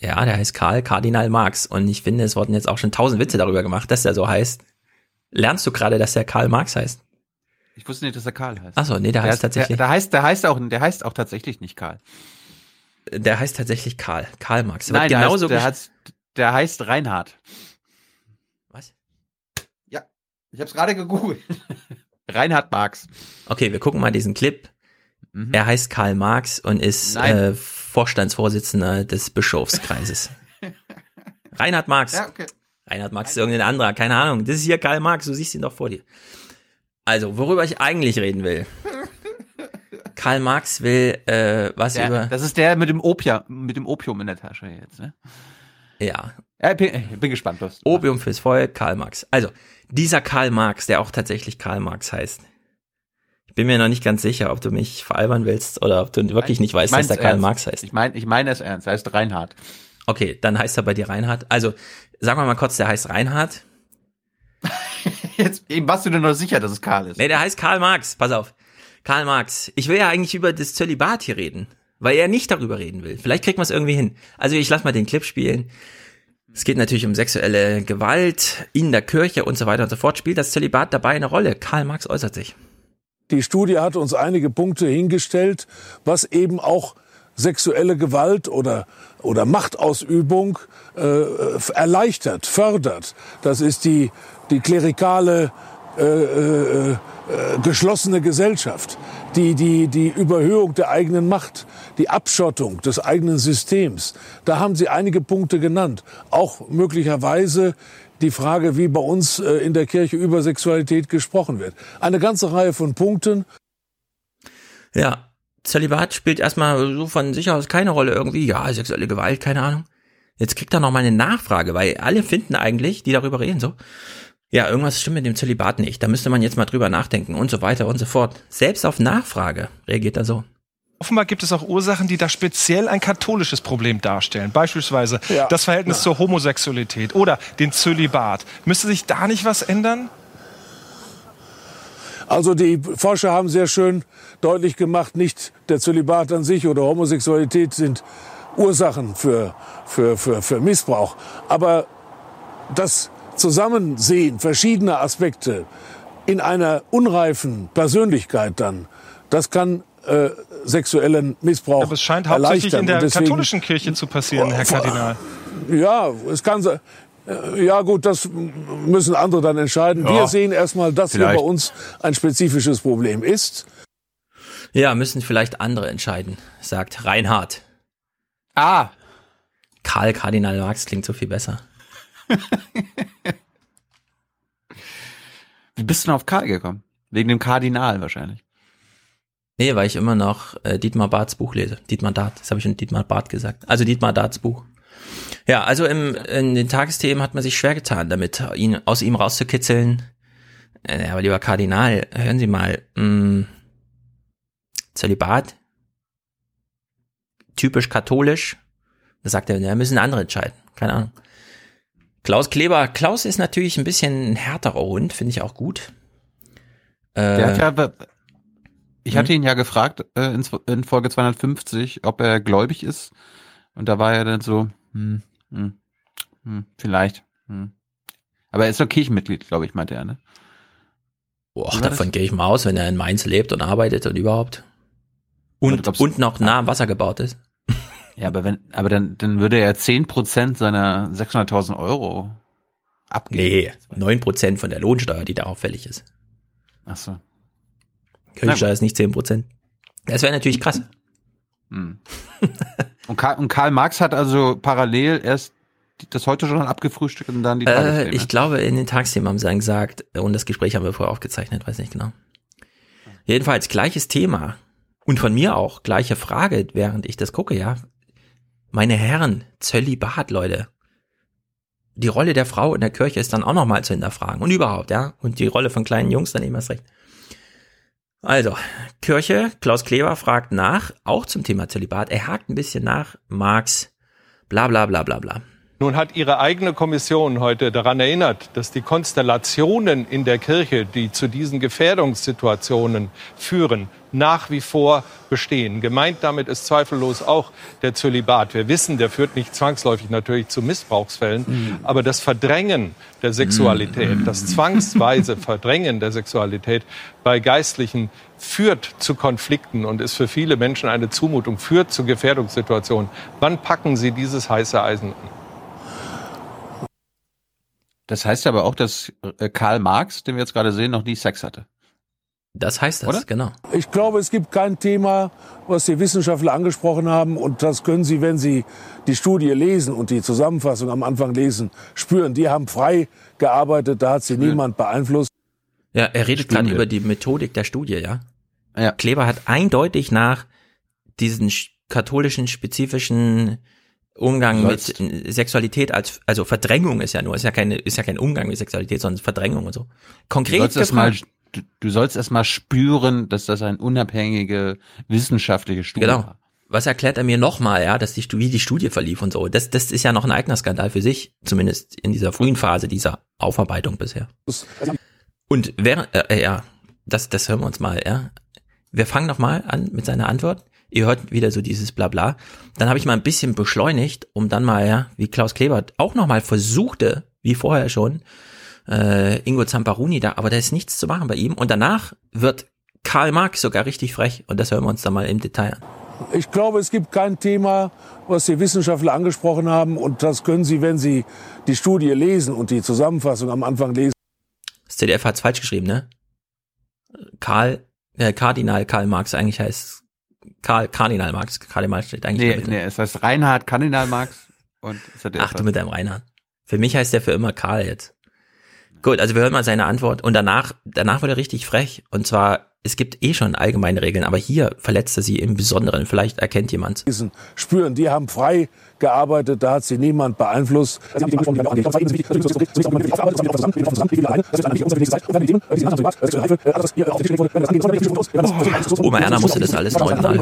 Ja, der heißt Karl Kardinal Marx. Und ich finde, es wurden jetzt auch schon tausend Witze darüber gemacht, dass der so heißt. Lernst du gerade, dass der Karl Marx heißt? Ich wusste nicht, dass er Karl heißt. Achso, nee, der, der heißt tatsächlich. Der, der, heißt, der heißt auch, der heißt auch tatsächlich nicht Karl. Der heißt tatsächlich Karl. Karl Marx. Der Nein, genauso der, heißt, der, der heißt Reinhard. Was? Ja, ich hab's gerade gegoogelt. [laughs] Reinhard Marx. Okay, wir gucken mal diesen Clip. Mhm. Er heißt Karl Marx und ist äh, Vorstandsvorsitzender des Bischofskreises. [laughs] Reinhard Marx. Ja, okay. Reinhard Marx ist irgendein anderer, keine Ahnung. Das ist hier Karl Marx, du siehst ihn doch vor dir. Also, worüber ich eigentlich reden will. [laughs] Karl Marx will äh, was der, über. Das ist der mit dem Opium, mit dem Opium in der Tasche jetzt, ne? Ja. ja bin, bin gespannt, was. Opium fürs Volk, Karl Marx. Also, dieser Karl Marx, der auch tatsächlich Karl Marx heißt. Ich bin mir noch nicht ganz sicher, ob du mich veralbern willst oder ob du wirklich nicht weißt, dass der Karl Marx heißt. Ich meine, ich meine es ernst. Er heißt Reinhard. Okay, dann heißt er bei dir Reinhard. Also, sagen wir mal kurz, der heißt Reinhard. [laughs] Jetzt eben warst du dir noch sicher, dass es Karl ist. Nee, der heißt Karl Marx. Pass auf. Karl Marx. Ich will ja eigentlich über das Zölibat hier reden, weil er nicht darüber reden will. Vielleicht kriegt man es irgendwie hin. Also ich lass mal den Clip spielen. Es geht natürlich um sexuelle Gewalt in der Kirche und so weiter und so fort. Spielt das Zölibat dabei eine Rolle? Karl Marx äußert sich. Die Studie hat uns einige Punkte hingestellt, was eben auch sexuelle Gewalt oder, oder Machtausübung äh, erleichtert, fördert. Das ist die, die klerikale äh, äh, äh, geschlossene Gesellschaft, die, die, die Überhöhung der eigenen Macht, die Abschottung des eigenen Systems. Da haben Sie einige Punkte genannt. Auch möglicherweise die Frage, wie bei uns äh, in der Kirche über Sexualität gesprochen wird. Eine ganze Reihe von Punkten. Ja, Zölibat spielt erstmal so von sich aus keine Rolle irgendwie. Ja, sexuelle Gewalt, keine Ahnung. Jetzt kriegt er noch mal eine Nachfrage, weil alle finden eigentlich, die darüber reden, so, ja, irgendwas stimmt mit dem Zölibat nicht. Da müsste man jetzt mal drüber nachdenken und so weiter und so fort. Selbst auf Nachfrage reagiert er so. Offenbar gibt es auch Ursachen, die da speziell ein katholisches Problem darstellen. Beispielsweise ja, das Verhältnis ja. zur Homosexualität oder den Zölibat. Müsste sich da nicht was ändern? Also die Forscher haben sehr schön deutlich gemacht, nicht der Zölibat an sich oder Homosexualität sind Ursachen für, für, für, für Missbrauch. Aber das Zusammensehen verschiedener Aspekte in einer unreifen Persönlichkeit dann, das kann äh, sexuellen Missbrauch Aber es scheint hauptsächlich in der deswegen, katholischen Kirche zu passieren, Herr Kardinal. Ja, es kann sein. Äh, ja gut, das müssen andere dann entscheiden. Ja, Wir sehen erstmal, dass vielleicht. hier bei uns ein spezifisches Problem ist. Ja, müssen vielleicht andere entscheiden, sagt Reinhard. Ah. Karl Kardinal Marx klingt so viel besser. [laughs] Wie bist du denn auf Karl gekommen? Wegen dem Kardinal wahrscheinlich. Nee, weil ich immer noch äh, Dietmar Barths Buch lese. Dietmar Dart, das habe ich schon Dietmar Barth gesagt. Also Dietmar Darts Buch. Ja, also im, in den Tagesthemen hat man sich schwer getan, damit ihn aus ihm rauszukitzeln. Äh, aber lieber Kardinal, hören Sie mal, mh, mm, Zölibat, typisch katholisch. Da sagt er, ja, müssen andere entscheiden. Keine Ahnung. Klaus Kleber, Klaus ist natürlich ein bisschen ein härterer Hund, finde ich auch gut. Äh, ja, ich hatte hm? ihn ja gefragt äh, in, in, Folge 250, ob er gläubig ist. Und da war er dann so, hm, hm, hm, vielleicht. Hm. Aber er ist doch Kirchenmitglied, glaube ich, meinte er, ne? Boah, davon gehe ich mal aus, wenn er in Mainz lebt und arbeitet und überhaupt. Und, und noch nah am Wasser gebaut ist. [laughs] Ja, aber wenn, aber dann, dann würde er zehn Prozent seiner 600.000 Euro abgeben. Nee, neun Prozent von der Lohnsteuer, die darauf fällig ist. Ach so. Kirchensteuer ist nicht zehn Prozent. Das wäre natürlich krass. Hm. und, Karl, und Karl Marx hat also parallel erst das heute schon abgefrühstückt und dann die äh, Ich glaube, in den Tagsthemen haben sie dann gesagt, und das Gespräch haben wir vorher aufgezeichnet, weiß nicht genau. Jedenfalls gleiches Thema. Und von mir auch gleiche Frage, während ich das gucke, ja. Meine Herren, Zölibat, Leute. Die Rolle der Frau in der Kirche ist dann auch nochmal zu hinterfragen. Und überhaupt, ja. Und die Rolle von kleinen Jungs dann eben erst recht. Also, Kirche, Klaus Kleber fragt nach, auch zum Thema Zölibat. Er hakt ein bisschen nach, Marx, bla bla bla bla bla. Nun hat Ihre eigene Kommission heute daran erinnert, dass die Konstellationen in der Kirche, die zu diesen Gefährdungssituationen führen, nach wie vor bestehen. Gemeint damit ist zweifellos auch der Zölibat. Wir wissen, der führt nicht zwangsläufig natürlich zu Missbrauchsfällen, mhm. aber das Verdrängen der Sexualität, mhm. das zwangsweise Verdrängen der Sexualität bei Geistlichen führt zu Konflikten und ist für viele Menschen eine Zumutung, führt zu Gefährdungssituationen. Wann packen Sie dieses heiße Eisen an? Das heißt aber auch, dass äh, Karl Marx, den wir jetzt gerade sehen, noch nie Sex hatte. Das heißt das, Oder? genau. Ich glaube, es gibt kein Thema, was die Wissenschaftler angesprochen haben. Und das können Sie, wenn Sie die Studie lesen und die Zusammenfassung am Anfang lesen, spüren. Die haben frei gearbeitet, da hat sie niemand beeinflusst. Ja, er redet gerade über die Methodik der Studie, ja? ja. Kleber hat eindeutig nach diesen katholischen spezifischen Umgang mit Sexualität als also Verdrängung ist ja nur ist ja keine ist ja kein Umgang mit Sexualität sondern Verdrängung und so. Konkret du sollst erstmal du, du sollst erstmal spüren dass das ein unabhängige wissenschaftliche Studie genau. war. Was erklärt er mir nochmal ja dass die wie die Studie verlief und so. Das das ist ja noch ein eigener Skandal für sich zumindest in dieser frühen Phase dieser Aufarbeitung bisher. Und während äh, ja das das hören wir uns mal ja. Wir fangen noch mal an mit seiner Antwort ihr hört wieder so dieses Blabla. Dann habe ich mal ein bisschen beschleunigt, um dann mal, ja, wie Klaus Klebert auch nochmal versuchte, wie vorher schon, äh, Ingo Zamparuni da, aber da ist nichts zu machen bei ihm. Und danach wird Karl Marx sogar richtig frech und das hören wir uns dann mal im Detail an. Ich glaube, es gibt kein Thema, was die Wissenschaftler angesprochen haben und das können Sie, wenn Sie die Studie lesen und die Zusammenfassung am Anfang lesen. Das CDF hat es falsch geschrieben, ne? Karl, äh, Kardinal Karl Marx eigentlich heißt Karl Kardinal Marx. Kardinal steht eigentlich Nee, nee, es heißt Reinhard Kardinal Marx und Ach, du mit deinem Reinhard. Für mich heißt der für immer Karl jetzt. Gut, also wir hören mal seine Antwort und danach, danach wurde er richtig frech. Und zwar, es gibt eh schon allgemeine Regeln, aber hier verletzt er sie im Besonderen. Vielleicht erkennt jemand. Spüren, die haben frei gearbeitet, da hat sie niemand beeinflusst. Oma Erna musste das alles neunmal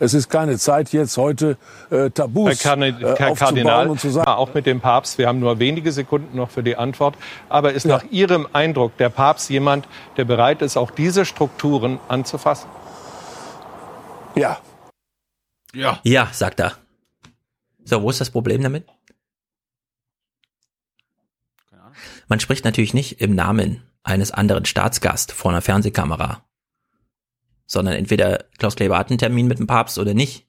Es ist keine Zeit jetzt heute äh, Tabus Herr, Herr Kardinal, und zu sagen. auch mit dem Papst, wir haben nur wenige Sekunden noch für die Antwort, aber ist nach Ihrem Eindruck der Papst jemand, der bereit ist, auch diese Strukturen anzufassen? Ja. Ja. Ja, sagt er. So, wo ist das Problem damit? Man spricht natürlich nicht im Namen eines anderen Staatsgast vor einer Fernsehkamera, sondern entweder Klaus Kleber hat einen Termin mit dem Papst oder nicht.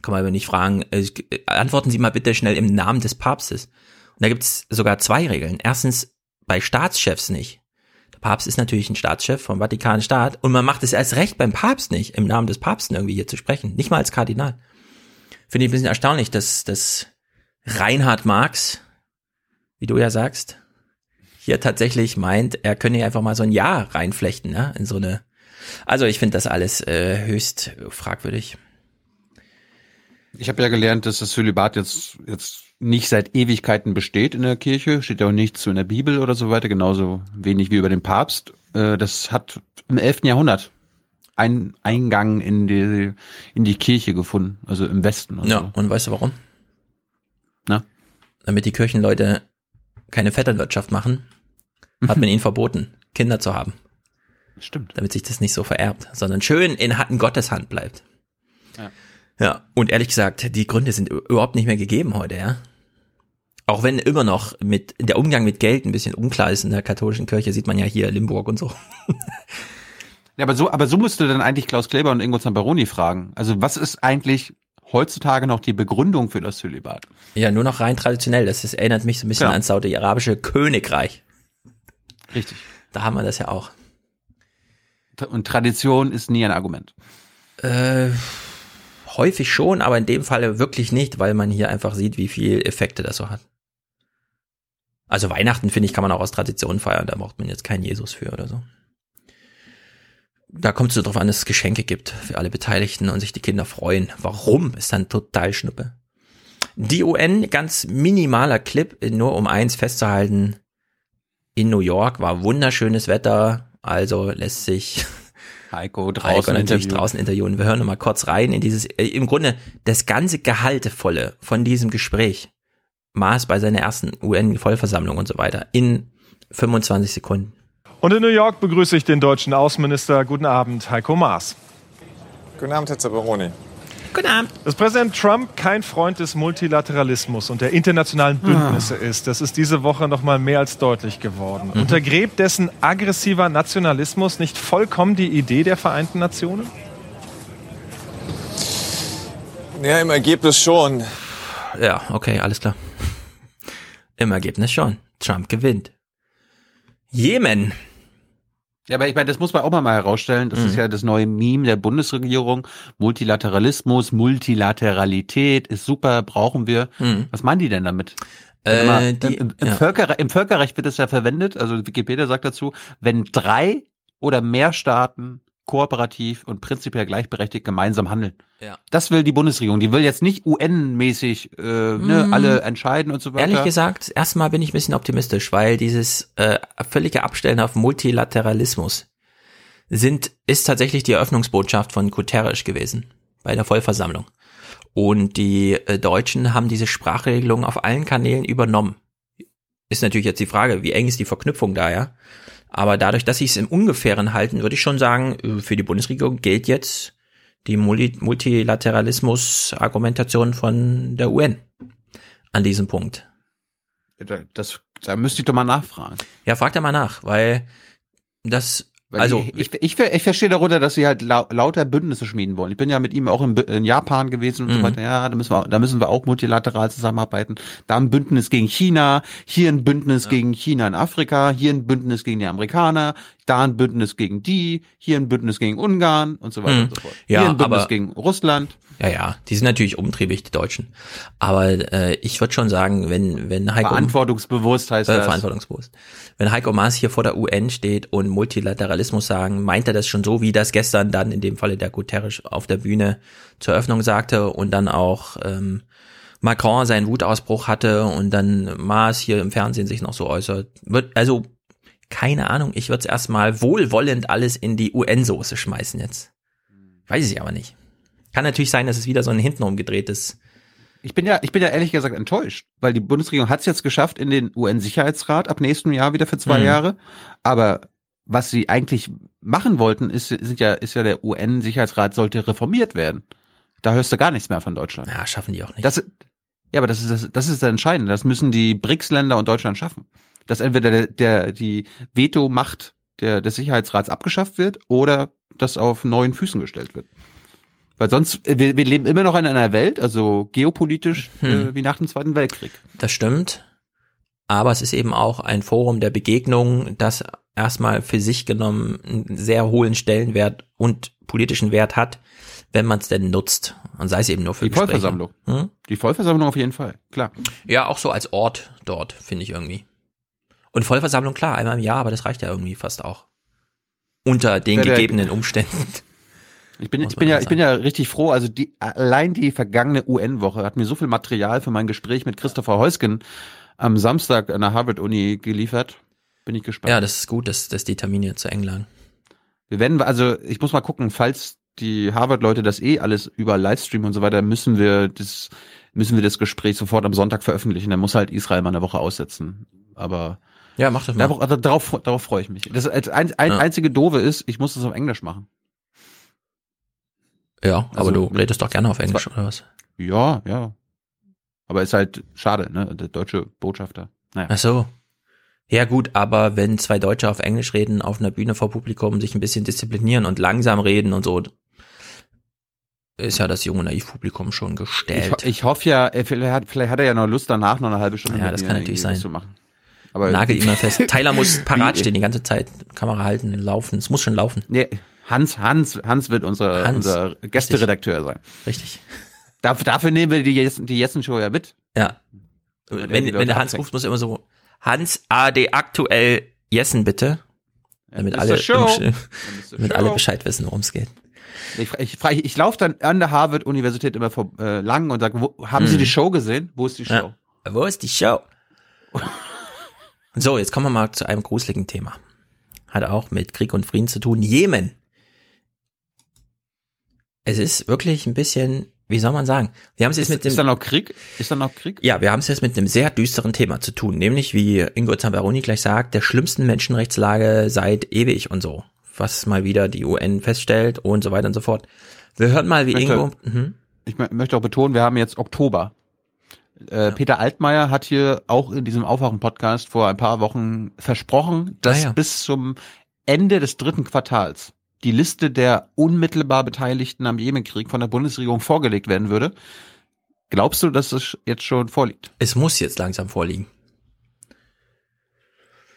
Kann man aber nicht fragen, äh, antworten Sie mal bitte schnell im Namen des Papstes. Und da gibt's sogar zwei Regeln. Erstens bei Staatschefs nicht. Der Papst ist natürlich ein Staatschef vom Vatikanstaat und man macht es erst recht beim Papst nicht, im Namen des Papsten irgendwie hier zu sprechen. Nicht mal als Kardinal finde ich ein bisschen erstaunlich, dass, dass Reinhard Marx, wie du ja sagst, hier tatsächlich meint, er könne einfach mal so ein Jahr reinflechten, ne? In so eine. Also ich finde das alles äh, höchst fragwürdig. Ich habe ja gelernt, dass das Zölibat jetzt jetzt nicht seit Ewigkeiten besteht in der Kirche, steht auch nichts so in der Bibel oder so weiter, genauso wenig wie über den Papst. Äh, das hat im 11. Jahrhundert einen Eingang in die, in die Kirche gefunden, also im Westen. Und ja, so. und weißt du warum? Na? Damit die Kirchenleute keine Vetternwirtschaft machen, [laughs] hat man ihnen verboten, Kinder zu haben. Stimmt. Damit sich das nicht so vererbt, sondern schön in, Gottes Hand bleibt. Ja. Ja, und ehrlich gesagt, die Gründe sind überhaupt nicht mehr gegeben heute, ja. Auch wenn immer noch mit der Umgang mit Geld ein bisschen unklar ist in der katholischen Kirche, sieht man ja hier Limburg und so. [laughs] Ja, aber so, aber so musst du dann eigentlich Klaus Kleber und Ingo Zamperoni fragen. Also was ist eigentlich heutzutage noch die Begründung für das Zölibat? Ja, nur noch rein traditionell. Das ist, erinnert mich so ein bisschen genau. ans saudi-arabische Königreich. Richtig. Da haben wir das ja auch. Und Tradition ist nie ein Argument. Äh, häufig schon, aber in dem Falle wirklich nicht, weil man hier einfach sieht, wie viel Effekte das so hat. Also Weihnachten, finde ich, kann man auch aus Tradition feiern, da braucht man jetzt keinen Jesus für oder so da kommt es so drauf an, dass es Geschenke gibt für alle Beteiligten und sich die Kinder freuen. Warum ist dann total Schnuppe. Die UN, ganz minimaler Clip, nur um eins festzuhalten. In New York war wunderschönes Wetter, also lässt sich [laughs] Heiko draußen, Heiko natürlich draußen interviewen. Wir hören noch mal kurz rein in dieses, äh, im Grunde das ganze Gehaltevolle von diesem Gespräch maß bei seiner ersten UN-Vollversammlung und so weiter in 25 Sekunden. Und in New York begrüße ich den deutschen Außenminister. Guten Abend, Heiko Maas. Guten Abend, Herr Zabaroni. Guten Abend. Dass Präsident Trump kein Freund des Multilateralismus und der internationalen Bündnisse ah. ist, das ist diese Woche noch mal mehr als deutlich geworden. Mhm. Untergräbt dessen aggressiver Nationalismus nicht vollkommen die Idee der Vereinten Nationen? Ja, im Ergebnis schon. Ja, okay, alles klar. Im Ergebnis schon. Trump gewinnt. Jemen. Ja, aber ich meine, das muss man auch mal herausstellen. Das mhm. ist ja das neue Meme der Bundesregierung. Multilateralismus, Multilateralität ist super, brauchen wir. Mhm. Was meinen die denn damit? Äh, mal, die, im, im, ja. Völker, Im Völkerrecht wird es ja verwendet, also Wikipedia sagt dazu, wenn drei oder mehr Staaten kooperativ und prinzipiell gleichberechtigt gemeinsam handeln. Ja. Das will die Bundesregierung. Die will jetzt nicht UN-mäßig äh, ne, mm. alle entscheiden und so weiter. Ehrlich gesagt, erstmal bin ich ein bisschen optimistisch, weil dieses äh, völlige Abstellen auf Multilateralismus sind ist tatsächlich die Eröffnungsbotschaft von Guterres gewesen bei der Vollversammlung. Und die äh, Deutschen haben diese Sprachregelung auf allen Kanälen übernommen. Ist natürlich jetzt die Frage, wie eng ist die Verknüpfung da, ja? Aber dadurch, dass sie es im Ungefähren halten, würde ich schon sagen, äh, für die Bundesregierung gilt jetzt die Multilateralismus-Argumentation von der UN an diesem Punkt. Das, da müsste ich doch mal nachfragen. Ja, frag da mal nach, weil das weil also ich, ich, ich, ich verstehe darunter, dass sie halt lau lauter Bündnisse schmieden wollen. Ich bin ja mit ihm auch in, in Japan gewesen und mhm. so weiter. Ja, da müssen wir, da müssen wir auch multilateral zusammenarbeiten. Da ein Bündnis gegen China, hier ein Bündnis ja. gegen China in Afrika, hier ein Bündnis gegen die Amerikaner, da ein Bündnis gegen die, hier ein Bündnis gegen Ungarn und so weiter mhm. und so fort. Ja, hier ein Bündnis aber, gegen Russland. Ja, ja, die sind natürlich umtriebig, die Deutschen. Aber äh, ich würde schon sagen, wenn, wenn Heiko... Verantwortungsbewusst heißt äh, das. Verantwortungsbewusst. Wenn Heiko Maas hier vor der UN steht und Multilateralismus sagen, meint er das schon so, wie das gestern dann in dem Falle der Guterres auf der Bühne zur Öffnung sagte und dann auch ähm, Macron seinen Wutausbruch hatte und dann Maas hier im Fernsehen sich noch so äußert. Wird, also, keine Ahnung, ich würde es erstmal wohlwollend alles in die UN-Soße schmeißen jetzt. Weiß ich aber nicht. Kann natürlich sein, dass es wieder so ein hintenrum gedrehtes. Ich bin ja, ich bin ja ehrlich gesagt enttäuscht, weil die Bundesregierung hat es jetzt geschafft in den UN-Sicherheitsrat ab nächstem Jahr wieder für zwei mhm. Jahre. Aber was sie eigentlich machen wollten, ist, sind ja, ist ja der UN-Sicherheitsrat sollte reformiert werden. Da hörst du gar nichts mehr von Deutschland. Ja, schaffen die auch nicht. Das, ja, aber das ist das, das ist das Entscheidende. Das müssen die BRICS-Länder und Deutschland schaffen. Dass entweder der, der die Veto-Macht der, des Sicherheitsrats abgeschafft wird oder das auf neuen Füßen gestellt wird. Weil sonst, äh, wir, wir leben immer noch in einer Welt, also geopolitisch, äh, hm. äh, wie nach dem Zweiten Weltkrieg. Das stimmt. Aber es ist eben auch ein Forum der Begegnung, das erstmal für sich genommen einen sehr hohen Stellenwert und politischen Wert hat, wenn man es denn nutzt. Und sei es eben nur für die Gespräche. Vollversammlung. Hm? Die Vollversammlung auf jeden Fall, klar. Ja, auch so als Ort dort, finde ich irgendwie. Und Vollversammlung, klar, einmal im Jahr, aber das reicht ja irgendwie fast auch. Unter den der- gegebenen Umständen. Ich bin, ich bin ja, ja ich bin ja richtig froh. Also die, allein die vergangene UN-Woche hat mir so viel Material für mein Gespräch mit Christopher Heusgen am Samstag an der Harvard-Uni geliefert. Bin ich gespannt. Ja, das ist gut, dass, dass die Termine zu eng lagen. Wir werden, also ich muss mal gucken, falls die Harvard-Leute das eh alles über Livestream und so weiter, müssen wir das, müssen wir das Gespräch sofort am Sonntag veröffentlichen. Dann muss halt Israel mal eine Woche aussetzen. Aber Ja, mach das mal. darauf, also darauf, darauf freue ich mich. Das ein, ein, Ja. einzige Doofe ist, ich muss das auf Englisch machen. Ja, aber Also, du redest doch gerne auf Englisch, zwar- oder was? Ja, ja. Aber ist halt schade, ne? Der deutsche Botschafter. Naja. Ach so. Ja gut, aber wenn zwei Deutsche auf Englisch reden, auf einer Bühne vor Publikum, sich ein bisschen disziplinieren und langsam reden und so, ist ja das junge Naivpublikum schon Ich, gestellt. ho- ich hoffe ja, äh, vielleicht hat, vielleicht hat er ja noch Lust danach noch eine halbe Stunde Ja, das kann natürlich sein. zu machen. Aber Nagel ihn mal fest. [laughs] Tyler muss parat stehen die ganze Zeit, Kamera halten, laufen. Es muss schon laufen. Nee, Hans, Hans, Hans wird unser, Hans, unser Gästeredakteur sein. Richtig. Dafür, dafür nehmen wir die Jessen, die Jessen Show ja mit. Ja. Wenn, die wenn der Hans ruft, muss er immer so, Hans AD aktuell Jessen bitte. [laughs] Damit alle, im, damit alle Bescheid wissen, worum es geht. Ich, ich, ich, ich laufe dann an der Harvard-Universität immer vor, äh, lang und sage, haben Sie Hm. die Show gesehen? Wo ist die Show? Ja. Wo ist die Show? [laughs] so, jetzt kommen wir mal zu einem gruseligen Thema. Hat auch mit Krieg und Frieden zu tun. Jemen. Es ist wirklich ein bisschen, wie soll man sagen? Wir haben es jetzt mit dem, Ist da noch Krieg? Ist da noch Krieg? ja, wir haben es jetzt mit einem sehr düsteren Thema zu tun, nämlich wie Ingo Zamperoni gleich sagt, der schlimmsten Menschenrechtslage seit ewig und so, was mal wieder die UN feststellt und so weiter und so fort. Wir hören mal, wie Ich möchte- Ingo, mhm. Ich mö- möchte auch betonen, wir haben jetzt Oktober. Äh, Peter Altmaier hat hier auch in diesem Aufwachen-Podcast vor ein paar Wochen versprochen, dass Ah ja. bis zum Ende des dritten Quartals die Liste der unmittelbar Beteiligten am Jemenkrieg von der Bundesregierung vorgelegt werden würde. Glaubst du, dass es jetzt schon vorliegt? es muss jetzt langsam vorliegen.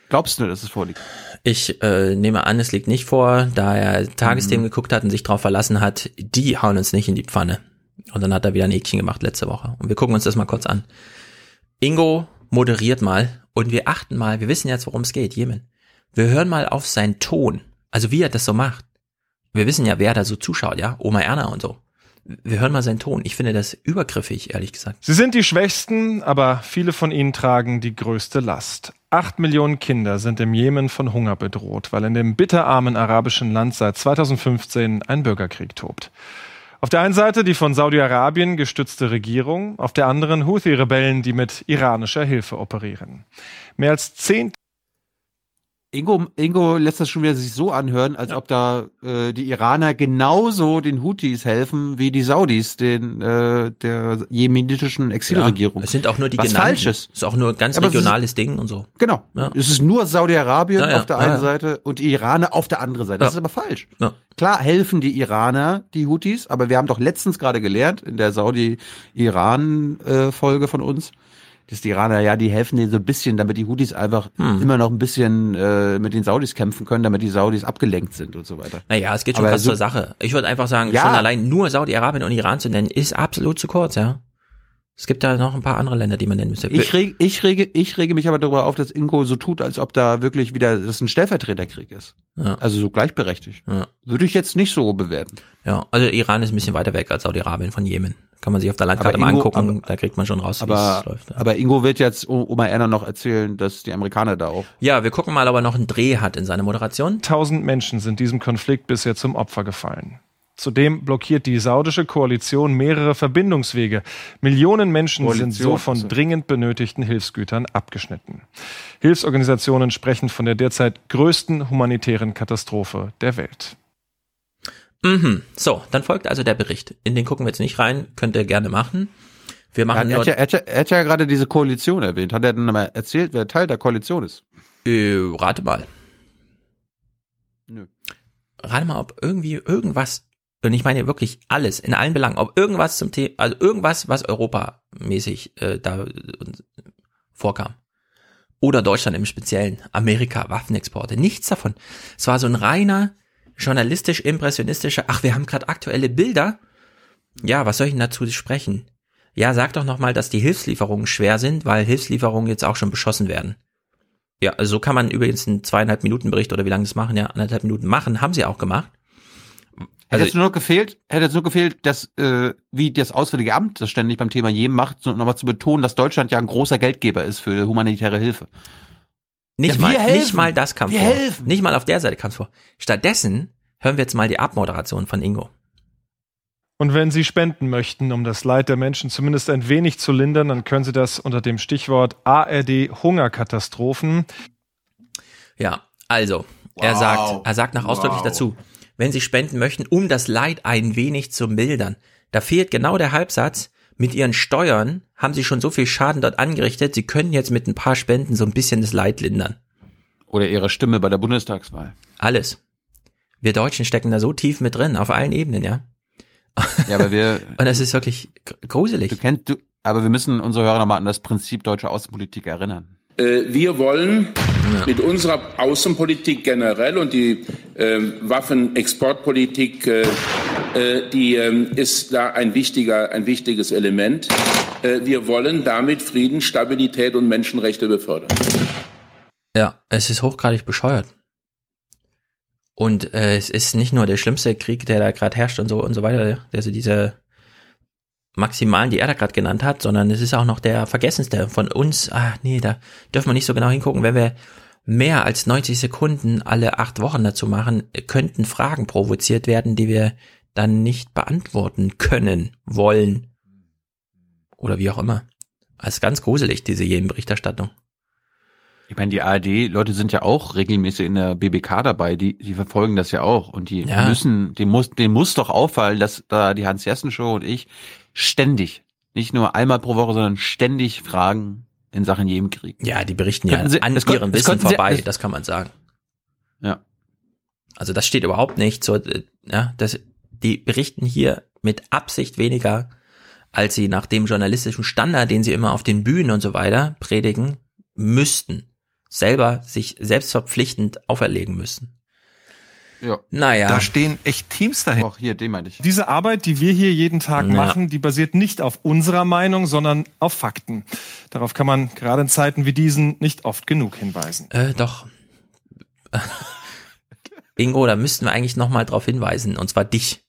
Glaubst du, dass es vorliegt? Ich äh, nehme an, es liegt nicht vor, da er Tagesthemen Mhm. geguckt hat und sich darauf verlassen hat, die hauen uns nicht in die Pfanne. Und dann hat er wieder ein Häkchen gemacht letzte Woche. Und wir gucken uns das mal kurz an. Ingo moderiert mal und wir achten mal, wir wissen jetzt, worum es geht, Jemen. Wir hören mal auf seinen Ton, also wie er das so macht. Wir wissen ja, wer da so zuschaut, ja, Oma Erna und so. Wir hören mal seinen Ton. Ich finde das übergriffig, ehrlich gesagt. Sie sind die Schwächsten, aber viele von ihnen tragen die größte Last. Acht Millionen Kinder sind im Jemen von Hunger bedroht, weil in dem bitterarmen arabischen Land seit 2015 ein Bürgerkrieg tobt. Auf der einen Seite die von Saudi-Arabien gestützte Regierung, auf der anderen Houthi-Rebellen, die mit iranischer Hilfe operieren. Mehr als zehn Ingo, Ingo lässt das schon wieder sich so anhören, als ob da äh, die Iraner genauso den Houthis helfen wie die Saudis den äh, der jemenitischen Exilregierung. es sind auch nur die Was genannten. falsch ist. Ist auch nur ein ganz Aber es ist- regionales Ding und so. Genau. Ja. Es ist nur Saudi-Arabien Ja, ja, auf der ja, einen ja. Seite und die Iraner auf der anderen Seite. Das Ja. ist aber falsch. Ja. Klar helfen die Iraner die Houthis, aber wir haben doch letztens gerade gelernt in der Saudi-Iran-Folge von uns, dass die Iraner, ja, die helfen denen so ein bisschen, damit die Houthis einfach Hm. immer noch ein bisschen äh, mit den Saudis kämpfen können, damit die Saudis abgelenkt sind und so weiter. Naja, es geht schon Aber fast so- zur Sache. Ich würde einfach sagen, Ja. schon allein nur Saudi-Arabien und Iran zu nennen, ist absolut zu kurz, ja. Es gibt da noch ein paar andere Länder, die man nennen müsste. Ich rege, ich rege, ich rege mich aber darüber auf, dass Ingo so tut, als ob da wirklich wieder das ein Stellvertreterkrieg ist. Ja. Also so gleichberechtigt. Ja. Würde ich jetzt nicht so bewerten. ja, also Iran ist ein bisschen weiter weg als Saudi-Arabien von Jemen. Kann man sich auf der Landkarte Aber mal Ingo- angucken, aber- da kriegt man schon raus, wie Aber, es läuft. Ja. aber Ingo wird jetzt Oma Erna noch erzählen, dass die Amerikaner da auch. ja, wir gucken mal, ob er noch einen Dreh hat in seiner Moderation. 1000 Menschen sind diesem Konflikt bisher zum Opfer gefallen. Zudem blockiert die saudische Koalition mehrere Verbindungswege. Millionen Menschen sind so Koalition, von also. dringend benötigten Hilfsgütern abgeschnitten. Hilfsorganisationen sprechen von der derzeit größten humanitären Katastrophe der Welt. Mhm. So, dann folgt also der Bericht. In den gucken wir jetzt nicht rein, könnt ihr gerne machen. Wir Er, machen er, nur, hat ja, er, hat ja, er hat ja gerade diese Koalition erwähnt. Hat er denn mal erzählt, wer Teil der Koalition ist? äh, rate mal. Nö. rate mal, ob irgendwie irgendwas, und ich meine wirklich alles, in allen Belangen, ob irgendwas zum Thema, also irgendwas, was europamäßig äh, da äh, vorkam. Oder Deutschland im Speziellen, Amerika, Waffenexporte, nichts davon. Es war so ein reiner, journalistisch-impressionistischer, ach, wir haben gerade aktuelle Bilder. Ja, was soll ich denn dazu sprechen? Ja, sag doch nochmal, dass die Hilfslieferungen schwer sind, weil Hilfslieferungen jetzt auch schon beschossen werden. Ja, also so kann man übrigens einen zweieinhalb Minuten Bericht oder wie lange das machen, ja, anderthalb Minuten machen, haben sie auch gemacht. Hätte jetzt nur noch gefehlt, hätte jetzt nur gefehlt, dass äh, wie das Auswärtige Amt das ständig beim Thema Jemen macht, nochmal zu betonen, dass Deutschland ja ein großer Geldgeber ist für humanitäre Hilfe. Nicht Ja, mal, helfen. nicht mal das kam Wir vor. helfen. Nicht mal auf der Seite kam es vor. Stattdessen hören wir jetzt mal die Abmoderation von Ingo. Und wenn Sie spenden möchten, um das Leid der Menschen zumindest ein wenig zu lindern, dann können Sie das unter dem Stichwort ARD Hungerkatastrophen. Ja, also, er Wow. sagt, er sagt noch ausdrücklich Wow. dazu, wenn Sie spenden möchten, um das Leid ein wenig zu mildern. Da fehlt genau der Halbsatz. Mit Ihren Steuern haben Sie schon so viel Schaden dort angerichtet, Sie können jetzt mit ein paar Spenden so ein bisschen das Leid lindern. Oder ihre Stimme bei der Bundestagswahl. Alles. Wir Deutschen stecken da so tief mit drin, auf allen Ebenen, ja. Ja, aber wir. [laughs] Und es ist wirklich gr- gruselig. Du kennst du, aber wir müssen unsere Hörer nochmal an das Prinzip deutscher Außenpolitik erinnern. Äh, Wir wollen mit unserer Außenpolitik generell und die ähm, Waffenexportpolitik, äh, äh, die ähm, ist da ein wichtiger, ein wichtiges Element. Äh, Wir wollen damit Frieden, Stabilität und Menschenrechte befördern. Ja, es ist hochgradig bescheuert. Und äh, es ist nicht nur der schlimmste Krieg, der da gerade herrscht und so und so weiter, also diese maximalen, die er da gerade genannt hat, sondern es ist auch noch der vergessenste von uns. Ah, nee, da dürfen wir nicht so genau hingucken. Wenn wir mehr als 90 Sekunden alle acht Wochen dazu machen, könnten Fragen provoziert werden, die wir dann nicht beantworten können, wollen. Oder wie auch immer. Das ist ganz gruselig, diese Jemen-Berichterstattung. Ich meine, die ARD-Leute sind ja auch regelmäßig in der BBK dabei, die, die verfolgen das ja auch. Und die Ja. müssen, dem muss, dem muss doch auffallen, dass da die Hans-Jessen-Show und ich ständig, nicht nur einmal pro Woche, sondern ständig Fragen in Sachen Jemen kriegen. Ja, die berichten ja Könnten Sie- an ihrem das Wissen Sie- vorbei, das- das kann man sagen. Ja. Also das steht überhaupt nicht so, äh, ja, das, die berichten hier mit Absicht weniger, als sie nach dem journalistischen Standard, den sie immer auf den Bühnen und so weiter predigen, müssten. Selber sich selbstverpflichtend auferlegen müssen. Ja. Naja. Da stehen echt Teams dahinter. Auch hier, den meinte ich. Diese Arbeit, die wir hier jeden Tag Ja. machen, die basiert nicht auf unserer Meinung, sondern auf Fakten. Darauf kann man gerade in Zeiten wie diesen nicht oft genug hinweisen. Äh, doch. [laughs] Ingo, da müssten wir eigentlich nochmal drauf hinweisen, und zwar dich.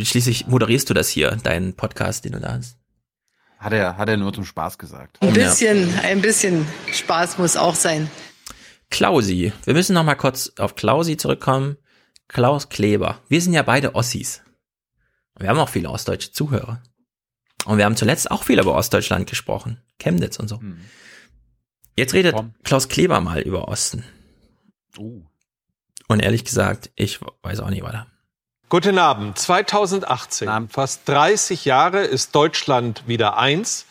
Schließlich moderierst du das hier, deinen Podcast, den du da hast. Hat er, hat er nur zum Spaß gesagt. Ein bisschen, ein bisschen Spaß muss auch sein. Klausi. Wir müssen noch mal kurz auf Klausi zurückkommen. Klaus Kleber. Wir sind ja beide Ossis. Wir haben auch viele ostdeutsche Zuhörer. Und wir haben zuletzt auch viel über Ostdeutschland gesprochen. Chemnitz und so. Jetzt redet Klaus Kleber mal über Osten. Und ehrlich gesagt, ich weiß auch nicht weiter. Guten Abend. 2018, fast 30 Jahre ist Deutschland wieder eins,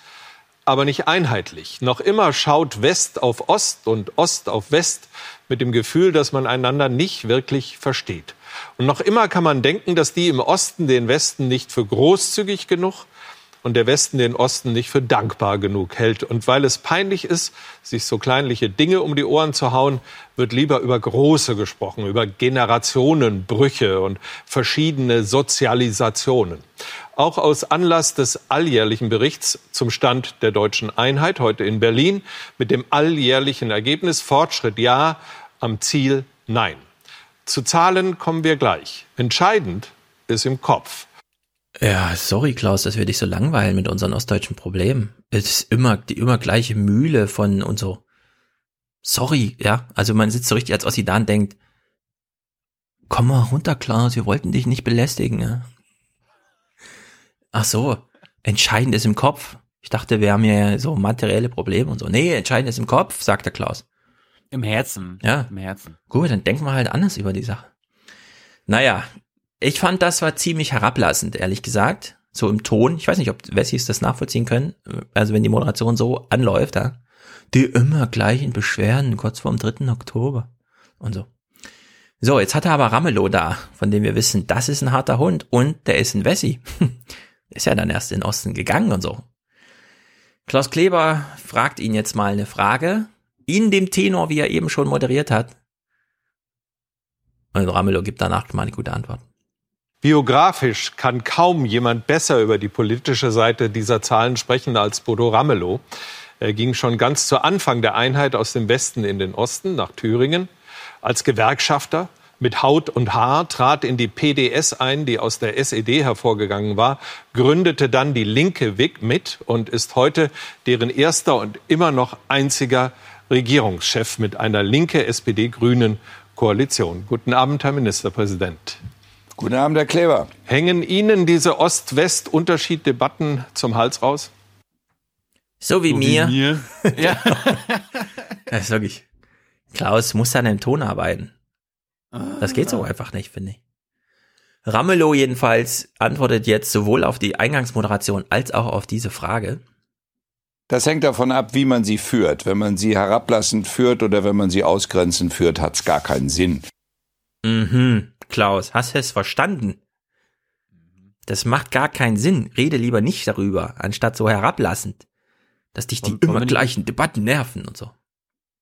aber nicht einheitlich. Noch immer schaut West auf Ost und Ost auf West mit dem Gefühl, dass man einander nicht wirklich versteht. Und noch immer kann man denken, dass die im Osten den Westen nicht für großzügig genug und der Westen den Osten nicht für dankbar genug hält. Und weil es peinlich ist, sich so kleinliche Dinge um die Ohren zu hauen, wird lieber über Große gesprochen, über Generationenbrüche und verschiedene Sozialisationen. Auch aus Anlass des alljährlichen Berichts zum Stand der deutschen Einheit heute in Berlin mit dem alljährlichen Ergebnis Fortschritt ja, am Ziel nein. Zu Zahlen kommen wir gleich. Entscheidend ist im Kopf. Ja, sorry Klaus, dass wir dich so langweilen mit unseren ostdeutschen Problemen. Es ist immer die immer gleiche Mühle von und so. Sorry, ja. Also man sitzt so richtig als Ossi da und denkt, komm mal runter, Klaus, wir wollten dich nicht belästigen. Ja. Ach so, entscheidend ist im Kopf. Ich dachte, wir haben ja so materielle Probleme und so. Nee, entscheidend ist im Kopf, sagt der Klaus. Im Herzen. Ja. Im Herzen. Gut, dann denken wir halt anders über die Sache. Naja, ich fand, das war ziemlich herablassend, ehrlich gesagt. So im Ton. Ich weiß nicht, ob Wessis das nachvollziehen können. Also wenn die Moderation so anläuft, ja. Die immer gleichen Beschwerden kurz vorm 3. Oktober. Und so. So, jetzt hat er aber Ramelow da, von dem wir wissen, das ist ein harter Hund und der ist ein Wessi. [laughs] ist ja dann erst in den Osten gegangen und so. Klaus Kleber fragt ihn jetzt mal eine Frage, in dem Tenor, wie er eben schon moderiert hat. Und Ramelow gibt danach mal eine gute Antwort. Biografisch kann kaum jemand besser über die politische Seite dieser Zahlen sprechen als Bodo Ramelow. Er ging schon ganz zu Anfang der Einheit aus dem Westen in den Osten nach Thüringen als Gewerkschafter mit Haut und Haar, trat in die PDS ein, die aus der SED hervorgegangen war, gründete dann die Linke WIG mit und ist heute deren erster und immer noch einziger Regierungschef mit einer linke SPD-Grünen Koalition. Guten Abend, Herr Ministerpräsident. Guten Abend, Herr Kleber. Hängen Ihnen diese Ost-West-Unterschied-Debatten zum Hals raus? So wie So wie mir. mir. [laughs] ja. das ist wirklich. Klaus muss an dem Ton arbeiten. Das geht so einfach nicht, finde ich. Ramelow jedenfalls antwortet jetzt sowohl auf die Eingangsmoderation als auch auf diese Frage. Das hängt davon ab, wie man sie führt. Wenn man sie herablassend führt oder wenn man sie ausgrenzend führt, hat es gar keinen Sinn. Mhm, Klaus, hast du es verstanden? Das macht gar keinen Sinn. Rede lieber nicht darüber, anstatt so herablassend. Dass dich die wollen immer wir nicht- gleichen Debatten nerven und so.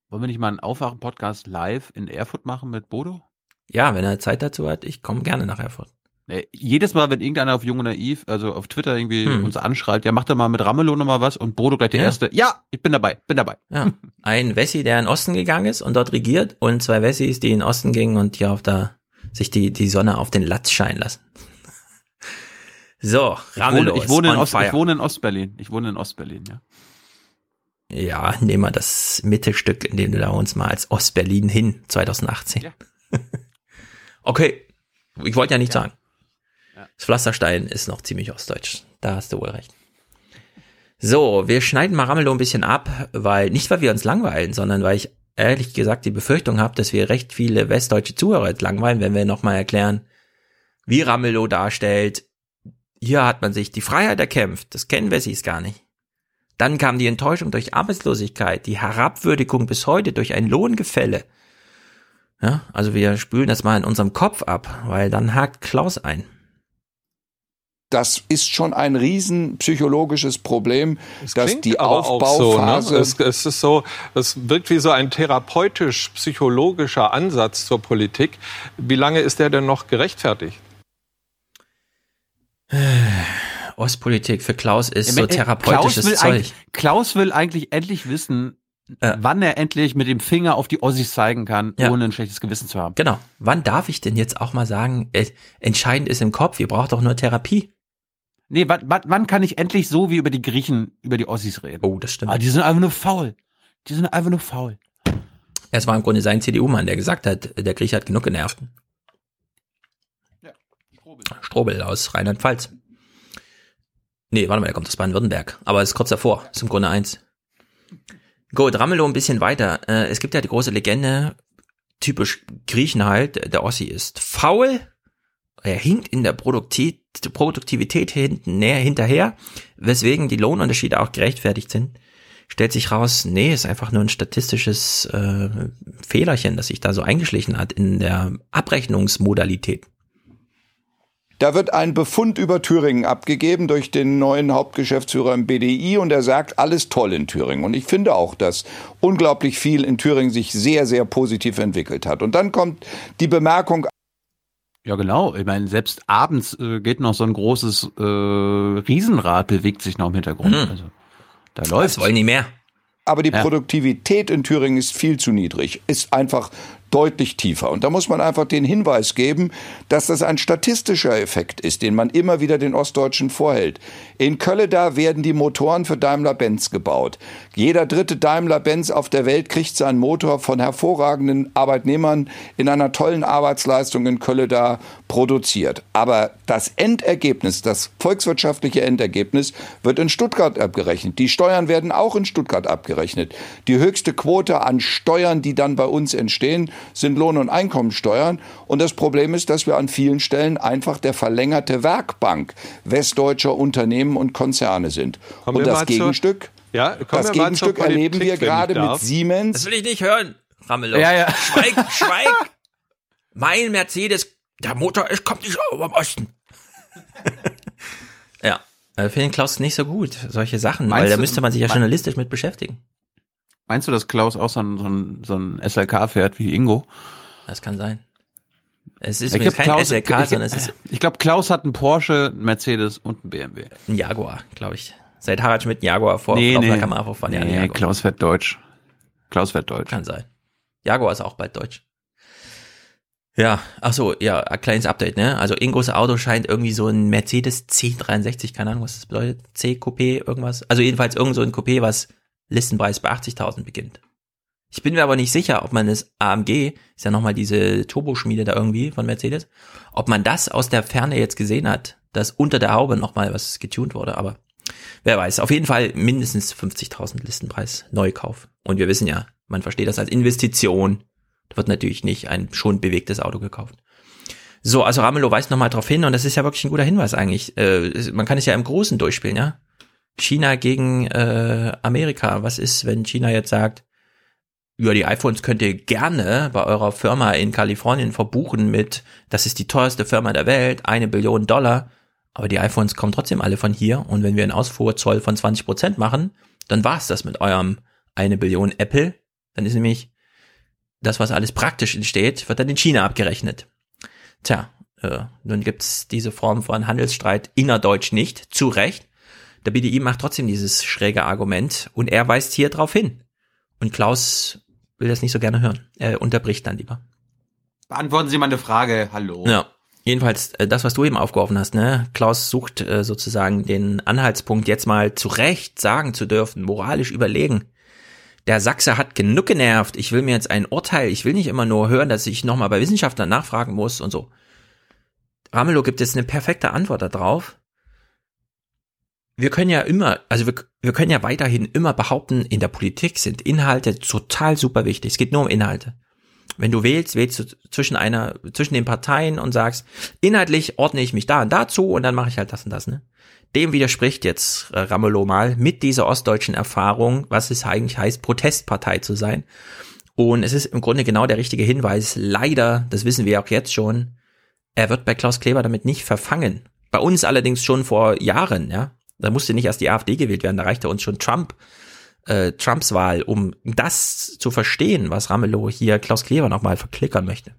Wollen wir nicht mal einen Aufwachen-Podcast live in Erfurt machen mit Bodo? Ja, wenn er Zeit dazu hat, ich komme gerne nach Erfurt. Nee, jedes Mal, wenn irgendeiner auf Jung und Naiv, also auf Twitter irgendwie Hm. uns anschreibt, ja, mach doch mal mit Ramelow noch mal was und Bodo gleich der Ja. Erste. Ja, ich bin dabei, bin dabei. Ja. [laughs] Ein Wessi, der in den Osten gegangen ist und dort regiert und zwei Wessis, die in den Osten gingen und hier auf der, sich die, die Sonne auf den Latz scheinen lassen. So, Ich wohne, ich, wohne in Ost, ich wohne in Ostberlin. Ich wohne in Ostberlin, ja. Ja, nehmen wir das Mittelstück, in dem du da uns mal als Ostberlin hin, 2018. Ja. [laughs] okay, ich wollte ja nicht sagen. Ja. Das Pflasterstein ist noch ziemlich ostdeutsch. Da hast du wohl recht. So, wir schneiden mal Ramelow ein bisschen ab, weil, nicht weil wir uns langweilen, sondern weil ich ehrlich gesagt die Befürchtung habe, dass wir recht viele westdeutsche Zuhörer jetzt langweilen, wenn wir nochmal erklären, wie Ramelow darstellt. Hier hat man sich die Freiheit erkämpft, das kennen Wessis gar nicht. Dann kam die Enttäuschung durch Arbeitslosigkeit, die Herabwürdigung bis heute durch ein Lohngefälle. Ja, also wir spülen das mal in unserem Kopf ab, weil dann hakt Klaus ein. Das ist schon ein riesen psychologisches Problem, dass Klingt die auch so, Aufbauphase ne? es, es ist so, es wirkt wie so ein therapeutisch-psychologischer Ansatz zur Politik. Wie lange ist der denn noch gerechtfertigt? [sighs] Ostpolitik für Klaus ist so Äh, therapeutisches Klaus will, Zeug. eigentlich, Klaus will eigentlich endlich wissen, wann er endlich mit dem Finger auf die Ossis zeigen kann, Ja. ohne ein schlechtes Gewissen zu haben. Genau. Wann darf ich denn jetzt auch mal sagen, äh, entscheidend ist im Kopf, ihr braucht doch nur Therapie. Nee, wann, wann, wann kann ich endlich so wie über die Griechen, über die Ossis reden? Oh, das stimmt. Ah, die sind einfach nur faul. Die sind einfach nur faul. Es war im Grunde sein CDU-Mann, der gesagt hat, der Grieche hat genug genervt. Strobel aus Rheinland-Pfalz. Nee, warte mal, der kommt aus Baden-Württemberg. Aber ist kurz davor, ist im Grunde eins. Gut, Ramelow ein bisschen weiter. Äh, es gibt ja die große Legende, typisch Griechen halt, der Ossi ist faul, er hinkt in der Produkti Produktivität hinten näher hinterher, weswegen die Lohnunterschiede auch gerechtfertigt sind. Stellt sich raus, nee, ist einfach nur ein statistisches äh, Fehlerchen, das sich da so eingeschlichen hat in der Abrechnungsmodalität. Da wird ein Befund über Thüringen abgegeben durch den neuen Hauptgeschäftsführer im BDI und er sagt, alles toll in Thüringen. Und ich finde auch, dass unglaublich viel in Thüringen sich sehr, sehr positiv entwickelt hat. Und dann kommt die Bemerkung, Ja, genau. Ich meine, selbst abends äh, geht noch so ein großes äh, Riesenrad, bewegt sich noch im Hintergrund. Hm. Also, da läuft. wollen die mehr. aber die Ja. Produktivität in Thüringen ist viel zu niedrig, ist einfach deutlich tiefer. Und da muss man einfach den Hinweis geben, dass das ein statistischer Effekt ist, den man immer wieder den Ostdeutschen vorhält. In Kölleda werden die Motoren für Daimler-Benz gebaut. Jeder dritte Daimler-Benz auf der Welt kriegt seinen Motor von hervorragenden Arbeitnehmern in einer tollen Arbeitsleistung in Kölleda produziert. Aber das Endergebnis, das volkswirtschaftliche Endergebnis, wird in Stuttgart abgerechnet. Die Steuern werden auch in Stuttgart abgerechnet. Die höchste Quote an Steuern, die dann bei uns entstehen, sind Lohn- und Einkommensteuern. Und das Problem ist, dass wir an vielen Stellen einfach der verlängerte Werkbank westdeutscher Unternehmen und Konzerne sind. Kommen und das Gegenstück, Ja, das wir mal zur Gegenstück erleben Politik, wir gerade mit. Siemens. Das will ich nicht hören, Ramelow. Ja, ja. Schweig, [laughs] schweig. Mein Mercedes, der Motor ist, kommt nicht aus dem Osten. [laughs] ja, finde den Klaus nicht so gut, solche Sachen, weil Meinst da du- müsste man sich ja journalistisch mit beschäftigen. Meinst du, dass Klaus auch so ein, so ein, so ein SLK fährt wie Ingo? Das kann sein. Es ist Ich glaub, kein Klaus- SLK, ich- sondern es ist Ich glaube, Klaus hat einen Porsche, einen Mercedes und einen BMW. ein Jaguar, glaube ich. Seit Harald Schmidt Jaguar vor Nee, nee. der Kamera vorfahren. Ja, Nee, Jaguar. Klaus wird deutsch. Klaus wird deutsch. Kann sein. Jaguar ist auch bald deutsch. Ja, ach so, ja, ein kleines Update, ne? Also Ingos Auto scheint irgendwie so ein Mercedes C63, keine Ahnung, was das bedeutet, C-Coupé, irgendwas. Also jedenfalls irgend so ein Coupé, was Listenpreis bei 80.000 beginnt. Ich bin mir aber nicht sicher, ob man das AMG, ist ja nochmal diese Turboschmiede da irgendwie von Mercedes, ob man das aus der Ferne jetzt gesehen hat, dass unter der Haube nochmal was getunt wurde, aber wer weiß. Auf jeden Fall mindestens 50.000 Listenpreis Neukauf. Und wir wissen ja, man versteht das als Investition. Da wird natürlich nicht ein schon bewegtes Auto gekauft. So, also Ramelow weist nochmal drauf hin und das ist ja wirklich ein guter Hinweis eigentlich. Äh, man kann es ja im Großen durchspielen, ja. China gegen äh, Amerika. Was ist, wenn China jetzt sagt, ja, die iPhones könnt ihr gerne bei eurer Firma in Kalifornien verbuchen mit, das ist die teuerste Firma der Welt, eine Billion Dollar, aber die iPhones kommen trotzdem alle von hier und wenn wir einen Ausfuhrzoll von 20 Prozent machen, dann war's das mit eurem eine Billion Apple. Dann ist nämlich das, was alles praktisch entsteht, wird dann in China abgerechnet. Tja, äh, nun gibt's diese Form von Handelsstreit innerdeutsch nicht, zu Recht. Der BDI macht trotzdem dieses schräge Argument und er weist hier drauf hin. Und Klaus will das nicht so gerne hören. Er unterbricht dann lieber. Beantworten Sie meine Frage. Hallo. Ja. Jedenfalls, äh, das, was du eben aufgeworfen hast, ne? Klaus sucht äh, sozusagen den Anhaltspunkt, jetzt mal zu Recht sagen zu dürfen, moralisch überlegen. Der Sachse hat genug genervt. Ich will mir jetzt ein Urteil. Ich will nicht immer nur hören, dass ich nochmal bei Wissenschaftlern nachfragen muss und so. Ramelow gibt jetzt eine perfekte Antwort darauf. Wir können ja immer, also wir, wir können ja weiterhin immer behaupten, in der Politik sind Inhalte total super wichtig. Es geht nur um Inhalte. Wenn du wählst, wählst du zwischen einer, zwischen den Parteien und sagst, inhaltlich ordne ich mich da und dazu und dann mache ich halt das und das, ne? Dem widerspricht jetzt äh, Ramelow mal mit dieser ostdeutschen Erfahrung, was es eigentlich heißt, Protestpartei zu sein. Und es ist im Grunde genau der richtige Hinweis. Leider, das wissen wir auch jetzt schon, er wird bei Klaus Kleber damit nicht verfangen. Bei uns allerdings schon vor Jahren, ja. Da musste nicht erst die AfD gewählt werden, da reichte uns schon Trump, äh, Trumps Wahl, um das zu verstehen, was Ramelow hier Klaus Kleber nochmal verklickern möchte.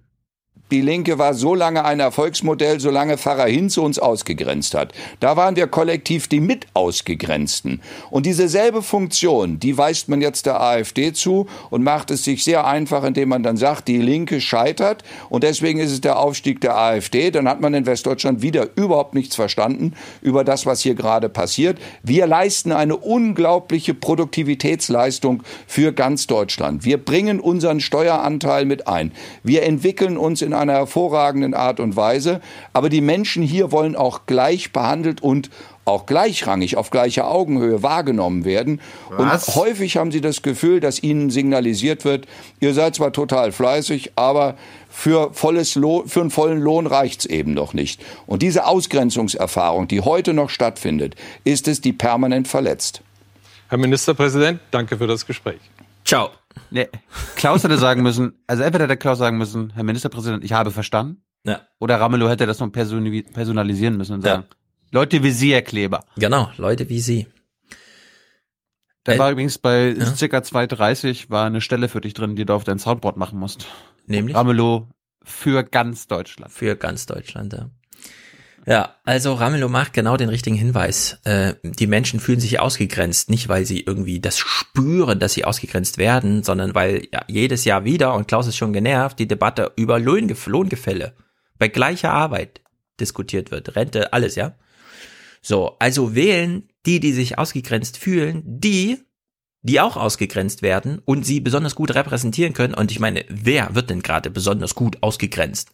Die Linke war so lange ein Erfolgsmodell, solange Pfarrer Hinze uns ausgegrenzt hat. Da waren wir kollektiv die mit ausgegrenzten. Und dieselbe Funktion, die weist man jetzt der AfD zu und macht es sich sehr einfach, indem man dann sagt, die Linke scheitert und deswegen ist es der Aufstieg der AfD. Dann hat man in Westdeutschland wieder überhaupt nichts verstanden über das, was hier gerade passiert. Wir leisten eine unglaubliche Produktivitätsleistung für ganz Deutschland. Wir bringen unseren Steueranteil mit ein. Wir entwickeln uns in einer hervorragenden Art und Weise. Aber die Menschen hier wollen auch gleich behandelt und auch gleichrangig auf gleicher Augenhöhe wahrgenommen werden. Was? Und häufig haben sie das Gefühl, dass ihnen signalisiert wird, ihr seid zwar total fleißig, aber für, volles Lohn, für einen vollen Lohn reicht's eben noch nicht. Und diese Ausgrenzungserfahrung, die heute noch stattfindet, ist es, die permanent verletzt. Herr Ministerpräsident, danke für das Gespräch. Ciao. Nee. Klaus hätte sagen müssen, also entweder hätte Klaus sagen müssen, Herr Ministerpräsident, ich habe verstanden. Ja. Oder Ramelow hätte das noch personalisieren müssen und sagen, Leute wie Sie, Herr Kleber. Genau, Leute wie Sie. Da Äh, war übrigens bei ja. circa 2,30 war eine Stelle für dich drin, die du auf dein Soundboard machen musst. Nämlich? Ramelow für ganz Deutschland. Für ganz Deutschland, ja. Ja, also Ramelow macht genau den richtigen Hinweis. Äh, die Menschen fühlen sich ausgegrenzt, nicht weil sie irgendwie das spüren, dass sie ausgegrenzt werden, sondern weil ja, jedes Jahr wieder, und Klaus ist schon genervt, die Debatte über Lohngef Lohngefälle bei gleicher Arbeit diskutiert wird. Rente, alles, ja. So, also wählen die, die sich ausgegrenzt fühlen, die, die auch ausgegrenzt werden und sie besonders gut repräsentieren können. Und ich meine, wer wird denn gerade besonders gut ausgegrenzt?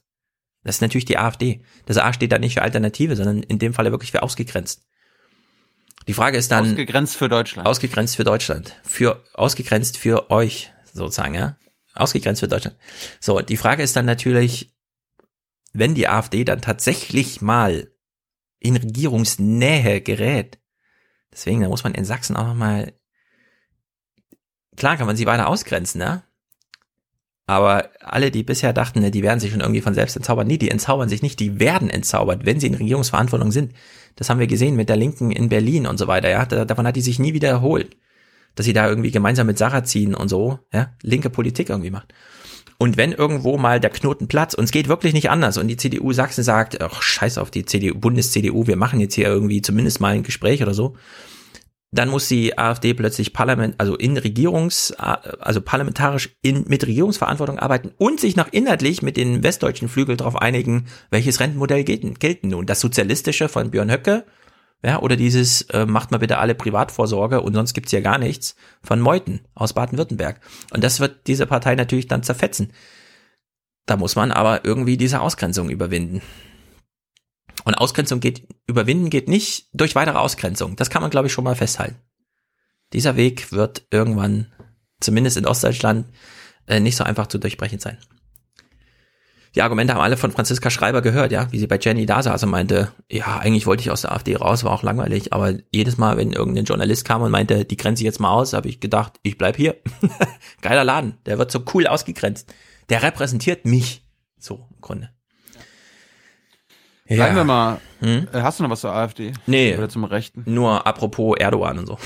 Das ist natürlich die AfD. Das A steht da nicht für Alternative, sondern in dem Falle wirklich für ausgegrenzt. Die Frage ist dann. Ausgegrenzt für Deutschland. Ausgegrenzt für Deutschland. Für, ausgegrenzt für euch, sozusagen, ja. Ausgegrenzt für Deutschland. So, die Frage ist dann natürlich, wenn die AfD dann tatsächlich mal in Regierungsnähe gerät, deswegen, da muss man in Sachsen auch nochmal, klar kann man sie weiter ausgrenzen, ne? Aber alle, die bisher dachten, ne, die werden sich schon irgendwie von selbst entzaubern, nee, die entzaubern sich nicht, die werden entzaubert, wenn sie in Regierungsverantwortung sind. Das haben wir gesehen mit der Linken in Berlin und so weiter, ja. Da, davon hat die sich nie wieder erholt. Dass sie da irgendwie gemeinsam mit Sarah ziehen und so, ja, linke Politik irgendwie macht. Und wenn irgendwo mal der Knoten platzt und es geht wirklich nicht anders und die CDU Sachsen sagt, ach, scheiß auf die CDU, Bundes-CDU, wir machen jetzt hier irgendwie zumindest mal ein Gespräch oder so, dann muss die AfD plötzlich Parlament, also in Regierungs, also parlamentarisch in, mit Regierungsverantwortung arbeiten und sich noch inhaltlich mit den westdeutschen Flügel darauf einigen, welches Rentenmodell gelten, gelten nun. Das sozialistische von Björn Höcke, ja, oder dieses, äh, macht mal bitte alle Privatvorsorge und sonst gibt's ja gar nichts von Meuthen aus Baden-Württemberg. Und das wird diese Partei natürlich dann zerfetzen. Da muss man aber irgendwie diese Ausgrenzung überwinden. Und Ausgrenzung geht, überwinden geht nicht durch weitere Ausgrenzung. Das kann man, glaube ich, schon mal festhalten. Dieser Weg wird irgendwann, zumindest in Ostdeutschland, äh, nicht so einfach zu durchbrechen sein. Die Argumente haben alle von Franziska Schreiber gehört, ja, wie sie bei Jenny da saß und meinte, ja, eigentlich wollte ich aus der AfD raus, war auch langweilig, aber jedes Mal, wenn irgendein Journalist kam und meinte, die grenze ich jetzt mal aus, habe ich gedacht, ich bleib hier. [laughs] Geiler Laden, der wird so cool ausgegrenzt. Der repräsentiert mich. So, im Grunde. Ja. Bleiben wir mal. Hm? Äh, hast du noch was zur AfD? Nee. Oder zum Rechten? Nur apropos Erdogan und so.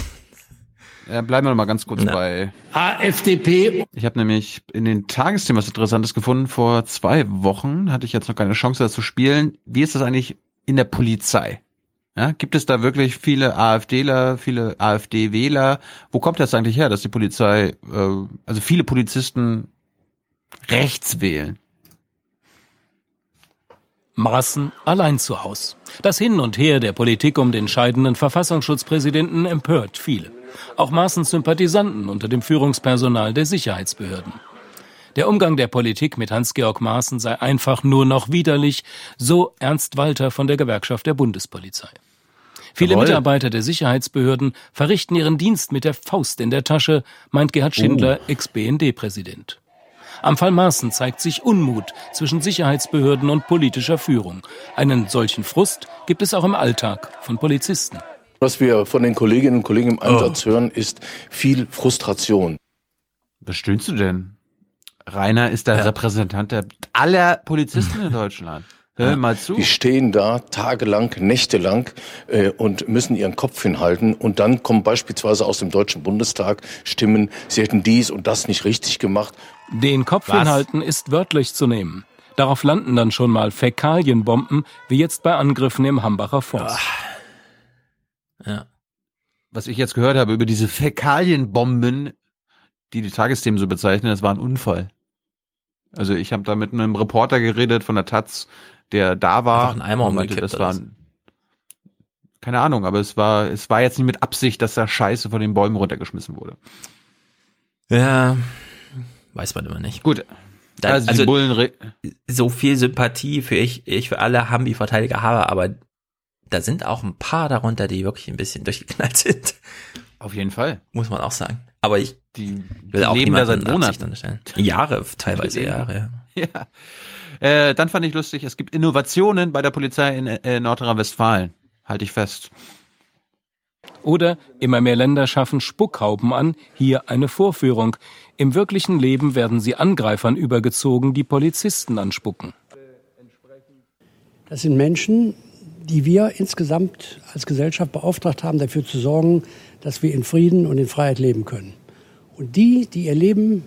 Ja, bleiben wir mal ganz kurz Na. bei AfDP. Ich habe nämlich in den Tagesthemen was Interessantes gefunden. Vor zwei Wochen hatte ich jetzt noch keine Chance, das zu spielen. Wie ist das eigentlich in der Polizei? Ja, gibt es da wirklich viele AfDler, viele AfD-Wähler? Wo kommt das eigentlich her, dass die Polizei, äh, also viele Polizisten rechts wählen? Maaßen allein zu Haus. Das Hin und Her der Politik um den scheidenden Verfassungsschutzpräsidenten empört viele. Auch Maaßens Sympathisanten unter dem Führungspersonal der Sicherheitsbehörden. Der Umgang der Politik mit Hans-Georg Maaßen sei einfach nur noch widerlich, so Ernst Walter von der Gewerkschaft der Bundespolizei. Viele Jawohl. Mitarbeiter der Sicherheitsbehörden verrichten ihren Dienst mit der Faust in der Tasche, meint Gerhard Schindler, oh. Ex-BND-Präsident. Am Fall Maaßen zeigt sich Unmut zwischen Sicherheitsbehörden und politischer Führung. Einen solchen Frust gibt es auch im Alltag von Polizisten. Was wir von den Kolleginnen und Kollegen im Einsatz oh. hören, ist viel Frustration. Was stöhnst du denn? Rainer ist der ja. Repräsentant der aller Polizisten in Deutschland. [laughs] Hör mal zu. Die stehen da tagelang, nächtelang äh, und müssen ihren Kopf hinhalten. Und dann kommen beispielsweise aus dem Deutschen Bundestag Stimmen, sie hätten dies und das nicht richtig gemacht. Den Kopf Was? hinhalten ist wörtlich zu nehmen. Darauf landen dann schon mal Fäkalienbomben, wie jetzt bei Angriffen im Hambacher Forst. Ja. Was ich jetzt gehört habe über diese Fäkalienbomben, die die Tagesthemen so bezeichnen, das war ein Unfall. Also ich habe da mit einem Reporter geredet von der Taz, der da war. Einfach ein Eimer umgekippt. Das war ein, keine Ahnung, aber es war, es war jetzt nicht mit Absicht, dass da Scheiße von den Bäumen runtergeschmissen wurde. Ja, weiß man immer nicht. Gut. Dann, also, also Bullen so viel Sympathie für ich, ich für alle haben die Verteidiger habe, aber da sind auch ein paar darunter, die wirklich ein bisschen durchgeknallt sind. Auf jeden Fall. Muss man auch sagen. Aber ich die, will die auch leben da seit Monaten. Jahre, teilweise Jahre. Ja. [laughs] ja. Äh, dann fand ich lustig, es gibt Innovationen bei der Polizei in äh, Nordrhein-Westfalen. Halte ich fest. Oder immer mehr Länder schaffen Spuckhauben an, hier eine Vorführung. Im wirklichen Leben werden sie Angreifern übergezogen, die Polizisten anspucken. Das sind Menschen, die wir insgesamt als Gesellschaft beauftragt haben, dafür zu sorgen, dass wir in Frieden und in Freiheit leben können. Und die, die ihr Leben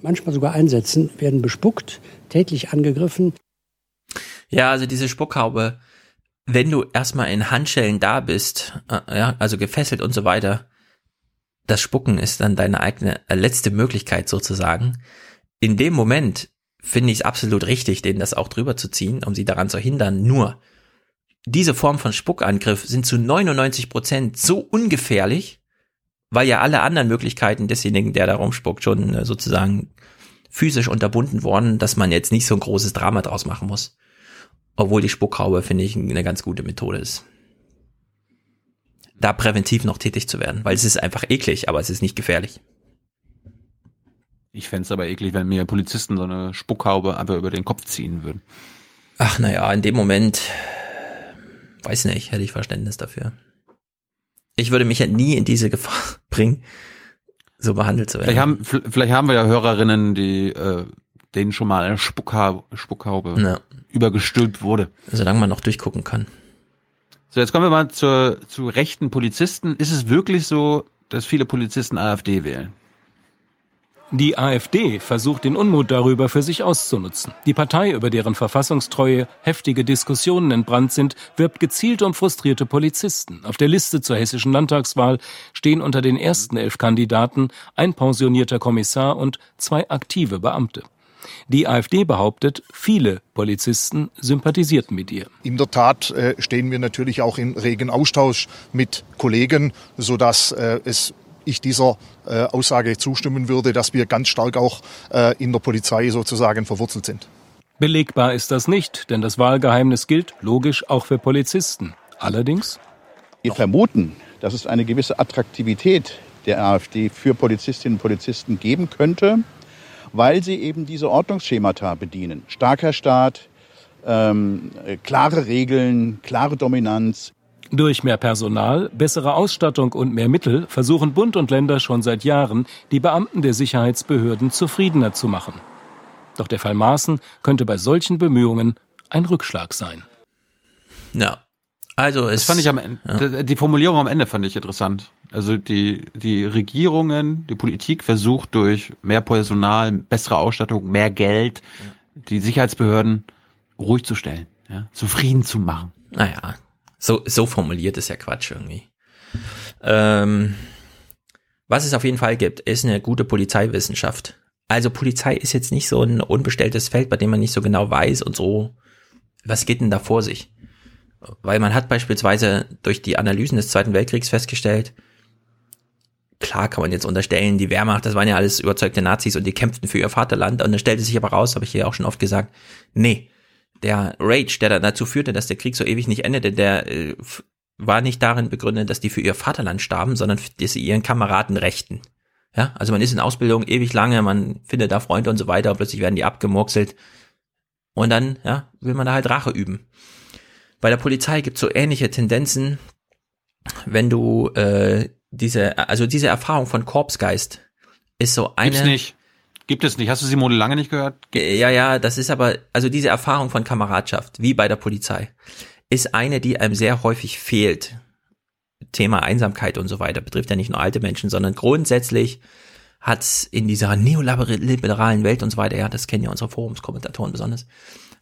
manchmal sogar einsetzen, werden bespuckt, tätlich angegriffen. Ja, also diese Spuckhaube, wenn du erstmal in Handschellen da bist, äh, ja, also gefesselt und so weiter, das Spucken ist dann deine eigene äh, letzte Möglichkeit sozusagen. In dem Moment finde ich es absolut richtig, denen das auch drüber zu ziehen, um sie daran zu hindern. Nur, diese Form von Spuckangriff sind zu 99 Prozent so ungefährlich, weil ja alle anderen Möglichkeiten desjenigen, der da rumspuckt, schon äh, sozusagen physisch unterbunden worden, dass man jetzt nicht so ein großes Drama draus machen muss. Obwohl die Spuckhaube, finde ich, eine ganz gute Methode ist. Da präventiv noch tätig zu werden, weil es ist einfach eklig, aber es ist nicht gefährlich. Ich fände es aber eklig, wenn mir Polizisten so eine Spuckhaube einfach über den Kopf ziehen würden. Ach naja, in dem Moment, weiß nicht, hätte ich Verständnis dafür ich würde mich ja nie in diese Gefahr [laughs] bringen, so behandelt zu werden. Vielleicht haben, vielleicht haben wir ja Hörerinnen, die äh, denen schon mal eine Spuckhaube, Spuckhaube ja. übergestülpt wurde. Solange man noch durchgucken kann. So, jetzt kommen wir mal zur, zu rechten Polizisten. Ist es wirklich so, dass viele Polizisten AfD wählen? Die AfD versucht den Unmut darüber für sich auszunutzen. Die Partei, über deren Verfassungstreue heftige Diskussionen entbrannt sind, wirbt gezielt um frustrierte Polizisten. Auf der Liste zur hessischen Landtagswahl stehen unter den ersten elf Kandidaten ein pensionierter Kommissar und zwei aktive Beamte. Die AfD behauptet, viele Polizisten sympathisierten mit ihr. In der Tat äh, stehen wir natürlich auch in regen Austausch mit Kollegen, sodass äh, es ich dieser äh, Aussage zustimmen würde, dass wir ganz stark auch äh, in der Polizei sozusagen verwurzelt sind. Belegbar ist das nicht, denn das Wahlgeheimnis gilt logisch auch für Polizisten. Allerdings. Wir vermuten, dass es eine gewisse Attraktivität der AfD für Polizistinnen und Polizisten geben könnte, weil sie eben diese Ordnungsschemata bedienen. Starker Staat, ähm, klare Regeln, klare Dominanz. Durch mehr Personal, bessere Ausstattung und mehr Mittel versuchen Bund und Länder schon seit Jahren, die Beamten der Sicherheitsbehörden zufriedener zu machen. Doch der Fall Maaßen könnte bei solchen Bemühungen ein Rückschlag sein. Ja. Also es das fand ich am Ende, ja. die Formulierung am Ende fand ich interessant. Also die, die Regierungen, die Politik versucht durch mehr Personal, bessere Ausstattung, mehr Geld, die Sicherheitsbehörden ruhig zu stellen, ja, zufrieden zu machen. Naja, so, so formuliert ist ja Quatsch irgendwie. Ähm, was es auf jeden Fall gibt, ist eine gute Polizeiwissenschaft. Also Polizei ist jetzt nicht so ein unbestelltes Feld, bei dem man nicht so genau weiß und so, was geht denn da vor sich? Weil man hat beispielsweise durch die Analysen des Zweiten Weltkriegs festgestellt, klar kann man jetzt unterstellen, die Wehrmacht, das waren ja alles überzeugte Nazis und die kämpften für ihr Vaterland. Und dann stellte sich aber raus, habe ich hier auch schon oft gesagt, nee, der Rage, der dazu führte, dass der Krieg so ewig nicht endete, der äh, war nicht darin begründet, dass die für ihr Vaterland starben, sondern dass sie ihren Kameraden rächten. Ja, also man ist in Ausbildung ewig lange, man findet da Freunde und so weiter, und plötzlich werden die abgemurkselt. Und dann, ja, will man da halt Rache üben. Bei der Polizei gibt es so ähnliche Tendenzen, wenn du äh, diese, also diese Erfahrung von Korpsgeist ist so eine. Gibt's nicht. Gibt es nicht. Hast du Simone lange nicht gehört? Ja, ja, das ist aber, also diese Erfahrung von Kameradschaft, wie bei der Polizei, ist eine, die einem sehr häufig fehlt. Thema Einsamkeit und so weiter betrifft ja nicht nur alte Menschen, sondern grundsätzlich hat's in dieser neoliberalen Welt und so weiter, ja, das kennen ja unsere Forumskommentatoren besonders,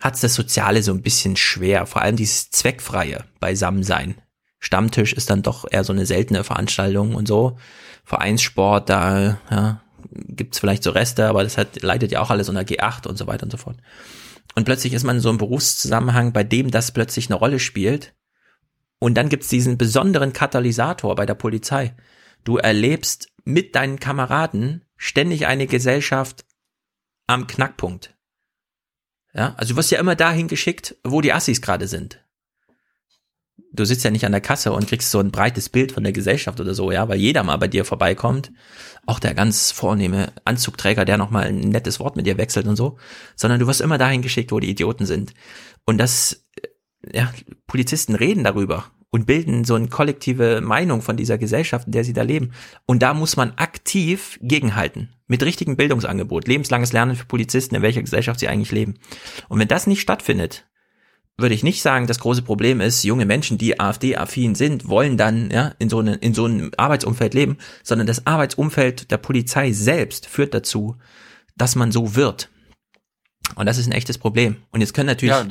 hat's das Soziale so ein bisschen schwer, vor allem dieses zweckfreie Beisammensein. Stammtisch ist dann doch eher so eine seltene Veranstaltung und so. Vereinssport, da ja, gibt's vielleicht so Reste, aber das hat, leidet ja auch alles unter G8 und so weiter und so fort. Und plötzlich ist man in so einem Berufszusammenhang, bei dem das plötzlich eine Rolle spielt. Und dann gibt's diesen besonderen Katalysator bei der Polizei. Du erlebst mit deinen Kameraden ständig eine Gesellschaft am Knackpunkt. Ja, also du wirst ja immer dahin geschickt, wo die Assis gerade sind du sitzt ja nicht an der Kasse und kriegst so ein breites Bild von der Gesellschaft oder so, ja, weil jeder mal bei dir vorbeikommt. Auch der ganz vornehme Anzugträger, der nochmal ein nettes Wort mit dir wechselt und so, sondern du wirst immer dahin geschickt, wo die Idioten sind. Und das, äh, ja, Polizisten reden darüber und bilden so eine kollektive Meinung von dieser Gesellschaft, in der sie da leben. Und da muss man aktiv gegenhalten. Mit richtigem Bildungsangebot. Lebenslanges Lernen für Polizisten, in welcher Gesellschaft sie eigentlich leben. Und wenn das nicht stattfindet, würde ich nicht sagen, das große Problem ist, junge Menschen, die AfD-affin sind, wollen dann ja in so, eine, in so einem Arbeitsumfeld leben, sondern das Arbeitsumfeld der Polizei selbst führt dazu, dass man so wird. Und das ist ein echtes Problem. Und jetzt können natürlich ja,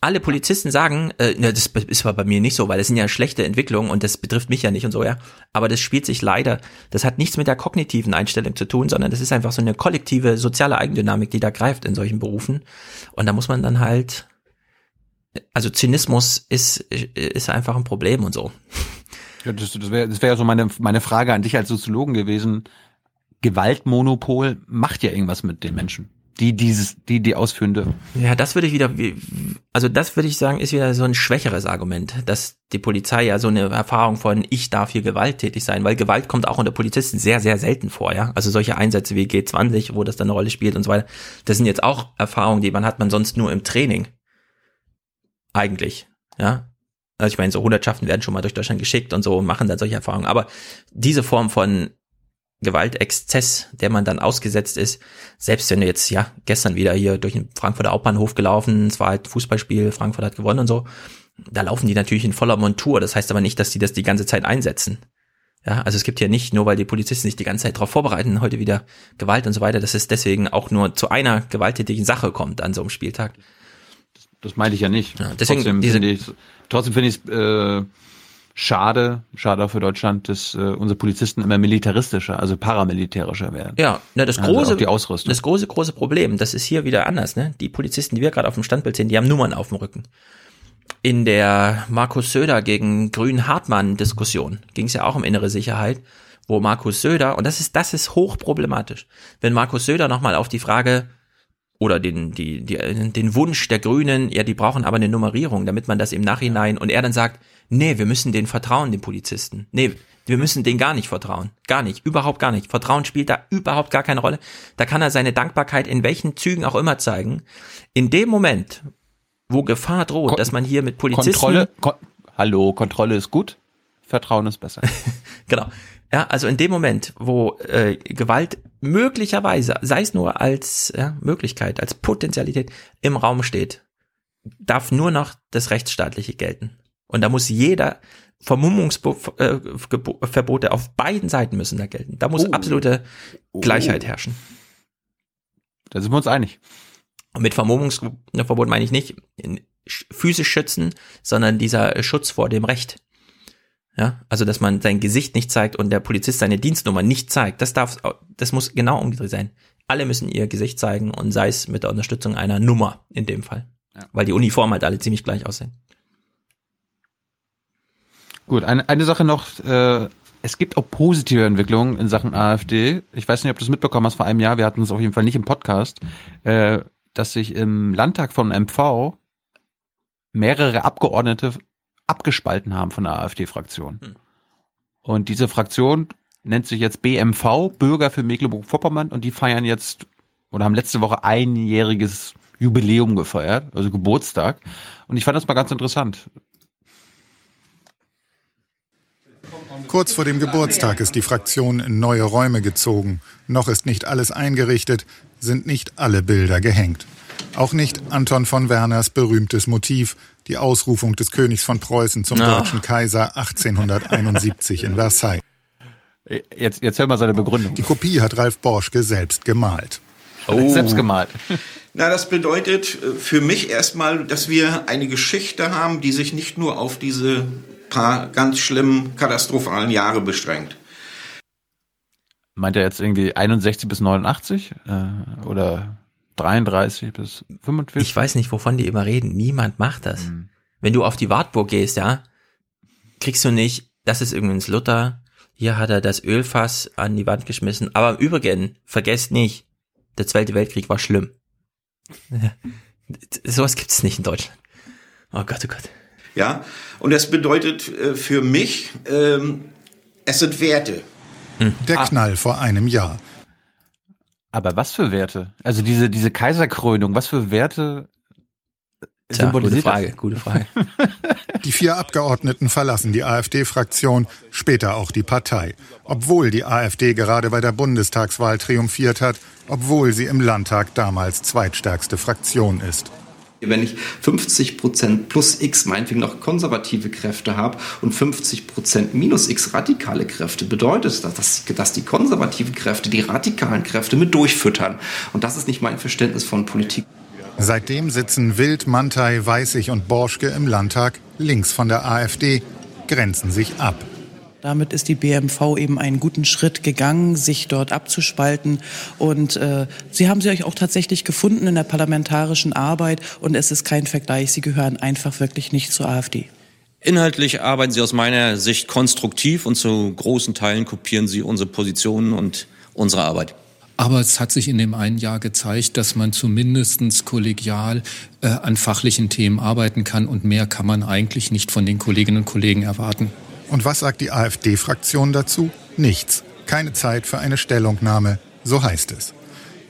alle Polizisten sagen, äh, ne, das ist aber bei mir nicht so, weil das sind ja schlechte Entwicklungen und das betrifft mich ja nicht und so, ja. Aber das spielt sich leider, das hat nichts mit der kognitiven Einstellung zu tun, sondern das ist einfach so eine kollektive soziale Eigendynamik, die da greift in solchen Berufen. Und da muss man dann halt also Zynismus ist, ist einfach ein Problem und so. Ja, das das wäre das wär so meine, meine Frage an dich als Soziologen gewesen. Gewaltmonopol macht ja irgendwas mit den Menschen. Die dieses, die die ausführende. Ja, das würde ich wieder, also das würde ich sagen, ist wieder so ein schwächeres Argument, dass die Polizei ja so eine Erfahrung von ich darf hier gewalttätig sein, weil Gewalt kommt auch unter Polizisten sehr, sehr selten vor, ja. Also solche Einsätze wie G20, wo das dann eine Rolle spielt und so weiter, das sind jetzt auch Erfahrungen, die man hat man sonst nur im Training. Eigentlich, ja. Also ich meine, so Hundertschaften werden schon mal durch Deutschland geschickt und so und machen dann solche Erfahrungen. Aber diese Form von Gewaltexzess, der man dann ausgesetzt ist, selbst wenn du jetzt, ja, gestern wieder hier durch den Frankfurter Hauptbahnhof gelaufen, es war halt Fußballspiel, Frankfurt hat gewonnen und so, da laufen die natürlich in voller Montur. Das heißt aber nicht, dass die das die ganze Zeit einsetzen. Ja, also es gibt ja nicht, nur weil die Polizisten sich die ganze Zeit darauf vorbereiten, heute wieder Gewalt und so weiter, dass es deswegen auch nur zu einer gewalttätigen Sache kommt an so einem Spieltag. Das, meinte ich ja nicht. Ja, deswegen trotzdem finde ich trotzdem finde ich es äh, schade, schade auch für Deutschland, dass äh, unsere Polizisten immer militaristischer, also paramilitärischer werden. Ja, ne, das Also große, auch die Ausrüstung. das große, große Problem, das ist hier wieder anders, ne? Die Polizisten, die wir gerade auf dem Standbild sehen, die haben Nummern auf dem Rücken. In der Markus Söder gegen Grün-Hartmann-Diskussion ging es ja auch um innere Sicherheit, wo Markus Söder, und das ist, das ist hochproblematisch, wenn Markus Söder nochmal auf die Frage oder den, die, die, den Wunsch der Grünen, ja, die brauchen aber eine Nummerierung, damit man das im Nachhinein, und er dann sagt, nee, wir müssen denen vertrauen, den Polizisten. Nee, wir müssen denen gar nicht vertrauen. Gar nicht, überhaupt gar nicht. Vertrauen spielt da überhaupt gar keine Rolle. Da kann er seine Dankbarkeit in welchen Zügen auch immer zeigen. In dem Moment, wo Gefahr droht, dass man hier mit Polizisten... Kontrolle, Kon Hallo, Kontrolle ist gut, Vertrauen ist besser. [laughs] Genau. Ja, also in dem Moment, wo äh, Gewalt möglicherweise, sei es nur als ja, Möglichkeit, als Potentialität im Raum steht, darf nur noch das Rechtsstaatliche gelten. Und da muss jeder Vermummungsverbote auf beiden Seiten müssen da gelten. Da muss Oh. absolute Gleichheit herrschen. Da sind wir uns einig. Und mit Vermummungsverbot meine ich nicht physisch schützen, sondern dieser Schutz vor dem Recht. Ja, also dass man sein Gesicht nicht zeigt und der Polizist seine Dienstnummer nicht zeigt. Das darf, das muss genau umgedreht sein. Alle müssen ihr Gesicht zeigen und sei es mit der Unterstützung einer Nummer in dem Fall. Weil die Uniformen halt alle ziemlich gleich aussehen. Gut, eine, eine Sache noch. Äh, es gibt auch positive Entwicklungen in Sachen AfD. Ich weiß nicht, ob du es mitbekommen hast vor einem Jahr. Wir hatten es auf jeden Fall nicht im Podcast, äh, dass sich im Landtag von MV mehrere Abgeordnete abgespalten haben von der AfD-Fraktion. Und diese Fraktion nennt sich jetzt BMV, Bürger für Mecklenburg-Vorpommern, und die feiern jetzt oder haben letzte Woche einjähriges Jubiläum gefeiert, also Geburtstag. Und ich fand das mal ganz interessant. Kurz vor dem Geburtstag ist die Fraktion in neue Räume gezogen. Noch ist nicht alles eingerichtet, sind nicht alle Bilder gehängt. Auch nicht Anton von Werners berühmtes Motiv, die Ausrufung des Königs von Preußen zum Ah. deutschen Kaiser 1871 in Versailles. Jetzt, jetzt hör mal seine Begründung. Die Kopie hat Ralf Borschke selbst gemalt. Oh. Selbst gemalt. [laughs] Na, das bedeutet äh, für mich erstmal, dass wir eine Geschichte haben, die sich nicht nur auf diese paar ganz schlimmen, katastrophalen Jahre beschränkt. Meint er jetzt irgendwie 61 bis 89 äh, oder 33 bis 45? Ich weiß nicht, wovon die immer reden. Niemand macht das. Wenn du auf die Wartburg gehst, ja, kriegst du nicht, das ist übrigens Luther, hier hat er das Ölfass an die Wand geschmissen. Aber im Übrigen, vergesst nicht, der Zweite Weltkrieg war schlimm. [laughs] Sowas gibt es nicht in Deutschland. Oh Gott, oh Gott. Ja, und das bedeutet äh, für mich, ähm, es sind Werte. Der Knall vor einem Jahr. Aber was für Werte? Also diese, diese Kaiserkrönung, was für Werte Tja, gute symbolisiert das? Frage, gute Frage. [laughs] Die vier Abgeordneten verlassen die AfD-Fraktion, später auch die Partei. Obwohl die AfD gerade bei der Bundestagswahl triumphiert hat, obwohl sie im Landtag damals zweitstärkste Fraktion ist. Wenn ich 50 Prozent plus X meinetwegen noch konservative Kräfte habe und 50 Prozent minus X radikale Kräfte, bedeutet das, dass, dass die konservativen Kräfte die radikalen Kräfte mit durchfüttern. Und das ist nicht mein Verständnis von Politik. Seitdem sitzen Wild, Mantei, Weißig und Borschke im Landtag links von der AfD, grenzen sich ab. Damit ist die BMV eben einen guten Schritt gegangen, sich dort abzuspalten. Und äh, Sie haben sie euch auch tatsächlich gefunden in der parlamentarischen Arbeit. Und es ist kein Vergleich. Sie gehören einfach wirklich nicht zur AfD. Inhaltlich arbeiten Sie aus meiner Sicht konstruktiv und zu großen Teilen kopieren Sie unsere Positionen und unsere Arbeit. Aber es hat sich in dem einen Jahr gezeigt, dass man zumindest kollegial äh, an fachlichen Themen arbeiten kann und mehr kann man eigentlich nicht von den Kolleginnen und Kollegen erwarten. Und was sagt die AfD-Fraktion dazu? Nichts. Keine Zeit für eine Stellungnahme, so heißt es.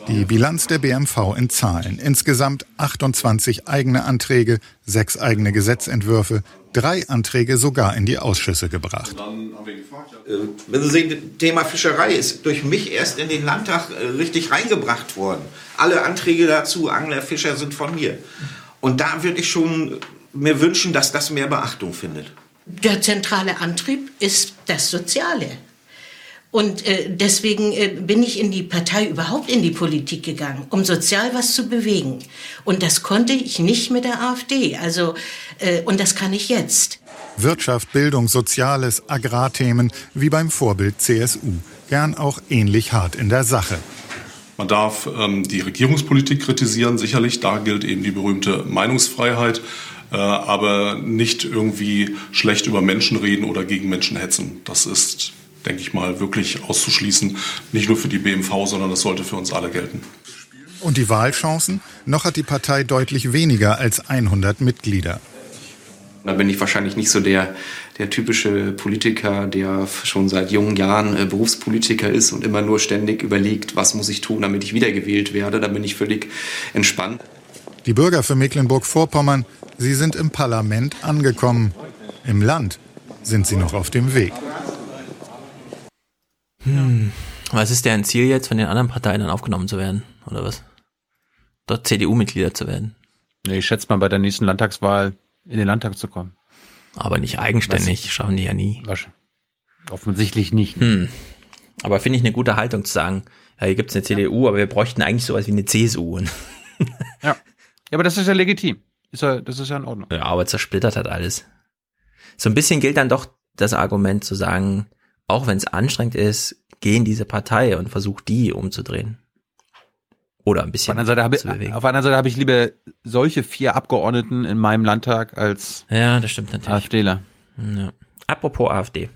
Die Bilanz der BMV in Zahlen. Insgesamt 28 eigene Anträge, sechs eigene Gesetzentwürfe, drei Anträge sogar in die Ausschüsse gebracht. Äh, Wenn Sie sehen, Thema Fischerei ist durch mich erst in den Landtag äh, richtig reingebracht worden. Alle Anträge dazu, Angler, Fischer, sind von mir. Und da würde ich schon mir wünschen, dass das mehr Beachtung findet. Der zentrale Antrieb ist das Soziale. Und äh, deswegen äh, bin ich in die Partei überhaupt in die Politik gegangen, um sozial was zu bewegen. Und das konnte ich nicht mit der AfD. Also äh, und das kann ich jetzt. Wirtschaft, Bildung, Soziales, Agrarthemen, wie beim Vorbild CSU. Gern auch ähnlich hart in der Sache. Man darf ähm, die Regierungspolitik kritisieren, sicherlich, da gilt eben die berühmte Meinungsfreiheit, äh, aber nicht irgendwie schlecht über Menschen reden oder gegen Menschen hetzen. Das ist, denke ich mal, wirklich auszuschließen, nicht nur für die BMV, sondern das sollte für uns alle gelten. Und die Wahlchancen? Noch hat die Partei deutlich weniger als 100 Mitglieder. Da bin ich wahrscheinlich nicht so der, der typische Politiker, der schon seit jungen Jahren äh, Berufspolitiker ist und immer nur ständig überlegt, was muss ich tun, damit ich wiedergewählt werde. Da bin ich völlig entspannt. Die Bürger für Mecklenburg-Vorpommern, sie sind im Parlament angekommen. Im Land sind sie noch auf dem Weg. Hm. Was ist deren Ziel jetzt, von den anderen Parteien dann aufgenommen zu werden? Oder was? Dort CDU-Mitglieder zu werden? Nee, ich schätze mal bei der nächsten Landtagswahl in den Landtag zu kommen. Aber nicht eigenständig, schaffen die ja nie. Offensichtlich nicht. Hm. Aber finde ich eine gute Haltung zu sagen, ja, hier gibt's eine CDU, aber wir bräuchten eigentlich sowas wie eine CSU. ja. [laughs] ja, aber das ist ja legitim. Ist ja, das ist ja in Ordnung. Ja, aber zersplittert hat alles. So ein bisschen gilt dann doch das Argument zu sagen, auch wenn es anstrengend ist, geh in diese Partei und versuch die umzudrehen. Oder ein bisschen. Auf einer Seite habe ich, auf einer Seite habe ich lieber solche vier Abgeordneten in meinem Landtag als ja, das stimmt natürlich. AfDler. Ja. Apropos AfD.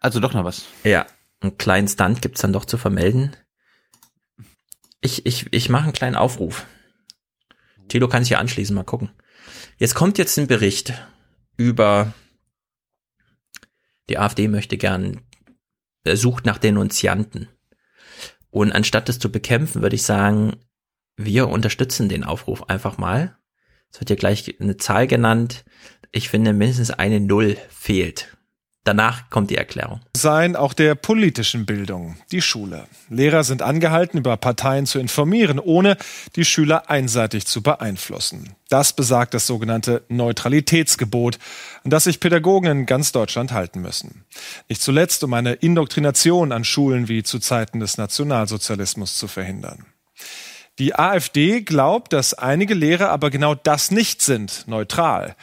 Also doch noch was. Ja, einen kleinen Stunt gibt's dann doch zu vermelden. Ich, ich, ich mache einen kleinen Aufruf. Tilo kann sich hier anschließen, mal gucken. Jetzt kommt jetzt ein Bericht über die AfD möchte gern, er sucht nach Denunzianten. Und anstatt das zu bekämpfen, würde ich sagen, wir unterstützen den Aufruf einfach mal. Es wird hier gleich eine Zahl genannt. Ich finde, mindestens eine Null fehlt. Danach kommt die Erklärung. Sein auch der politischen Bildung, die Schule. Lehrer sind angehalten, über Parteien zu informieren, ohne die Schüler einseitig zu beeinflussen. Das besagt das sogenannte Neutralitätsgebot, an das sich Pädagogen in ganz Deutschland halten müssen. Nicht zuletzt, um eine Indoktrination an Schulen wie zu Zeiten des Nationalsozialismus zu verhindern. Die AfD glaubt, dass einige Lehrer aber genau das nicht sind, neutral.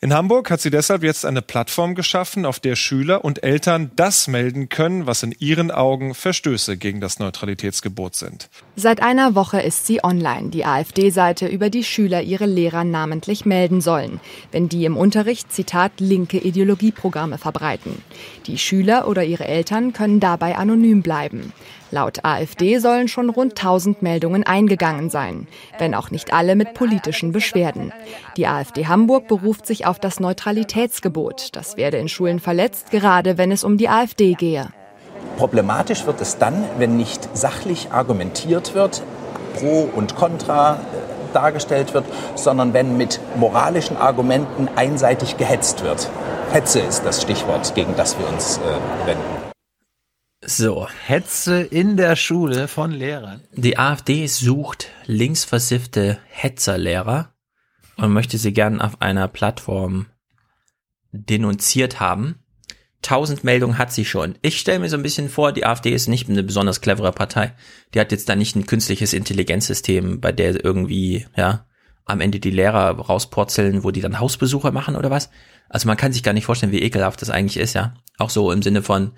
In Hamburg hat sie deshalb jetzt eine Plattform geschaffen, auf der Schüler und Eltern das melden können, was in ihren Augen Verstöße gegen das Neutralitätsgebot sind. Seit einer Woche ist sie online, die AfD-Seite, über die Schüler ihre Lehrer namentlich melden sollen, wenn die im Unterricht, Zitat, linke Ideologieprogramme verbreiten. Die Schüler oder ihre Eltern können dabei anonym bleiben. Laut AfD sollen schon rund 1000 Meldungen eingegangen sein, wenn auch nicht alle mit politischen Beschwerden. Die AfD Hamburg beruft sich auf das Neutralitätsgebot. Das werde in Schulen verletzt, gerade wenn es um die AfD gehe. Problematisch wird es dann, wenn nicht sachlich argumentiert wird, pro und contra äh, dargestellt wird, sondern wenn mit moralischen Argumenten einseitig gehetzt wird. Hetze ist das Stichwort, gegen das wir uns äh, wenden. So. Hetze in der Schule von Lehrern. Die AfD sucht linksversiffte Hetzerlehrer und möchte sie gern auf einer Plattform denunziert haben. Tausend Meldungen hat sie schon. Ich stelle mir so ein bisschen vor, die AfD ist nicht eine besonders clevere Partei. Die hat jetzt da nicht ein künstliches Intelligenzsystem, bei der irgendwie, ja, am Ende die Lehrer rauspurzeln, wo die dann Hausbesuche machen oder was. Also man kann sich gar nicht vorstellen, wie ekelhaft das eigentlich ist, ja. Auch so im Sinne von,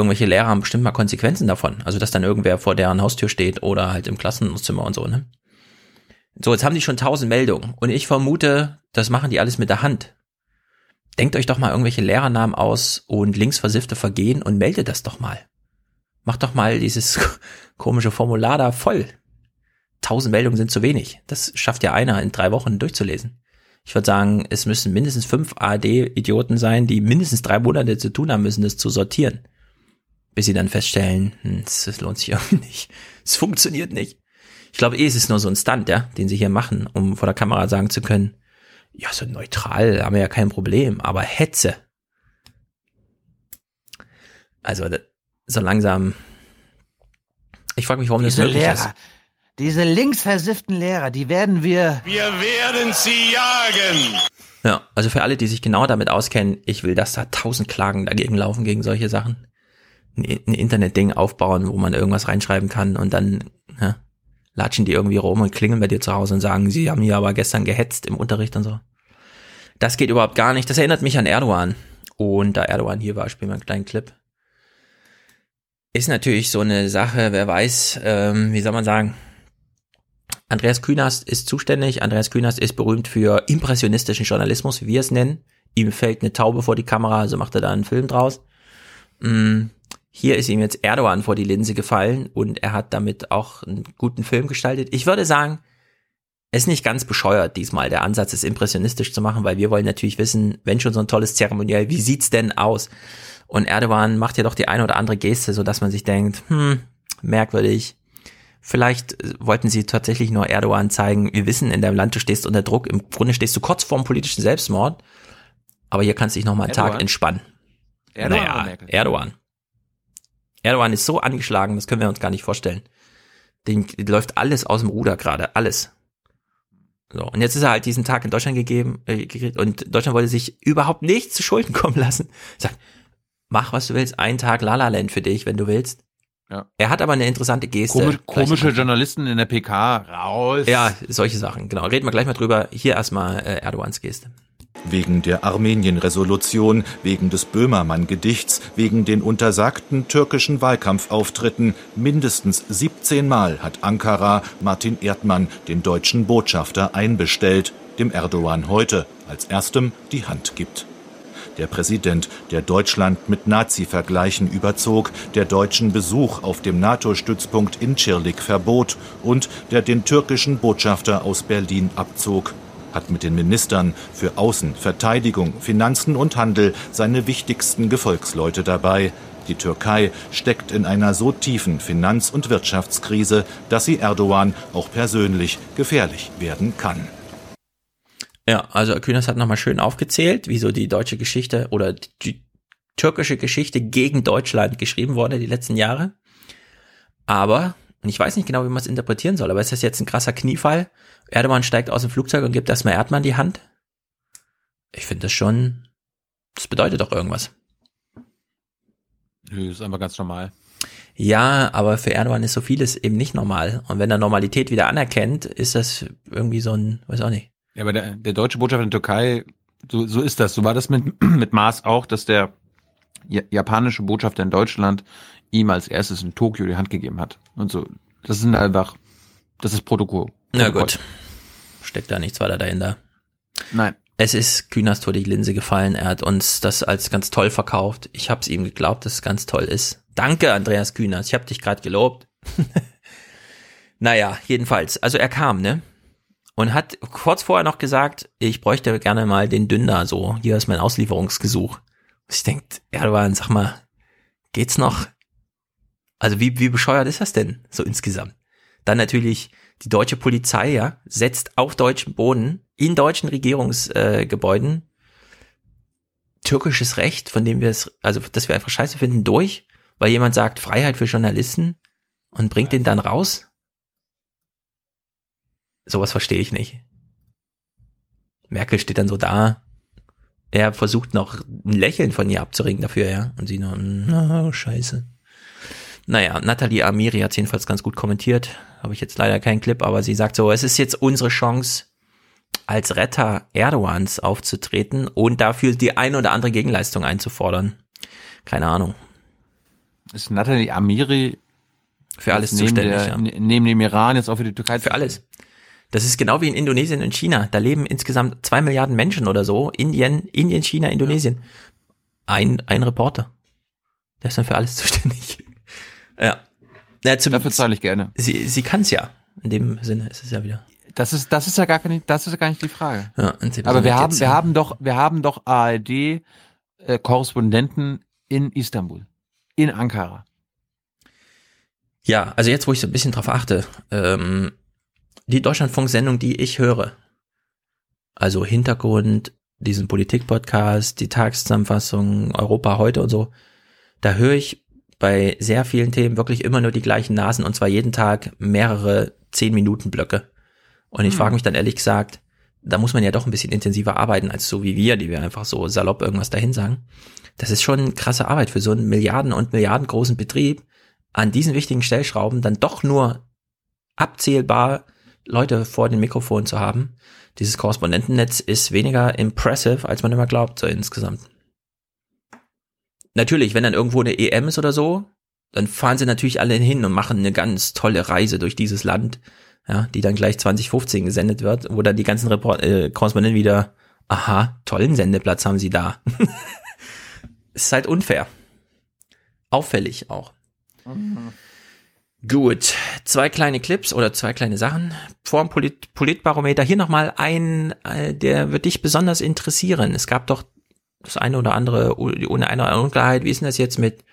irgendwelche Lehrer haben bestimmt mal Konsequenzen davon. Also, dass dann irgendwer vor deren Haustür steht oder halt im Klassenzimmer und so, ne? So, jetzt haben die schon tausend Meldungen und ich vermute, das machen die alles mit der Hand. Denkt euch doch mal irgendwelche Lehrernamen aus und linksversiffte Vergehen und meldet das doch mal. Macht doch mal dieses [laughs] komische Formular da voll. Tausend Meldungen sind zu wenig. Das schafft ja einer in drei Wochen durchzulesen. Ich würde sagen, es müssen mindestens fünf ARD-Idioten sein, die mindestens drei Monate zu tun haben müssen, das zu sortieren bis sie dann feststellen, hm, das lohnt sich [laughs] irgendwie nicht. Es funktioniert nicht. Ich glaube eh, es ist nur so ein Stunt, ja, den sie hier machen, um vor der Kamera sagen zu können, ja, so neutral haben wir ja kein Problem, aber Hetze. Also so langsam. Ich frage mich, warum diese das möglich Lehrer, ist. Diese linksversifften Lehrer, die werden wir. Wir werden sie jagen. Ja, also für alle, die sich genau damit auskennen, ich will, dass da tausend Klagen dagegen laufen, gegen solche Sachen. Ein, ein Internetding aufbauen, wo man irgendwas reinschreiben kann und dann ja, latschen die irgendwie rum und klingeln bei dir zu Hause und sagen, sie haben hier aber gestern gehetzt im Unterricht und so. Das geht überhaupt gar nicht. Das erinnert mich an Erdogan. Und da Erdogan hier war, spielen wir einen kleinen Clip. Ist natürlich so eine Sache, wer weiß, ähm, wie soll man sagen, Andreas Künast ist zuständig. Andreas Künast ist berühmt für impressionistischen Journalismus, wie wir es nennen. Ihm fällt eine Taube vor die Kamera, also macht er da einen Film draus. Hier ist ihm jetzt Erdogan vor die Linse gefallen und er hat damit auch einen guten Film gestaltet. Ich würde sagen, es ist nicht ganz bescheuert diesmal der Ansatz, es impressionistisch zu machen, weil wir wollen natürlich wissen, wenn schon so ein tolles Zeremoniell, wie sieht's denn aus? Und Erdogan macht ja doch die eine oder andere Geste, so dass man sich denkt, hm, merkwürdig. Vielleicht wollten sie tatsächlich nur Erdogan zeigen, wir wissen, in deinem Land, du stehst unter Druck, im Grunde stehst du kurz vorm politischen Selbstmord, aber hier kannst du dich noch mal einen Erdogan? Tag entspannen. Erdogan naja? Erdogan. Erdogan ist so angeschlagen, das können wir uns gar nicht vorstellen. Dem läuft alles aus dem Ruder gerade, alles. So, und jetzt ist er halt diesen Tag in Deutschland gegeben, äh, und Deutschland wollte sich überhaupt nichts zu Schulden [laughs] kommen lassen. Sagt, mach was du willst, einen Tag La La Land für dich, wenn du willst. Ja. Er hat aber eine interessante Geste. Komisch, komische mal- Journalisten in der PK raus. Ja, solche Sachen, genau. Reden wir gleich mal drüber. Hier erstmal äh, Erdogans Geste. Wegen der Armenien-Resolution, wegen des Böhmermann-Gedichts, wegen den untersagten türkischen Wahlkampfauftritten. Mindestens 17 Mal hat Ankara Martin Erdmann, den deutschen Botschafter, einbestellt, dem Erdogan heute als erstem die Hand gibt. Der Präsident, der Deutschland mit Nazi-Vergleichen überzog, der deutschen Besuch auf dem NATO-Stützpunkt Incirlik verbot und der den türkischen Botschafter aus Berlin abzog, hat mit den Ministern für Außen, Verteidigung, Finanzen und Handel seine wichtigsten Gefolgsleute dabei. Die Türkei steckt in einer so tiefen Finanz- und Wirtschaftskrise, dass sie Erdogan auch persönlich gefährlich werden kann. Ja, also Kühners hat nochmal schön aufgezählt, wieso die deutsche Geschichte oder die türkische Geschichte gegen Deutschland geschrieben wurde die letzten Jahre. Aber, und ich weiß nicht genau, wie man es interpretieren soll, aber ist das jetzt ein krasser Kniefall? Erdogan steigt aus dem Flugzeug und gibt erstmal Erdmann die Hand? Ich finde das schon, das bedeutet doch irgendwas. Nö, ist einfach ganz normal. Ja, aber für Erdogan ist so vieles eben nicht normal. Und wenn er Normalität wieder anerkennt, ist das irgendwie so ein, weiß auch nicht. Ja, aber der, der deutsche Botschafter in der Türkei, so, so ist das. So war das mit, [clears throat] mit Maas auch, dass der ja- japanische Botschafter in Deutschland ihm als erstes in Tokio die Hand gegeben hat. Und so. Das sind einfach, das ist Protokoll. Na Protokoll. gut. Steckt da nichts weiter dahinter. Nein. Es ist Kühners vor die Linse gefallen. Er hat uns das als ganz toll verkauft. Ich habe es ihm geglaubt, dass es ganz toll ist. Danke, Andreas Kühners. Ich habe dich gerade gelobt. [laughs] naja, jedenfalls. Also er kam, ne? Und hat kurz vorher noch gesagt, ich bräuchte gerne mal den Dünder so. Hier ist mein Auslieferungsgesuch. Ich denkt, Erdogan, sag mal, geht's noch? Also wie, wie bescheuert ist das denn so insgesamt? Dann natürlich die deutsche Polizei, ja, setzt auf deutschem Boden in deutschen Regierungsgebäuden äh, türkisches Recht, von dem wir es, also das wir einfach scheiße finden, durch, weil jemand sagt Freiheit für Journalisten und bringt den dann raus. Sowas verstehe ich nicht. Merkel steht dann so da. Er versucht noch ein Lächeln von ihr abzuringen dafür, ja. Und sie nur, na, scheiße. Naja, Nathalie Amiri hat jedenfalls ganz gut kommentiert. Habe ich jetzt leider keinen Clip, aber sie sagt so, es ist jetzt unsere Chance, als Retter Erdogans aufzutreten und dafür die ein oder andere Gegenleistung einzufordern. Keine Ahnung. Ist Nathalie Amiri Für alles neben zuständig, der, ja. ne- Neben dem Iran jetzt auch für die Türkei. Für alles. Das ist genau wie in Indonesien und China. Da leben insgesamt zwei Milliarden Menschen oder so. Indien, Indien, China, Indonesien. Ein, ein Reporter. Der ist dann für alles zuständig. [laughs] ja. Ja zum, Dafür zahle ich gerne. Sie, sie kann es ja. In dem Sinne ist es ja wieder. Das ist, das ist ja gar keine, das ist ja gar nicht die Frage. Ja, Aber wir haben, wir ja. haben doch, wir haben doch ARD äh, in Istanbul, in Ankara. Ja, also jetzt, wo ich so ein bisschen drauf achte, ähm, die Deutschlandfunk-Sendung, die ich höre, also Hintergrund, diesen Politik-Podcast, die Tageszusammenfassung, Europa heute und so, da höre ich bei sehr vielen Themen wirklich immer nur die gleichen Nasen und zwar jeden Tag mehrere zehn Minuten Blöcke. Und ich Hm. frage mich dann ehrlich gesagt, da muss man ja doch ein bisschen intensiver arbeiten als so wie wir, die wir einfach so salopp irgendwas dahin sagen. Das ist schon krasse Arbeit für so einen Milliarden und Milliarden großen Betrieb, an diesen wichtigen Stellschrauben dann doch nur abzählbar Leute vor den Mikrofonen zu haben. Dieses Korrespondentennetz ist weniger impressive, als man immer glaubt, so insgesamt. Natürlich, wenn dann irgendwo eine EM ist oder so, dann fahren sie natürlich alle hin und machen eine ganz tolle Reise durch dieses Land, ja, die dann gleich 2015 gesendet wird, wo dann die ganzen Report äh, Korrespondenten wieder, aha, tollen Sendeplatz haben sie da. [laughs] ist halt unfair. Auffällig auch. Mhm. Gut, zwei kleine Clips oder zwei kleine Sachen vor dem Polit Politbarometer. Hier nochmal ein, äh, der wird dich besonders interessieren. Es gab doch das eine oder andere, ohne eine Unklarheit. Wie ist denn das jetzt mit,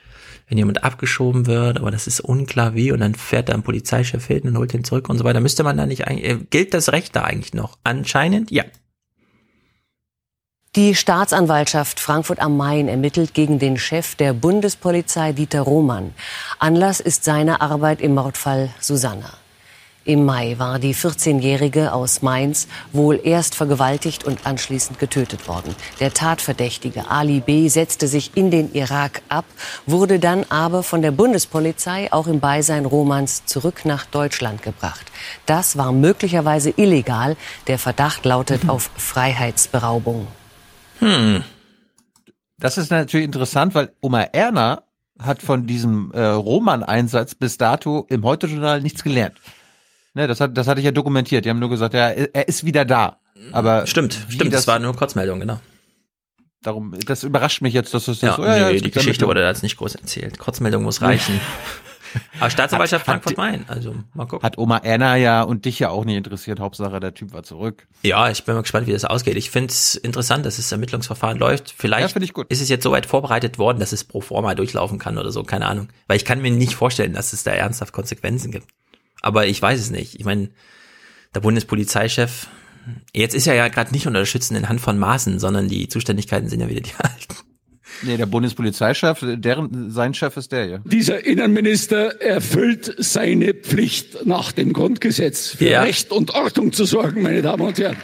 wenn jemand abgeschoben wird, aber das ist unklar wie und dann fährt da ein Polizeichef hin und holt ihn zurück und so weiter. Müsste man da nicht eigentlich, äh, gilt das Recht da eigentlich noch? Anscheinend, ja. Die Staatsanwaltschaft Frankfurt am Main ermittelt gegen den Chef der Bundespolizei Dieter Roman. Anlass ist seine Arbeit im Mordfall Susanna. Im Mai war die 14-Jährige aus Mainz wohl erst vergewaltigt und anschließend getötet worden. Der Tatverdächtige Ali B. setzte sich in den Irak ab, wurde dann aber von der Bundespolizei auch im Beisein Romans zurück nach Deutschland gebracht. Das war möglicherweise illegal. Der Verdacht lautet auf Freiheitsberaubung. Hm. Das ist natürlich interessant, weil Oma Erna hat von diesem äh, Roman-Einsatz bis dato im Heute-Journal nichts gelernt. Ne, das, hat, das hatte ich ja dokumentiert. Die haben nur gesagt, ja, er ist wieder da. Aber stimmt, stimmt, das, das war nur Kurzmeldung, genau. Darum, das überrascht mich jetzt, dass das ja, so, ja, ja, die Geschichte wurde da jetzt nicht groß erzählt. Kurzmeldung muss reichen. [laughs] Aber Staatsanwaltschaft Frankfurt Main, also mal gucken. Hat Oma Anna ja und dich ja auch nicht interessiert. Hauptsache, der Typ war zurück. Ja, ich bin mal gespannt, wie das ausgeht. Ich finde es interessant, dass das Ermittlungsverfahren läuft. Vielleicht ja, ist es jetzt soweit vorbereitet worden, dass es pro forma durchlaufen kann oder so, keine Ahnung. Weil ich kann mir nicht vorstellen, dass es da ernsthaft Konsequenzen gibt. Aber ich weiß es nicht. Ich meine, der Bundespolizeichef, jetzt ist er ja gerade nicht unter der schützenden Hand von Maßen, sondern die Zuständigkeiten sind ja wieder die alten. Nee, der Bundespolizeichef, deren, sein Chef ist der hier. Dieser Innenminister erfüllt seine Pflicht nach dem Grundgesetz, für ja. Recht und Ordnung zu sorgen, meine Damen und Herren.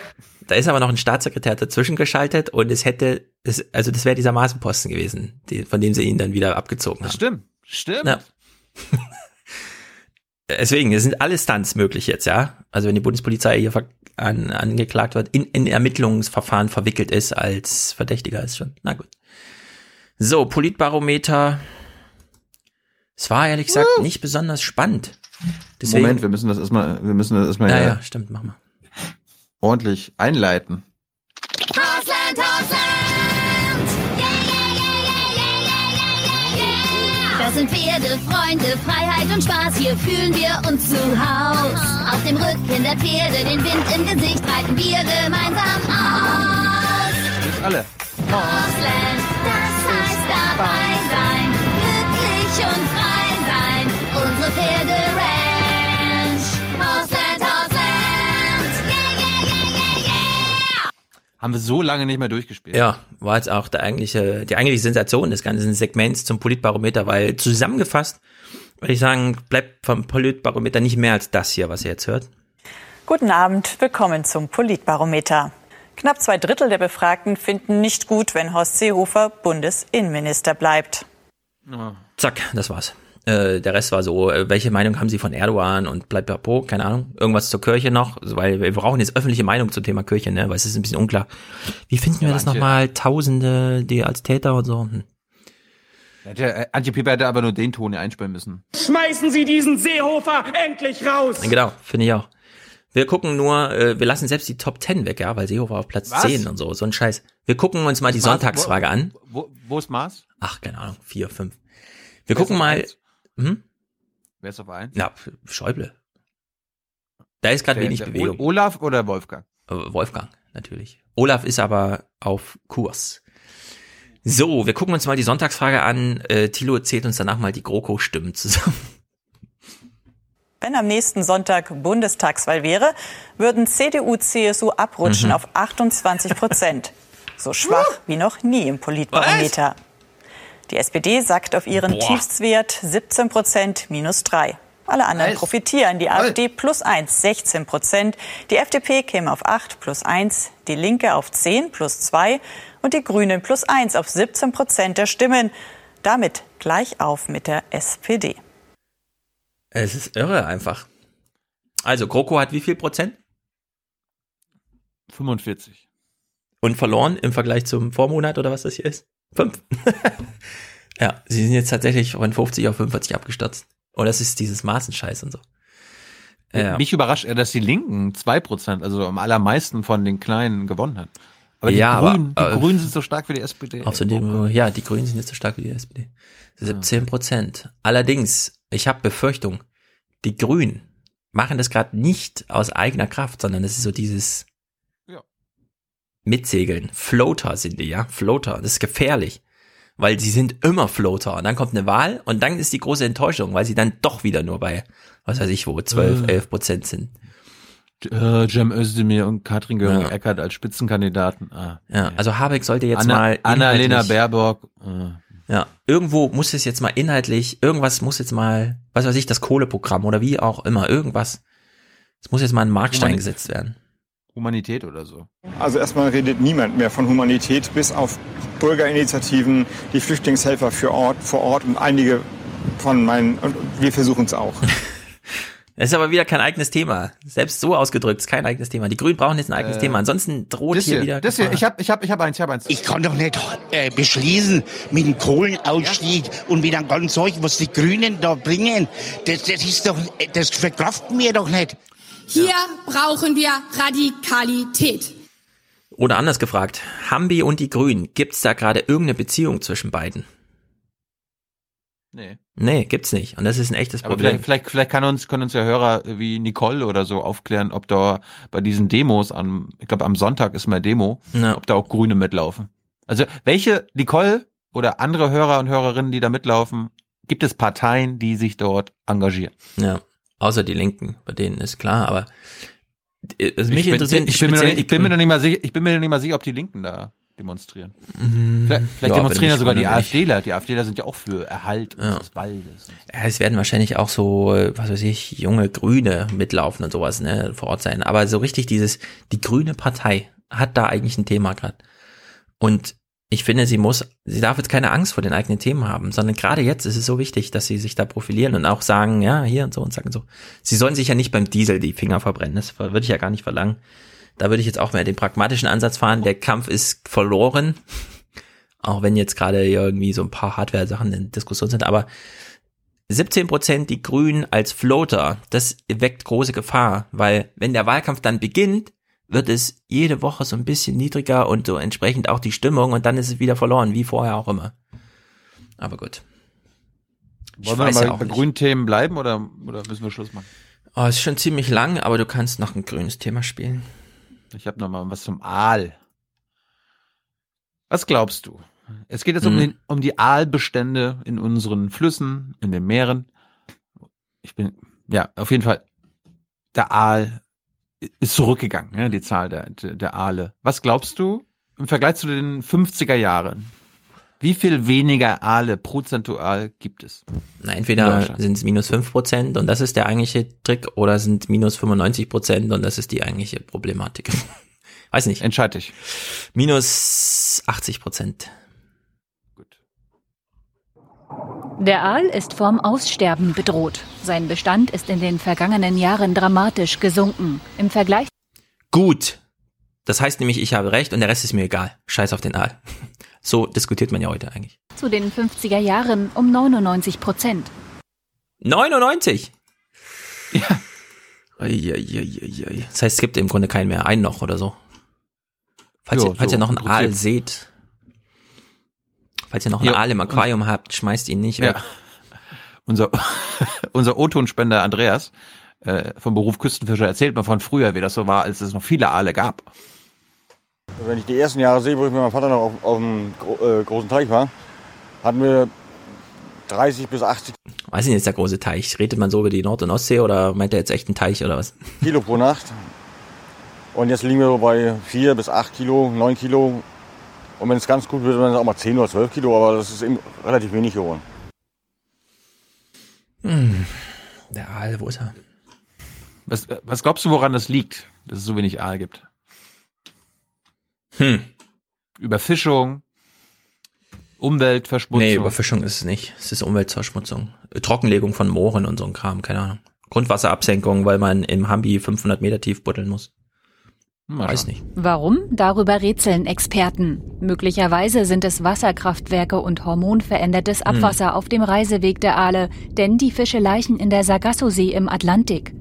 Da ist aber noch ein Staatssekretär dazwischen geschaltet und es hätte, es, also das wäre dieser Maßenposten gewesen, die, von dem sie ihn dann wieder abgezogen haben. Stimmt, stimmt. Ja. [laughs] Deswegen, es sind alle Stunts möglich jetzt, ja. Also wenn die Bundespolizei hier an, angeklagt wird, in, in Ermittlungsverfahren verwickelt ist als Verdächtiger, ist schon, na gut. So, Politbarometer. Es war ehrlich gesagt uh. nicht besonders spannend. Deswegen, Moment, wir müssen das erstmal, wir müssen das erstmal ja, ja, stimmt, mach mal. ordentlich einleiten. Hausland, Hausland! Sind Pferde, Freunde, Freiheit und Spaß. Hier fühlen wir uns zu Haus. Auf dem Rücken der Pferde, den Wind im Gesicht, reiten wir gemeinsam aus. Nicht alle. Hausland, dabei sein, glücklich und frei sein. Unsere Pferde Haben wir so lange nicht mehr durchgespielt. Ja, war jetzt auch der eigentliche, die eigentliche Sensation des ganzen Segments zum Politbarometer, weil zusammengefasst würde ich sagen, bleibt vom Politbarometer nicht mehr als das hier, was ihr jetzt hört. Guten Abend, willkommen zum Politbarometer. Knapp zwei Drittel der Befragten finden nicht gut, wenn Horst Seehofer Bundesinnenminister bleibt. Zack, das war's. Äh, der Rest war so, äh, welche Meinung haben Sie von Erdogan und bleibt papo, keine Ahnung, irgendwas zur Kirche noch, weil wir brauchen jetzt öffentliche Meinung zum Thema Kirche, ne, weil es ist ein bisschen unklar. Wie finden ja, wir das nochmal? Tausende, die als Täter und so. Hm. Ja, Antje Pieper hätte aber nur den Ton einspielen müssen. Schmeißen Sie diesen Seehofer endlich raus! Genau, finde ich auch. Wir gucken nur, äh, wir lassen selbst die Top 10 weg, ja, weil Seehofer auf Platz Was? 10 und so, so ein Scheiß. Wir gucken uns mal die Sonntagsfrage an. Wo, wo ist Mars? Ach, keine Ahnung, 4, 5. Wir Wer gucken mal. Hm? Wer ist auf 1? Na, Schäuble. Da ist gerade wenig Bewegung. Olaf oder Wolfgang? Äh, Wolfgang, natürlich. Olaf ist aber auf Kurs. So, wir gucken uns mal die Sonntagsfrage an. Äh, Thilo erzählt uns danach mal die GroKo-Stimmen zusammen. Wenn am nächsten Sonntag Bundestagswahl wäre, würden CDU, CSU abrutschen mhm. auf 28 Prozent. So schwach [laughs] wie noch nie im Politbarometer. Was? Die SPD sagt auf ihren Boah. Tiefstwert 17 Prozent minus drei. Alle anderen profitieren. Die AfD plus 1, 16 Prozent. Die FDP käme auf 8 plus 1. Die Linke auf 10 plus 2. Und die Grünen plus 1 auf 17 Prozent der Stimmen. Damit gleich auf mit der SPD. Es ist irre einfach. Also, GroKo hat wie viel Prozent? 45. Und verloren im Vergleich zum Vormonat oder was das hier ist? Fünf. [laughs] ja, sie sind jetzt tatsächlich von 50 auf 45 abgestürzt. Und das ist dieses Maßenscheiß und so. Ja. Mich überrascht, dass die Linken 2%, also am allermeisten von den Kleinen gewonnen hat. Aber die, Ja, Grünen, aber, die äh, Grünen sind so stark wie die SPD. Außerdem, ja, die Grünen sind jetzt so stark wie die SPD. 17 Prozent. Allerdings, ich habe Befürchtung, die Grünen machen das gerade nicht aus eigener Kraft, sondern es ist so dieses Ja. Mitsegeln. Floater sind die, ja. Floater. Das ist gefährlich. Weil sie sind immer Floater. Und dann kommt eine Wahl und dann ist die große Enttäuschung, weil sie dann doch wieder nur bei, was weiß ich wo, 12, Äh. 11 Prozent sind. Äh, Cem Özdemir und Katrin Ja. Göring-Eckardt als Spitzenkandidaten. Ah, Ja, also Habeck sollte jetzt Anna, mal Annalena Baerbock. Äh. Ja, irgendwo muss es jetzt mal inhaltlich, irgendwas muss jetzt mal, was weiß ich, das Kohleprogramm oder wie auch immer, irgendwas. Es muss jetzt mal ein Markstein gesetzt werden. Humanität oder so. Also erstmal redet niemand mehr von Humanität, bis auf Bürgerinitiativen, die Flüchtlingshelfer für Ort, vor Ort und einige von meinen, und wir versuchen es auch. [laughs] Es ist aber wieder kein eigenes Thema. Selbst so ausgedrückt, ist kein eigenes Thema. Die Grünen brauchen jetzt ein eigenes Äh, Thema. Ansonsten droht Das hier, hier, wieder. das hier, Gefahr. ich hab, ich hab, ich hab eins, ich hab eins. Ich kann doch nicht äh, beschließen mit dem Kohlenausstieg und mit einem ganzen Zeug, was die Grünen da bringen. Das, das ist doch, das verkraften wir doch nicht. Hier brauchen wir Radikalität. Oder anders gefragt, Hambi und die Grünen, gibt's da gerade irgendeine Beziehung zwischen beiden? Nee. Nee, gibt's nicht. Und das ist ein echtes Aber Problem. vielleicht, vielleicht, vielleicht kann uns, können uns ja Hörer wie Nicole oder so aufklären, ob da bei diesen Demos am, ich glaube am Sonntag ist mal Demo, Ja. ob da auch Grüne mitlaufen. Also welche Nicole oder andere Hörer und Hörerinnen, die da mitlaufen, gibt es Parteien, die sich dort engagieren? Ja, außer die Linken, bei denen ist klar, aber äh, also mich ich bin, interessiert ich bin, mir nicht- ich bin mir noch nicht mal sicher, ich bin mir noch nicht mal sicher, ob die Linken da demonstrieren. Mhm. Vielleicht, vielleicht Ja, demonstrieren ja sogar die AfDler. Die AfDler sind ja auch für Erhalt Ja. des Waldes. Ja, es werden wahrscheinlich auch so, was weiß ich, junge Grüne mitlaufen und sowas, ne, vor Ort sein. Aber so richtig dieses, die grüne Partei hat da eigentlich ein Thema gerade. Und ich finde, sie muss, sie darf jetzt keine Angst vor den eigenen Themen haben, sondern gerade jetzt ist es so wichtig, dass sie sich da profilieren und auch sagen, ja, hier und so und sagen so. Sie sollen sich ja nicht beim Diesel die Finger verbrennen, das würde ich ja gar nicht verlangen. Da würde ich jetzt auch mehr den pragmatischen Ansatz fahren. Der Kampf ist verloren. [laughs] Auch wenn jetzt gerade irgendwie so ein paar Hardware-Sachen in Diskussion sind, aber 17 Prozent die Grünen als Floater, das weckt große Gefahr, weil wenn der Wahlkampf dann beginnt, wird es jede Woche so ein bisschen niedriger und so entsprechend auch die Stimmung und dann ist es wieder verloren, wie vorher auch immer. Aber gut. Ich Wollen wir mal ja bei nicht. grünen Themen bleiben oder, oder müssen wir Schluss machen? Oh, ist schon ziemlich lang, aber du kannst noch ein grünes Thema spielen. Ich habe noch mal was zum Aal. Was glaubst du? Es geht jetzt um, Hm. den, um die Aalbestände in unseren Flüssen, in den Meeren. Ich bin, ja, auf jeden Fall, der Aal ist zurückgegangen, ja, die Zahl der, der, Aale. Was glaubst du im Vergleich zu den 50er Jahren? Wie viel weniger Aale prozentual gibt es? Na, entweder sind es minus 5 Prozent und das ist der eigentliche Trick oder sind minus 95 Prozent und das ist die eigentliche Problematik. [laughs] Weiß nicht. Entscheid dich. Minus 80 Prozent. Der Aal ist vom Aussterben bedroht. Sein Bestand ist in den vergangenen Jahren dramatisch gesunken. Im Vergleich Gut. Das heißt nämlich, ich habe recht und der Rest ist mir egal. Scheiß auf den Aal. [laughs] So diskutiert man ja heute eigentlich. zu den 50er Jahren um 99 Prozent. 99? Ja. Das heißt, es gibt im Grunde keinen mehr. Einen noch oder so. Falls, Ja, ihr, falls so ihr noch einen Aal seht, falls ihr noch einen Ja, Aal im und- Aquarium habt, schmeißt ihn nicht Ja. weg. [laughs] Unser, [laughs] unser O-Tonspender Andreas äh, vom Beruf Küstenfischer erzählt mal von früher, wie das so war, als es noch viele Aale gab. Wenn ich die ersten Jahre sehe, wo ich mit meinem Vater noch auf, auf dem äh, großen Teich war, hatten wir 30 bis 80 Was ist denn jetzt der große Teich? Redet man so über die Nord- und Ostsee oder meint er jetzt echt einen Teich oder was? Kilo pro Nacht. Und jetzt liegen wir so bei 4 bis 8 Kilo, 9 Kilo. Und wenn es ganz gut wird, dann ist es auch mal 10 oder 12 Kilo, aber das ist eben relativ wenig geworden. Hm. Der Aal, wo ist er? Was, was glaubst du, woran das liegt, dass es so wenig Aal gibt? Hm. Überfischung, Umweltverschmutzung. Nee, Überfischung ist es nicht. Es ist Umweltverschmutzung. Trockenlegung von Mooren und so ein Kram, keine Ahnung. Grundwasserabsenkung, weil man im Hambi 500 Meter tief buddeln muss. Mal Weiß nicht. Warum? Darüber rätseln Experten. Möglicherweise sind es Wasserkraftwerke und hormonverändertes Abwasser auf dem Reiseweg der Aale, denn die Fische laichen in der Sargasso-See im Atlantik.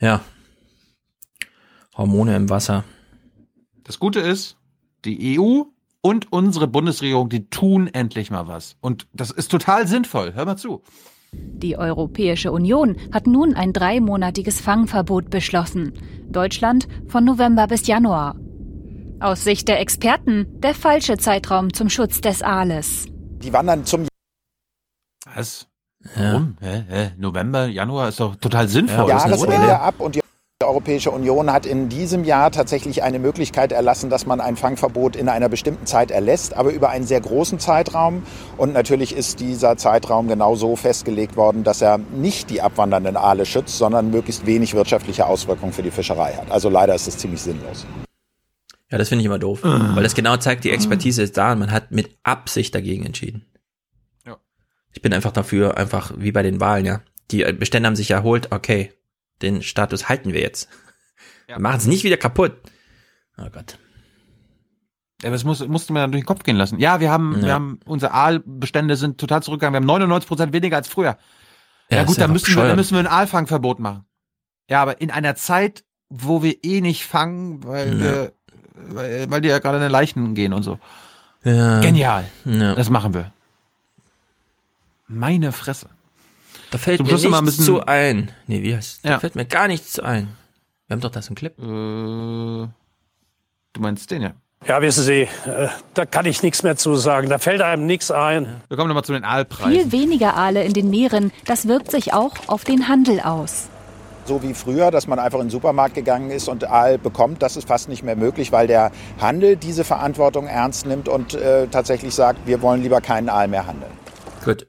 Ja. Hormone im Wasser. Das Gute ist, die EU und unsere Bundesregierung, die tun endlich mal was. Und das ist total sinnvoll. Hör mal zu. Die Europäische Union hat nun ein dreimonatiges Fangverbot beschlossen. Deutschland von November bis Januar. Aus Sicht der Experten der falsche Zeitraum zum Schutz des Aales. Die wandern zum Was? Warum? Hä? Hä? November, Januar ist doch total sinnvoll. Jahresende ab und die Europäische Union hat in diesem Jahr tatsächlich eine Möglichkeit erlassen, dass man ein Fangverbot in einer bestimmten Zeit erlässt, aber über einen sehr großen Zeitraum. Und natürlich ist dieser Zeitraum genau so festgelegt worden, dass er nicht die abwandernden Aale schützt, sondern möglichst wenig wirtschaftliche Auswirkungen für die Fischerei hat. Also leider ist es ziemlich sinnlos. Ja, das finde ich immer doof. Weil das genau zeigt, die Expertise ist da und man hat mit Absicht dagegen entschieden. Ja. Ich bin einfach dafür, einfach wie bei den Wahlen, ja. Die Bestände haben sich erholt, okay. Den Status halten wir jetzt. Wir machen es nicht wieder kaputt. Oh Gott. Ja, das muss, musste dann durch den Kopf gehen lassen. Ja, wir haben, Ja. wir haben, unsere Aalbestände sind total zurückgegangen. Wir haben 99 Prozent weniger als früher. Ja, Ja, gut, ja dann müssen wir, dann müssen wir ein Aalfangverbot machen. Ja, aber in einer Zeit, wo wir eh nicht fangen, weil Ja. wir, weil, weil die ja gerade in den Leichen gehen und so. Ja. Genial. Ja. Das machen wir. Meine Fresse. Da fällt Zum mir Schluss nichts ein zu ein. Nee, wie heißt Da Ja. fällt mir gar nichts zu ein. Wir haben doch das im Clip. Äh, du meinst den ja. Ja, wissen Sie, äh, da kann ich nichts mehr zu sagen. Da fällt einem nichts ein. Wir kommen nochmal zu den Aalpreisen. Viel weniger Aale in den Meeren, das wirkt sich auch auf den Handel aus. So wie früher, dass man einfach in den Supermarkt gegangen ist und Aal bekommt, das ist fast nicht mehr möglich, weil der Handel diese Verantwortung ernst nimmt und äh, tatsächlich sagt, wir wollen lieber keinen Aal mehr handeln. Gut.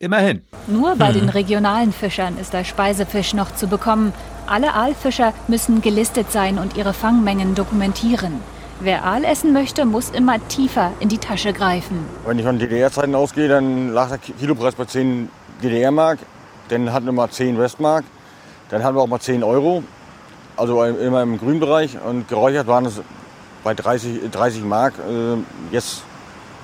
Immerhin. Nur bei den [laughs] regionalen Fischern ist der Speisefisch noch zu bekommen. Alle Aalfischer müssen gelistet sein und ihre Fangmengen dokumentieren. Wer Aal essen möchte, muss immer tiefer in die Tasche greifen. Wenn ich von DDR-Zeiten ausgehe, dann lag der Kilopreis bei 10 DDR-Mark. Dann hatten wir mal 10 Westmark. Dann hatten wir auch mal 10 Euro. Also immer im grünen Bereich. Und geräuchert waren es bei 30, 30 Mark. Äh, Jetzt,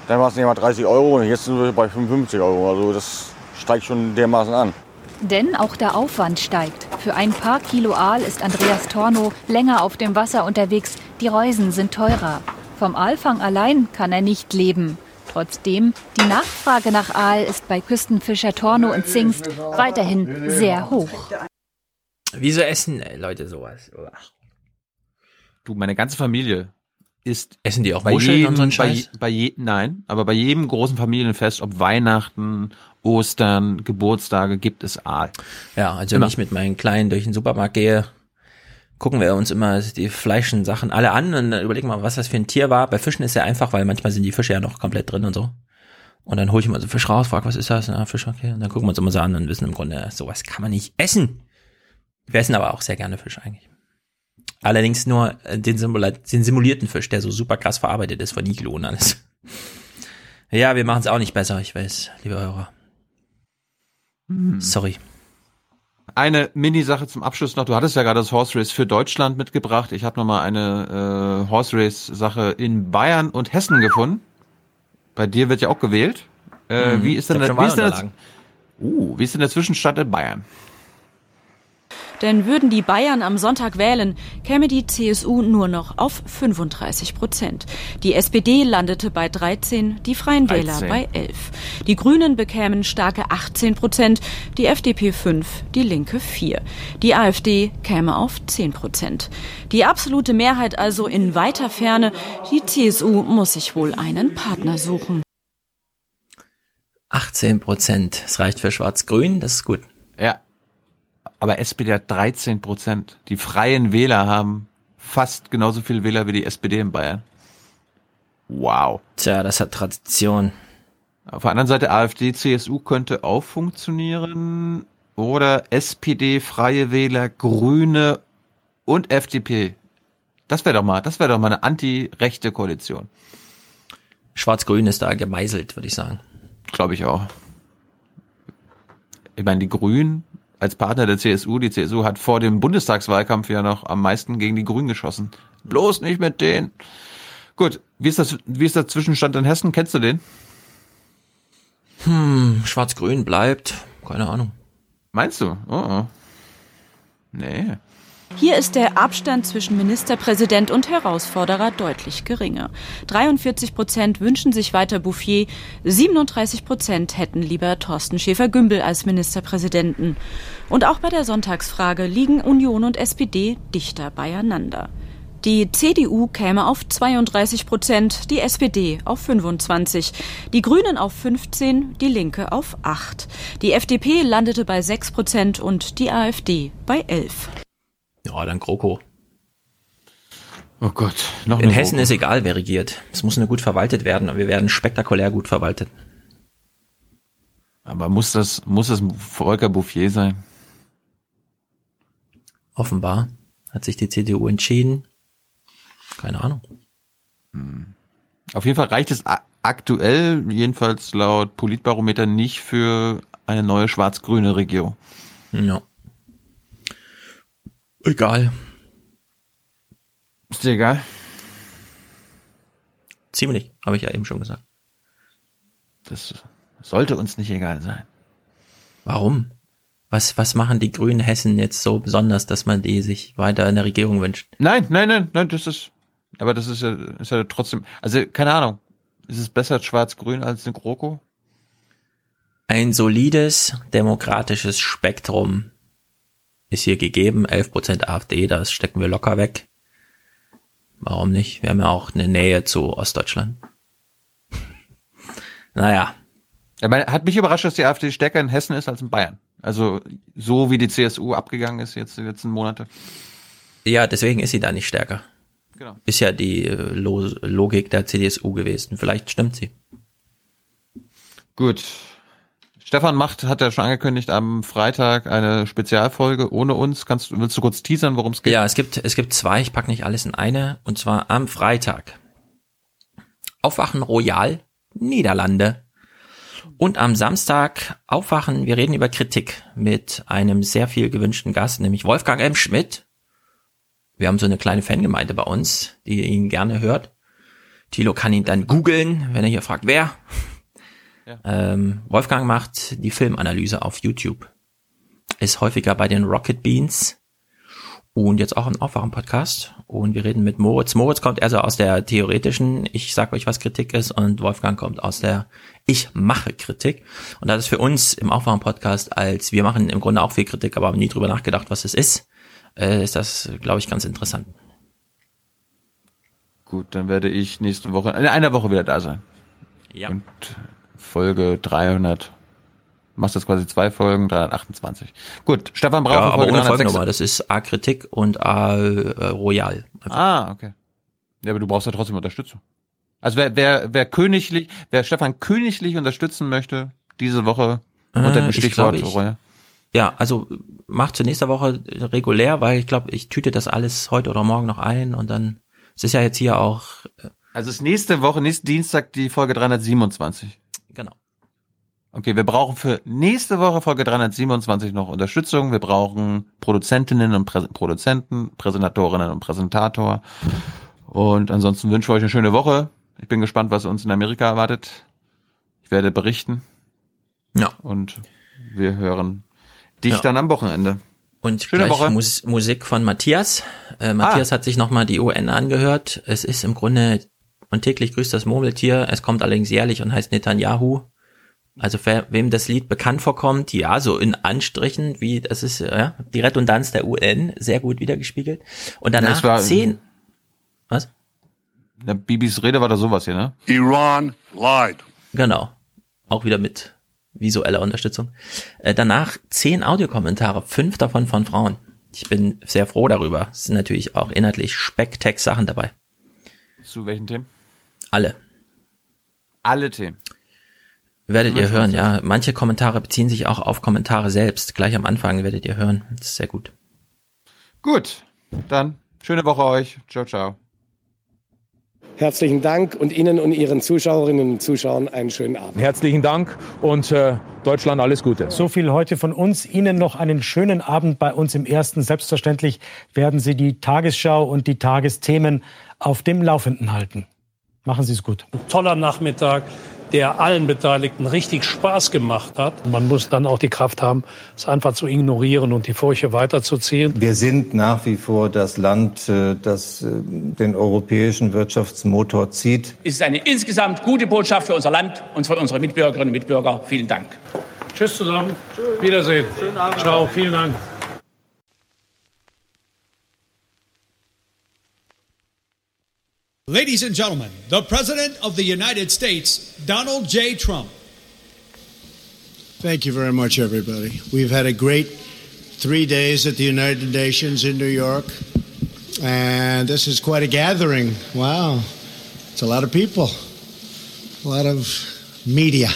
dann war es nicht mal 30 Euro. Und jetzt sind wir bei 55 Euro. Also das steigt schon dermaßen an. Denn auch der Aufwand steigt. Für ein paar Kilo Aal ist Andreas Torno länger auf dem Wasser unterwegs. Die Reusen sind teurer. Vom Aalfang allein kann er nicht leben. Trotzdem, die Nachfrage nach Aal ist bei Küstenfischer Torno und Zingst weiterhin sehr hoch. Wieso essen äh, Leute sowas? Du, meine ganze Familie ist Essen die auch bei Muscheln jedem, und so einen bei, Scheiß? bei je, nein, aber bei jedem großen Familienfest, ob Weihnachten, Ostern, Geburtstage, gibt es Aal. Ja, also Immer. wenn ich mit meinen Kleinen durch den Supermarkt gehe, gucken wir uns immer die fleischen Sachen alle an und dann überlegen wir mal, was das für ein Tier war. Bei Fischen ist ja einfach, weil manchmal sind die Fische ja noch komplett drin und so. Und dann hole ich mal so einen Fisch raus, frage, was ist das? Na, Fisch, okay. Und dann gucken wir uns immer so an und wissen im Grunde, sowas kann man nicht essen. Wir essen aber auch sehr gerne Fisch eigentlich. Allerdings nur äh, den, Simula den simulierten Fisch, der so super krass verarbeitet ist von Iglo und alles. [laughs] Ja, wir machen es auch nicht besser, ich weiß, liebe Hörer. Sorry. Eine Mini-Sache zum Abschluss noch. Du hattest ja gerade das Horse Race für Deutschland mitgebracht. Ich habe noch mal eine äh, Horse Race-Sache in Bayern und Hessen gefunden. Bei dir wird ja auch gewählt. Äh, Mhm. Wie ist denn, Ich der, hab schon wie, ist denn der, Wahlunterlagen. uh, wie ist denn der Zwischenstand in Bayern? Denn würden die Bayern am Sonntag wählen, käme die CSU nur noch auf 35 Prozent. Die SPD landete bei 13, die Freien 13. Wähler bei 11. Die Grünen bekämen starke 18 Prozent, die FDP 5, die Linke 4. Die AfD käme auf 10 Prozent. Die absolute Mehrheit also in weiter Ferne. Die CSU muss sich wohl einen Partner suchen. 18 Prozent. Das reicht für Schwarz-Grün, das ist gut. Aber SPD hat 13 Prozent. Die Freien Wähler haben fast genauso viele Wähler wie die SPD in Bayern. Wow. Tja, das hat Tradition. Auf der anderen Seite AfD, CSU könnte auch funktionieren. Oder SPD, Freie Wähler, Grüne und FDP. Das wäre doch mal, das wäre doch mal eine anti-rechte Koalition. Schwarz-Grün ist da gemeißelt, würde ich sagen. Glaube ich auch. Ich meine, die Grünen als Partner der CSU, die CSU hat vor dem Bundestagswahlkampf ja noch am meisten gegen die Grünen geschossen. Bloß nicht mit denen. Gut, wie ist das, wie ist der Zwischenstand in Hessen? Kennst du den? Hm, Schwarz-Grün bleibt. Keine Ahnung. Meinst du? Oh, oh. Nee. Hier ist der Abstand zwischen Ministerpräsident und Herausforderer deutlich geringer. 43 Prozent wünschen sich weiter Bouffier, 37 Prozent hätten lieber Thorsten Schäfer-Gümbel als Ministerpräsidenten. Und auch bei der Sonntagsfrage liegen Union und SPD dichter beieinander. Die CDU käme auf 32 Prozent, die SPD auf 25, die Grünen auf 15, die Linke auf 8. Die FDP landete bei 6 Prozent und die AfD bei 11. Ja, dann GroKo. Oh Gott, noch In Hessen GroKo. ist egal, wer regiert. Es muss nur gut verwaltet werden, aber wir werden spektakulär gut verwaltet. Aber muss das, muss es Volker Bouffier sein? Offenbar hat sich die CDU entschieden. Keine Ahnung. Auf jeden Fall reicht es aktuell, jedenfalls laut Politbarometer, nicht für eine neue schwarz-grüne Regierung. Ja. Egal. Ist dir egal? Ziemlich, habe ich ja eben schon gesagt. Das sollte uns nicht egal sein. Warum? Was, was machen die Grünen Hessen jetzt so besonders, dass man die sich weiter in der Regierung wünscht? Nein, nein, nein, nein, das ist, aber das ist ja, ist ja trotzdem, also keine Ahnung. Ist es besser schwarz-grün als eine GroKo? Ein solides demokratisches Spektrum ist hier gegeben. 11% AfD, das stecken wir locker weg. Warum nicht? Wir haben ja auch eine Nähe zu Ostdeutschland. [laughs] naja, hat mich überrascht, dass die AfD stärker in Hessen ist als in Bayern. Also so wie die CSU abgegangen ist jetzt die letzten Monate. ja, deswegen ist sie da nicht stärker. Genau. Ist ja die äh, Lo Logik der CDSU gewesen. Vielleicht stimmt sie. Gut. Stefan Macht hat ja schon angekündigt am Freitag eine Spezialfolge ohne uns. Kannst willst du kurz teasern, worum es geht? Ja, es gibt, es gibt zwei, ich pack nicht alles in eine, und zwar am Freitag. Aufwachen Royal, Niederlande. Und am Samstag Aufwachen, wir reden über Kritik mit einem sehr viel gewünschten Gast, nämlich Wolfgang M. Schmidt. Wir haben so eine kleine Fangemeinde bei uns, die ihn gerne hört. Thilo kann ihn dann googeln, wenn er hier fragt, wer. Ähm, Wolfgang macht die Filmanalyse auf YouTube. Ist häufiger bei den Rocket Beans und jetzt auch im Aufwachen-Podcast. Und wir reden mit Moritz. Moritz kommt also aus der theoretischen, ich sag euch, was Kritik ist, und Wolfgang kommt aus der Ich mache Kritik. Und das ist für uns im Aufwachen-Podcast, als wir machen im Grunde auch viel Kritik, aber haben nie drüber nachgedacht, was es ist, äh, ist das, glaube ich, ganz interessant. Gut, dann werde ich nächste Woche, in einer Woche wieder da sein. Ja. Und Folge 300. Machst jetzt quasi zwei Folgen, 328. Gut, Stefan Brauch Ja, aber Folge ohne 306. Folgennummer. Das ist A Kritik und A äh, Royal. Ah, okay. Ja, aber du brauchst ja trotzdem Unterstützung. Also wer, wer, wer königlich, wer Stefan königlich unterstützen möchte, diese Woche unter dem Äh, ich Stichwort ich- Royal. Ja, also macht zur nächsten Woche regulär, weil ich glaube, ich tüte das alles heute oder morgen noch ein und dann, es ist ja jetzt hier auch, äh, Also ist nächste Woche, nächsten Dienstag die Folge 327. genau. Okay, wir brauchen für nächste Woche Folge 327 noch Unterstützung. Wir brauchen Produzentinnen und Prä Produzenten, Präsentatorinnen und Präsentator. Und ansonsten wünschen wir euch eine schöne Woche. Ich bin gespannt, was uns in Amerika erwartet. Ich werde berichten. Ja. Und wir hören dich Ja. dann am Wochenende. Und Schöne Woche. Mus Musik von Matthias. Äh, Matthias hat sich nochmal die UN angehört. Es ist im Grunde und täglich grüßt das Murmeltier. Es kommt allerdings jährlich und heißt Netanyahu. Also wer, wem das Lied bekannt vorkommt, ja, so in Anstrichen, wie das ist ja, die Redundanz der UN, sehr gut wiedergespiegelt. Und danach war- zehn. Was? Der Bibis Rede war da sowas hier, ne? Iran lied. Genau. Auch wieder mit visueller Unterstützung. Äh, danach zehn Audiokommentare, fünf davon von Frauen. Ich bin sehr froh darüber. Es sind natürlich auch inhaltlich Specktext-Sachen dabei. Zu welchen Themen? Alle. Alle Themen. Werdet ihr hören, ja. Manche Kommentare beziehen sich auch auf Kommentare selbst. Gleich am Anfang werdet ihr hören. Das ist sehr gut. Gut, dann schöne Woche euch. Ciao, ciao. Herzlichen Dank und Ihnen und Ihren Zuschauerinnen und Zuschauern einen schönen Abend. Herzlichen Dank und äh, Deutschland alles Gute. So viel heute von uns. Ihnen noch einen schönen Abend bei uns im Ersten. Selbstverständlich werden Sie die Tagesschau und die Tagesthemen auf dem Laufenden halten. Machen Sie es gut. Ein toller Nachmittag der allen Beteiligten richtig Spaß gemacht hat. Man muss dann auch die Kraft haben, es einfach zu ignorieren und die Furche weiterzuziehen. Wir sind nach wie vor das Land, äh, das äh, den europäischen Wirtschaftsmotor zieht. Es ist eine insgesamt gute Botschaft für unser Land und für unsere Mitbürgerinnen und Mitbürger. Vielen Dank. Tschüss zusammen. Wiedersehen. Ciao. Vielen Dank. Ladies and gentlemen, the President of the United States, Donald J. Trump. Thank you very much, everybody. We've had a great three days at the United Nations in New York, and this is quite a gathering. Wow. It's a lot of people, a lot of media.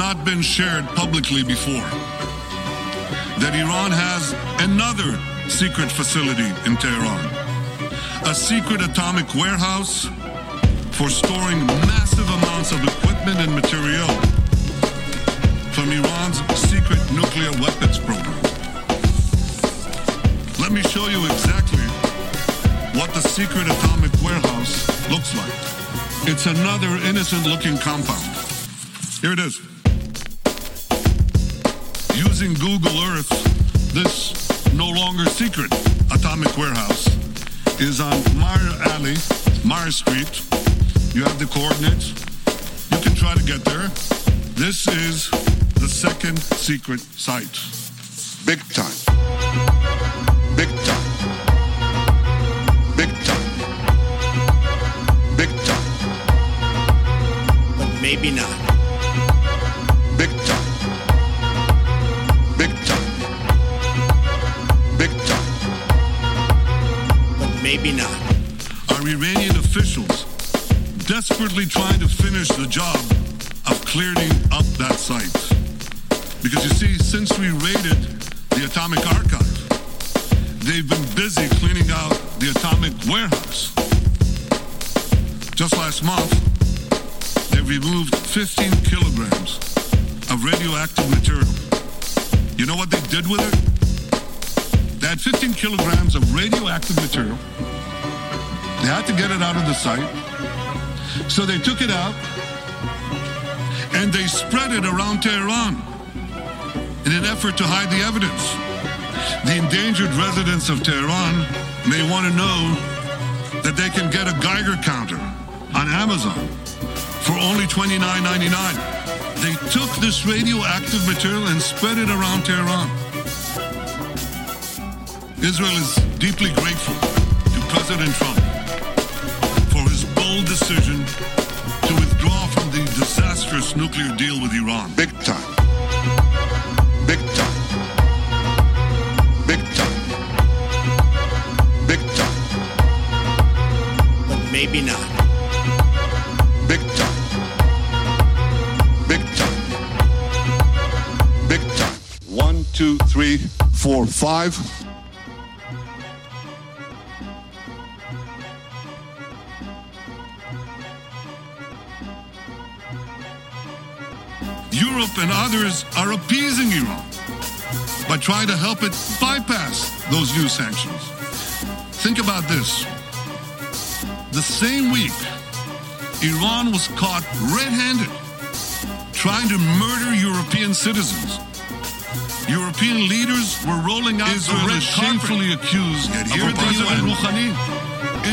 Not been shared publicly before. That Iran has another secret facility in Tehran, a secret atomic warehouse for storing massive amounts of equipment and material from Iran's secret nuclear weapons program. Let me show you exactly what the secret atomic warehouse looks like. It's another innocent looking compound. Here it is using Google Earth, this no longer secret atomic warehouse is on Meyer Alley, Meyer Street. You have the coordinates. You can try to get there. This is the second secret site. Big time. Big time. Big time. Big time. But maybe not. Officials desperately trying to finish the job of clearing up that site? Because you see, since we raided the atomic archive, they've been busy cleaning out the atomic warehouse. Just last month, they removed 15 kilograms of radioactive material. You know what they did with it? They had 15 kilograms of radioactive material. They had to get it out of the site. So they took it out and they spread it around Tehran in an effort to hide the evidence. The endangered residents of Tehran may want to know that they can get a Geiger counter on Amazon for only $29.99. They took this radioactive material and spread it around Tehran. Israel is deeply grateful to President Trump decision to withdraw from the disastrous nuclear deal with Iran. Big time. Big time. Big time. Big time. But maybe not. Big time. Big time. Big time. One, two, three, four, five. Europe and others are appeasing Iran by trying to help it bypass those new sanctions. Think about this. The same week, Iran was caught red handed trying to murder European citizens. European leaders were rolling out Israel is shamefully accused of President Rouhani.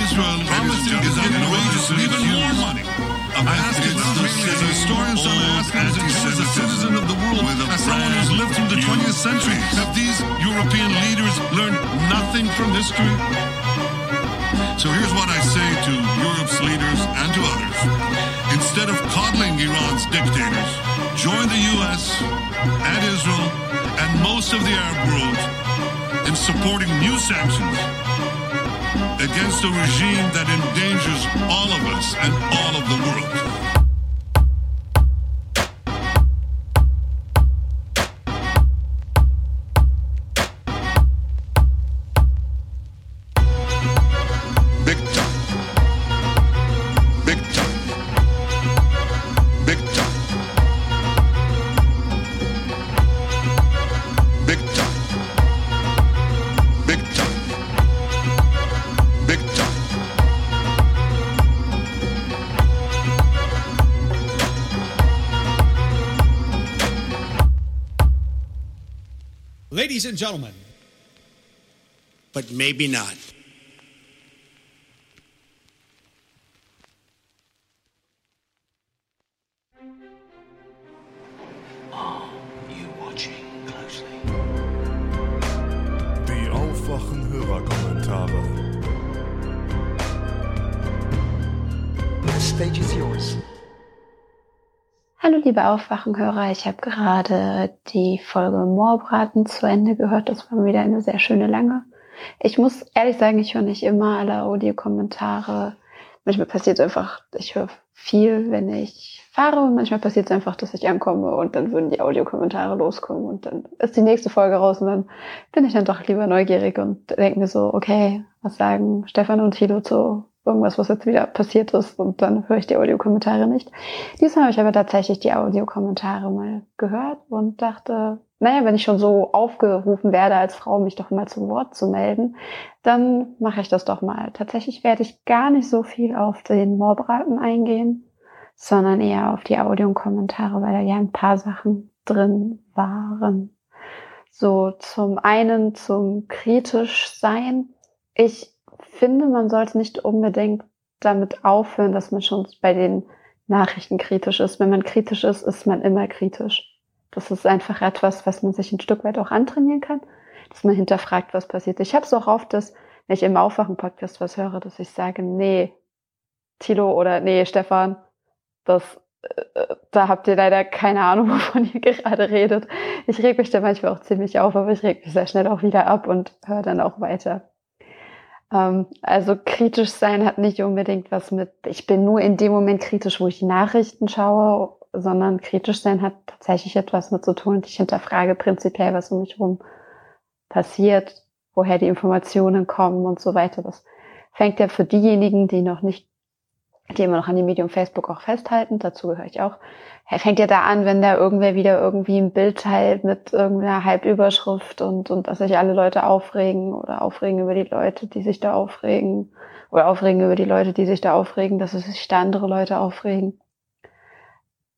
Israel promised to give outrageous even more money. I'm asking as a historian, ask as a citizen of the world, as someone who's lived through the 20th century, have these European leaders learned nothing from history? So here's what I say to Europe's leaders and to others. Instead of coddling Iran's dictators, join the US and Israel and most of the Arab world in supporting new sanctions against a regime that endangers all of us and all of the world. Ladies and gentlemen, But maybe not. Liebe Aufwachenhörer, ich habe gerade die Folge Moorbraten zu Ende gehört. Das war wieder eine sehr schöne lange. Ich muss ehrlich sagen, ich höre nicht immer alle Audiokommentare. Manchmal passiert es einfach, ich höre viel, wenn ich fahre und manchmal passiert es einfach, dass ich ankomme und dann würden die Audiokommentare loskommen und dann ist die nächste Folge raus und dann bin ich dann doch lieber neugierig und denke mir so, okay, was sagen Stefan und Thilo zu irgendwas, was jetzt wieder passiert ist und dann höre ich die Audiokommentare nicht. Diesmal habe ich aber tatsächlich die Audiokommentare mal gehört und dachte, naja, wenn ich schon so aufgerufen werde als Frau, mich doch mal zu Wort zu melden, dann mache ich das doch mal. Tatsächlich werde ich gar nicht so viel auf den Moorbraten eingehen, sondern eher auf die Audiokommentare, weil da ja ein paar Sachen drin waren. So zum einen zum kritisch sein. Ich finde, man sollte nicht unbedingt damit aufhören, dass man schon bei den Nachrichten kritisch ist. Wenn man kritisch ist, ist man immer kritisch. Das ist einfach etwas, was man sich ein Stück weit auch antrainieren kann, dass man hinterfragt, was passiert. Ich habe es auch oft, dass, wenn ich im Aufwachen-Podcast was höre, dass ich sage, nee, Tilo oder nee, Stefan, das, äh, da habt ihr leider keine Ahnung, [laughs] wovon ihr gerade redet. Ich reg mich da manchmal auch ziemlich auf, aber ich reg mich sehr schnell auch wieder ab und höre dann auch weiter. Ähm, also kritisch sein hat nicht unbedingt was mit, ich bin nur in dem Moment kritisch, wo ich die Nachrichten schaue, sondern kritisch sein hat tatsächlich etwas mit zu tun. Ich hinterfrage prinzipiell, was um mich herum passiert, woher die Informationen kommen und so weiter. Das fängt ja für diejenigen, die noch nicht, die immer noch an dem Medium Facebook auch festhalten, dazu gehöre ich auch, fängt ja da an, wenn da irgendwer wieder irgendwie ein Bild teilt mit irgendeiner Halbüberschrift und, und dass sich alle Leute aufregen oder aufregen über die Leute, die sich da aufregen oder aufregen über die Leute, die sich da aufregen, dass sich da andere Leute aufregen.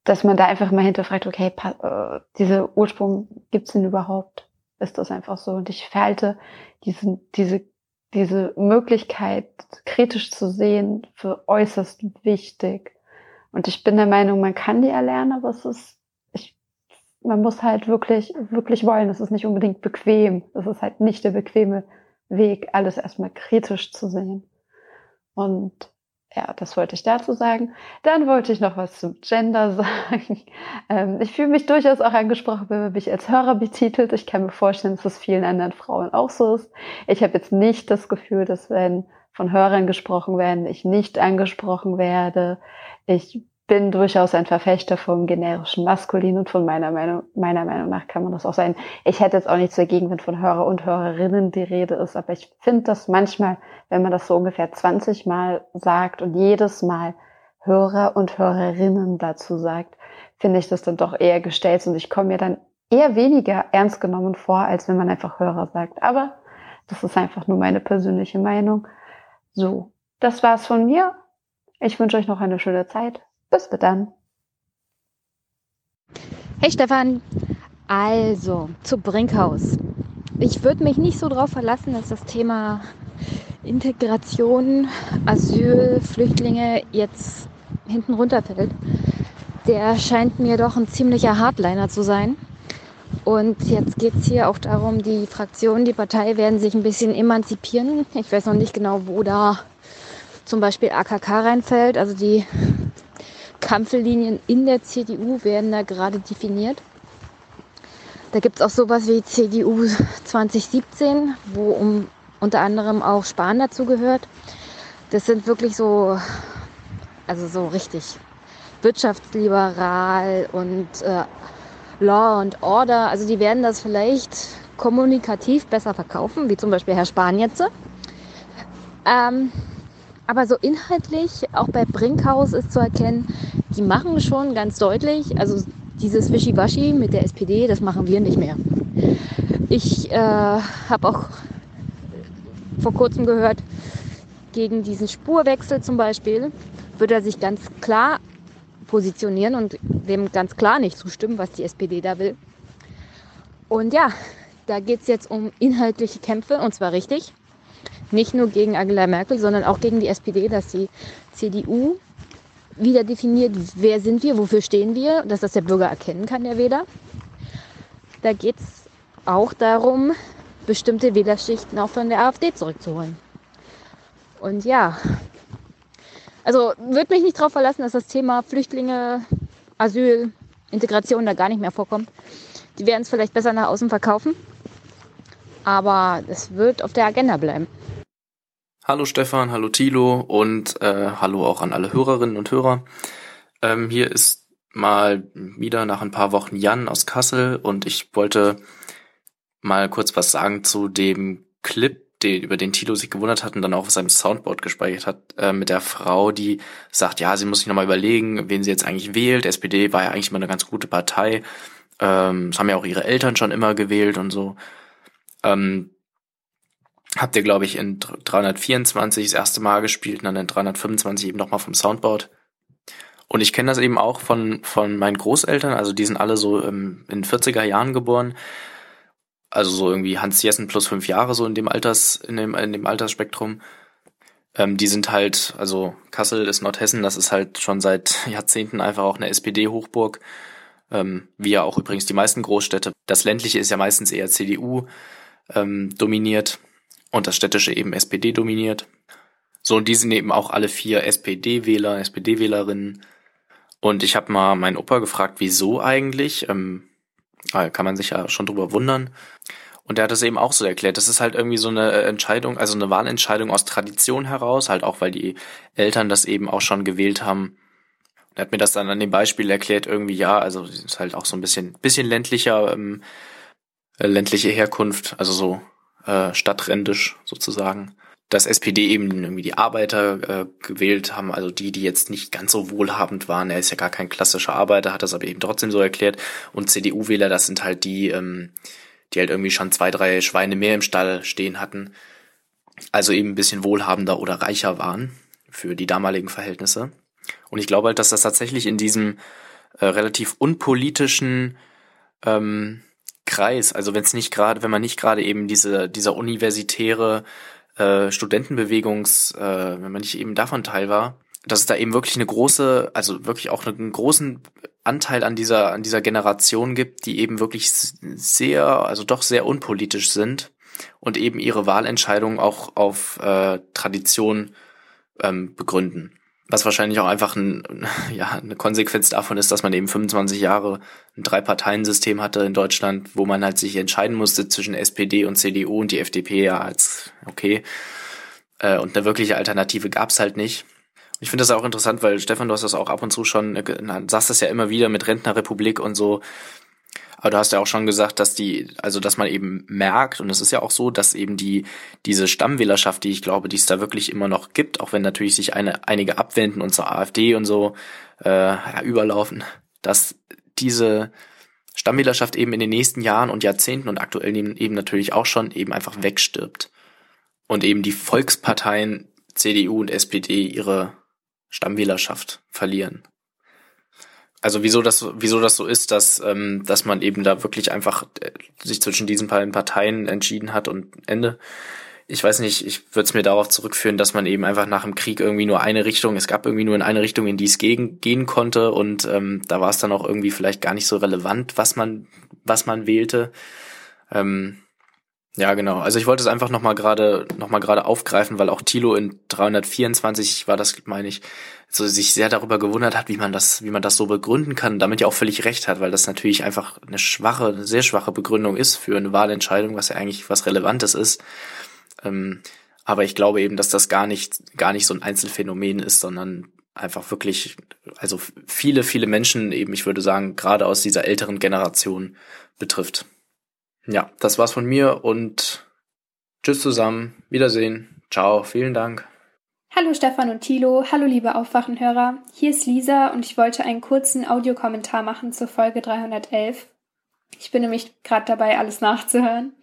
Dass man da einfach mal hinterfragt, okay, äh, diese Ursprung, gibt's denn überhaupt? Ist das einfach so? Und ich verhalte diesen, diese, diese Möglichkeit, kritisch zu sehen, für äußerst wichtig. Und ich bin der Meinung, man kann die erlernen, aber es ist, ich, man muss halt wirklich, wirklich wollen. Es ist nicht unbedingt bequem. Es ist halt nicht der bequeme Weg, alles erstmal kritisch zu sehen. Und ja, das wollte ich dazu sagen. Dann wollte ich noch was zum Gender [laughs] sagen. Ähm, ich fühle mich durchaus auch angesprochen, wenn man mich als Hörer betitelt. Ich kann mir vorstellen, dass es vielen anderen Frauen auch so ist. Ich habe jetzt nicht das Gefühl, dass wenn von Hörern gesprochen werden, ich nicht angesprochen werde. Ich bin durchaus ein Verfechter vom generischen Maskulin und von meiner Meinung, meiner Meinung nach kann man das auch sein. Ich hätte jetzt auch nichts dagegen, wenn von Hörer und Hörerinnen die Rede ist, aber ich finde das manchmal, wenn man das so ungefähr 20 Mal sagt und jedes Mal Hörer und Hörerinnen dazu sagt, finde ich das dann doch eher gestellt und ich komme mir dann eher weniger ernst genommen vor, als wenn man einfach Hörer sagt. Aber das ist einfach nur meine persönliche Meinung. So, das war's von mir. Ich wünsche euch noch eine schöne Zeit. Bis dann. Hey Stefan, Also, zu Brinkhaus. Ich würde mich nicht so darauf verlassen, dass das Thema Integration, Asyl, Flüchtlinge jetzt hinten runterfällt. Der scheint mir doch ein ziemlicher Hardliner zu sein. Und jetzt geht es hier auch darum, die Fraktion, die Partei werden sich ein bisschen emanzipieren. Ich weiß noch nicht genau, wo da zum Beispiel AKK reinfällt. Also die Kampflinien in der CDU werden da gerade definiert. Da gibt es auch sowas wie CDU 2017, wo um, unter anderem auch Spahn dazu gehört. Das sind wirklich so, also so richtig wirtschaftsliberal und äh, Law and Order. Also die werden das vielleicht kommunikativ besser verkaufen, wie zum Beispiel Herr Spahn jetzt. Ähm, aber so inhaltlich, auch bei Brinkhaus ist zu erkennen, die machen schon ganz deutlich, also dieses Wischiwaschi mit der SPD, das machen wir nicht mehr. Ich äh, habe auch vor kurzem gehört, gegen diesen Spurwechsel zum Beispiel wird er sich ganz klar positionieren und dem ganz klar nicht zustimmen, was die SPD da will. Und ja, da geht es jetzt um inhaltliche Kämpfe und zwar richtig. Nicht nur gegen Angela Merkel, sondern auch gegen die SPD, dass die CDU wieder definiert, wer sind wir, wofür stehen wir, dass das der Bürger erkennen kann, der Wähler. Da geht es auch darum, bestimmte Wählerschichten auch von der AfD zurückzuholen. Und ja, also würde mich nicht darauf verlassen, dass das Thema Flüchtlinge, Asyl, Integration da gar nicht mehr vorkommt. Die werden es vielleicht besser nach außen verkaufen, aber es wird auf der Agenda bleiben. Hallo Stefan, hallo Thilo und äh, hallo auch an alle Hörerinnen und Hörer. Ähm, hier ist mal wieder nach ein paar Wochen Jan aus Kassel und ich wollte mal kurz was sagen zu dem Clip, den, über den Thilo sich gewundert hat und dann auch auf seinem Soundboard gespeichert hat, äh, mit der Frau, die sagt, ja, sie muss sich nochmal überlegen, wen sie jetzt eigentlich wählt. SPD war ja eigentlich immer eine ganz gute Partei. Ähm, das haben ja auch ihre Eltern schon immer gewählt und so. Ähm, habt ihr, glaube ich, in 324 das erste Mal gespielt und dann in 325 eben nochmal vom Soundboard. Und ich kenne das eben auch von, von meinen Großeltern, also die sind alle so ähm, in 40er Jahren geboren. Also so irgendwie Hans Jessen plus fünf Jahre so in dem Alters, in dem, in dem Altersspektrum. Ähm, die sind halt, also Kassel ist Nordhessen, das ist halt schon seit [laughs] Jahrzehnten einfach auch eine SPD-Hochburg. Ähm, wie ja auch übrigens die meisten Großstädte. Das ländliche ist ja meistens eher CDU ähm, dominiert und das städtische eben SPD dominiert. So, und die sind eben auch alle vier SPD-Wähler, SPD-Wählerinnen. Und ich habe mal meinen Opa gefragt, wieso eigentlich? Ähm, ah, kann man sich ja schon drüber wundern. Und der hat das eben auch so erklärt. Das ist halt irgendwie so eine Entscheidung, also eine Wahlentscheidung aus Tradition heraus, halt auch, weil die Eltern das eben auch schon gewählt haben. Er hat mir das dann an dem Beispiel erklärt, irgendwie, ja, also ist halt auch so ein bisschen, bisschen ländlicher, ähm, äh, ländliche Herkunft, also so äh, stadträndisch sozusagen, dass SPD eben irgendwie die Arbeiter äh, gewählt haben, also die, die jetzt nicht ganz so wohlhabend waren. Er ist ja gar kein klassischer Arbeiter, hat das aber eben trotzdem so erklärt. Und CDU-Wähler, das sind halt die, ähm, die halt irgendwie schon zwei, drei Schweine mehr im Stall stehen hatten. Also eben ein bisschen wohlhabender oder reicher waren für die damaligen Verhältnisse. Und ich glaube halt, dass das tatsächlich in diesem äh, relativ unpolitischen ähm, Kreis. Also wenn es nicht gerade, wenn man nicht gerade eben diese dieser universitäre äh, Studentenbewegungs, äh, wenn man nicht eben davon Teil war, dass es da eben wirklich eine große, also wirklich auch einen großen Anteil an dieser an dieser Generation gibt, die eben wirklich sehr, also doch sehr unpolitisch sind und eben ihre Wahlentscheidungen auch auf äh, Tradition ähm, begründen. Was wahrscheinlich auch einfach ein, [laughs] ja, eine Konsequenz davon ist, dass man eben 25 Jahre ein Drei-Parteien-System hatte in Deutschland, wo man halt sich entscheiden musste zwischen SPD und CDU und die FDP ja als okay. Äh, und eine wirkliche Alternative gab's halt nicht. Ich finde das auch interessant, weil Stefan, du hast das auch ab und zu schon, äh, sagst das ja immer wieder mit Rentnerrepublik und so, aber du hast ja auch schon gesagt, dass die, also dass man eben merkt, und es ist ja auch so, dass eben die, diese Stammwählerschaft, die ich glaube, die es da wirklich immer noch gibt, auch wenn natürlich sich eine, einige abwenden und zur AfD und so äh, ja, überlaufen, dass diese Stammwählerschaft eben in den nächsten Jahren und Jahrzehnten und aktuell eben natürlich auch schon eben einfach wegstirbt. Und eben die Volksparteien CDU und SPD ihre Stammwählerschaft verlieren. also wieso das, wieso das so ist, dass, ähm, dass man eben da wirklich einfach äh, sich zwischen diesen beiden Parteien entschieden hat und Ende. Ich weiß nicht, ich würde es mir darauf zurückführen, dass man eben einfach nach dem Krieg irgendwie nur eine Richtung, es gab irgendwie nur in eine Richtung, in die es gegen, gehen konnte und ähm, da war es dann auch irgendwie vielleicht gar nicht so relevant, was man, was man wählte. Ähm, ja, genau. Also ich wollte es einfach nochmal gerade noch gerade aufgreifen, weil auch Thilo in 324 war das, meine ich, so sich sehr darüber gewundert hat, wie man das, wie man das so begründen kann, damit ja auch völlig recht hat, weil das natürlich einfach eine schwache, eine sehr schwache Begründung ist für eine Wahlentscheidung, was ja eigentlich was Relevantes ist. Ähm, aber ich glaube eben, dass das gar nicht, gar nicht so ein Einzelfenomen ist, sondern einfach wirklich, also viele, viele Menschen eben, ich würde sagen, gerade aus dieser älteren Generation betrifft. Ja, das war's von mir und tschüss zusammen. Wiedersehen. Ciao. Vielen Dank. Hallo Stefan und Thilo, hallo liebe Aufwachenhörer. Hier ist Lisa und ich wollte einen kurzen Audiokommentar machen zur Folge 311. Ich bin nämlich gerade dabei, alles nachzuhören.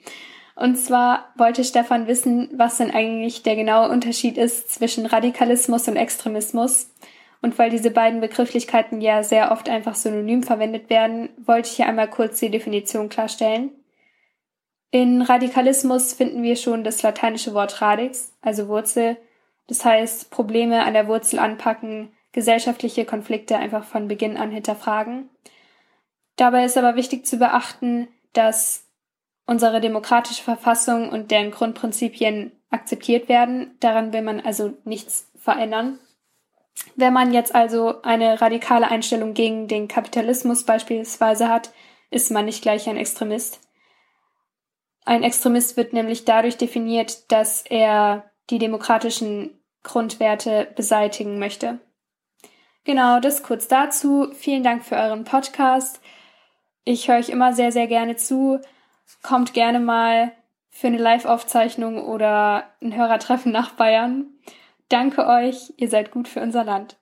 Und zwar wollte Stefan wissen, was denn eigentlich der genaue Unterschied ist zwischen Radikalismus und Extremismus. Und weil diese beiden Begrifflichkeiten ja sehr oft einfach synonym verwendet werden, wollte ich hier einmal kurz die Definition klarstellen. In Radikalismus finden wir schon das lateinische Wort radix, also Wurzel, das heißt Probleme an der Wurzel anpacken, gesellschaftliche Konflikte einfach von Beginn an hinterfragen. Dabei ist aber wichtig zu beachten, dass unsere demokratische Verfassung und deren Grundprinzipien akzeptiert werden. Daran will man also nichts verändern. Wenn man jetzt also eine radikale Einstellung gegen den Kapitalismus beispielsweise hat, ist man nicht gleich ein Extremist. Ein Extremist wird nämlich dadurch definiert, dass er die demokratischen Grundwerte beseitigen möchte. Genau, das kurz dazu. Vielen Dank für euren Podcast. Ich höre euch immer sehr, sehr gerne zu. Kommt gerne mal für eine Live-Aufzeichnung oder ein Hörertreffen nach Bayern. Danke euch, ihr seid gut für unser Land.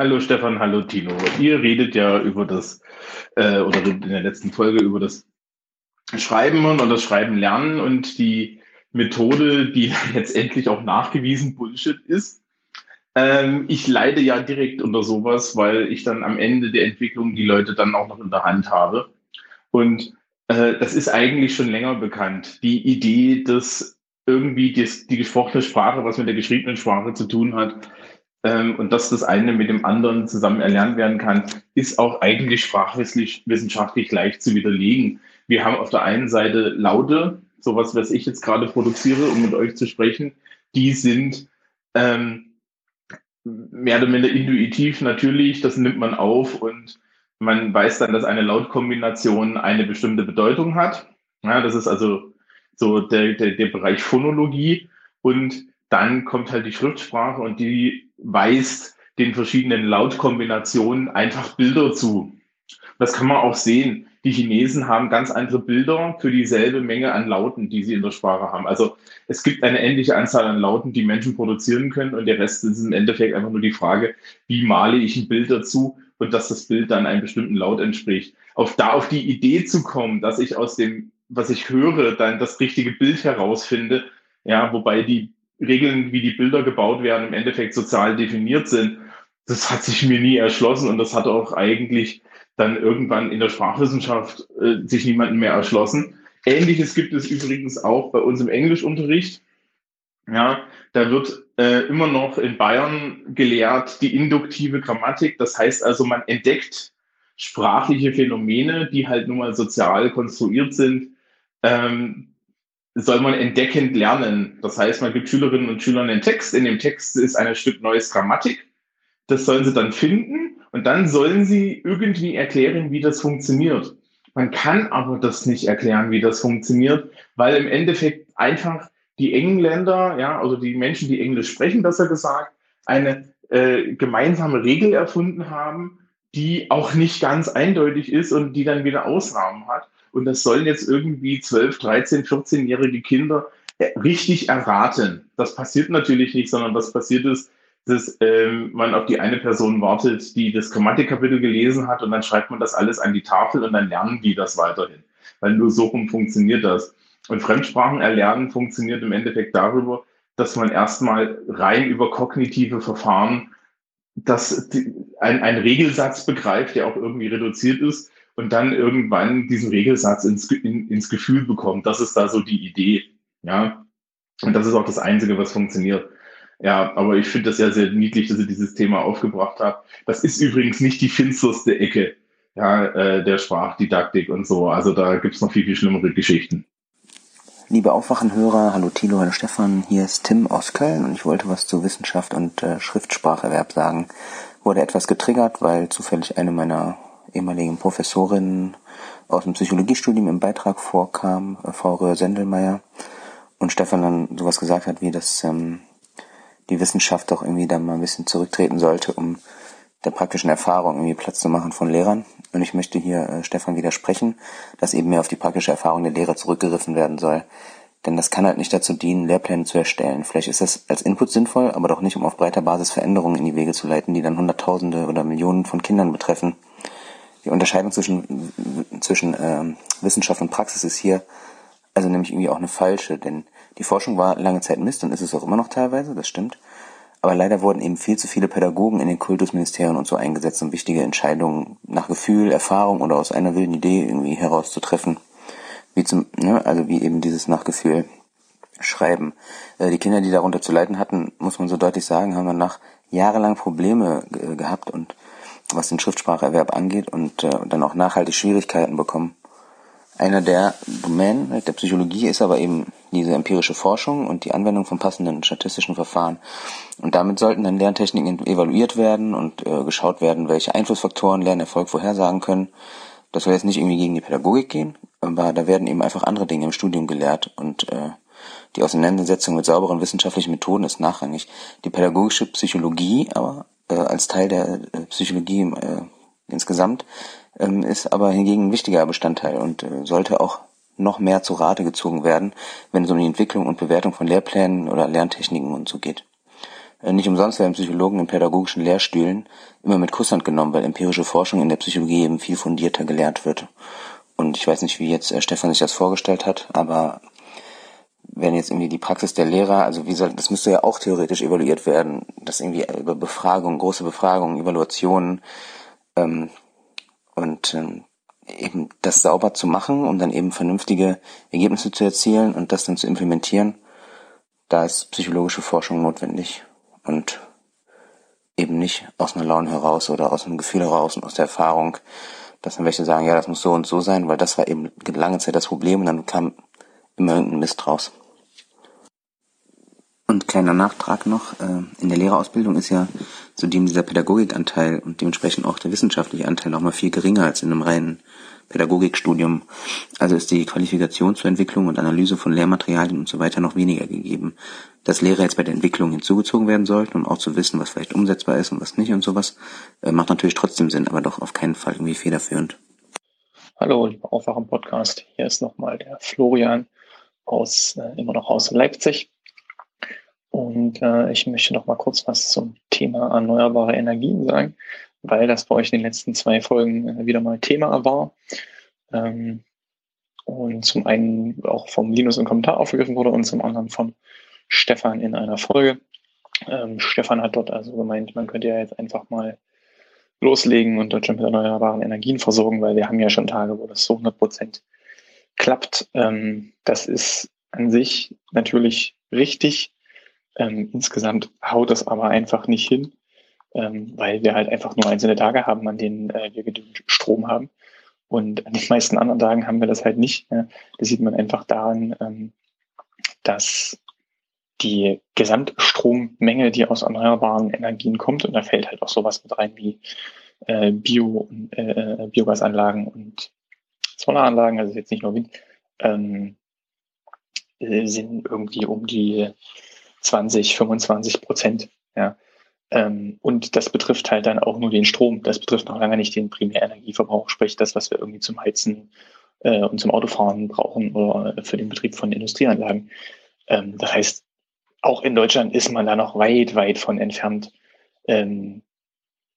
Hallo Stefan, hallo Tino. Ihr redet ja über das, äh, oder in der letzten Folge über das Schreiben und das Schreiben lernen und die Methode, die [laughs] jetzt endlich auch nachgewiesen Bullshit ist. Ähm, ich leide ja direkt unter sowas, weil ich dann am Ende der Entwicklung die Leute dann auch noch in der Hand habe. Und äh, das ist eigentlich schon länger bekannt. Die Idee, dass irgendwie die, die gesprochene Sprache was mit der geschriebenen Sprache zu tun hat, ähm, und dass das eine mit dem anderen zusammen erlernt werden kann, ist auch eigentlich sprachwissenschaftlich leicht zu widerlegen. Wir haben auf der einen Seite Laute, sowas, was ich jetzt gerade produziere, um mit euch zu sprechen, die sind ähm, mehr oder minder intuitiv natürlich, das nimmt man auf und man weiß dann, dass eine Lautkombination eine bestimmte Bedeutung hat. Ja, das ist also so der, der, der Bereich Phonologie und dann kommt halt die Schriftsprache und die weist den verschiedenen Lautkombinationen einfach Bilder zu. Das kann man auch sehen. Die Chinesen haben ganz andere Bilder für dieselbe Menge an Lauten, die sie in der Sprache haben. Also es gibt eine ähnliche Anzahl an Lauten, die Menschen produzieren können und der Rest ist im Endeffekt einfach nur die Frage, wie male ich ein Bild dazu und dass das Bild dann einem bestimmten Laut entspricht. Auf da auf die Idee zu kommen, dass ich aus dem, was ich höre, dann das richtige Bild herausfinde, ja, wobei die Regeln, wie die Bilder gebaut werden, im Endeffekt sozial definiert sind, das hat sich mir nie erschlossen und das hat auch eigentlich dann irgendwann in der Sprachwissenschaft äh, sich niemanden mehr erschlossen. Ähnliches gibt es übrigens auch bei uns im Englischunterricht. Ja, da wird äh, immer noch in Bayern gelehrt die induktive Grammatik. Das heißt also, man entdeckt sprachliche Phänomene, die halt nun mal sozial konstruiert sind, ähm, soll man entdeckend lernen. Das heißt, man gibt Schülerinnen und Schülern einen Text. In dem Text ist ein Stück neues Grammatik. Das sollen sie dann finden und dann sollen sie irgendwie erklären, wie das funktioniert. Man kann aber das nicht erklären, wie das funktioniert, weil im Endeffekt einfach die Engländer, ja, also die Menschen, die Englisch sprechen, besser gesagt, eine äh, gemeinsame Regel erfunden haben, die auch nicht ganz eindeutig ist und die dann wieder Ausnahmen hat. Und das sollen jetzt irgendwie 12, 13, 14-jährige Kinder äh, richtig erraten. Das passiert natürlich nicht, sondern was passiert ist, dass ähm, man auf die eine Person wartet, die das Grammatikkapitel gelesen hat und dann schreibt man das alles an die Tafel und dann lernen die das weiterhin. Weil nur so rum funktioniert das. Und Fremdsprachen erlernen funktioniert im Endeffekt darüber, dass man erstmal rein über kognitive Verfahren das, die, ein, ein Regelsatz begreift, der auch irgendwie reduziert ist und dann irgendwann diesen Regelsatz ins, in, ins Gefühl bekommt. Das ist da so die Idee. Ja. Und das ist auch das Einzige, was funktioniert. Ja, aber ich finde das ja sehr niedlich, dass ihr dieses Thema aufgebracht habt. Das ist übrigens nicht die finsterste Ecke ja, äh, der Sprachdidaktik und so. Also da gibt's noch viel, viel schlimmere Geschichten. Liebe Aufwachenhörer, hallo Thilo, hallo Stefan, hier ist Tim aus Köln und ich wollte was zu Wissenschaft und äh, Schriftspracherwerb sagen. Wurde etwas getriggert, weil zufällig eine meiner ehemaligen Professorinnen aus dem Psychologiestudium im Beitrag vorkam, äh, Frau Röhr-Sendelmeier, und Stefan dann sowas gesagt hat, wie dass ähm, die Wissenschaft doch irgendwie da mal ein bisschen zurücktreten sollte, um der praktischen Erfahrung irgendwie Platz zu machen von Lehrern. Und ich möchte hier äh, Stefan widersprechen, dass eben mehr auf die praktische Erfahrung der Lehrer zurückgeriffen werden soll. Denn das kann halt nicht dazu dienen, Lehrpläne zu erstellen. Vielleicht ist das als Input sinnvoll, aber doch nicht, um auf breiter Basis Veränderungen in die Wege zu leiten, die dann Hunderttausende oder Millionen von Kindern betreffen. Die Unterscheidung zwischen, zwischen äh, Wissenschaft und Praxis ist hier also nämlich irgendwie auch eine falsche, denn die Forschung war lange Zeit Mist und ist es auch immer noch teilweise, das stimmt. Aber leider wurden eben viel zu viele Pädagogen in den Kultusministerien und so eingesetzt, um wichtige Entscheidungen nach Gefühl, Erfahrung oder aus einer wilden Idee irgendwie herauszutreffen. Wie zum, ne, also wie eben dieses Nachgefühl schreiben. Äh, die Kinder, die darunter zu leiden hatten, muss man so deutlich sagen, haben danach jahrelang Probleme gehabt und was den Schriftspracherwerb angeht und äh, dann auch nachhaltig Schwierigkeiten bekommen. Einer der Domänen der Psychologie ist aber eben diese empirische Forschung und die Anwendung von passenden statistischen Verfahren. Und damit sollten dann Lerntechniken evaluiert werden und äh, geschaut werden, welche Einflussfaktoren Lernerfolg vorhersagen können. Das soll jetzt nicht irgendwie gegen die Pädagogik gehen, aber da werden eben einfach andere Dinge im Studium gelehrt und äh, die Auseinandersetzung mit sauberen wissenschaftlichen Methoden ist nachrangig. Die pädagogische Psychologie aber äh, als Teil der äh, Psychologie äh, insgesamt ähm, ist aber hingegen ein wichtiger Bestandteil und äh, sollte auch noch mehr zu Rate gezogen werden, wenn es um die Entwicklung und Bewertung von Lehrplänen oder Lerntechniken und so geht. Äh, nicht umsonst werden Psychologen in pädagogischen Lehrstühlen immer mit Kusshand genommen, weil empirische Forschung in der Psychologie eben viel fundierter gelehrt wird. Und ich weiß nicht, wie jetzt äh, Stefan sich das vorgestellt hat, aber wenn jetzt irgendwie die Praxis der Lehrer, also wie soll, das müsste ja auch theoretisch evaluiert werden, dass irgendwie über Befragungen, große Befragungen, Evaluationen, ähm, und ähm, eben das sauber zu machen, um dann eben vernünftige Ergebnisse zu erzielen und das dann zu implementieren, da ist psychologische Forschung notwendig und eben nicht aus einer Laune heraus oder aus einem Gefühl heraus und aus der Erfahrung, dass dann welche sagen, ja, das muss so und so sein, weil das war eben lange Zeit das Problem und dann kam immer irgendein Mist raus. Und kleiner Nachtrag noch, äh, in der Lehrerausbildung ist ja zudem dieser Pädagogikanteil und dementsprechend auch der wissenschaftliche Anteil noch mal viel geringer als in einem reinen Pädagogikstudium. Also ist die Qualifikation zur Entwicklung und Analyse von Lehrmaterialien und so weiter noch weniger gegeben. Dass Lehrer jetzt bei der Entwicklung hinzugezogen werden sollten, um auch zu wissen, was vielleicht umsetzbar ist und was nicht und sowas, äh, macht natürlich trotzdem Sinn, aber doch auf keinen Fall irgendwie federführend. Hallo, lieber Aufwachen-Podcast. Hier ist nochmal der Florian aus, äh, immer noch aus Leipzig. Und äh, ich möchte noch mal kurz was zum Thema erneuerbare Energien sagen, weil das bei euch in den letzten zwei Folgen äh, wieder mal Thema war. Ähm, und zum einen auch vom Linus im Kommentar aufgegriffen wurde und zum anderen von Stefan in einer Folge. Ähm, Stefan hat dort also gemeint, man könnte ja jetzt einfach mal loslegen und Deutschland mit erneuerbaren Energien versorgen, weil wir haben ja schon Tage, wo das so 100 Prozent klappt. Ähm, das ist an sich natürlich richtig, ähm, insgesamt haut das aber einfach nicht hin, ähm, weil wir halt einfach nur einzelne Tage haben, an denen äh, wir genügend Strom haben. Und an den meisten anderen Tagen haben wir das halt nicht. Ja. Das sieht man einfach daran, ähm, dass die Gesamtstrommenge, die aus erneuerbaren Energien kommt, und da fällt halt auch sowas mit rein wie äh, Bio, äh, Biogasanlagen und Solaranlagen, also jetzt nicht nur Wind, ähm, äh, sind irgendwie um die 20, 25 Prozent. Ja. Ähm, und das betrifft halt dann auch nur den Strom. Das betrifft noch lange nicht den Primärenergieverbrauch, sprich das, was wir irgendwie zum Heizen äh, und zum Autofahren brauchen oder für den Betrieb von Industrieanlagen. Ähm, das heißt, auch in Deutschland ist man da noch weit, weit von entfernt, ähm,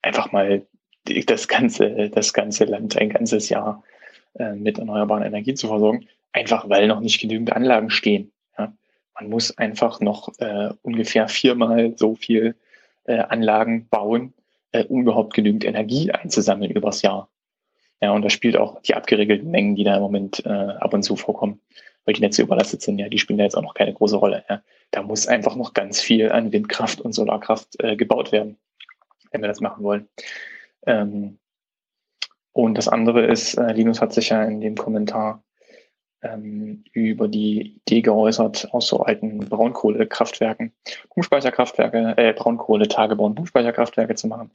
einfach mal das ganze, das ganze Land ein ganzes Jahr äh, mit erneuerbaren Energien zu versorgen, einfach weil noch nicht genügend Anlagen stehen. Man muss einfach noch äh, ungefähr viermal so viel äh, Anlagen bauen, äh, um überhaupt genügend Energie einzusammeln übers Jahr. Ja, und da spielt auch die abgeregelten Mengen, die da im Moment äh, ab und zu vorkommen, weil die Netze überlastet sind, ja, die spielen da jetzt auch noch keine große Rolle. Ja. Da muss einfach noch ganz viel an Windkraft und Solarkraft äh, gebaut werden, wenn wir das machen wollen. Ähm, und das andere ist, äh, Linus hat sich ja in dem Kommentar ähm, über die Idee geäußert, aus so alten Braunkohlekraftwerken, Pumpspeicherkraftwerke, äh, Braunkohle-Tagebau und Pumpspeicherkraftwerke zu machen.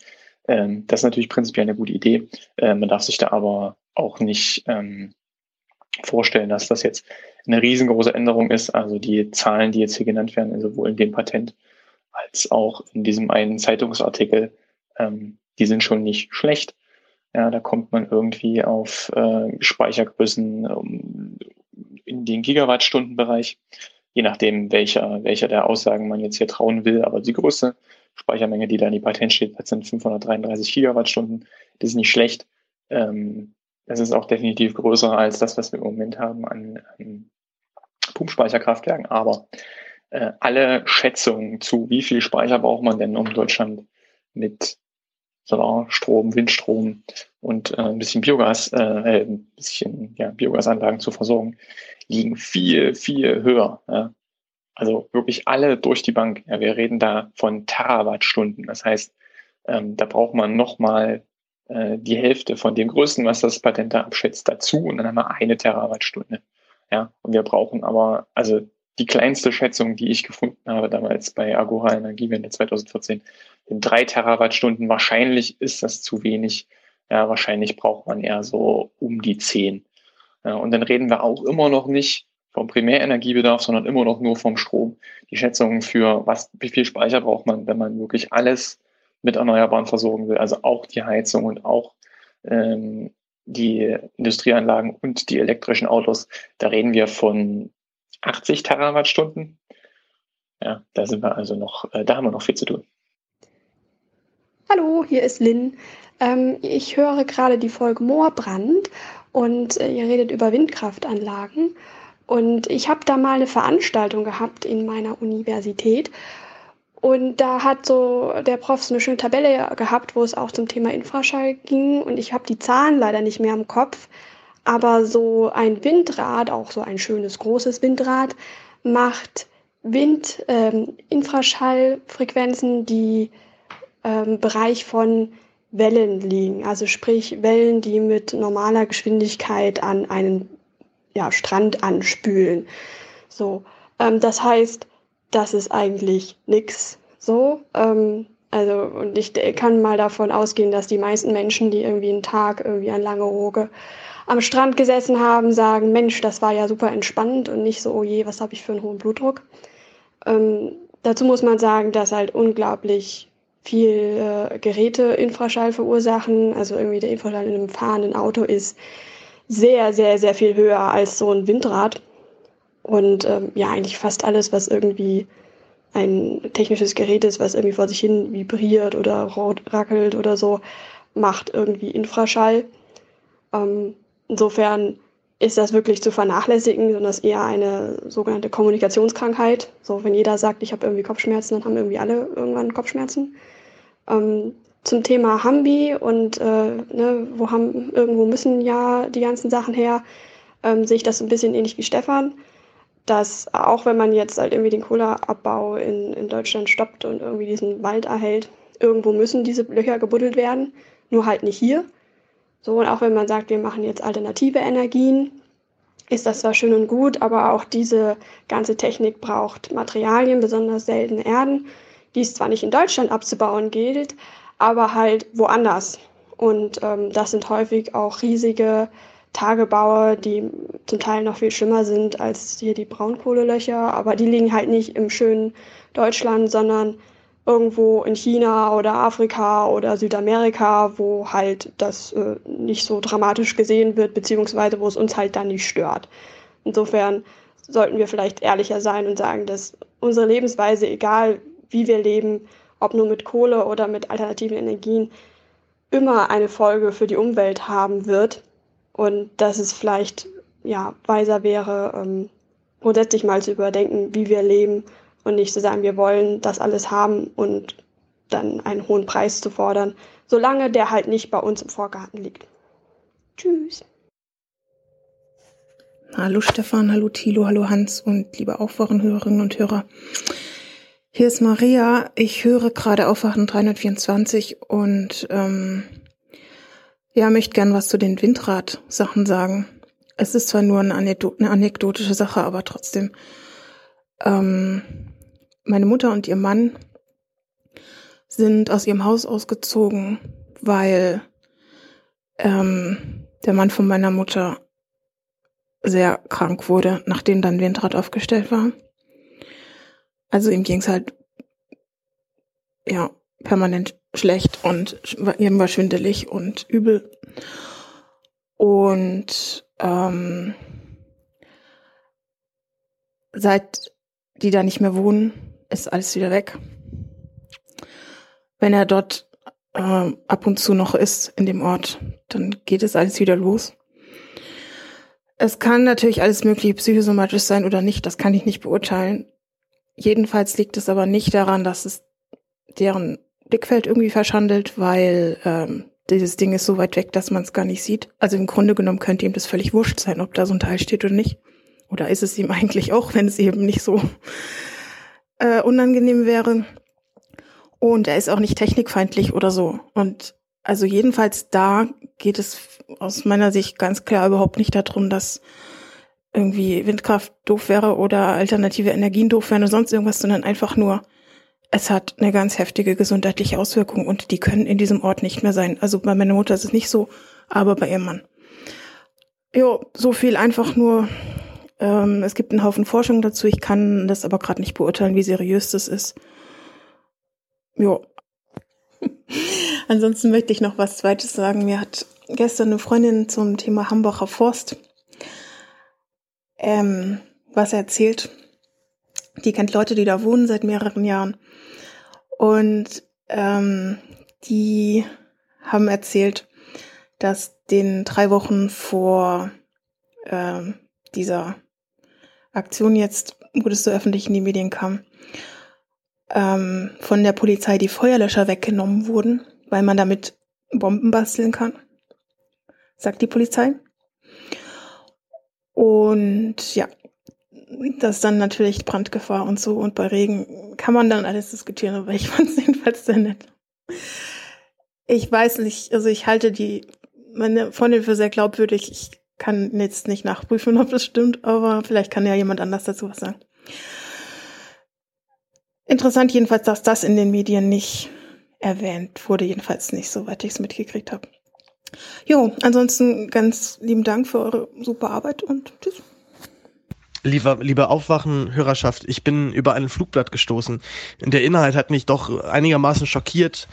Ähm, das ist natürlich prinzipiell eine gute Idee. Äh, man darf sich da aber auch nicht ähm, vorstellen, dass das jetzt eine riesengroße Änderung ist. Also die Zahlen, die jetzt hier genannt werden, sowohl in dem Patent als auch in diesem einen Zeitungsartikel, ähm, die sind schon nicht schlecht. Ja, da kommt man irgendwie auf äh, Speichergrößen um, in den Gigawattstundenbereich, je nachdem, welcher, welcher der Aussagen man jetzt hier trauen will. Aber die größte Speichermenge, die da in die Patent steht, sind 533 Gigawattstunden. Das ist nicht schlecht. Ähm, das ist auch definitiv größer als das, was wir im Moment haben an, an Pumpspeicherkraftwerken. Aber äh, alle Schätzungen zu, wie viel Speicher braucht man denn, um Deutschland mit Solarstrom, Windstrom und äh, ein bisschen Biogas, äh, äh, ein bisschen ja, Biogasanlagen zu versorgen, liegen viel, viel höher. Ja. Also wirklich alle durch die Bank. Ja, wir reden da von Terawattstunden. Das heißt, ähm, da braucht man nochmal äh, die Hälfte von dem Größten, was das Patent da abschätzt, dazu und dann haben wir eine Terawattstunde. Ja, und wir brauchen aber, also die kleinste Schätzung, die ich gefunden habe damals bei Agora Energiewende 2014, sind drei Terawattstunden. Wahrscheinlich ist das zu wenig. Ja, wahrscheinlich braucht man eher so um die zehn. Ja, und dann reden wir auch immer noch nicht vom Primärenergiebedarf, sondern immer noch nur vom Strom. Die Schätzungen für was, wie viel Speicher braucht man, wenn man wirklich alles mit Erneuerbaren versorgen will, also auch die Heizung und auch ähm, die Industrieanlagen und die elektrischen Autos, da reden wir von 80 Terawattstunden. Ja, da sind wir also noch, äh, da haben wir noch viel zu tun. Hallo, hier ist Lynn. Ähm, ich höre gerade die Folge Moorbrand und äh, ihr redet über Windkraftanlagen. Und ich habe da mal eine Veranstaltung gehabt in meiner Universität. Und da hat so der Prof so eine schöne Tabelle gehabt, wo es auch zum Thema Infraschall ging. Und ich habe die Zahlen leider nicht mehr im Kopf. Aber so ein Windrad, auch so ein schönes großes Windrad, macht Wind, ähm, Infraschallfrequenzen, die ähm, Bereich von Wellen liegen. Also sprich Wellen, die mit normaler Geschwindigkeit an einen ja, Strand anspülen. So, ähm, das heißt, das ist eigentlich nix. So, ähm, also und ich kann mal davon ausgehen, dass die meisten Menschen, die irgendwie einen Tag irgendwie an Langeoge am Strand gesessen haben, sagen, Mensch, das war ja super entspannend und nicht so, oh je, was habe ich für einen hohen Blutdruck. Ähm, dazu muss man sagen, dass halt unglaublich viel äh, Geräte Infraschall verursachen. Also irgendwie der Infraschall in einem fahrenden Auto ist sehr, sehr, sehr viel höher als so ein Windrad. Und ähm, ja, eigentlich fast alles, was irgendwie ein technisches Gerät ist, was irgendwie vor sich hin vibriert oder rackelt oder so, macht irgendwie Infraschall. Ähm, insofern ist das wirklich zu vernachlässigen, sondern ist eher eine sogenannte Kommunikationskrankheit. So, wenn jeder sagt, ich habe irgendwie Kopfschmerzen, dann haben irgendwie alle irgendwann Kopfschmerzen. Ähm, zum Thema Hambi und äh, ne, wo haben, irgendwo müssen ja die ganzen Sachen her, ähm, sehe ich das ein bisschen ähnlich wie Stefan, dass auch wenn man jetzt halt irgendwie den Kohleabbau in, in Deutschland stoppt und irgendwie diesen Wald erhält, irgendwo müssen diese Löcher gebuddelt werden, nur halt nicht hier. So, und auch wenn man sagt, wir machen jetzt alternative Energien, ist das zwar schön und gut, aber auch diese ganze Technik braucht Materialien, besonders seltene Erden, die es zwar nicht in Deutschland abzubauen gilt, aber halt woanders. Und ähm, das sind häufig auch riesige Tagebaue, die zum Teil noch viel schlimmer sind als hier die Braunkohlelöcher, aber die liegen halt nicht im schönen Deutschland, sondern irgendwo in China oder Afrika oder Südamerika, wo halt das äh, nicht so dramatisch gesehen wird, beziehungsweise wo es uns halt dann nicht stört. Insofern sollten wir vielleicht ehrlicher sein und sagen, dass unsere Lebensweise, egal wie wir leben, ob nur mit Kohle oder mit alternativen Energien, immer eine Folge für die Umwelt haben wird und dass es vielleicht ja weiser wäre, ähm, grundsätzlich mal zu überdenken, wie wir leben und nicht zu sagen, wir wollen das alles haben und dann einen hohen Preis zu fordern, solange der halt nicht bei uns im Vorgarten liegt. Tschüss. Hallo Stefan, hallo Thilo, hallo Hans und liebe Aufwachenhörerinnen und Hörer. Hier ist Maria. Ich höre gerade Aufwachen 324 und ähm, ja, möchte gern was zu den Windrad-Sachen sagen. Es ist zwar nur eine, Anekdot eine anekdotische Sache, aber trotzdem. Ähm, meine Mutter und ihr Mann sind aus ihrem Haus ausgezogen, weil ähm, der Mann von meiner Mutter sehr krank wurde, nachdem dann Windrad aufgestellt war. Also ihm ging es halt ja permanent schlecht und ihm war schwindelig und übel. Und ähm, seit die da nicht mehr wohnen, ist alles wieder weg. Wenn er dort äh, ab und zu noch ist in dem Ort, dann geht es alles wieder los. Es kann natürlich alles mögliche psychosomatisch sein oder nicht, das kann ich nicht beurteilen. Jedenfalls liegt es aber nicht daran, dass es deren Blickfeld irgendwie verschandelt, weil ähm, dieses Ding ist so weit weg, dass man es gar nicht sieht. Also im Grunde genommen könnte ihm das völlig wurscht sein, ob da so ein Teil steht oder nicht. Oder ist es ihm [laughs] eigentlich auch, wenn es eben nicht so äh, unangenehm wäre. Und er ist auch nicht technikfeindlich oder so. Und also jedenfalls da geht es aus meiner Sicht ganz klar überhaupt nicht darum, dass irgendwie Windkraft doof wäre oder alternative Energien doof wären oder sonst irgendwas, sondern einfach nur, es hat eine ganz heftige gesundheitliche Auswirkung und die können in diesem Ort nicht mehr sein. Also bei meiner Mutter ist es nicht so, aber bei ihrem Mann. Jo, so viel einfach nur. Ähm, es gibt einen Haufen Forschung dazu. Ich kann das aber gerade nicht beurteilen, wie seriös das ist. Jo. Ansonsten möchte ich noch was Zweites sagen. Mir hat gestern eine Freundin zum Thema Hambacher Forst ähm, was erzählt. Die kennt Leute, die da wohnen seit mehreren Jahren. Und ähm, die haben erzählt, dass den drei Wochen vor ähm, dieser Aktion jetzt, wo das so öffentlich in die Medien kam, ähm, von der Polizei die Feuerlöscher weggenommen wurden, weil man damit Bomben basteln kann, sagt die Polizei. Und ja, das ist dann natürlich Brandgefahr und so. Und bei Regen kann man dann alles diskutieren, aber ich fand es [laughs] jedenfalls sehr nett. Ich weiß nicht, also ich halte die, meine Freundin für sehr glaubwürdig. Ich kann jetzt nicht nachprüfen, ob das stimmt, aber vielleicht kann ja jemand anders dazu was sagen. Interessant jedenfalls, dass das in den Medien nicht erwähnt wurde, jedenfalls nicht, soweit ich es mitgekriegt habe. Jo, ansonsten ganz lieben Dank für eure super Arbeit und tschüss. Lieber, liebe Aufwachen-Hörerschaft, ich bin über ein Flugblatt gestoßen. Der Inhalt hat mich doch einigermaßen schockiert.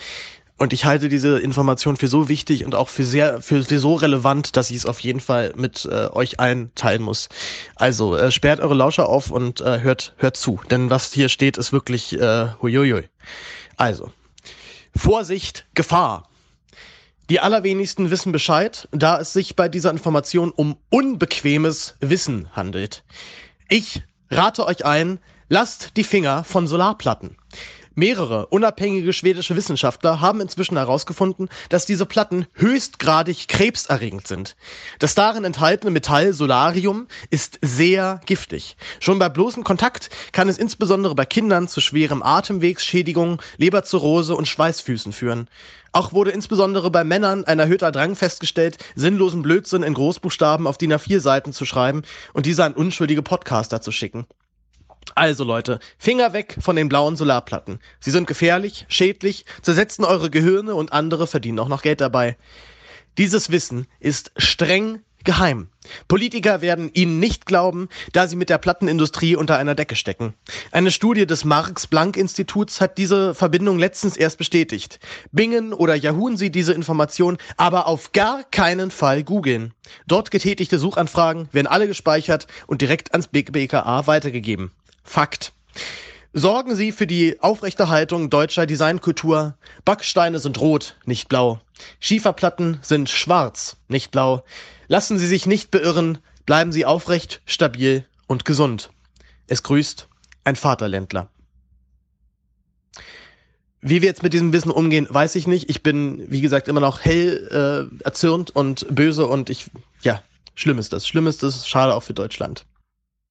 Und ich halte diese Information für so wichtig und auch für sehr, für, für so relevant, dass ich es auf jeden Fall mit äh, euch allen teilen muss. Also äh, sperrt eure Lauscher auf und äh, hört, hört zu, denn was hier steht, ist wirklich äh, huiuiui. Also Vorsicht, Gefahr. Die allerwenigsten wissen Bescheid, da es sich bei dieser Information um unbequemes Wissen handelt. Ich rate euch ein, lasst die Finger von Solarplatten. Mehrere unabhängige schwedische Wissenschaftler haben inzwischen herausgefunden, dass diese Platten höchstgradig krebserregend sind. Das darin enthaltene Metall Solarium ist sehr giftig. Schon bei bloßem Kontakt kann es insbesondere bei Kindern zu schwerem Atemwegsschädigungen, Leberzirrhose und Schweißfüßen führen. Auch wurde insbesondere bei Männern ein erhöhter Drang festgestellt, sinnlosen Blödsinn in Großbuchstaben auf DIN A4 Seiten zu schreiben und diese an unschuldige Podcaster zu schicken. Also Leute, Finger weg von den blauen Solarplatten. Sie sind gefährlich, schädlich, zersetzen eure Gehirne und andere verdienen auch noch Geld dabei. Dieses Wissen ist streng geheim. Politiker werden ihnen nicht glauben, da sie mit der Plattenindustrie unter einer Decke stecken. Eine Studie des Marx-Planck-Instituts hat diese Verbindung letztens erst bestätigt. Bingen oder Yahooen Sie diese Information, aber auf gar keinen Fall googeln. Dort getätigte Suchanfragen werden alle gespeichert und direkt ans BKA weitergegeben. Fakt. Sorgen Sie für die Aufrechterhaltung deutscher Designkultur. Backsteine sind rot, nicht blau. Schieferplatten sind schwarz, nicht blau. Lassen Sie sich nicht beirren. Bleiben Sie aufrecht, stabil und gesund. Es grüßt ein Vaterländler. Wie wir jetzt mit diesem Wissen umgehen, weiß ich nicht. Ich bin, wie gesagt, immer noch hell äh, erzürnt und böse und ich, ja, schlimm ist das. Schlimm ist das, schade auch für Deutschland.